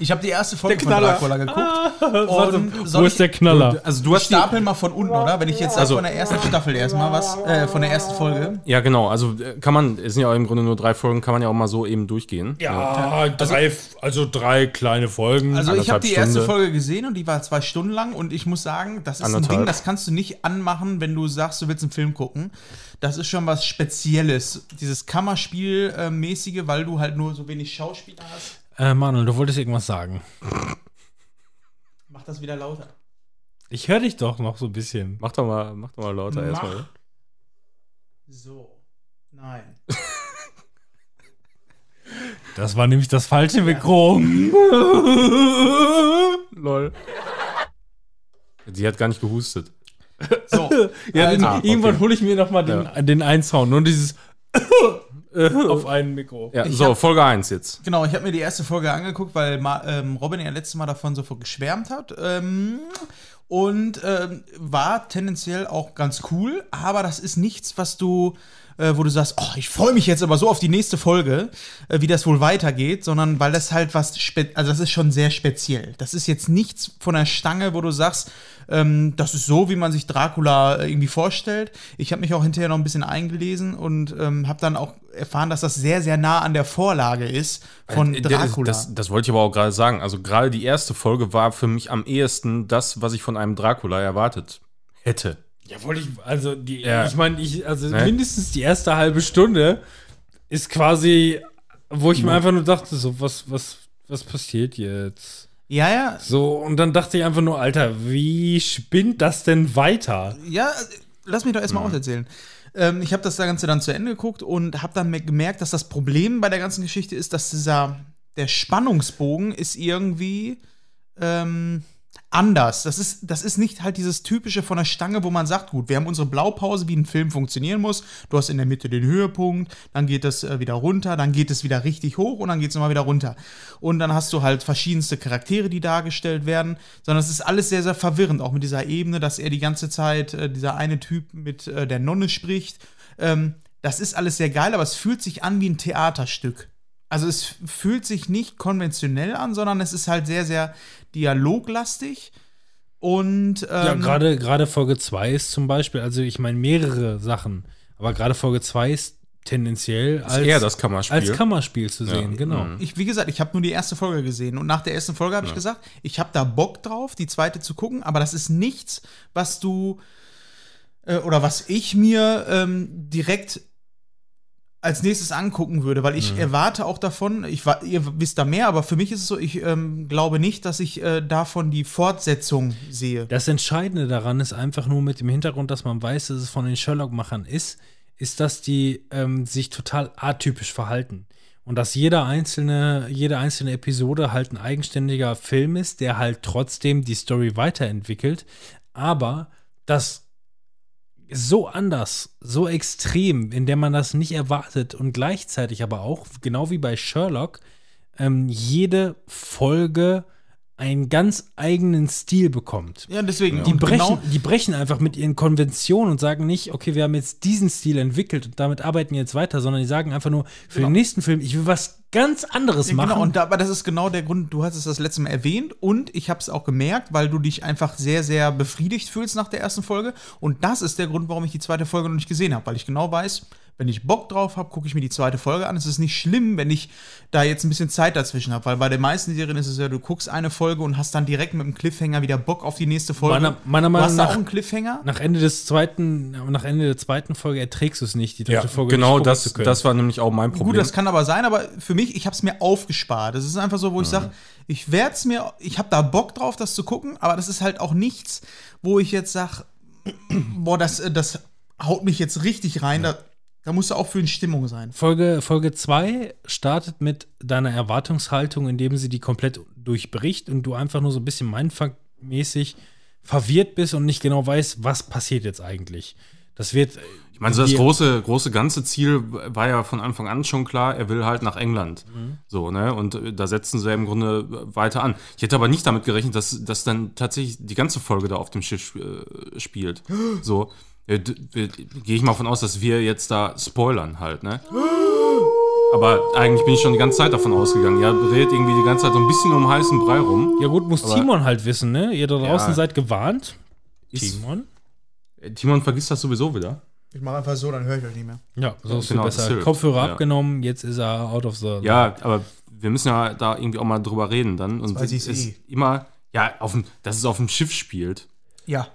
Ich habe die erste Folge Der von Knaller. Dracula geguckt. (laughs) Und wo ist ich- der Knaller? Also du hast die, stapeln mal von unten, oder? Wenn ich jetzt sag, Also- von der ersten Staffel erstmal was, äh, von der ersten Folge. Ja, genau. Also äh, kann man, es sind ja auch im Grunde nur drei Folgen, kann man ja auch mal so eben durchgehen. Ja, drei, also drei kleine Folgen. Also ich habe die erste Stunde. Folge gesehen und die war zwei Stunden lang und ich muss sagen, das ist ein Anderthalb. Ding, das kannst du nicht anmachen, wenn du sagst, du willst einen Film gucken. Das ist schon was Spezielles. Dieses Kammerspiel-mäßige, weil du halt nur so wenig Schauspieler hast. Äh, Manuel, du wolltest irgendwas sagen. Mach das wieder lauter. Ich höre dich doch noch so ein bisschen. Mach doch mal, mach doch mal lauter Mach. erstmal. So. Nein. (laughs) Das war nämlich das falsche Mikro. (laughs) Lol. Sie hat gar nicht gehustet. So. (laughs) Ja, Also, ah, irgendwann okay. hole ich mir noch mal den, den Einsound und dieses auf ein Mikro. Ja, so, hab- Folge 1 jetzt. Genau, ich habe mir die erste Folge angeguckt, weil Ma ähm, Robin ja letztes Mal davon so geschwärmt hat. Ähm, und ähm, war tendenziell auch ganz cool, aber das ist nichts, was du, äh, wo du sagst, oh, ich freue mich jetzt aber so auf die nächste Folge, äh, wie das wohl weitergeht, sondern weil das halt was, spe also das ist schon sehr speziell. Das ist jetzt nichts von der Stange, wo du sagst, ähm, das ist so, wie man sich Dracula äh, irgendwie vorstellt. Ich habe mich auch hinterher noch ein bisschen eingelesen und ähm, habe dann auch erfahren, dass das sehr, sehr nah an der Vorlage ist von Äh, Dracula. Das, das wollte ich aber auch gerade sagen. Also gerade die erste Folge war für mich am ehesten das, was ich von einem Dracula erwartet hätte. Ja, wollte ich, also die, Ja. ich meine, ich, also Ne? mindestens die erste halbe Stunde ist quasi, wo ich mir einfach nur dachte, so, was, was, was passiert jetzt? ja, ja, So, und dann dachte ich einfach nur, Alter, wie spinnt das denn weiter? ja, lass mich doch erstmal auserzählen. Ähm, ich habe das Ganze dann zu Ende geguckt und habe dann me- gemerkt, dass das Problem bei der ganzen Geschichte ist, dass dieser, der Spannungsbogen ist irgendwie ähm, anders. Das ist, das ist nicht halt dieses typische von der Stange, wo man sagt, gut, wir haben unsere Blaupause, wie ein Film funktionieren muss. Du hast in der Mitte den Höhepunkt, dann geht es äh, wieder runter, dann geht es wieder richtig hoch und dann geht es nochmal wieder runter. Und dann hast du halt verschiedenste Charaktere, die dargestellt werden, sondern es ist alles sehr, sehr verwirrend, auch mit dieser Ebene, dass er die ganze Zeit, äh, dieser eine Typ mit äh, der Nonne spricht. Ähm, das ist alles sehr geil, aber es fühlt sich an wie ein Theaterstück. Also es fühlt sich nicht konventionell an, sondern es ist halt sehr, sehr dialoglastig. Und ähm, Ja, gerade gerade Folge 2 ist zum Beispiel, also ich meine mehrere Sachen, aber gerade Folge 2 ist tendenziell als, eher das Kammerspiel. als Kammerspiel zu sehen, Ja. genau. Mhm. ich, wie gesagt, ich habe nur die erste Folge gesehen und nach der ersten Folge habe ich gesagt, ich habe da Bock drauf, die zweite zu gucken, aber das ist nichts, was du äh, oder was ich mir ähm, direkt als nächstes angucken würde, weil ich erwarte auch davon, ich ihr wisst da mehr, aber für mich ist es so, ich ähm, glaube nicht, dass ich äh, davon die Fortsetzung sehe. Das Entscheidende daran ist einfach nur mit dem Hintergrund, dass man weiß, dass es von den Sherlock-Machern ist, ist, dass die ähm, sich total atypisch verhalten. Und dass jeder einzelne, jede einzelne Episode halt ein eigenständiger Film ist, der halt trotzdem die Story weiterentwickelt, aber das so anders, so extrem, in der man das nicht erwartet und gleichzeitig aber auch, genau wie bei Sherlock, ähm, jede Folge einen ganz eigenen Stil bekommt. Ja, deswegen. Die und brechen, genau- die brechen einfach mit ihren Konventionen und sagen nicht, okay, wir haben jetzt diesen Stil entwickelt und damit arbeiten wir jetzt weiter, sondern die sagen einfach nur, für den nächsten Film, ich will was ganz anderes Ja, machen. Genau, und da, aber das ist genau der Grund, du hast es das letzte Mal erwähnt und ich habe es auch gemerkt, weil du dich einfach sehr, sehr befriedigt fühlst nach der ersten Folge. Und das ist der Grund, warum ich die zweite Folge noch nicht gesehen habe, weil ich genau weiß, wenn ich Bock drauf habe, gucke ich mir die zweite Folge an. Es ist nicht schlimm, wenn ich da jetzt ein bisschen Zeit dazwischen habe, weil bei den meisten Serien ist es ja, du guckst eine Folge und hast dann direkt mit dem Cliffhanger wieder Bock auf die nächste Folge. Meiner- meiner du Meinung nach- auch einen Cliffhanger. nach Ende des zweiten, nach Ende der zweiten Folge erträgst du es nicht, die dritte Ja, Folge genau das, zu können. das war nämlich auch mein Problem. Gut, das kann aber sein, aber für mich, ich habe es mir aufgespart. Das ist einfach so, wo ich sage, ich werde es mir, ich habe da Bock drauf, das zu gucken, aber das ist halt auch nichts, wo ich jetzt sage, (clears throat) boah, das, äh, das haut mich jetzt richtig rein. Da, da musst du auch für eine Stimmung sein. Folge, Folge 2 startet mit deiner Erwartungshaltung, indem sie die komplett durchbricht und du einfach nur so ein bisschen Mindfuck-mäßig verwirrt bist und nicht genau weißt, was passiert jetzt eigentlich. Das wird, Ich meine, so das große, große ganze Ziel war ja von Anfang an schon klar, er will halt nach England. So, ne? Und äh, da setzen sie ja im Grunde weiter an. Ich hätte aber nicht damit gerechnet, dass, dass dann tatsächlich die ganze Folge da auf dem Schiff äh, spielt. (gasps) So. Gehe ich mal von aus, dass wir jetzt da spoilern halt, ne? Aber eigentlich bin ich schon die ganze Zeit davon ausgegangen. Ja, redet irgendwie die ganze Zeit so ein bisschen um heißen Brei rum. Ja gut, muss Aber- Timon halt wissen, ne? Ihr da draußen Ja. seid gewarnt. Ist, Timon? Äh, Timon vergisst das sowieso wieder. Ich mache einfach so, dann höre ich euch nicht mehr. Ja, so ist viel Genau, das besser. Kopfhörer Ja. abgenommen, jetzt ist er out of the. Ja, aber wir müssen ja da irgendwie auch mal drüber reden dann. Und weiß ich es eh. immer, ja, auf dem, dass es auf dem Schiff spielt. Ja.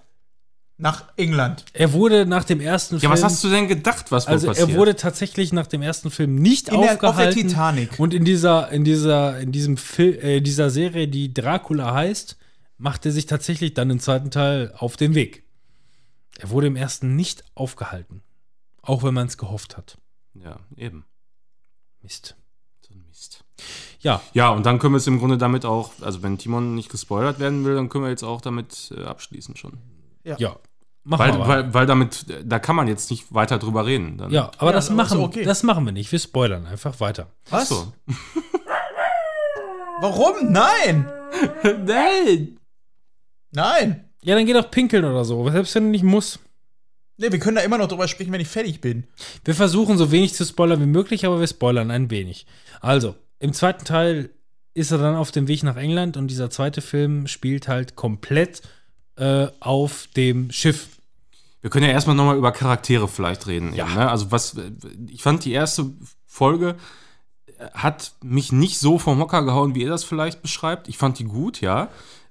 Nach England. Er wurde nach dem ersten Ja, Film. was hast du denn gedacht, was wohl Also passiert? er wurde tatsächlich nach dem ersten Film nicht In der- auf der aufgehalten. Titanic. Und in dieser, in dieser, in diesem Film, äh, dieser Serie, die Dracula heißt, macht er sich tatsächlich dann im zweiten Teil auf den Weg. Er wurde im ersten nicht aufgehalten. Auch wenn man es gehofft hat. ja, eben. Mist. So ein Mist. Ja, Ja, und dann können wir es im Grunde damit auch, also wenn Timon nicht gespoilert werden will, dann können wir jetzt auch damit äh, abschließen schon. Ja. Machen Weil, weil, weil damit, da kann man jetzt nicht weiter drüber reden. Dann. ja, aber Ja, das, machen, okay. das machen wir nicht. Wir spoilern einfach weiter. Was? So. (laughs) Warum? Nein! (laughs) Nein! Nein! Ja, dann geh doch pinkeln oder so. Selbst wenn du nicht musst. Ne, wir können da immer noch drüber sprechen, wenn ich fertig bin. Wir versuchen so wenig zu spoilern wie möglich, aber wir spoilern ein wenig. Also, im zweiten Teil ist er dann auf dem Weg nach England und dieser zweite Film spielt halt komplett äh, auf dem Schiff. Wir können ja erstmal nochmal über Charaktere vielleicht reden. Ja. Eben, ne? Also was, ich fand die erste Folge äh, hat mich nicht so vom Hocker gehauen, wie ihr das vielleicht beschreibt. Ich fand die gut, ja.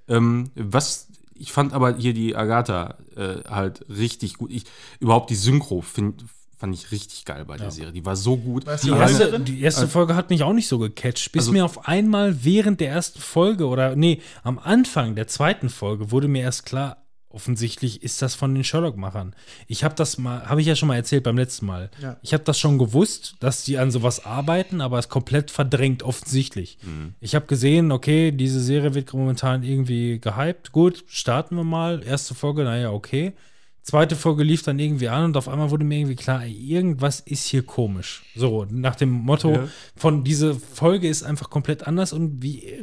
Ähm, was, ich fand aber hier die Agatha äh, halt richtig gut. Ich, überhaupt die Synchro find, fand ich richtig geil bei der Serie. Die war so gut. Weißt Die du, erste, Holländer? die erste Folge hat mich auch nicht so gecatcht, bis Also- mir auf einmal während der ersten Folge oder nee, am Anfang der zweiten Folge wurde mir erst klar, offensichtlich ist das von den Sherlock-Machern. Ich habe das mal, habe ich ja schon mal erzählt beim letzten Mal. Ja. Ich habe das schon gewusst, dass die an sowas arbeiten, aber es komplett verdrängt offensichtlich. Ich habe gesehen, okay, diese Serie wird momentan irgendwie gehypt. Gut, starten wir mal. Erste Folge, naja, okay. Zweite Folge lief dann irgendwie an und auf einmal wurde mir irgendwie klar, ey, irgendwas ist hier komisch. So, nach dem Motto Ja. von diese Folge ist einfach komplett anders und wie,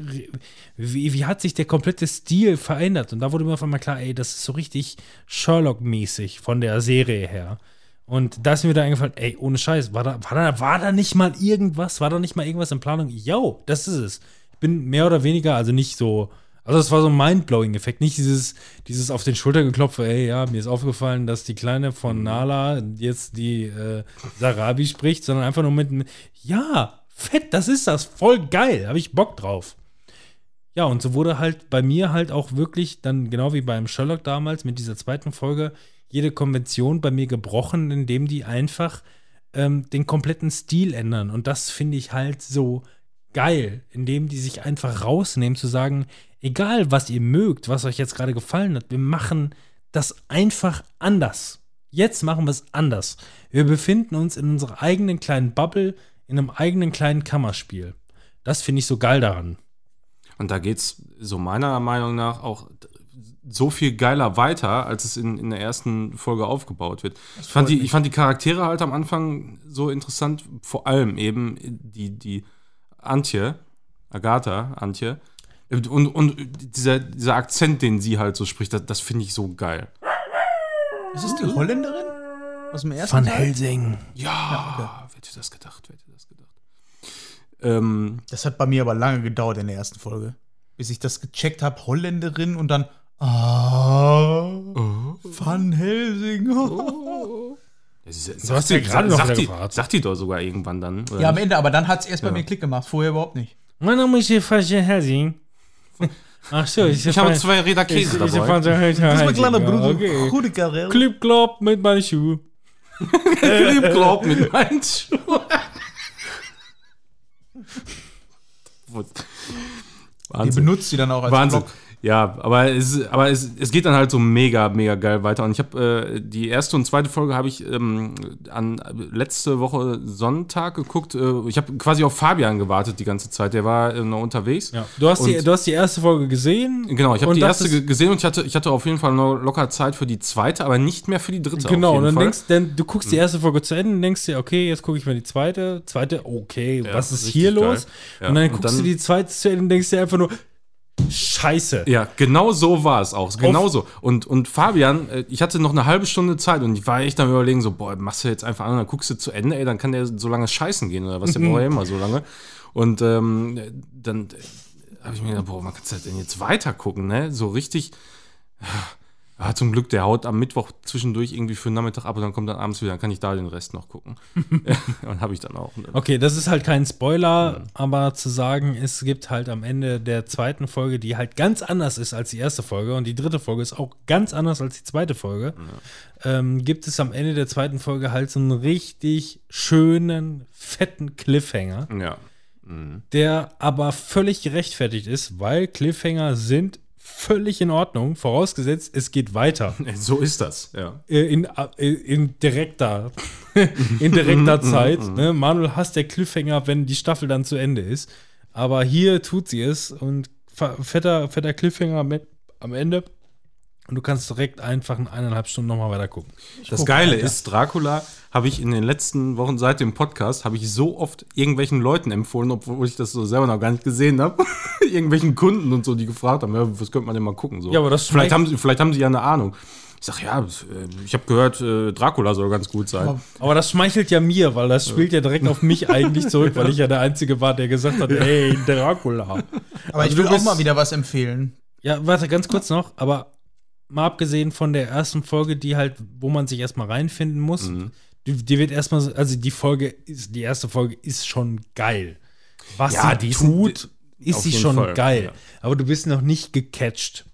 wie, wie hat sich der komplette Stil verändert? Und da wurde mir auf einmal klar, ey, das ist so richtig Sherlock-mäßig von der Serie her. Und da ist mir da eingefallen, ey, ohne Scheiß, war da, war da, war da nicht mal irgendwas? War da nicht mal irgendwas in Planung? Yo, das ist es. Ich bin mehr oder weniger, also nicht so, also es war so ein Mindblowing-Effekt, nicht dieses, dieses auf den Schulter geklopfe, ey, ja, mir ist aufgefallen, dass die Kleine von Nala jetzt die äh, Sarabi spricht, sondern einfach nur mit, einem, ja, fett, das ist das, voll geil, habe ich Bock drauf. Ja, und so wurde halt bei mir halt auch wirklich dann, genau wie beim Sherlock damals mit dieser zweiten Folge, jede Konvention bei mir gebrochen, indem die einfach ähm, den kompletten Stil ändern. Und das finde ich halt so geil, indem die sich einfach rausnehmen, zu sagen, egal was ihr mögt, was euch jetzt gerade gefallen hat, wir machen das einfach anders. Jetzt machen wir es anders. Wir befinden uns in unserer eigenen kleinen Bubble, in einem eigenen kleinen Kammerspiel. Das finde ich so geil daran. Und da geht's so meiner Meinung nach auch so viel geiler weiter, als es in, in der ersten Folge aufgebaut wird. Ich fand, die, ich fand die Charaktere halt am Anfang so interessant, vor allem eben die, die Antje, Agatha, Antje. Und, und dieser, dieser Akzent, den sie halt so spricht, das, das finde ich so geil. Ist es die Holländerin? Aus dem ersten Van Teil? Helsing. Ja, wer hätte das gedacht, wer hätte das gedacht. Ähm, Das hat bei mir aber lange gedauert in der ersten Folge. Bis ich das gecheckt habe, Holländerin und dann. Ah. Van Helsing. (laughs) das ist, Du hast ja gerade noch die, gefragt. sagt die doch sogar irgendwann dann. oder Ja, am nicht? Ende, aber dann hat es erst bei Ja. mir Klick gemacht. Vorher überhaupt nicht. Mein Name ist hier Van Helsing. Ach so, ich, Ich habe zwei Räder Käse ich, ich dabei. Helsing. Das ist mein kleiner Bruder. Okay. Gute Karriere. Clip Clop mit meinen Schuhen. (laughs) Glaub mit meinen Schuhen. Die Wahnsinn. benutzt sie dann auch als Wahnsinn. Block. Ja, aber es, aber es, es geht dann halt so mega, mega geil weiter. Und ich habe äh, die erste und zweite Folge habe ich ähm, an letzte Woche Sonntag geguckt. Äh, ich habe quasi auf Fabian gewartet die ganze Zeit. Der war äh, noch unterwegs. Ja. Du, hast die, du hast die erste Folge gesehen. Genau, ich habe die erste gesehen und ich hatte, ich hatte auf jeden Fall noch locker Zeit für die zweite, aber nicht mehr für die dritte. Genau, und dann Fall. denkst denn, du guckst die erste Folge zu Ende und denkst dir, okay, jetzt gucke ich mal die zweite. Zweite, okay, was ist hier los? Ja, Und dann und guckst dann- du die zweite zu Ende und denkst dir einfach nur, Scheiße. Ja, genau so war es auch. Genau so. Und, und Fabian, äh, ich hatte noch eine halbe Stunde Zeit und ich war echt am überlegen, so, boah, machst du jetzt einfach an, dann guckst du zu Ende, ey, dann kann der so lange scheißen gehen oder was, der braucht ja immer so lange. Und ähm, dann habe ich mir gedacht, boah, man kann das denn jetzt weiter gucken, ne? So richtig. Ja, zum Glück, der haut am Mittwoch zwischendurch irgendwie für den Nachmittag ab und dann kommt dann abends wieder, dann kann ich da den Rest noch gucken. (laughs) und habe ich dann auch. Okay, das ist halt kein Spoiler, aber zu sagen, es gibt halt am Ende der zweiten Folge, die halt ganz anders ist als die erste Folge und die dritte Folge ist auch ganz anders als die zweite Folge, ähm, gibt es am Ende der zweiten Folge halt so einen richtig schönen, fetten Cliffhanger, Ja. der aber völlig gerechtfertigt ist, weil Cliffhanger sind völlig in Ordnung, vorausgesetzt, es geht weiter. (laughs) So ist das, ja. Äh, in, äh, in direkter, (laughs) in direkter Zeit. Ne? Manuel hasst der Cliffhanger, wenn die Staffel dann zu Ende ist. Aber hier tut sie es und fetter, fetter Cliffhanger am Ende. Und du kannst direkt einfach in eineinhalb Stunden nochmal weiter gucken. Das Geile ist, Dracula habe ich in den letzten Wochen seit dem Podcast, habe ich so oft irgendwelchen Leuten empfohlen, obwohl ich das so selber noch gar nicht gesehen habe. (laughs) irgendwelchen Kunden und so, die gefragt haben, ja, was könnte man denn mal gucken? So. Ja, aber das vielleicht, haben sie, vielleicht haben sie ja eine Ahnung. Ich sag, ja, äh, ich habe gehört, äh, Dracula soll ganz gut sein. Aber das schmeichelt ja mir, weil das spielt ja direkt auf mich eigentlich (laughs) zurück, weil ich ja der Einzige war, der gesagt hat, hey, Dracula. Aber Also ich will auch mal wieder was empfehlen. Ja, warte, ganz kurz noch, aber mal abgesehen von der ersten Folge, die halt, wo man sich erstmal reinfinden muss, die, die wird erstmal, so- also die Folge ist, die erste Folge ist schon geil. Was Ja, sie die ist- tut, ist auf sie schon Fall, geil. ja. Aber du bist noch nicht gecatcht.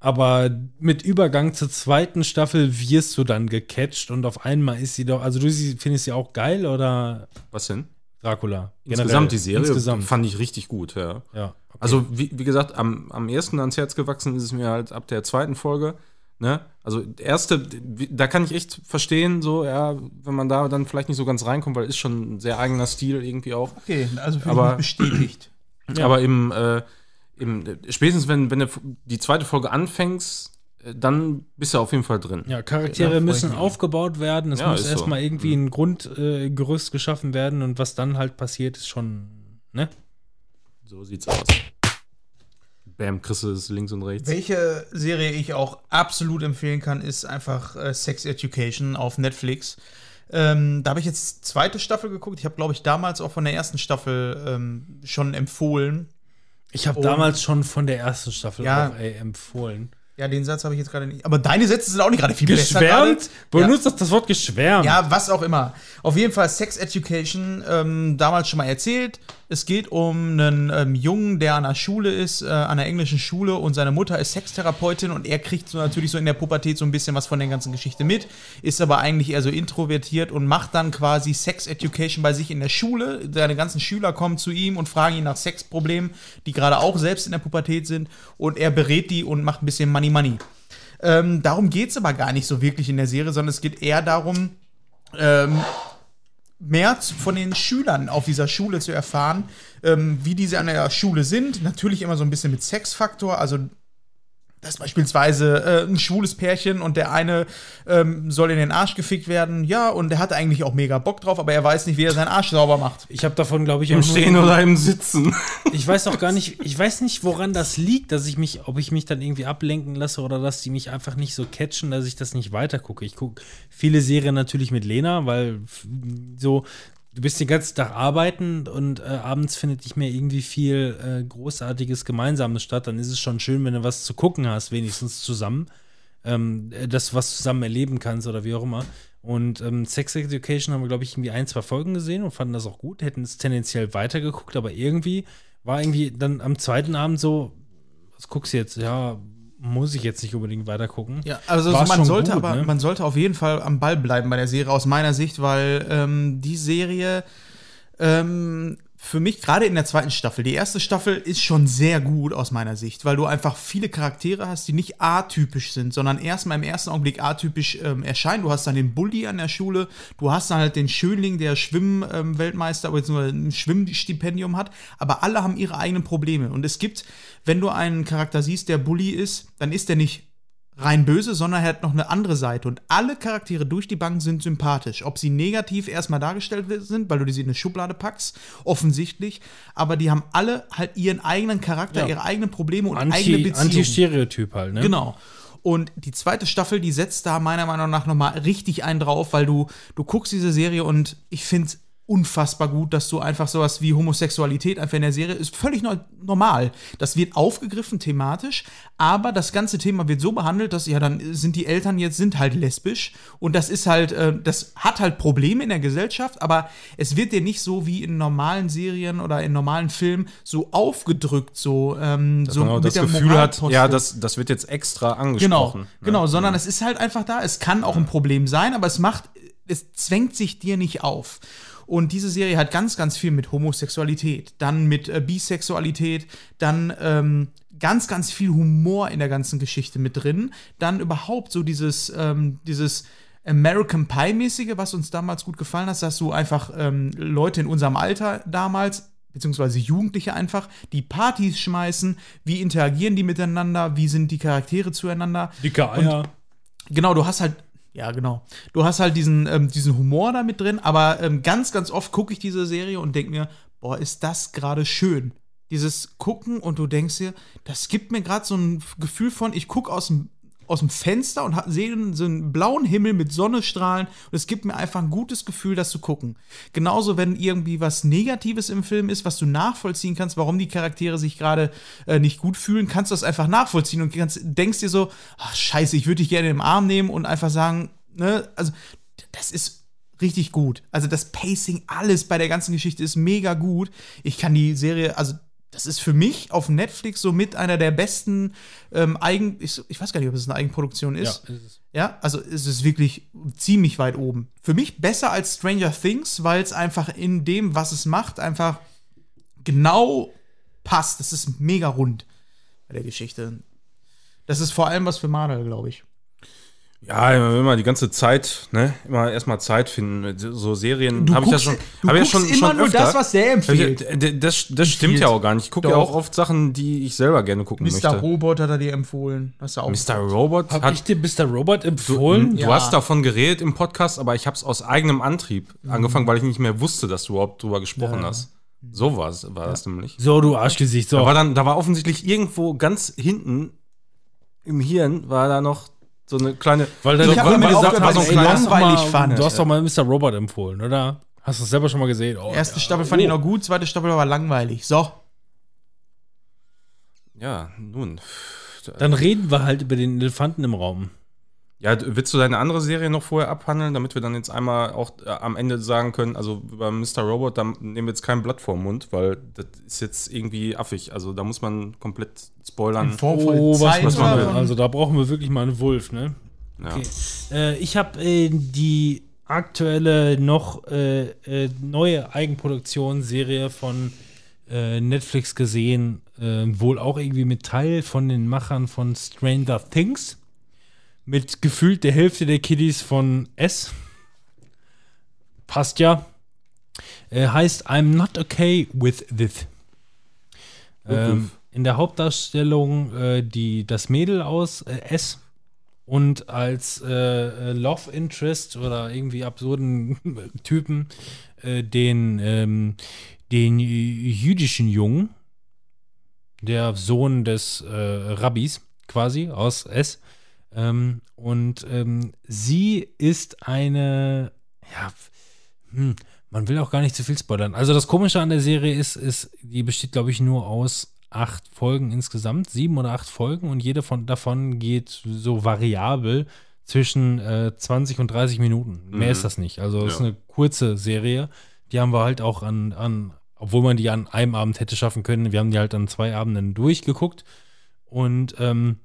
Aber mit Übergang zur zweiten Staffel wirst du dann gecatcht und auf einmal ist sie doch, also du findest sie auch geil oder Was denn? Dracula? Insgesamt Generell. die Serie Insgesamt. fand ich richtig gut, ja. ja. Also, wie, wie gesagt, am, am ersten ans Herz gewachsen ist es mir halt ab der zweiten Folge. Ne? Also, erste, da kann ich echt verstehen, so, ja, wenn man da dann vielleicht nicht so ganz reinkommt, weil ist schon ein sehr eigener Stil irgendwie auch. Okay, also für Aber- mich bestätigt. (clears throat) Aber im, äh, im spätestens wenn, wenn du die zweite Folge anfängst, dann bist du auf jeden Fall drin. Ja, Charaktere Ja, müssen aufgebaut werden. Es Ja, muss ist so. erstmal irgendwie ein Grundgerüst äh, geschaffen werden und was dann halt passiert, ist schon, ne? So sieht's aus. Bam, kriegst du es links und rechts. Welche Serie ich auch absolut empfehlen kann, ist einfach äh, Sex Education auf Netflix. Ähm, da habe ich jetzt zweite Staffel geguckt. Ich habe, glaube ich, damals auch von der ersten Staffel ähm, schon empfohlen. Ich habe damals schon von der ersten Staffel Ja. auch, ey, empfohlen. Ja, den Satz habe ich jetzt gerade nicht. Aber deine Sätze sind auch nicht gerade viel besser. Geschwärmt? Benutzt das, das Wort geschwärmt. Ja, was auch immer. Auf jeden Fall Sex Education, ähm, damals schon mal erzählt. Es geht um einen ähm, Jungen, der an einer Schule ist, äh, an einer englischen Schule und seine Mutter ist Sextherapeutin und er kriegt so natürlich so in der Pubertät so ein bisschen was von der ganzen Geschichte mit, ist aber eigentlich eher so introvertiert und macht dann quasi Sex Education bei sich in der Schule. Seine ganzen Schüler kommen zu ihm und fragen ihn nach Sexproblemen, die gerade auch selbst in der Pubertät sind und er berät die und macht ein bisschen Money Money. Ähm, darum geht es aber gar nicht so wirklich in der Serie, sondern es geht eher darum, ähm, mehr von den Schülern auf dieser Schule zu erfahren, ähm, wie diese an der Schule sind. Natürlich immer so ein bisschen mit Sexfaktor, also das ist beispielsweise äh, ein schwules Pärchen und der eine ähm, soll in den Arsch gefickt werden, ja, und der hat eigentlich auch mega Bock drauf, aber er weiß nicht, wie er seinen Arsch sauber macht. Ich habe davon, glaube ich, Im Stehen oder im Sitzen. (laughs) Ich weiß auch gar nicht, ich weiß nicht, woran das liegt, dass ich mich, ob ich mich dann irgendwie ablenken lasse oder dass die mich einfach nicht so catchen, dass ich das nicht weitergucke. Ich gucke viele Serien natürlich mit Lena, weil so, du bist den ganzen Tag arbeiten und äh, abends findet nicht mehr irgendwie viel äh, Großartiges Gemeinsames statt. Dann ist es schon schön, wenn du was zu gucken hast, wenigstens zusammen. Ähm, äh, das was zusammen erleben kannst oder wie auch immer. Und ähm, Sex Education haben wir, glaube ich, irgendwie ein, zwei Folgen gesehen und fanden das auch gut, hätten es tendenziell weitergeguckt, aber irgendwie war irgendwie dann am zweiten Abend so, was guckst du jetzt? Ja, muss ich jetzt nicht unbedingt weitergucken. Ja, also War man sollte gut, aber, ne? man sollte auf jeden Fall am Ball bleiben bei der Serie aus meiner Sicht, weil ähm, die Serie ähm, für mich gerade in der zweiten Staffel. Die erste Staffel ist schon sehr gut aus meiner Sicht, weil du einfach viele Charaktere hast, die nicht atypisch sind, sondern erstmal im ersten Augenblick atypisch ähm, erscheinen. Du hast dann den Bully an der Schule, du hast dann halt den Schönling, der Schwimm-Weltmeister, aber jetzt nur ein Schwimmstipendium hat, aber alle haben ihre eigenen Probleme. Und es gibt, wenn du einen Charakter siehst, der Bully ist, dann ist der nicht rein böse, sondern er hat noch eine andere Seite. Und alle Charaktere durch die Bank sind sympathisch. Ob sie negativ erstmal dargestellt sind, weil du sie in eine Schublade packst, offensichtlich. Aber die haben alle halt ihren eigenen Charakter, Ja. ihre eigenen Probleme und eigene Anti- Beziehungen. Anti-Stereotyp halt, ne? Genau. Und die zweite Staffel, die setzt da meiner Meinung nach nochmal richtig einen drauf, weil du, du guckst diese Serie und ich finde es unfassbar gut, dass du einfach sowas wie Homosexualität einfach in der Serie ist völlig normal. Das wird aufgegriffen thematisch, aber das ganze Thema wird so behandelt, dass ja dann sind die Eltern jetzt sind halt lesbisch und das ist halt, äh, das hat halt Probleme in der Gesellschaft, aber es wird dir nicht so wie in normalen Serien oder in normalen Filmen so aufgedrückt, so, ähm, Dass so man auch das Gefühl hat, ja, das, das wird jetzt extra Genau, angesprochen. ne? genau, sondern es ist halt einfach da. Es kann auch ein Problem sein, aber es macht, es zwängt sich dir nicht auf. Und diese Serie hat ganz, ganz viel mit Homosexualität, dann mit äh, Bisexualität, dann ähm, ganz, ganz viel Humor in der ganzen Geschichte mit drin. Dann überhaupt so dieses, ähm, dieses American Pie-mäßige, was uns damals gut gefallen hat, dass du einfach ähm, Leute in unserem Alter damals beziehungsweise Jugendliche einfach, die Partys schmeißen, wie interagieren die miteinander, wie sind die Charaktere zueinander. Dicke Eier. Genau, du hast halt, ja, genau. Du hast halt diesen, ähm, diesen Humor da mit drin, aber ähm, ganz, ganz oft gucke ich diese Serie und denke mir, boah, ist das gerade schön. Dieses Gucken und du denkst dir, das gibt mir gerade so ein Gefühl von, ich gucke aus dem aus dem Fenster und ha- sehe so einen blauen Himmel mit Sonnenstrahlen und es gibt mir einfach ein gutes Gefühl, das zu gucken. Genauso, wenn irgendwie was Negatives im Film ist, was du nachvollziehen kannst, warum die Charaktere sich gerade äh, nicht gut fühlen, kannst du das einfach nachvollziehen und kannst, denkst dir so, ach scheiße, ich würde dich gerne im Arm nehmen und einfach sagen, ne, also das ist richtig gut. Also das Pacing, alles bei der ganzen Geschichte ist mega gut. Ich kann die Serie, also das ist für mich auf Netflix so mit einer der besten ähm, Eigen, ich, ich weiß gar nicht, ob es eine Eigenproduktion ist. Ja, ist es. Ja, also es ist wirklich ziemlich weit oben. Für mich besser als Stranger Things, weil es einfach in dem, was es macht, einfach genau passt. Das ist mega rund bei der Geschichte. Das ist vor allem was für Marvel, glaube ich. Ja, immer die ganze Zeit, ne? Immer erstmal Zeit finden. So Serien Du habe ich ja guckst- schon. du Hab ich ja schon, immer schon nur öfter. das, was der empfiehlt. Ich- Das, das stimmt ja auch gar nicht. Ich gucke ja auch oft Sachen, die ich selber gerne gucken Mr. möchte. Robot hat er dir empfohlen. Hast du auch Mr. Robot Hab hat ich dir Mr. Robot empfohlen? Du Ja. hast davon geredet im Podcast, aber ich habe es aus eigenem Antrieb Mhm. angefangen, weil ich nicht mehr wusste, dass du überhaupt drüber gesprochen hast. So war es, war das nämlich. So, du Arschgesicht. So. Da war dann, da war offensichtlich irgendwo ganz hinten im Hirn war da noch so eine kleine. Weil dann Ich hab mir gesagt, weil so ich langweilig mal, fand. Du hast doch mal Mr. Robot empfohlen, oder? Hast du es selber schon mal gesehen? Oh, Erste ja. Staffel fand ich Oh. noch gut, zweite Staffel war langweilig. So. Ja, nun. Dann reden wir halt über den Elefanten im Raum. Ja, willst du deine andere Serie noch vorher abhandeln, damit wir dann jetzt einmal auch äh, am Ende sagen können, also über Mr. Robot, da nehmen wir jetzt kein Blatt vor den Mund, weil das ist jetzt irgendwie affig. Also da muss man komplett spoilern. Form von Oh, was, was man will. Also da brauchen wir wirklich mal einen Wolf, ne? Ja. Okay. Äh, ich habe äh, die aktuelle noch äh, äh, neue Eigenproduktionsserie von äh, Netflix gesehen, äh, wohl auch irgendwie mit Teil von den Machern von Stranger Things. Mit gefühlt der Hälfte der Kiddies von S. Passt ja. Äh, heißt I'm not okay with this. Ähm, in der Hauptdarstellung äh, die, das Mädel aus äh, S und als äh, äh, Love Interest oder irgendwie absurden (laughs) Typen äh, den, ähm, den jüdischen Jungen, der Sohn des Rabbis quasi aus S. Ähm, und ähm, sie ist eine, ja, hm, man will auch gar nicht zu viel spoilern. Also das Komische an der Serie ist, ist die besteht, glaube ich, nur aus acht Folgen insgesamt, sieben oder acht Folgen und jede von davon geht so variabel zwischen äh, 20 und 30 Minuten. Mehr Mhm. ist das nicht. Also es ist Ja. eine kurze Serie. Die haben wir halt auch an, an, obwohl man die an einem Abend hätte schaffen können, wir haben die halt an zwei Abenden durchgeguckt. Und ähm,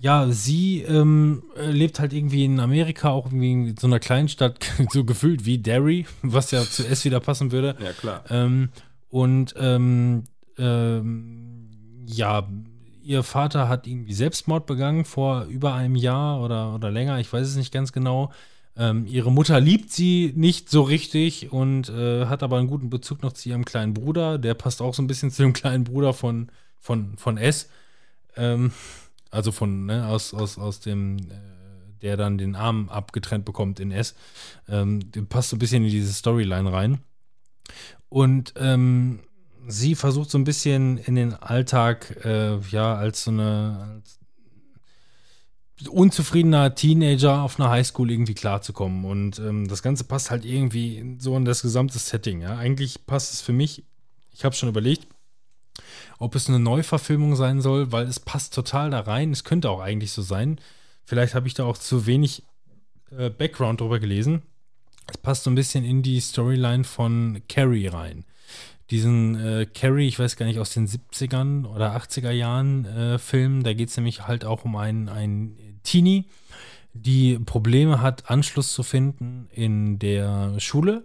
Ja, sie ähm, äh, lebt halt irgendwie in Amerika, auch irgendwie in so einer kleinen Stadt, (laughs) so gefühlt wie Derry, was ja zu S wieder passen würde. Ja, klar. Ähm, und ähm, ähm, ja, ihr Vater hat irgendwie Selbstmord begangen vor über einem Jahr oder, oder länger, ich weiß es nicht ganz genau. Ähm, ihre Mutter liebt sie nicht so richtig und äh, hat aber einen guten Bezug noch zu ihrem kleinen Bruder. Der passt auch so ein bisschen zu dem kleinen Bruder von, von, von S. Ähm, also von, ne, aus, aus, aus dem, äh, der dann den Arm abgetrennt bekommt in S. Ähm, passt so ein bisschen in diese Storyline rein. Und ähm, sie versucht so ein bisschen in den Alltag, äh, ja, als so eine als unzufriedener Teenager auf einer Highschool irgendwie klarzukommen. Und ähm, das Ganze passt halt irgendwie so in das gesamte Setting. Ja? Eigentlich passt es für mich, ich habe schon überlegt, ob es eine Neuverfilmung sein soll, weil es passt total da rein. Es könnte auch eigentlich so sein. Vielleicht habe ich da auch zu wenig äh, Background drüber gelesen. Es passt so ein bisschen in die Storyline von Carrie rein. Diesen äh, Carrie, ich weiß gar nicht, aus den 70ern oder 80er Jahren äh, Film, da geht es nämlich halt auch um einen, einen Teenie, die Probleme hat, Anschluss zu finden in der Schule,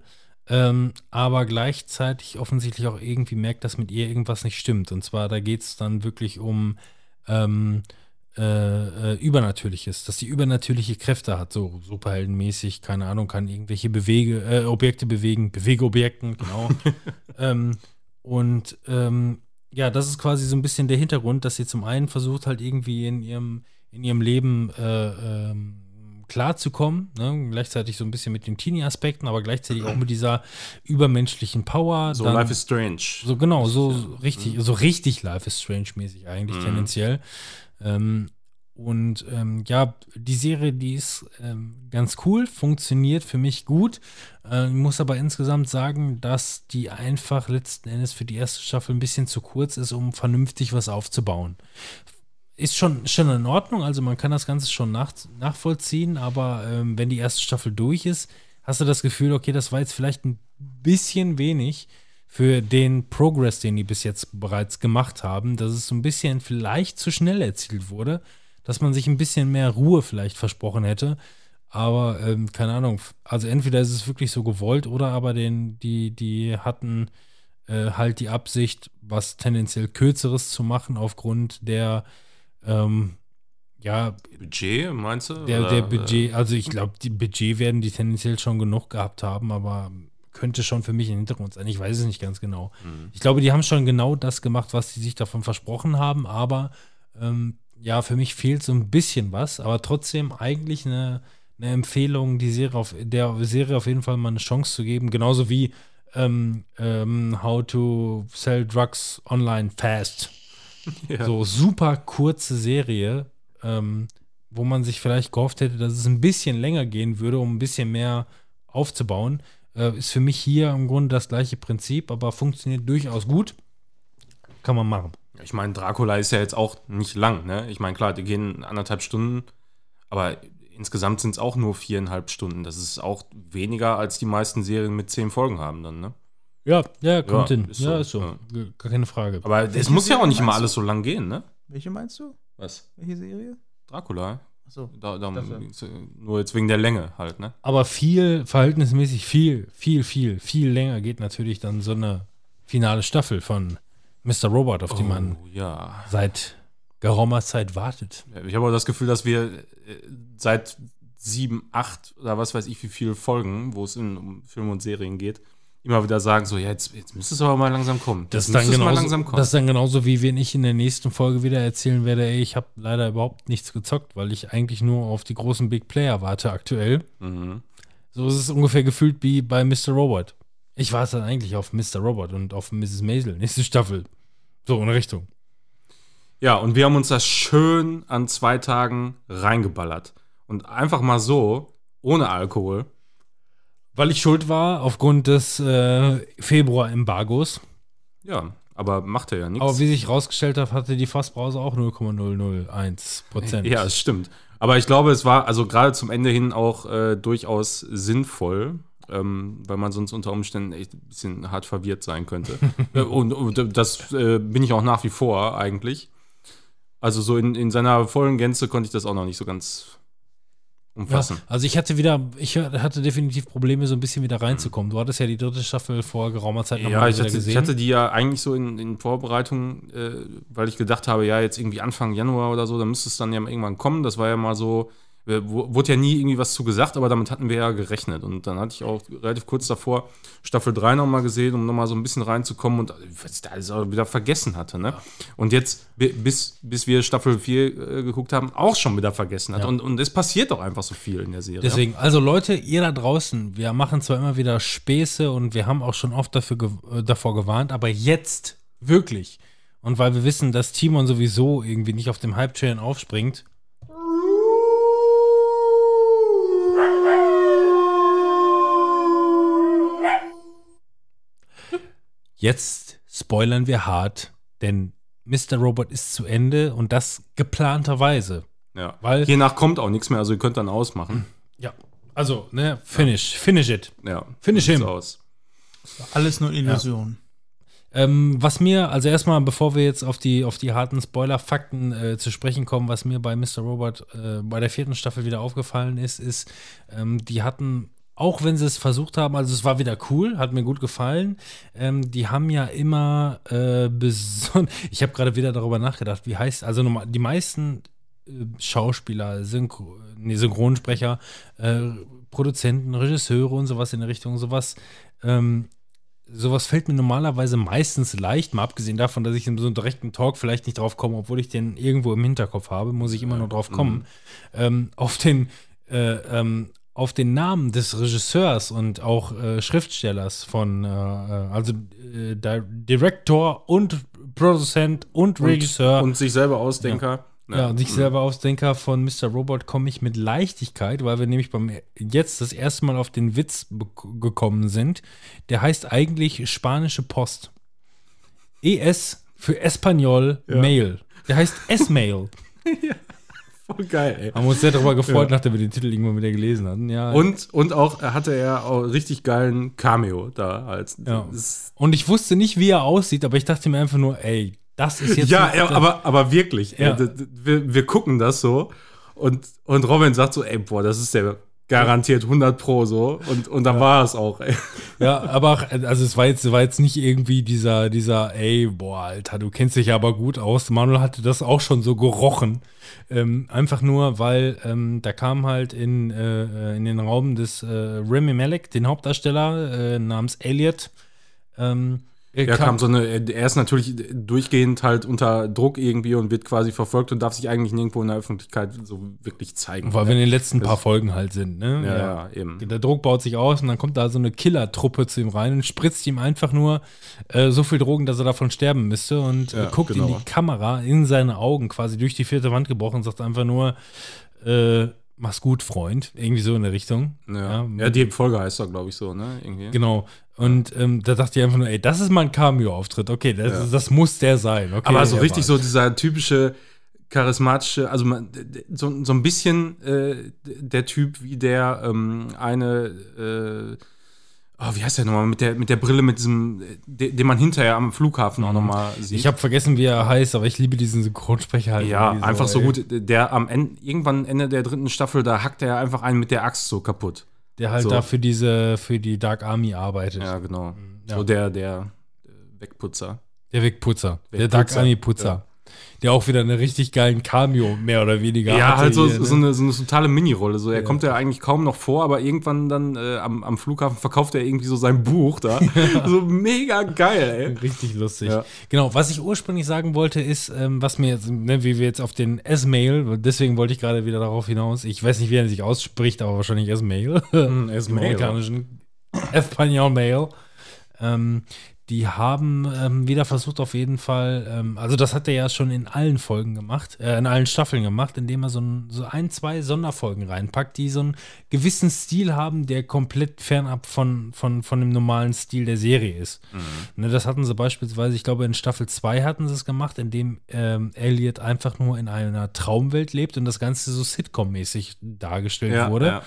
ähm, aber gleichzeitig offensichtlich auch irgendwie merkt, dass mit ihr irgendwas nicht stimmt. Und zwar, da geht es dann wirklich um ähm, äh, äh, Übernatürliches, dass sie übernatürliche Kräfte hat, so superheldenmäßig, keine Ahnung, kann irgendwelche Bewege, äh, Objekte bewegen, Bewegeobjekten, genau. (laughs) ähm, und ähm, ja, das ist quasi so ein bisschen der Hintergrund, dass sie zum einen versucht halt irgendwie in ihrem, in ihrem Leben äh, ähm, klarzukommen, ne? gleichzeitig so ein bisschen mit den Teenie-Aspekten, aber gleichzeitig auch mit dieser übermenschlichen Power. So Dann- Life is Strange. so genau, so so richtig, so richtig Life is Strange-mäßig eigentlich Mhm. tendenziell. Ähm, und ähm, ja, die Serie, die ist ähm, ganz cool, funktioniert für mich gut. Äh, muss aber insgesamt sagen, dass die einfach letzten Endes für die erste Staffel ein bisschen zu kurz ist, um vernünftig was aufzubauen. Ist schon, schon in Ordnung, also man kann das Ganze schon nach, nachvollziehen, aber ähm, wenn die erste Staffel durch ist, hast du das Gefühl, okay, das war jetzt vielleicht ein bisschen wenig für den Progress, den die bis jetzt bereits gemacht haben, dass es so ein bisschen vielleicht zu schnell erzielt wurde, dass man sich ein bisschen mehr Ruhe vielleicht versprochen hätte. Aber ähm, keine Ahnung, also entweder ist es wirklich so gewollt oder aber den, die, die hatten äh, halt die Absicht, was tendenziell Kürzeres zu machen aufgrund der ähm, ja, Budget, meinst du? der, der Budget, also ich glaube, die Budget werden die tendenziell schon genug gehabt haben, aber könnte schon für mich im Hintergrund sein. Ich weiß es nicht ganz genau. Ich glaube, die haben schon genau das gemacht, was sie sich davon versprochen haben, aber ähm, ja, für mich fehlt so ein bisschen was, aber trotzdem eigentlich eine, eine Empfehlung, die Serie auf, der Serie auf jeden Fall mal eine Chance zu geben, genauso wie ähm, ähm, How to Sell Drugs Online Fast. (laughs) Ja. So super kurze Serie, ähm, wo man sich vielleicht gehofft hätte, dass es ein bisschen länger gehen würde, um ein bisschen mehr aufzubauen. Äh, ist für mich hier im Grunde das gleiche Prinzip, aber funktioniert durchaus gut. Kann man machen. Ich meine, Dracula ist ja jetzt auch nicht lang, ne? Ich meine, klar, die gehen anderthalb Stunden, aber insgesamt sind es auch nur viereinhalb Stunden. Das ist auch weniger, als die meisten Serien mit zehn Folgen haben dann, ne? Ja, ja, kommt Ja, hin. ist ja, so, ist so. ja. Gar keine Frage. Aber es muss ja auch nicht immer alles so lang gehen, ne? Welche meinst du? Was? Welche Serie? Dracula? Achso. Da, da, nur jetzt wegen der Länge halt, ne? Aber viel, verhältnismäßig viel, viel, viel, viel länger geht natürlich dann so eine finale Staffel von Mr. Robot, auf die man Oh, ja. seit geraumer Zeit wartet. Ich habe auch das Gefühl, dass wir äh, seit sieben, acht oder was weiß ich, wie viele Folgen, wo es in, um Filme und Serien geht, immer wieder sagen, so, ja, jetzt, jetzt müsste es aber mal langsam kommen. Das ist, dann es mal genauso, langsam kommen. das ist dann genauso, wie wenn ich in der nächsten Folge wieder erzählen werde, ey, ich habe leider überhaupt nichts gezockt, weil ich eigentlich nur auf die großen Big Player warte aktuell. mhm. So ist es ungefähr gefühlt wie bei Mr. Robot. Ich warte dann eigentlich auf Mr. Robot und auf Mrs. Maisel, nächste Staffel. So in Richtung. Ja, und wir haben uns das schön an zwei Tagen reingeballert. Und einfach mal so, ohne Alkohol. Weil ich schuld war aufgrund des äh, Februar-Embargos. Ja, aber macht er ja nichts. Aber wie sich rausgestellt hat, hatte die Fassbrause auch 0,001 Prozent. Ja, es stimmt. Aber ich glaube, es war also gerade zum Ende hin auch äh, durchaus sinnvoll, ähm, weil man sonst unter Umständen echt ein bisschen hart verwirrt sein könnte. (laughs) Äh, und, und das äh, bin ich auch nach wie vor eigentlich. Also so in, in seiner vollen Gänze konnte ich das auch noch nicht so ganz umfassen. Also ich hatte wieder, ich hatte definitiv Probleme, so ein bisschen wieder reinzukommen. Du hattest ja die dritte Staffel vor geraumer Zeit Ja, nochmal ich wieder hatte, gesehen. ich hatte die ja eigentlich so in, in Vorbereitung, äh, weil ich gedacht habe, ja, jetzt irgendwie Anfang Januar oder so, da müsste es dann ja irgendwann kommen. Das war ja mal so, wurde ja nie irgendwie was zu gesagt, aber damit hatten wir ja gerechnet. Und dann hatte ich auch relativ kurz davor Staffel 3 nochmal gesehen, um nochmal so ein bisschen reinzukommen und äh, was ich da alles auch wieder vergessen hatte. Ne? Und jetzt, bi- bis, bis wir Staffel 4 äh, geguckt haben, auch schon wieder vergessen hat. Ja. Und, und es passiert doch einfach so viel in der Serie. Deswegen, also Leute, ihr da draußen, wir machen zwar immer wieder Späße und wir haben auch schon oft dafür ge äh, davor gewarnt, aber jetzt wirklich. Und weil wir wissen, dass Timon sowieso irgendwie nicht auf dem Hype-Train aufspringt. Jetzt spoilern wir hart, denn Mr. Robot ist zu Ende und das geplanterweise. Ja. Weil- Hiernach kommt auch nichts mehr, also ihr könnt dann ausmachen. Ja, also, ne, finish, finish it. Ja. Finish him. Aus. Alles nur Illusion. Ähm, was mir, also erstmal, bevor wir jetzt auf die, auf die harten Spoiler-Fakten äh, zu sprechen kommen, was mir bei Mr. Robot äh, bei der vierten Staffel wieder aufgefallen ist, ist, ähm, die hatten, auch wenn sie es versucht haben, also es war wieder cool, hat mir gut gefallen, ähm, die haben ja immer äh, (laughs) ich habe gerade wieder darüber nachgedacht, wie heißt, also normal- die meisten äh, Schauspieler, Synchro nee, Synchronsprecher, äh, Produzenten, Regisseure und sowas in der Richtung, sowas, ähm, sowas fällt mir normalerweise meistens leicht, mal abgesehen davon, dass ich in so einem direkten Talk vielleicht nicht drauf komme, obwohl ich den irgendwo im Hinterkopf habe, muss ich immer nur drauf kommen. Ähm, auf den äh, ähm, auf den Namen des Regisseurs und auch äh, Schriftstellers von, äh, äh, also äh, Di Director und Produzent und, Regisseur Und sich selber Ausdenker. ja, und sich selber Ausdenker von Mr. Robot komme ich mit Leichtigkeit, weil wir nämlich beim jetzt das erste Mal auf den Witz gekommen sind. Der heißt eigentlich spanische Post. ES für Espanol Mail. Der heißt S-Mail. (laughs) Voll geil, ey. Haben uns sehr darüber gefreut, nachdem wir den Titel irgendwann wieder gelesen hatten. Ja. Und, und auch hatte er auch richtig geilen Cameo da als. ja. und ich wusste nicht, wie er aussieht, aber ich dachte mir einfach nur, ey, das ist jetzt. ja, ja, aber, aber wirklich. Ja. Ey, wir, wir gucken das so und, und Robin sagt so, ey, boah, das ist der garantiert 100 Pro so. Und, und dann war es auch, ey. Ja, aber also es war jetzt, war jetzt nicht irgendwie dieser, dieser, ey, boah, Alter, du kennst dich aber gut aus. Manuel hatte das auch schon so gerochen. Ähm, einfach nur, weil ähm, da kam halt in, äh, in den Raum des äh, Remy Malek, den Hauptdarsteller äh, namens Elliot. Ähm, er Ja, kam so eine, er ist natürlich durchgehend halt unter Druck irgendwie und wird quasi verfolgt und darf sich eigentlich nirgendwo in der Öffentlichkeit so wirklich zeigen. weil wir in den letzten Das- paar Folgen halt sind, ne? ja, ja, eben. Der Druck baut sich aus und dann kommt da so eine Killertruppe zu ihm rein und spritzt ihm einfach nur äh, so viel Drogen, dass er davon sterben müsste und Ja, guckt in genau. die Kamera, in seine Augen, quasi durch die vierte Wand gebrochen und sagt einfach nur, äh, mach's gut, Freund. Irgendwie so in der Richtung. Ja, ja die Folge heißt doch, glaube ich, so, ne? Irgendwie. Genau. Und ähm, da dachte ich einfach nur, ey, das ist mal ein Cameo-Auftritt. Okay, das, Ja. das muss der sein. Okay, Aber so richtig so dieser typische charismatische, also man, so, so ein bisschen äh, der Typ wie der ähm, eine, äh, oh, wie heißt der nochmal, mit der, mit der Brille, mit diesem, äh, de, den man hinterher am Flughafen auch nochmal sieht. Mhm. Ich habe vergessen, wie er heißt, aber ich liebe diesen Synchronsprecher halt. ja, irgendwie einfach so ey. gut. Der am Ende, irgendwann Ende der dritten Staffel, da hackt er einfach einen mit der Axt so kaputt. Der halt so. da für diese, für die Dark Army arbeitet. Ja, genau. Ja. So der, der Wegputzer. Der Wegputzer. Der Wegputzer, Dark Army Putzer. ja. Der auch wieder einen richtig geilen Cameo, mehr oder weniger. Ja, hatte halt so, hier, ne? so, eine, so eine totale Mini-Rolle. So, er Ja. kommt ja eigentlich kaum noch vor, aber irgendwann dann äh, am, am Flughafen verkauft er irgendwie so sein Buch da. (laughs) (laughs) so mega geil, ey. Richtig lustig. Ja. Genau, was ich ursprünglich sagen wollte, ist, ähm, was mir jetzt, ne, wie wir jetzt auf den S-Mail, deswegen wollte ich gerade wieder darauf hinaus, ich weiß nicht, wie er sich ausspricht, aber wahrscheinlich S-Mail. Hm, S-Mail. Amerikanischen Espanol Mail. Ähm, die haben ähm, wieder versucht, auf jeden Fall, ähm, also das hat er ja schon in allen Folgen gemacht, äh, in allen Staffeln gemacht, indem er so ein, so ein, zwei Sonderfolgen reinpackt, die so einen gewissen Stil haben, der komplett fernab von, von, von dem normalen Stil der Serie ist. Ne, das hatten sie beispielsweise, ich glaube, in Staffel 2 hatten sie es gemacht, indem ähm, Elliot einfach nur in einer Traumwelt lebt und das Ganze so Sitcom-mäßig dargestellt Ja, wurde. ja,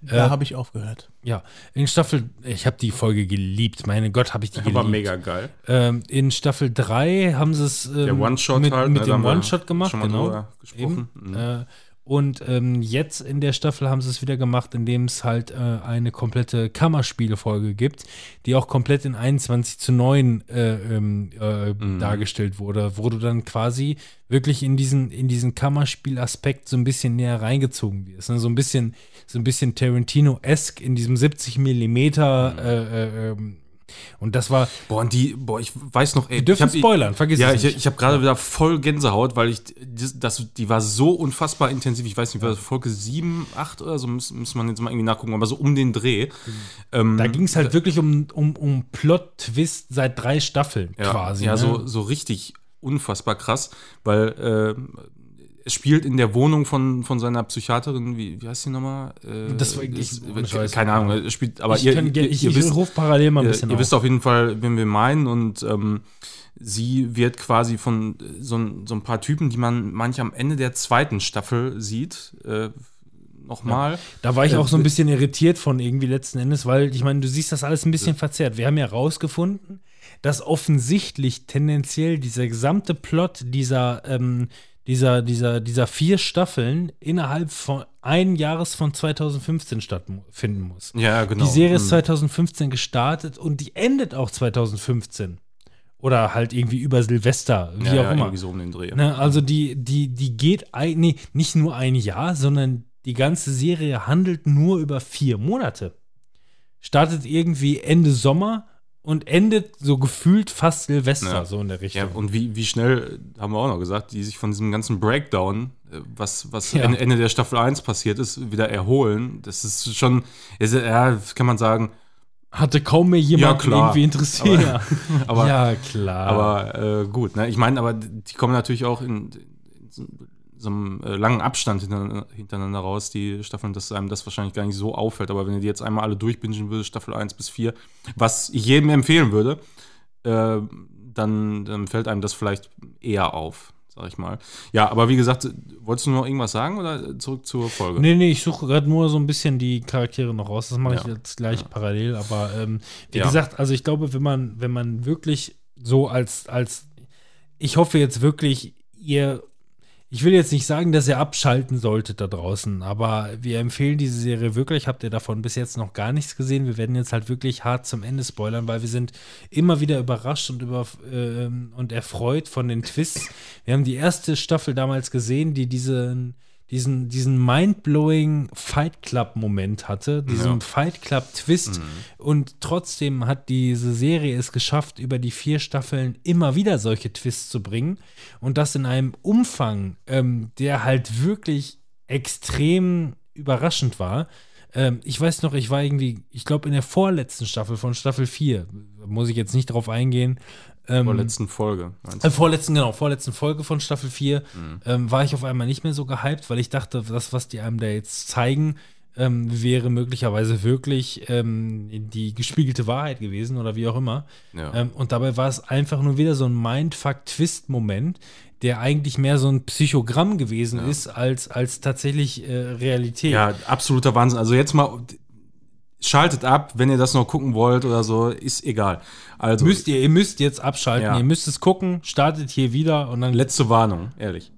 Da habe ich aufgehört. Ja, in Staffel, ich habe die Folge geliebt. Meine Gott, habe ich die (laughs) geliebt. War mega geil. Ähm, in Staffel 3 haben sie es ähm, mit, halt, mit ne, dem One-Shot gemacht, genau. Eben. Mhm. Äh, und ähm, jetzt in der Staffel haben sie es wieder gemacht, indem es halt äh, eine komplette Kammerspielefolge gibt, die auch komplett in 21 zu 9 äh, ähm, äh, Mhm. dargestellt wurde, wo du dann quasi wirklich in diesen, in diesen Kammerspielaspekt so ein bisschen näher reingezogen wirst. Ne? So ein bisschen, so ein bisschen Tarantino-esque in diesem 70 Millimeter Mhm. Ähm, und das war, Boah, und die, boah, ich weiß noch, ey. Wir dürfen ich hab- spoilern, vergiss ja, es ich, nicht. ich habe gerade wieder voll Gänsehaut, weil ich, das, die war so unfassbar intensiv. Ich weiß nicht, war das Folge 7, 8 oder so, muss, muss man jetzt mal irgendwie nachgucken, aber so um den Dreh. Ähm, da ging es halt wirklich um, um, um Plot-Twist seit drei Staffeln ja, quasi. Ja, ne? so, so richtig unfassbar krass, weil äh, es spielt in der Wohnung von, von seiner Psychiaterin, wie, wie heißt die nochmal? Äh, Das war- ich- ist- keine Ahnung, es spielt, aber ich, ihr, kann, ihr, ich, ihr ich wisst, ruf parallel mal ein bisschen ihr auf. wisst auf jeden Fall, wen wir meinen und ähm, sie wird quasi von so, ein- so ein paar Typen, die man manchmal am Ende der zweiten Staffel sieht, äh, nochmal. Da war ich Äh, auch so ein bisschen irritiert von irgendwie letzten Endes, weil ich meine, du siehst das alles ein bisschen verzerrt. Wir haben ja rausgefunden, dass offensichtlich tendenziell dieser gesamte Plot dieser, ähm, dieser, dieser, dieser vier Staffeln innerhalb von ein Jahres von 2015 stattfinden muss. Ja, genau. Die Serie ist Mhm. 2015 gestartet und die endet auch 2015. Oder halt irgendwie über Silvester, wie ja, auch ja, immer. irgendwie so um den Dreh. Ne, also die, die, die geht ein, nee, nicht nur ein Jahr, sondern die ganze Serie handelt nur über vier Monate. Startet irgendwie Ende Sommer und endet so gefühlt fast Silvester, Ja. so in der Richtung. Ja, und wie, wie schnell, äh, haben wir auch noch gesagt, die sich von diesem ganzen Breakdown, äh, was, was Ja. Ende, der Staffel 1 passiert ist, wieder erholen. Das ist schon, ist, ja, kann man sagen, Hatte kaum mehr jemand Ja, irgendwie interessiert. aber, (laughs) (laughs) ja, klar. aber äh, gut, ne? ich meine, aber die kommen natürlich auch in, in so, einem äh, langen Abstand hintereinander, hintereinander raus, die Staffeln, dass einem das wahrscheinlich gar nicht so auffällt. Aber wenn ihr die jetzt einmal alle durchbingen würdet, Staffel 1 bis 4, was ich jedem empfehlen würde, äh, dann, dann fällt einem das vielleicht eher auf, sag ich mal. Ja, aber wie gesagt, wolltest du noch irgendwas sagen oder zurück zur Folge? Nee, nee, ich suche gerade nur so ein bisschen die Charaktere noch raus. Das mache ich Ja. jetzt gleich parallel. Aber ähm, wie Ja. gesagt, also ich glaube, wenn man, wenn man wirklich so als, als, ich hoffe jetzt wirklich, ihr, ich will jetzt nicht sagen, dass ihr abschalten solltet da draußen, aber wir empfehlen diese Serie wirklich. Habt ihr davon bis jetzt noch gar nichts gesehen? Wir werden jetzt halt wirklich hart zum Ende spoilern, weil wir sind immer wieder überrascht und, über, ähm, und erfreut von den Twists. Wir haben die erste Staffel damals gesehen, die diesen, diesen, diesen mind-blowing Fight Club-Moment hatte, diesen Ja. Fight Club-Twist. Und trotzdem hat diese Serie es geschafft, über die vier Staffeln immer wieder solche Twists zu bringen. Und das in einem Umfang, ähm, der halt wirklich extrem überraschend war. Ähm, ich weiß noch, ich war irgendwie, ich glaube, in der vorletzten Staffel von Staffel 4, muss ich jetzt nicht drauf eingehen. Ähm, Vor letzten Folge. äh, vorletzten, genau, vorletzten Folge von Staffel 4 Mhm. ähm, war ich auf einmal nicht mehr so gehypt, weil ich dachte, das, was die einem da jetzt zeigen, ähm, wäre möglicherweise wirklich ähm, die gespiegelte Wahrheit gewesen oder wie auch immer. Ja. Ähm, und dabei war es einfach nur wieder so ein Mindfuck-Twist-Moment, der eigentlich mehr so ein Psychogramm gewesen ist, als, als tatsächlich äh, Realität. Ja, absoluter Wahnsinn. Also jetzt mal schaltet ab, wenn ihr das noch gucken wollt oder so, ist egal. Also Müsst ihr, ihr müsst jetzt abschalten, Ja. ihr müsst es gucken, startet hier wieder und dann letzte Warnung, ehrlich.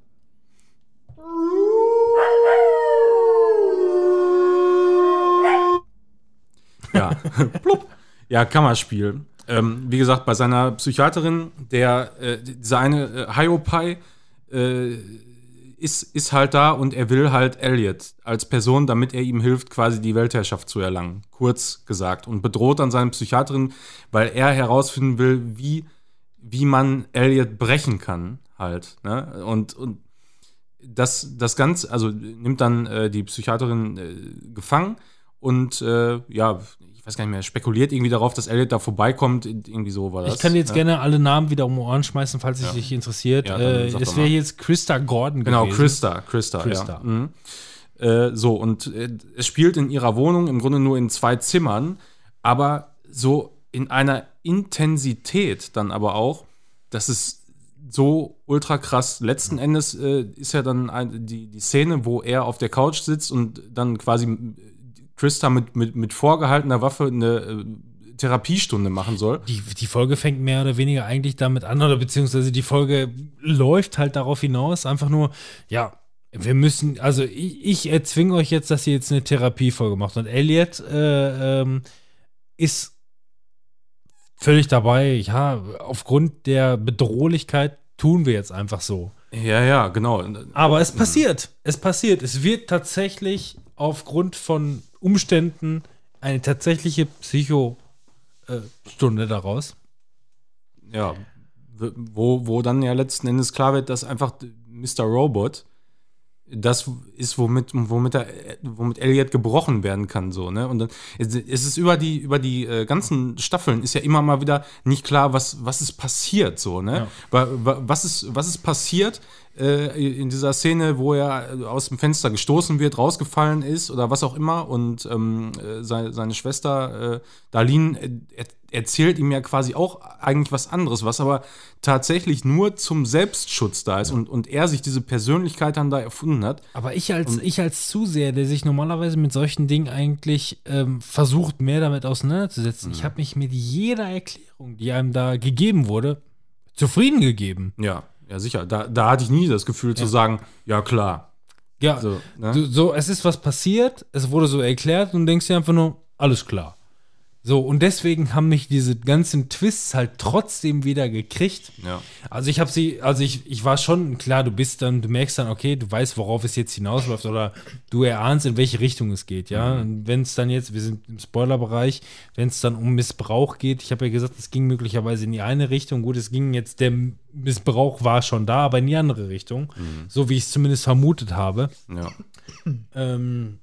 Ja, (laughs) plupp. Ja, Kammerspiel. Ähm, wie gesagt, bei seiner Psychiaterin, der, äh, dieser eine äh, Hiopai, äh, ist, ist halt da und er will halt Elliot als Person, damit er ihm hilft, quasi die Weltherrschaft zu erlangen. Kurz gesagt. Und bedroht dann seine Psychiaterin, weil er herausfinden will, wie, wie man Elliot brechen kann, halt. Ne? Und, und das, das Ganze, also nimmt dann äh, die Psychiaterin äh, gefangen und äh, ja, ich weiß gar nicht mehr, spekuliert irgendwie darauf, dass Elliot da vorbeikommt. Irgendwie so war das. Ich kann dir jetzt ja. gerne alle Namen wieder um die Ohren schmeißen, falls es dich interessiert. Ja, äh, es wäre jetzt Christa Gordon Genau, gewesen. Christa, Christa, Christa. ja. Mhm. Äh, so, und äh, es spielt in ihrer Wohnung im Grunde nur in zwei Zimmern, aber so in einer Intensität dann aber auch, dass es so ultra krass. Letzten Endes äh, ist ja dann ein, die, die Szene, wo er auf der Couch sitzt und dann quasi Trista mit, mit, mit vorgehaltener Waffe eine äh, Therapiestunde machen soll. Die, die Folge fängt mehr oder weniger eigentlich damit an, oder beziehungsweise die Folge läuft halt darauf hinaus, einfach nur, ja, wir müssen, also ich, ich erzwinge euch jetzt, dass ihr jetzt eine Therapiefolge macht. Und Elliot äh, ähm, ist völlig dabei, ja, aufgrund der Bedrohlichkeit tun wir jetzt einfach so. Ja, ja, genau. Aber es passiert. Es passiert. Es wird tatsächlich aufgrund von Umständen eine tatsächliche Psycho-Stunde daraus. Ja, wo, wo dann ja letzten Endes klar wird, dass einfach Mr. Robot das ist, womit, womit, er, womit Elliot gebrochen werden kann, so, ne? Und dann es es ist über die, über die äh, ganzen Staffeln ist ja immer mal wieder nicht klar, was, was ist passiert, so, ne? Wa- Was ist, was ist passiert äh, in dieser Szene, wo er äh, aus dem Fenster gestoßen wird, rausgefallen ist oder was auch immer und ähm, äh, seine, seine Schwester äh, Darlene äh, erzählt ihm ja quasi auch eigentlich was anderes, was aber tatsächlich nur zum Selbstschutz da ist und, und er sich diese Persönlichkeit dann da erfunden hat. Aber ich als, ich als Zuseher, der sich normalerweise mit solchen Dingen eigentlich ähm, versucht, mehr damit auseinanderzusetzen, ich habe mich mit jeder Erklärung, die einem da gegeben wurde, zufrieden gegeben. Ja, ja, sicher. Da, da hatte ich nie das Gefühl zu sagen, ja klar. Ja, So, ne? so, es ist was passiert, es wurde so erklärt und denkst dir einfach nur, alles klar. So, und deswegen haben mich diese ganzen Twists halt trotzdem wieder gekriegt. Ja. Also ich habe sie, also ich, ich war schon, klar, du bist dann, du merkst dann, okay, du weißt, worauf es jetzt hinausläuft oder du erahnst, in welche Richtung es geht, ja. Und Wenn es dann jetzt, wir sind im Spoilerbereich, wenn es dann um Missbrauch geht, ich habe ja gesagt, es ging möglicherweise in die eine Richtung, gut, es ging jetzt, der Missbrauch war schon da, aber in die andere Richtung, so wie ich es zumindest vermutet habe. Ja. Ähm,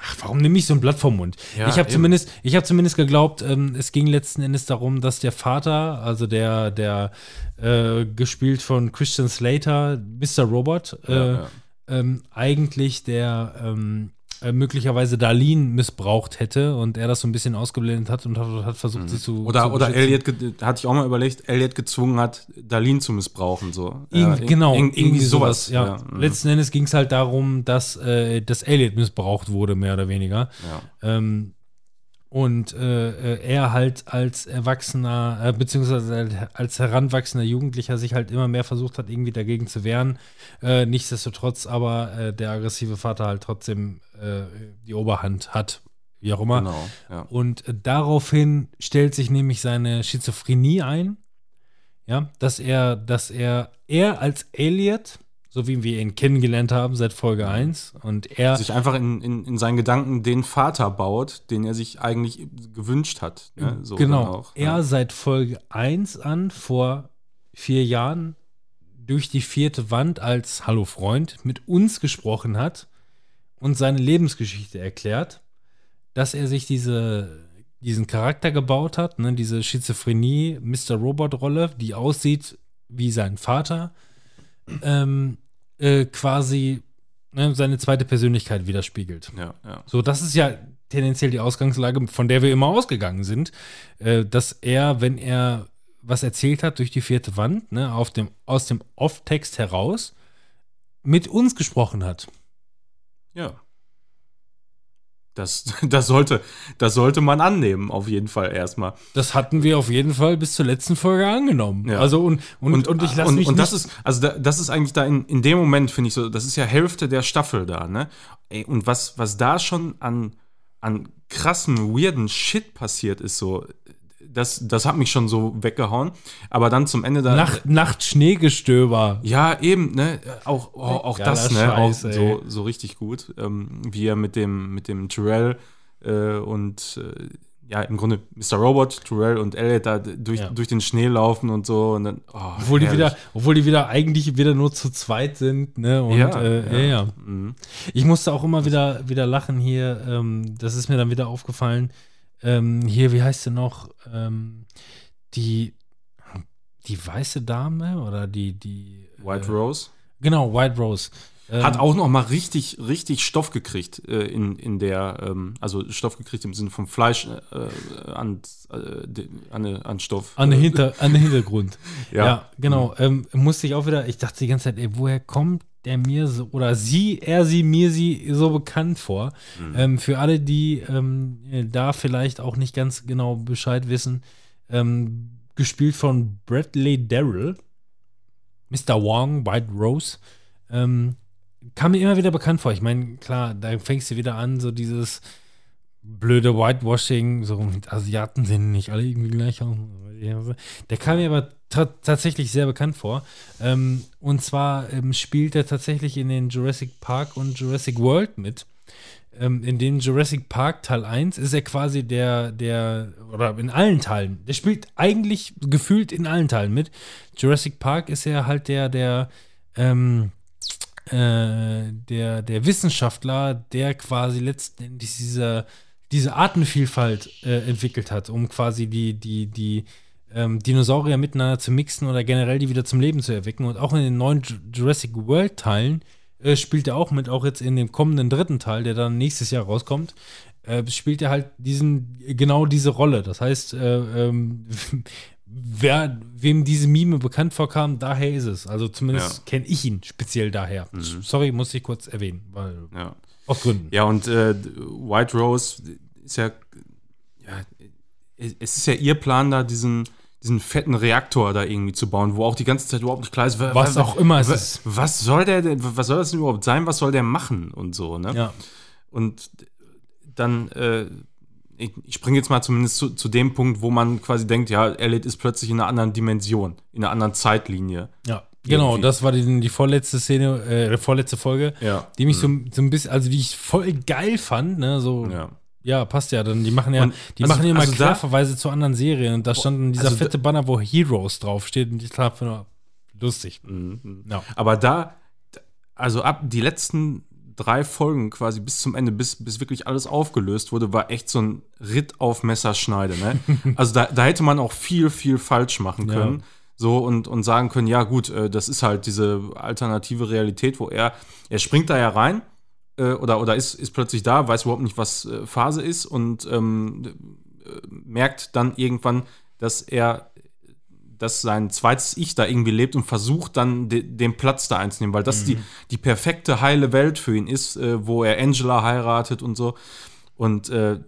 ach, warum nehme ich so ein Blatt vom Mund? Ja, ich habe zumindest, ich habe zumindest geglaubt, ähm, es ging letzten Endes darum, dass der Vater, also der, der äh, gespielt von Christian Slater, Mr. Robot, äh, Ja, ja. Ähm, eigentlich der ähm, äh, möglicherweise Darlene missbraucht hätte und er das so ein bisschen ausgeblendet hat und hat, hat versucht, sie zu Mhm. Oder, zu oder. Elliot, hatte ich auch mal überlegt, Elliot gezwungen hat, Darlene zu missbrauchen, so. Irgend, Ja, genau, irg- irgendwie sowas. Ja. mhm. Letzten Endes ging es halt darum, dass äh, das Elliot missbraucht wurde, mehr oder weniger. Ja. Ähm, und äh, äh, er halt als Erwachsener, äh, beziehungsweise als heranwachsender Jugendlicher sich halt immer mehr versucht hat, irgendwie dagegen zu wehren. Äh, nichtsdestotrotz aber äh, der aggressive Vater halt trotzdem äh, die Oberhand hat, wie auch immer. Genau, ja. Und daraufhin stellt sich nämlich seine Schizophrenie ein. Ja, dass er, dass er, er als Elliot, so wie wir ihn kennengelernt haben seit Folge 1, und er sich einfach in, in, in seinen Gedanken den Vater baut, den er sich eigentlich gewünscht hat. Ne? So genau, auch, er ja. seit Folge 1 an, vor vier Jahren, durch die vierte Wand als Hallo Freund mit uns gesprochen hat und seine Lebensgeschichte erklärt, dass er sich diese, diesen Charakter gebaut hat, ne, diese Schizophrenie, Mr. Robot-Rolle, die aussieht wie sein Vater, ähm, äh, quasi ne, seine zweite Persönlichkeit widerspiegelt. Ja, ja. So, das ist ja tendenziell die Ausgangslage, von der wir immer ausgegangen sind, äh, dass er, wenn er was erzählt hat durch die vierte Wand, ne, auf dem, aus dem Off-Text heraus, mit uns gesprochen hat. ja. Das, (laughs) das, sollte, das sollte man annehmen, auf jeden Fall erstmal. Das hatten wir auf jeden Fall bis zur letzten Folge angenommen. Ja. Also und, und, und, ich lasse und, mich und das nicht- ist, also da, das ist eigentlich da in, in dem Moment, finde ich so, das ist ja Hälfte der Staffel da, ne? Ey, und was, was da schon an, an krassem, weirden Shit passiert ist, so, das, das hat mich schon so weggehauen. Aber dann zum Ende da. Nacht, Nacht Schneegestöber. Ja, eben, ne? Auch, oh, auch Geiler das, ne? Scheiß, auch so, so richtig gut. Ähm, wie er mit dem, mit dem Terrell äh, und äh, ja, im Grunde Mr. Robot, Terrell und Elliot da durch, Ja. durch den Schnee laufen und so. Und dann, oh, Obwohl die, herrlich. wieder, obwohl die wieder eigentlich wieder nur zu zweit sind, ne? Und Ja, äh, ja, ja. ja. Mhm. Ich musste auch immer wieder, wieder lachen hier. Ähm, das ist mir dann wieder aufgefallen. Ähm, hier, wie heißt sie noch? Ähm, die, die weiße Dame oder die, die. White äh, Rose. Genau, White Rose. Ähm, Hat auch noch mal richtig, richtig Stoff gekriegt äh, in, in der, ähm, also Stoff gekriegt im Sinne vom Fleisch äh, an, äh, de- an, an Stoff. An den, Hinter, an den Hintergrund. (laughs) Ja. Ja, genau. Ähm, musste ich auch wieder, ich dachte die ganze Zeit, ey, woher kommt der mir so, oder sie, er, sie, mir, sie so bekannt vor. Ähm, für alle, die ähm, da vielleicht auch nicht ganz genau Bescheid wissen, ähm, gespielt von Bradley Darrell, Mr. Wong, White Rose, ähm, kam mir immer wieder bekannt vor. Ich meine, klar, da fängst du wieder an, so dieses blöde Whitewashing, so mit Asiaten sehen nicht alle irgendwie gleich aus. Der kam mir aber tatsächlich sehr bekannt vor. Ähm, und zwar ähm, spielt er tatsächlich in den Jurassic Park und Jurassic World mit. Ähm, in den Jurassic Park Teil 1 ist er quasi der, der, oder in allen Teilen, der spielt eigentlich gefühlt in allen Teilen mit. Jurassic Park ist er halt der, der, ähm, äh, der, der Wissenschaftler, der quasi letztendlich diese, diese Artenvielfalt äh, entwickelt hat, um quasi die, die, die ähm, Dinosaurier miteinander zu mixen oder generell die wieder zum Leben zu erwecken. Und auch in den neuen Ju- Jurassic World-Teilen äh, spielt er auch mit, auch jetzt in dem kommenden dritten Teil, der dann nächstes Jahr rauskommt, äh, spielt er halt diesen, genau diese Rolle. Das heißt, äh, ähm, (laughs) wer, wem diese Mime bekannt vorkam, daher ist es. Also zumindest Ja. kenne ich ihn speziell daher. Sorry, muss ich kurz erwähnen, weil Ja. aus Gründen. Ja, und äh, White Rose ist ja, ja, es ist ja ihr Plan da, diesen, diesen fetten Reaktor da irgendwie zu bauen, wo auch die ganze Zeit überhaupt nicht klar ist, wa- Was wa- auch immer es wa- ist. Was soll der denn, was soll das denn überhaupt sein? Was soll der machen und so, ne? Ja. Und dann, äh, ich, ich springe jetzt mal zumindest zu, zu dem Punkt, wo man quasi denkt, ja, Elliot ist plötzlich in einer anderen Dimension, in einer anderen Zeitlinie. Ja, genau, das war die, die vorletzte Szene, äh, die vorletzte Folge, Ja. die mich so, so ein bisschen, also die ich voll geil fand, ne, so, ja, Ja. passt ja, dann, die machen ja, Und die also- machen ja immer also Querverweise zu anderen Serien und da stand dann dieser also fette Banner, wo Heroes draufsteht und ich dachte nur, lustig. Mhm. Ja. Aber da, also ab die letzten drei Folgen quasi bis zum Ende, bis, bis wirklich alles aufgelöst wurde, war echt so ein Ritt auf Messerschneide. Ne? (laughs) also da, da hätte man auch viel, viel falsch machen Ja. können. So und, und sagen können, ja gut, äh, das ist halt diese alternative Realität, wo er, er springt da ja rein äh, oder, oder ist, ist plötzlich da, weiß überhaupt nicht, was äh, Phase ist und ähm, äh, merkt dann irgendwann, dass er dass sein zweites Ich da irgendwie lebt und versucht dann de, den Platz da einzunehmen, weil das die, die perfekte heile Welt für ihn ist, äh, wo er Angela heiratet und so. Und, äh,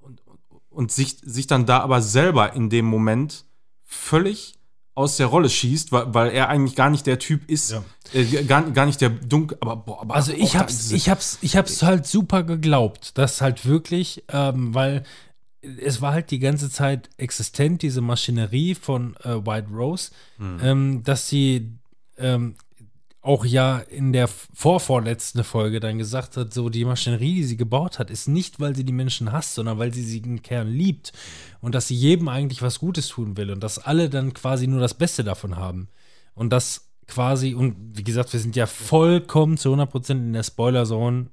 und, und sich, sich dann da aber selber in dem Moment völlig aus der Rolle schießt, weil, weil er eigentlich gar nicht der Typ ist, Ja. äh, gar, gar nicht der dunkel, aber boah, aber Also ich hab's, diese- ich hab's, ich hab's halt super geglaubt, dass halt wirklich, ähm, weil es war halt die ganze Zeit existent, diese Maschinerie von äh, White Rose, ähm, dass sie ähm, auch ja in der vorvorletzten Folge dann gesagt hat, so die Maschinerie, die sie gebaut hat, ist nicht, weil sie die Menschen hasst, sondern weil sie sie im Kern liebt und dass sie jedem eigentlich was Gutes tun will und dass alle dann quasi nur das Beste davon haben. Und das quasi und wie gesagt, wir sind ja vollkommen zu 100% in der Spoiler-Zone,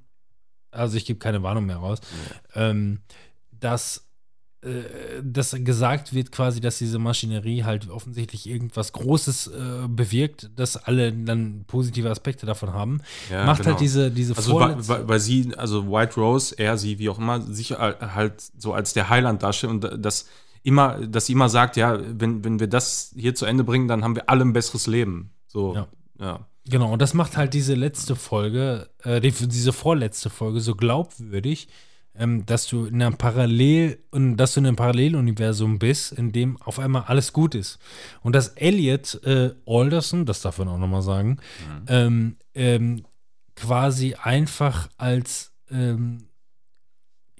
also ich gebe keine Warnung mehr raus, ähm, dass dass gesagt wird quasi, dass diese Maschinerie halt offensichtlich irgendwas Großes äh, bewirkt, dass alle dann positive Aspekte davon haben. Ja, Macht genau. halt diese, diese Also weil, weil, sie, also White Rose, er, sie, wie auch immer, sich halt so als der Heiland darstellt und das immer, dass sie immer sagt, ja, wenn, wenn wir das hier zu Ende bringen, dann haben wir alle ein besseres Leben. So, Ja. ja. Genau, und das macht halt diese letzte Folge, äh, die, diese vorletzte Folge so glaubwürdig, ähm, dass du in einem Parallel und dass du in einem Paralleluniversum bist, in dem auf einmal alles gut ist. Und dass Elliot äh, Alderson, das darf man auch nochmal sagen, ähm, ähm, quasi einfach als ähm,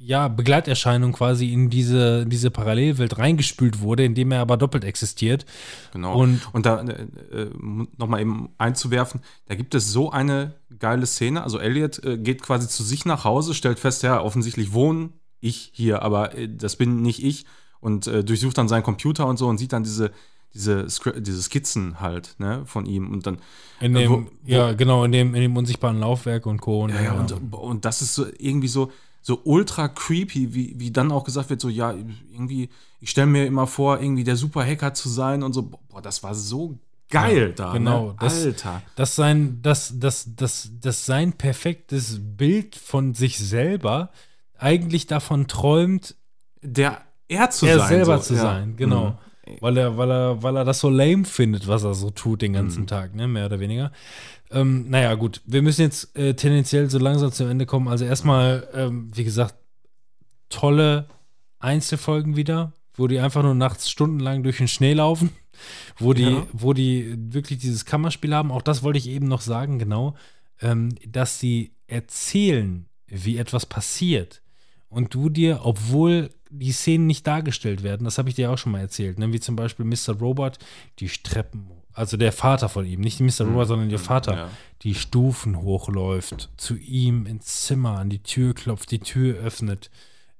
ja, Begleiterscheinung quasi in diese, diese Parallelwelt reingespült wurde, indem er aber doppelt existiert. Genau. Und- Und, da äh, äh, nochmal eben einzuwerfen, da gibt es so eine geile Szene. Also Elliot äh, geht quasi zu sich nach Hause, stellt fest, ja, offensichtlich wohne ich hier, aber äh, das bin nicht ich. Und äh, durchsucht dann seinen Computer und so und sieht dann diese, diese, diese Skizzen halt ne, von ihm. Und dann In äh, dem, wo- wo- ja, genau, in dem, in dem unsichtbaren Laufwerk und Co. Und, Ja, ja, und, und das ist so irgendwie so, so ultra creepy, wie, wie dann auch gesagt wird, so, ja, irgendwie, ich stelle mir immer vor, irgendwie der Superhacker zu sein und so, boah, das war so geil da. genau, ne? das- Alter. dass sein, dass, dass, dass, dass sein perfektes Bild von sich selber eigentlich davon träumt, Der er zu er sein. selber so, zu ja. sein, genau. Mhm. Weil er, weil er, weil er das so lame findet, was er so tut den ganzen Tag, ne? Mehr oder weniger. Ähm, naja, gut. Wir müssen jetzt äh, tendenziell so langsam zum Ende kommen. Also erstmal, ähm, wie gesagt, tolle Einzelfolgen wieder, wo die einfach nur nachts stundenlang durch den Schnee laufen, wo die, Ja. wo die wirklich dieses Kammerspiel haben. Auch das wollte ich eben noch sagen, genau, ähm, dass sie erzählen, wie etwas passiert. Und du dir, obwohl die Szenen nicht dargestellt werden, das habe ich dir auch schon mal erzählt, ne? wie zum Beispiel Mr. Robot, die Treppen, also der Vater von ihm, nicht Mr. Robot, sondern ihr Vater, ja. die Stufen hochläuft, zu ihm ins Zimmer, an die Tür klopft, die Tür öffnet.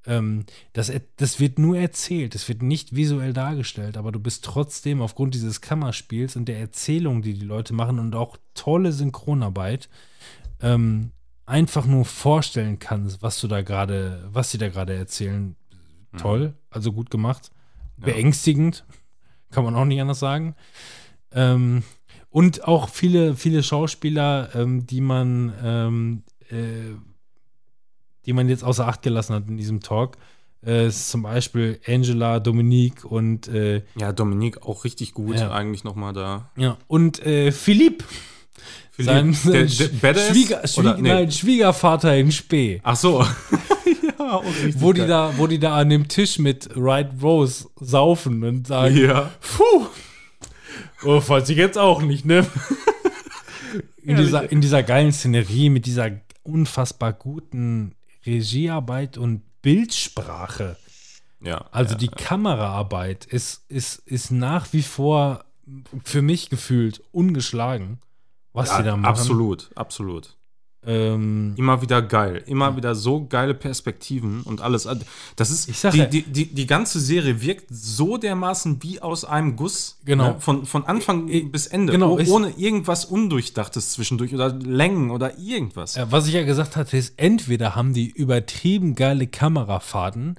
Ähm, das, das wird nur erzählt, es wird nicht visuell dargestellt, aber du bist trotzdem aufgrund dieses Kammerspiels und der Erzählung, die die Leute machen und auch tolle Synchronarbeit, ähm, einfach nur vorstellen kannst, was du da gerade, was sie da gerade erzählen. Toll, also gut gemacht. Beängstigend, (laughs) kann man auch nicht anders sagen. Ähm, und auch viele, viele Schauspieler, ähm, die man, ähm, äh, die man jetzt außer Acht gelassen hat in diesem Talk. Äh, zum Beispiel Angela, Dominique und äh, Ja, Dominik auch richtig gut Ja. eigentlich nochmal da. ja, und äh, Philipp. Philipp, sein der- der? Schwieger, Schwieg, Oder- nee. nein, Schwiegervater in Spee. Ach so. (laughs) ja, Wo die, geil. da, wo die da an dem Tisch mit Right Rose saufen und sagen, Ja. Puh. Oh, weiß ich jetzt auch nicht, ne? (laughs) In dieser, in dieser geilen Szenerie, mit dieser unfassbar guten Regiearbeit und Bildsprache. Ja. Also ja, die Kameraarbeit ist, ist, ist nach wie vor für mich gefühlt ungeschlagen, was ja, sie da machen. Absolut, absolut. Ähm, Immer wieder geil. Immer wieder so geile Perspektiven und alles. Das ist, Ich sag die, ja- die, die, die ganze Serie wirkt so dermaßen wie aus einem Guss. Genau. Ne? Von, von Anfang bis Ende. genau, Oh- ich- ohne irgendwas Undurchdachtes zwischendurch oder Längen oder irgendwas. Ja, was ich ja gesagt hatte, ist, entweder haben die übertrieben geile Kamerafahrten,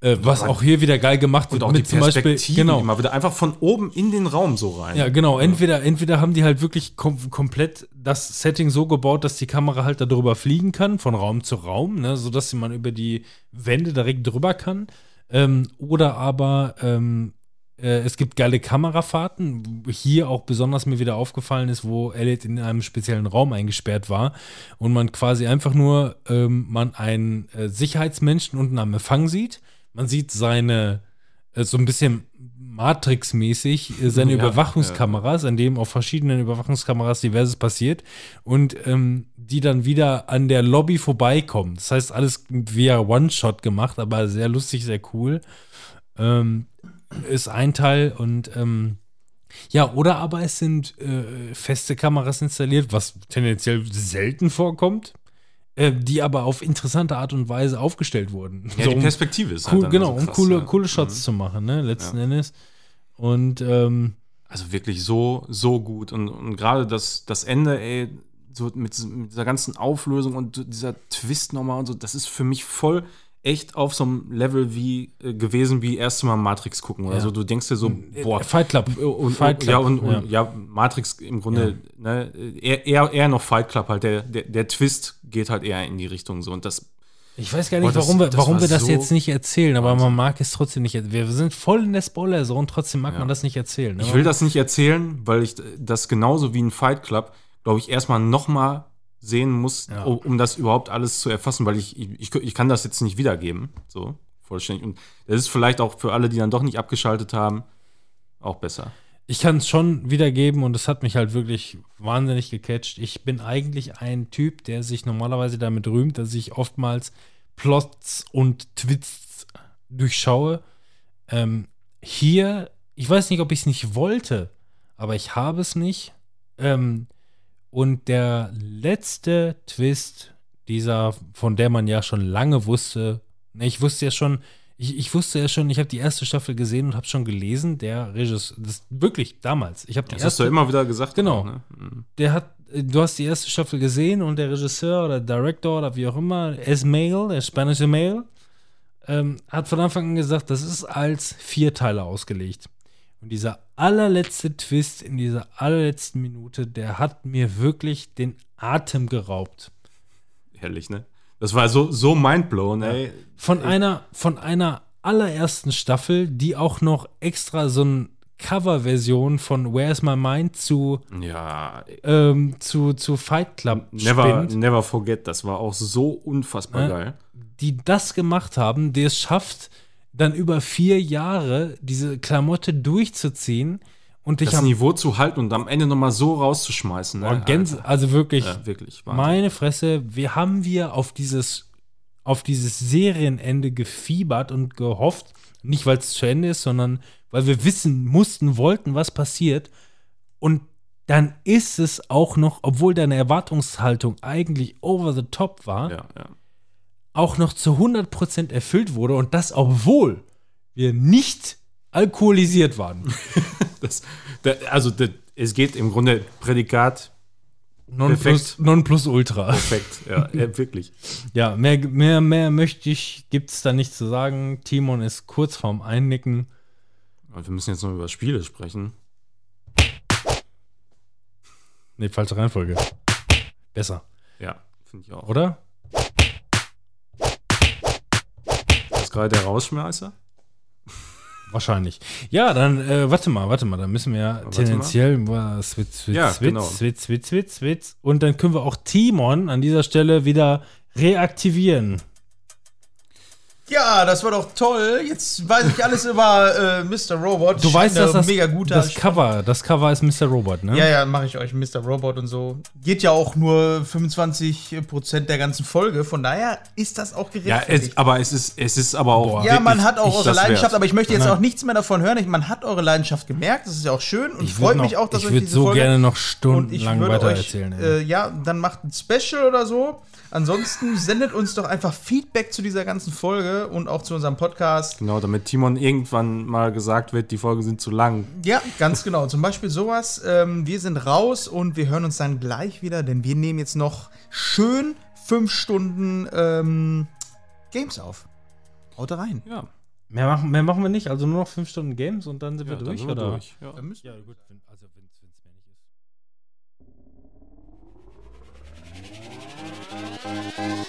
äh, was auch hier wieder geil gemacht wird, und auch die mit zum Beispiel, genau, immer wieder einfach von oben in den Raum so rein. ja, genau, entweder, entweder haben die halt wirklich kom komplett das Setting so gebaut, dass die Kamera halt darüber fliegen kann, von Raum zu Raum, ne, sodass man über die Wände direkt drüber kann, ähm, oder aber ähm, äh, es gibt geile Kamerafahrten. Hier auch besonders mir wieder aufgefallen ist, wo Elliot in einem speziellen Raum eingesperrt war und man quasi einfach nur ähm, man einen äh, Sicherheitsmenschen unten am Empfang sieht. Man sieht seine äh, so ein bisschen Matrix-mäßig äh, seine (laughs) Ja, Überwachungskameras, an dem auf verschiedenen Überwachungskameras diverses passiert und ähm, die dann wieder an der Lobby vorbeikommen. Das heißt, alles via One-Shot gemacht, aber sehr lustig, sehr cool. Ähm, ist ein Teil und ähm, ja, oder aber es sind äh, feste Kameras installiert, was tendenziell selten vorkommt, äh, die aber auf interessante Art und Weise aufgestellt wurden. Ja, So, die um- Perspektive ist cool, halt genau, so um krass, coole, ja. coole Shots zu machen, ne, letzten Endes. Und ähm, Also wirklich so, so gut. Und, und gerade das, das Ende, ey, so mit, mit dieser ganzen Auflösung und dieser Twist nochmal und so, das ist für mich voll echt auf so einem Level wie äh, gewesen wie erste Mal Matrix gucken oder Ja. so. Du denkst dir so, boah. Fight Club. Und, Fight und, ja, Club, und, und ja. ja. Matrix im Grunde, ne, eher, eher, eher noch Fight Club halt. Der, der, der Twist geht halt eher in die Richtung so. Und das, Ich weiß gar Boah, nicht, das- warum wir, das warum war wir das so jetzt nicht erzählen, aber man mag es trotzdem nicht. Wir sind voll in der Spoiler-Zone, trotzdem mag man das nicht erzählen. Ne? Ich will das nicht erzählen, weil ich das genauso wie ein Fight Club, glaube ich, erstmal nochmal sehen muss, Ja. um, um das überhaupt alles zu erfassen, weil ich, ich, ich kann das jetzt nicht wiedergeben, so vollständig. Und das ist vielleicht auch für alle, die dann doch nicht abgeschaltet haben, auch besser. Ich kann es schon wiedergeben und es hat mich halt wirklich wahnsinnig gecatcht. Ich bin eigentlich ein Typ, der sich normalerweise damit rühmt, dass ich oftmals Plots und Twists durchschaue. Ähm, hier, ich weiß nicht, ob ich es nicht wollte, aber ich habe es nicht. Ähm, und der letzte Twist dieser, von der man ja schon lange wusste, ne, ich wusste ja schon, ich, ich wusste ja schon, ich habe die erste Staffel gesehen und habe schon gelesen, der Regisseur, das wirklich damals. Ich habe die Das hast du erste, immer wieder gesagt. Genau. auch, ne? Mhm. der hat, äh, du hast die erste Staffel gesehen und der Regisseur oder Director oder wie auch immer, Esmail, der spanische Mail, ähm, hat von Anfang an gesagt, das ist als Vierteiler ausgelegt. Und dieser allerletzte Twist in dieser allerletzten Minute, der hat mir wirklich den Atem geraubt. Herrlich, ne? Das war so, so mindblown, ey. Von einer, von einer allerersten Staffel, die auch noch extra so eine Coverversion von Where's My Mind zu, Ja, ähm, zu, zu Fight Club never, spinnt, never forget, das war auch so unfassbar Äh, geil. die das gemacht haben, die es schafft, dann über vier Jahre diese Klamotte durchzuziehen und dich Das am Niveau zu halten und am Ende nochmal so rauszuschmeißen. Ne? Gänse, also wirklich, Ja, wirklich. Wahnsinn. meine Fresse, wir haben wir auf dieses, auf dieses Serienende gefiebert und gehofft, nicht weil es zu Ende ist, sondern weil wir wissen mussten, wollten, was passiert. Und dann ist es auch noch, obwohl deine Erwartungshaltung eigentlich over the top war, Ja, ja. auch noch zu 100% erfüllt wurde und das, obwohl wir nicht alkoholisiert waren. (laughs) Das, da, also, das, es geht im Grunde Prädikat Non plus, Perfekt. non plus ultra. perfekt. (laughs) Ja, wirklich. Ja, mehr, mehr, mehr möchte ich, gibt es da nicht zu sagen. Timon ist kurz vorm Einnicken. Und wir müssen jetzt noch über Spiele sprechen. Ne, falsche Reihenfolge. Besser, Ja, finde ich auch. oder? Das ist gerade der Rausschmeißer. Wahrscheinlich. Ja, dann, äh, warte mal, warte mal, dann müssen wir ja tendenziell was Switz, Switz, Ja, Switz, genau. Switz, Switz, Switz, Switz. Und dann können wir auch Timon an dieser Stelle wieder reaktivieren. Ja, das war doch toll. Jetzt weiß ich alles über äh, Mr. Robot. Du weißt, dass das, mega guter das Cover, das Cover ist Mr. Robot, ne? Ja, ja, mache ich euch Mr. Robot und so. Geht ja auch nur 25% der ganzen Folge, von daher ist das auch Ja, gerechtfertigt. es, aber es ist, es ist aber auch. Ja, man hat auch eure Leidenschaft, wert. aber ich möchte jetzt auch nichts mehr davon hören. Ich, man hat eure Leidenschaft gemerkt, das ist ja auch schön und Ich würd mich auch, dass ich euch würde diese so Folge gerne noch stundenlang weiter euch, erzählen. äh, ja, dann macht ein Special oder so. Ansonsten sendet uns doch einfach Feedback zu dieser ganzen Folge und auch zu unserem Podcast. Genau, damit Timon irgendwann mal gesagt wird, die Folgen sind zu lang. Ja, ganz genau. Zum Beispiel sowas. Ähm, wir sind raus und wir hören uns dann gleich wieder, denn wir nehmen jetzt noch schön fünf Stunden ähm, Games auf. Haut rein. Ja, Mehr machen, mehr machen wir nicht, also nur noch fünf Stunden Games und dann sind ja wir dann durch, sind wir oder? durch. Ja. Ja, gut, wenn, also wenn Música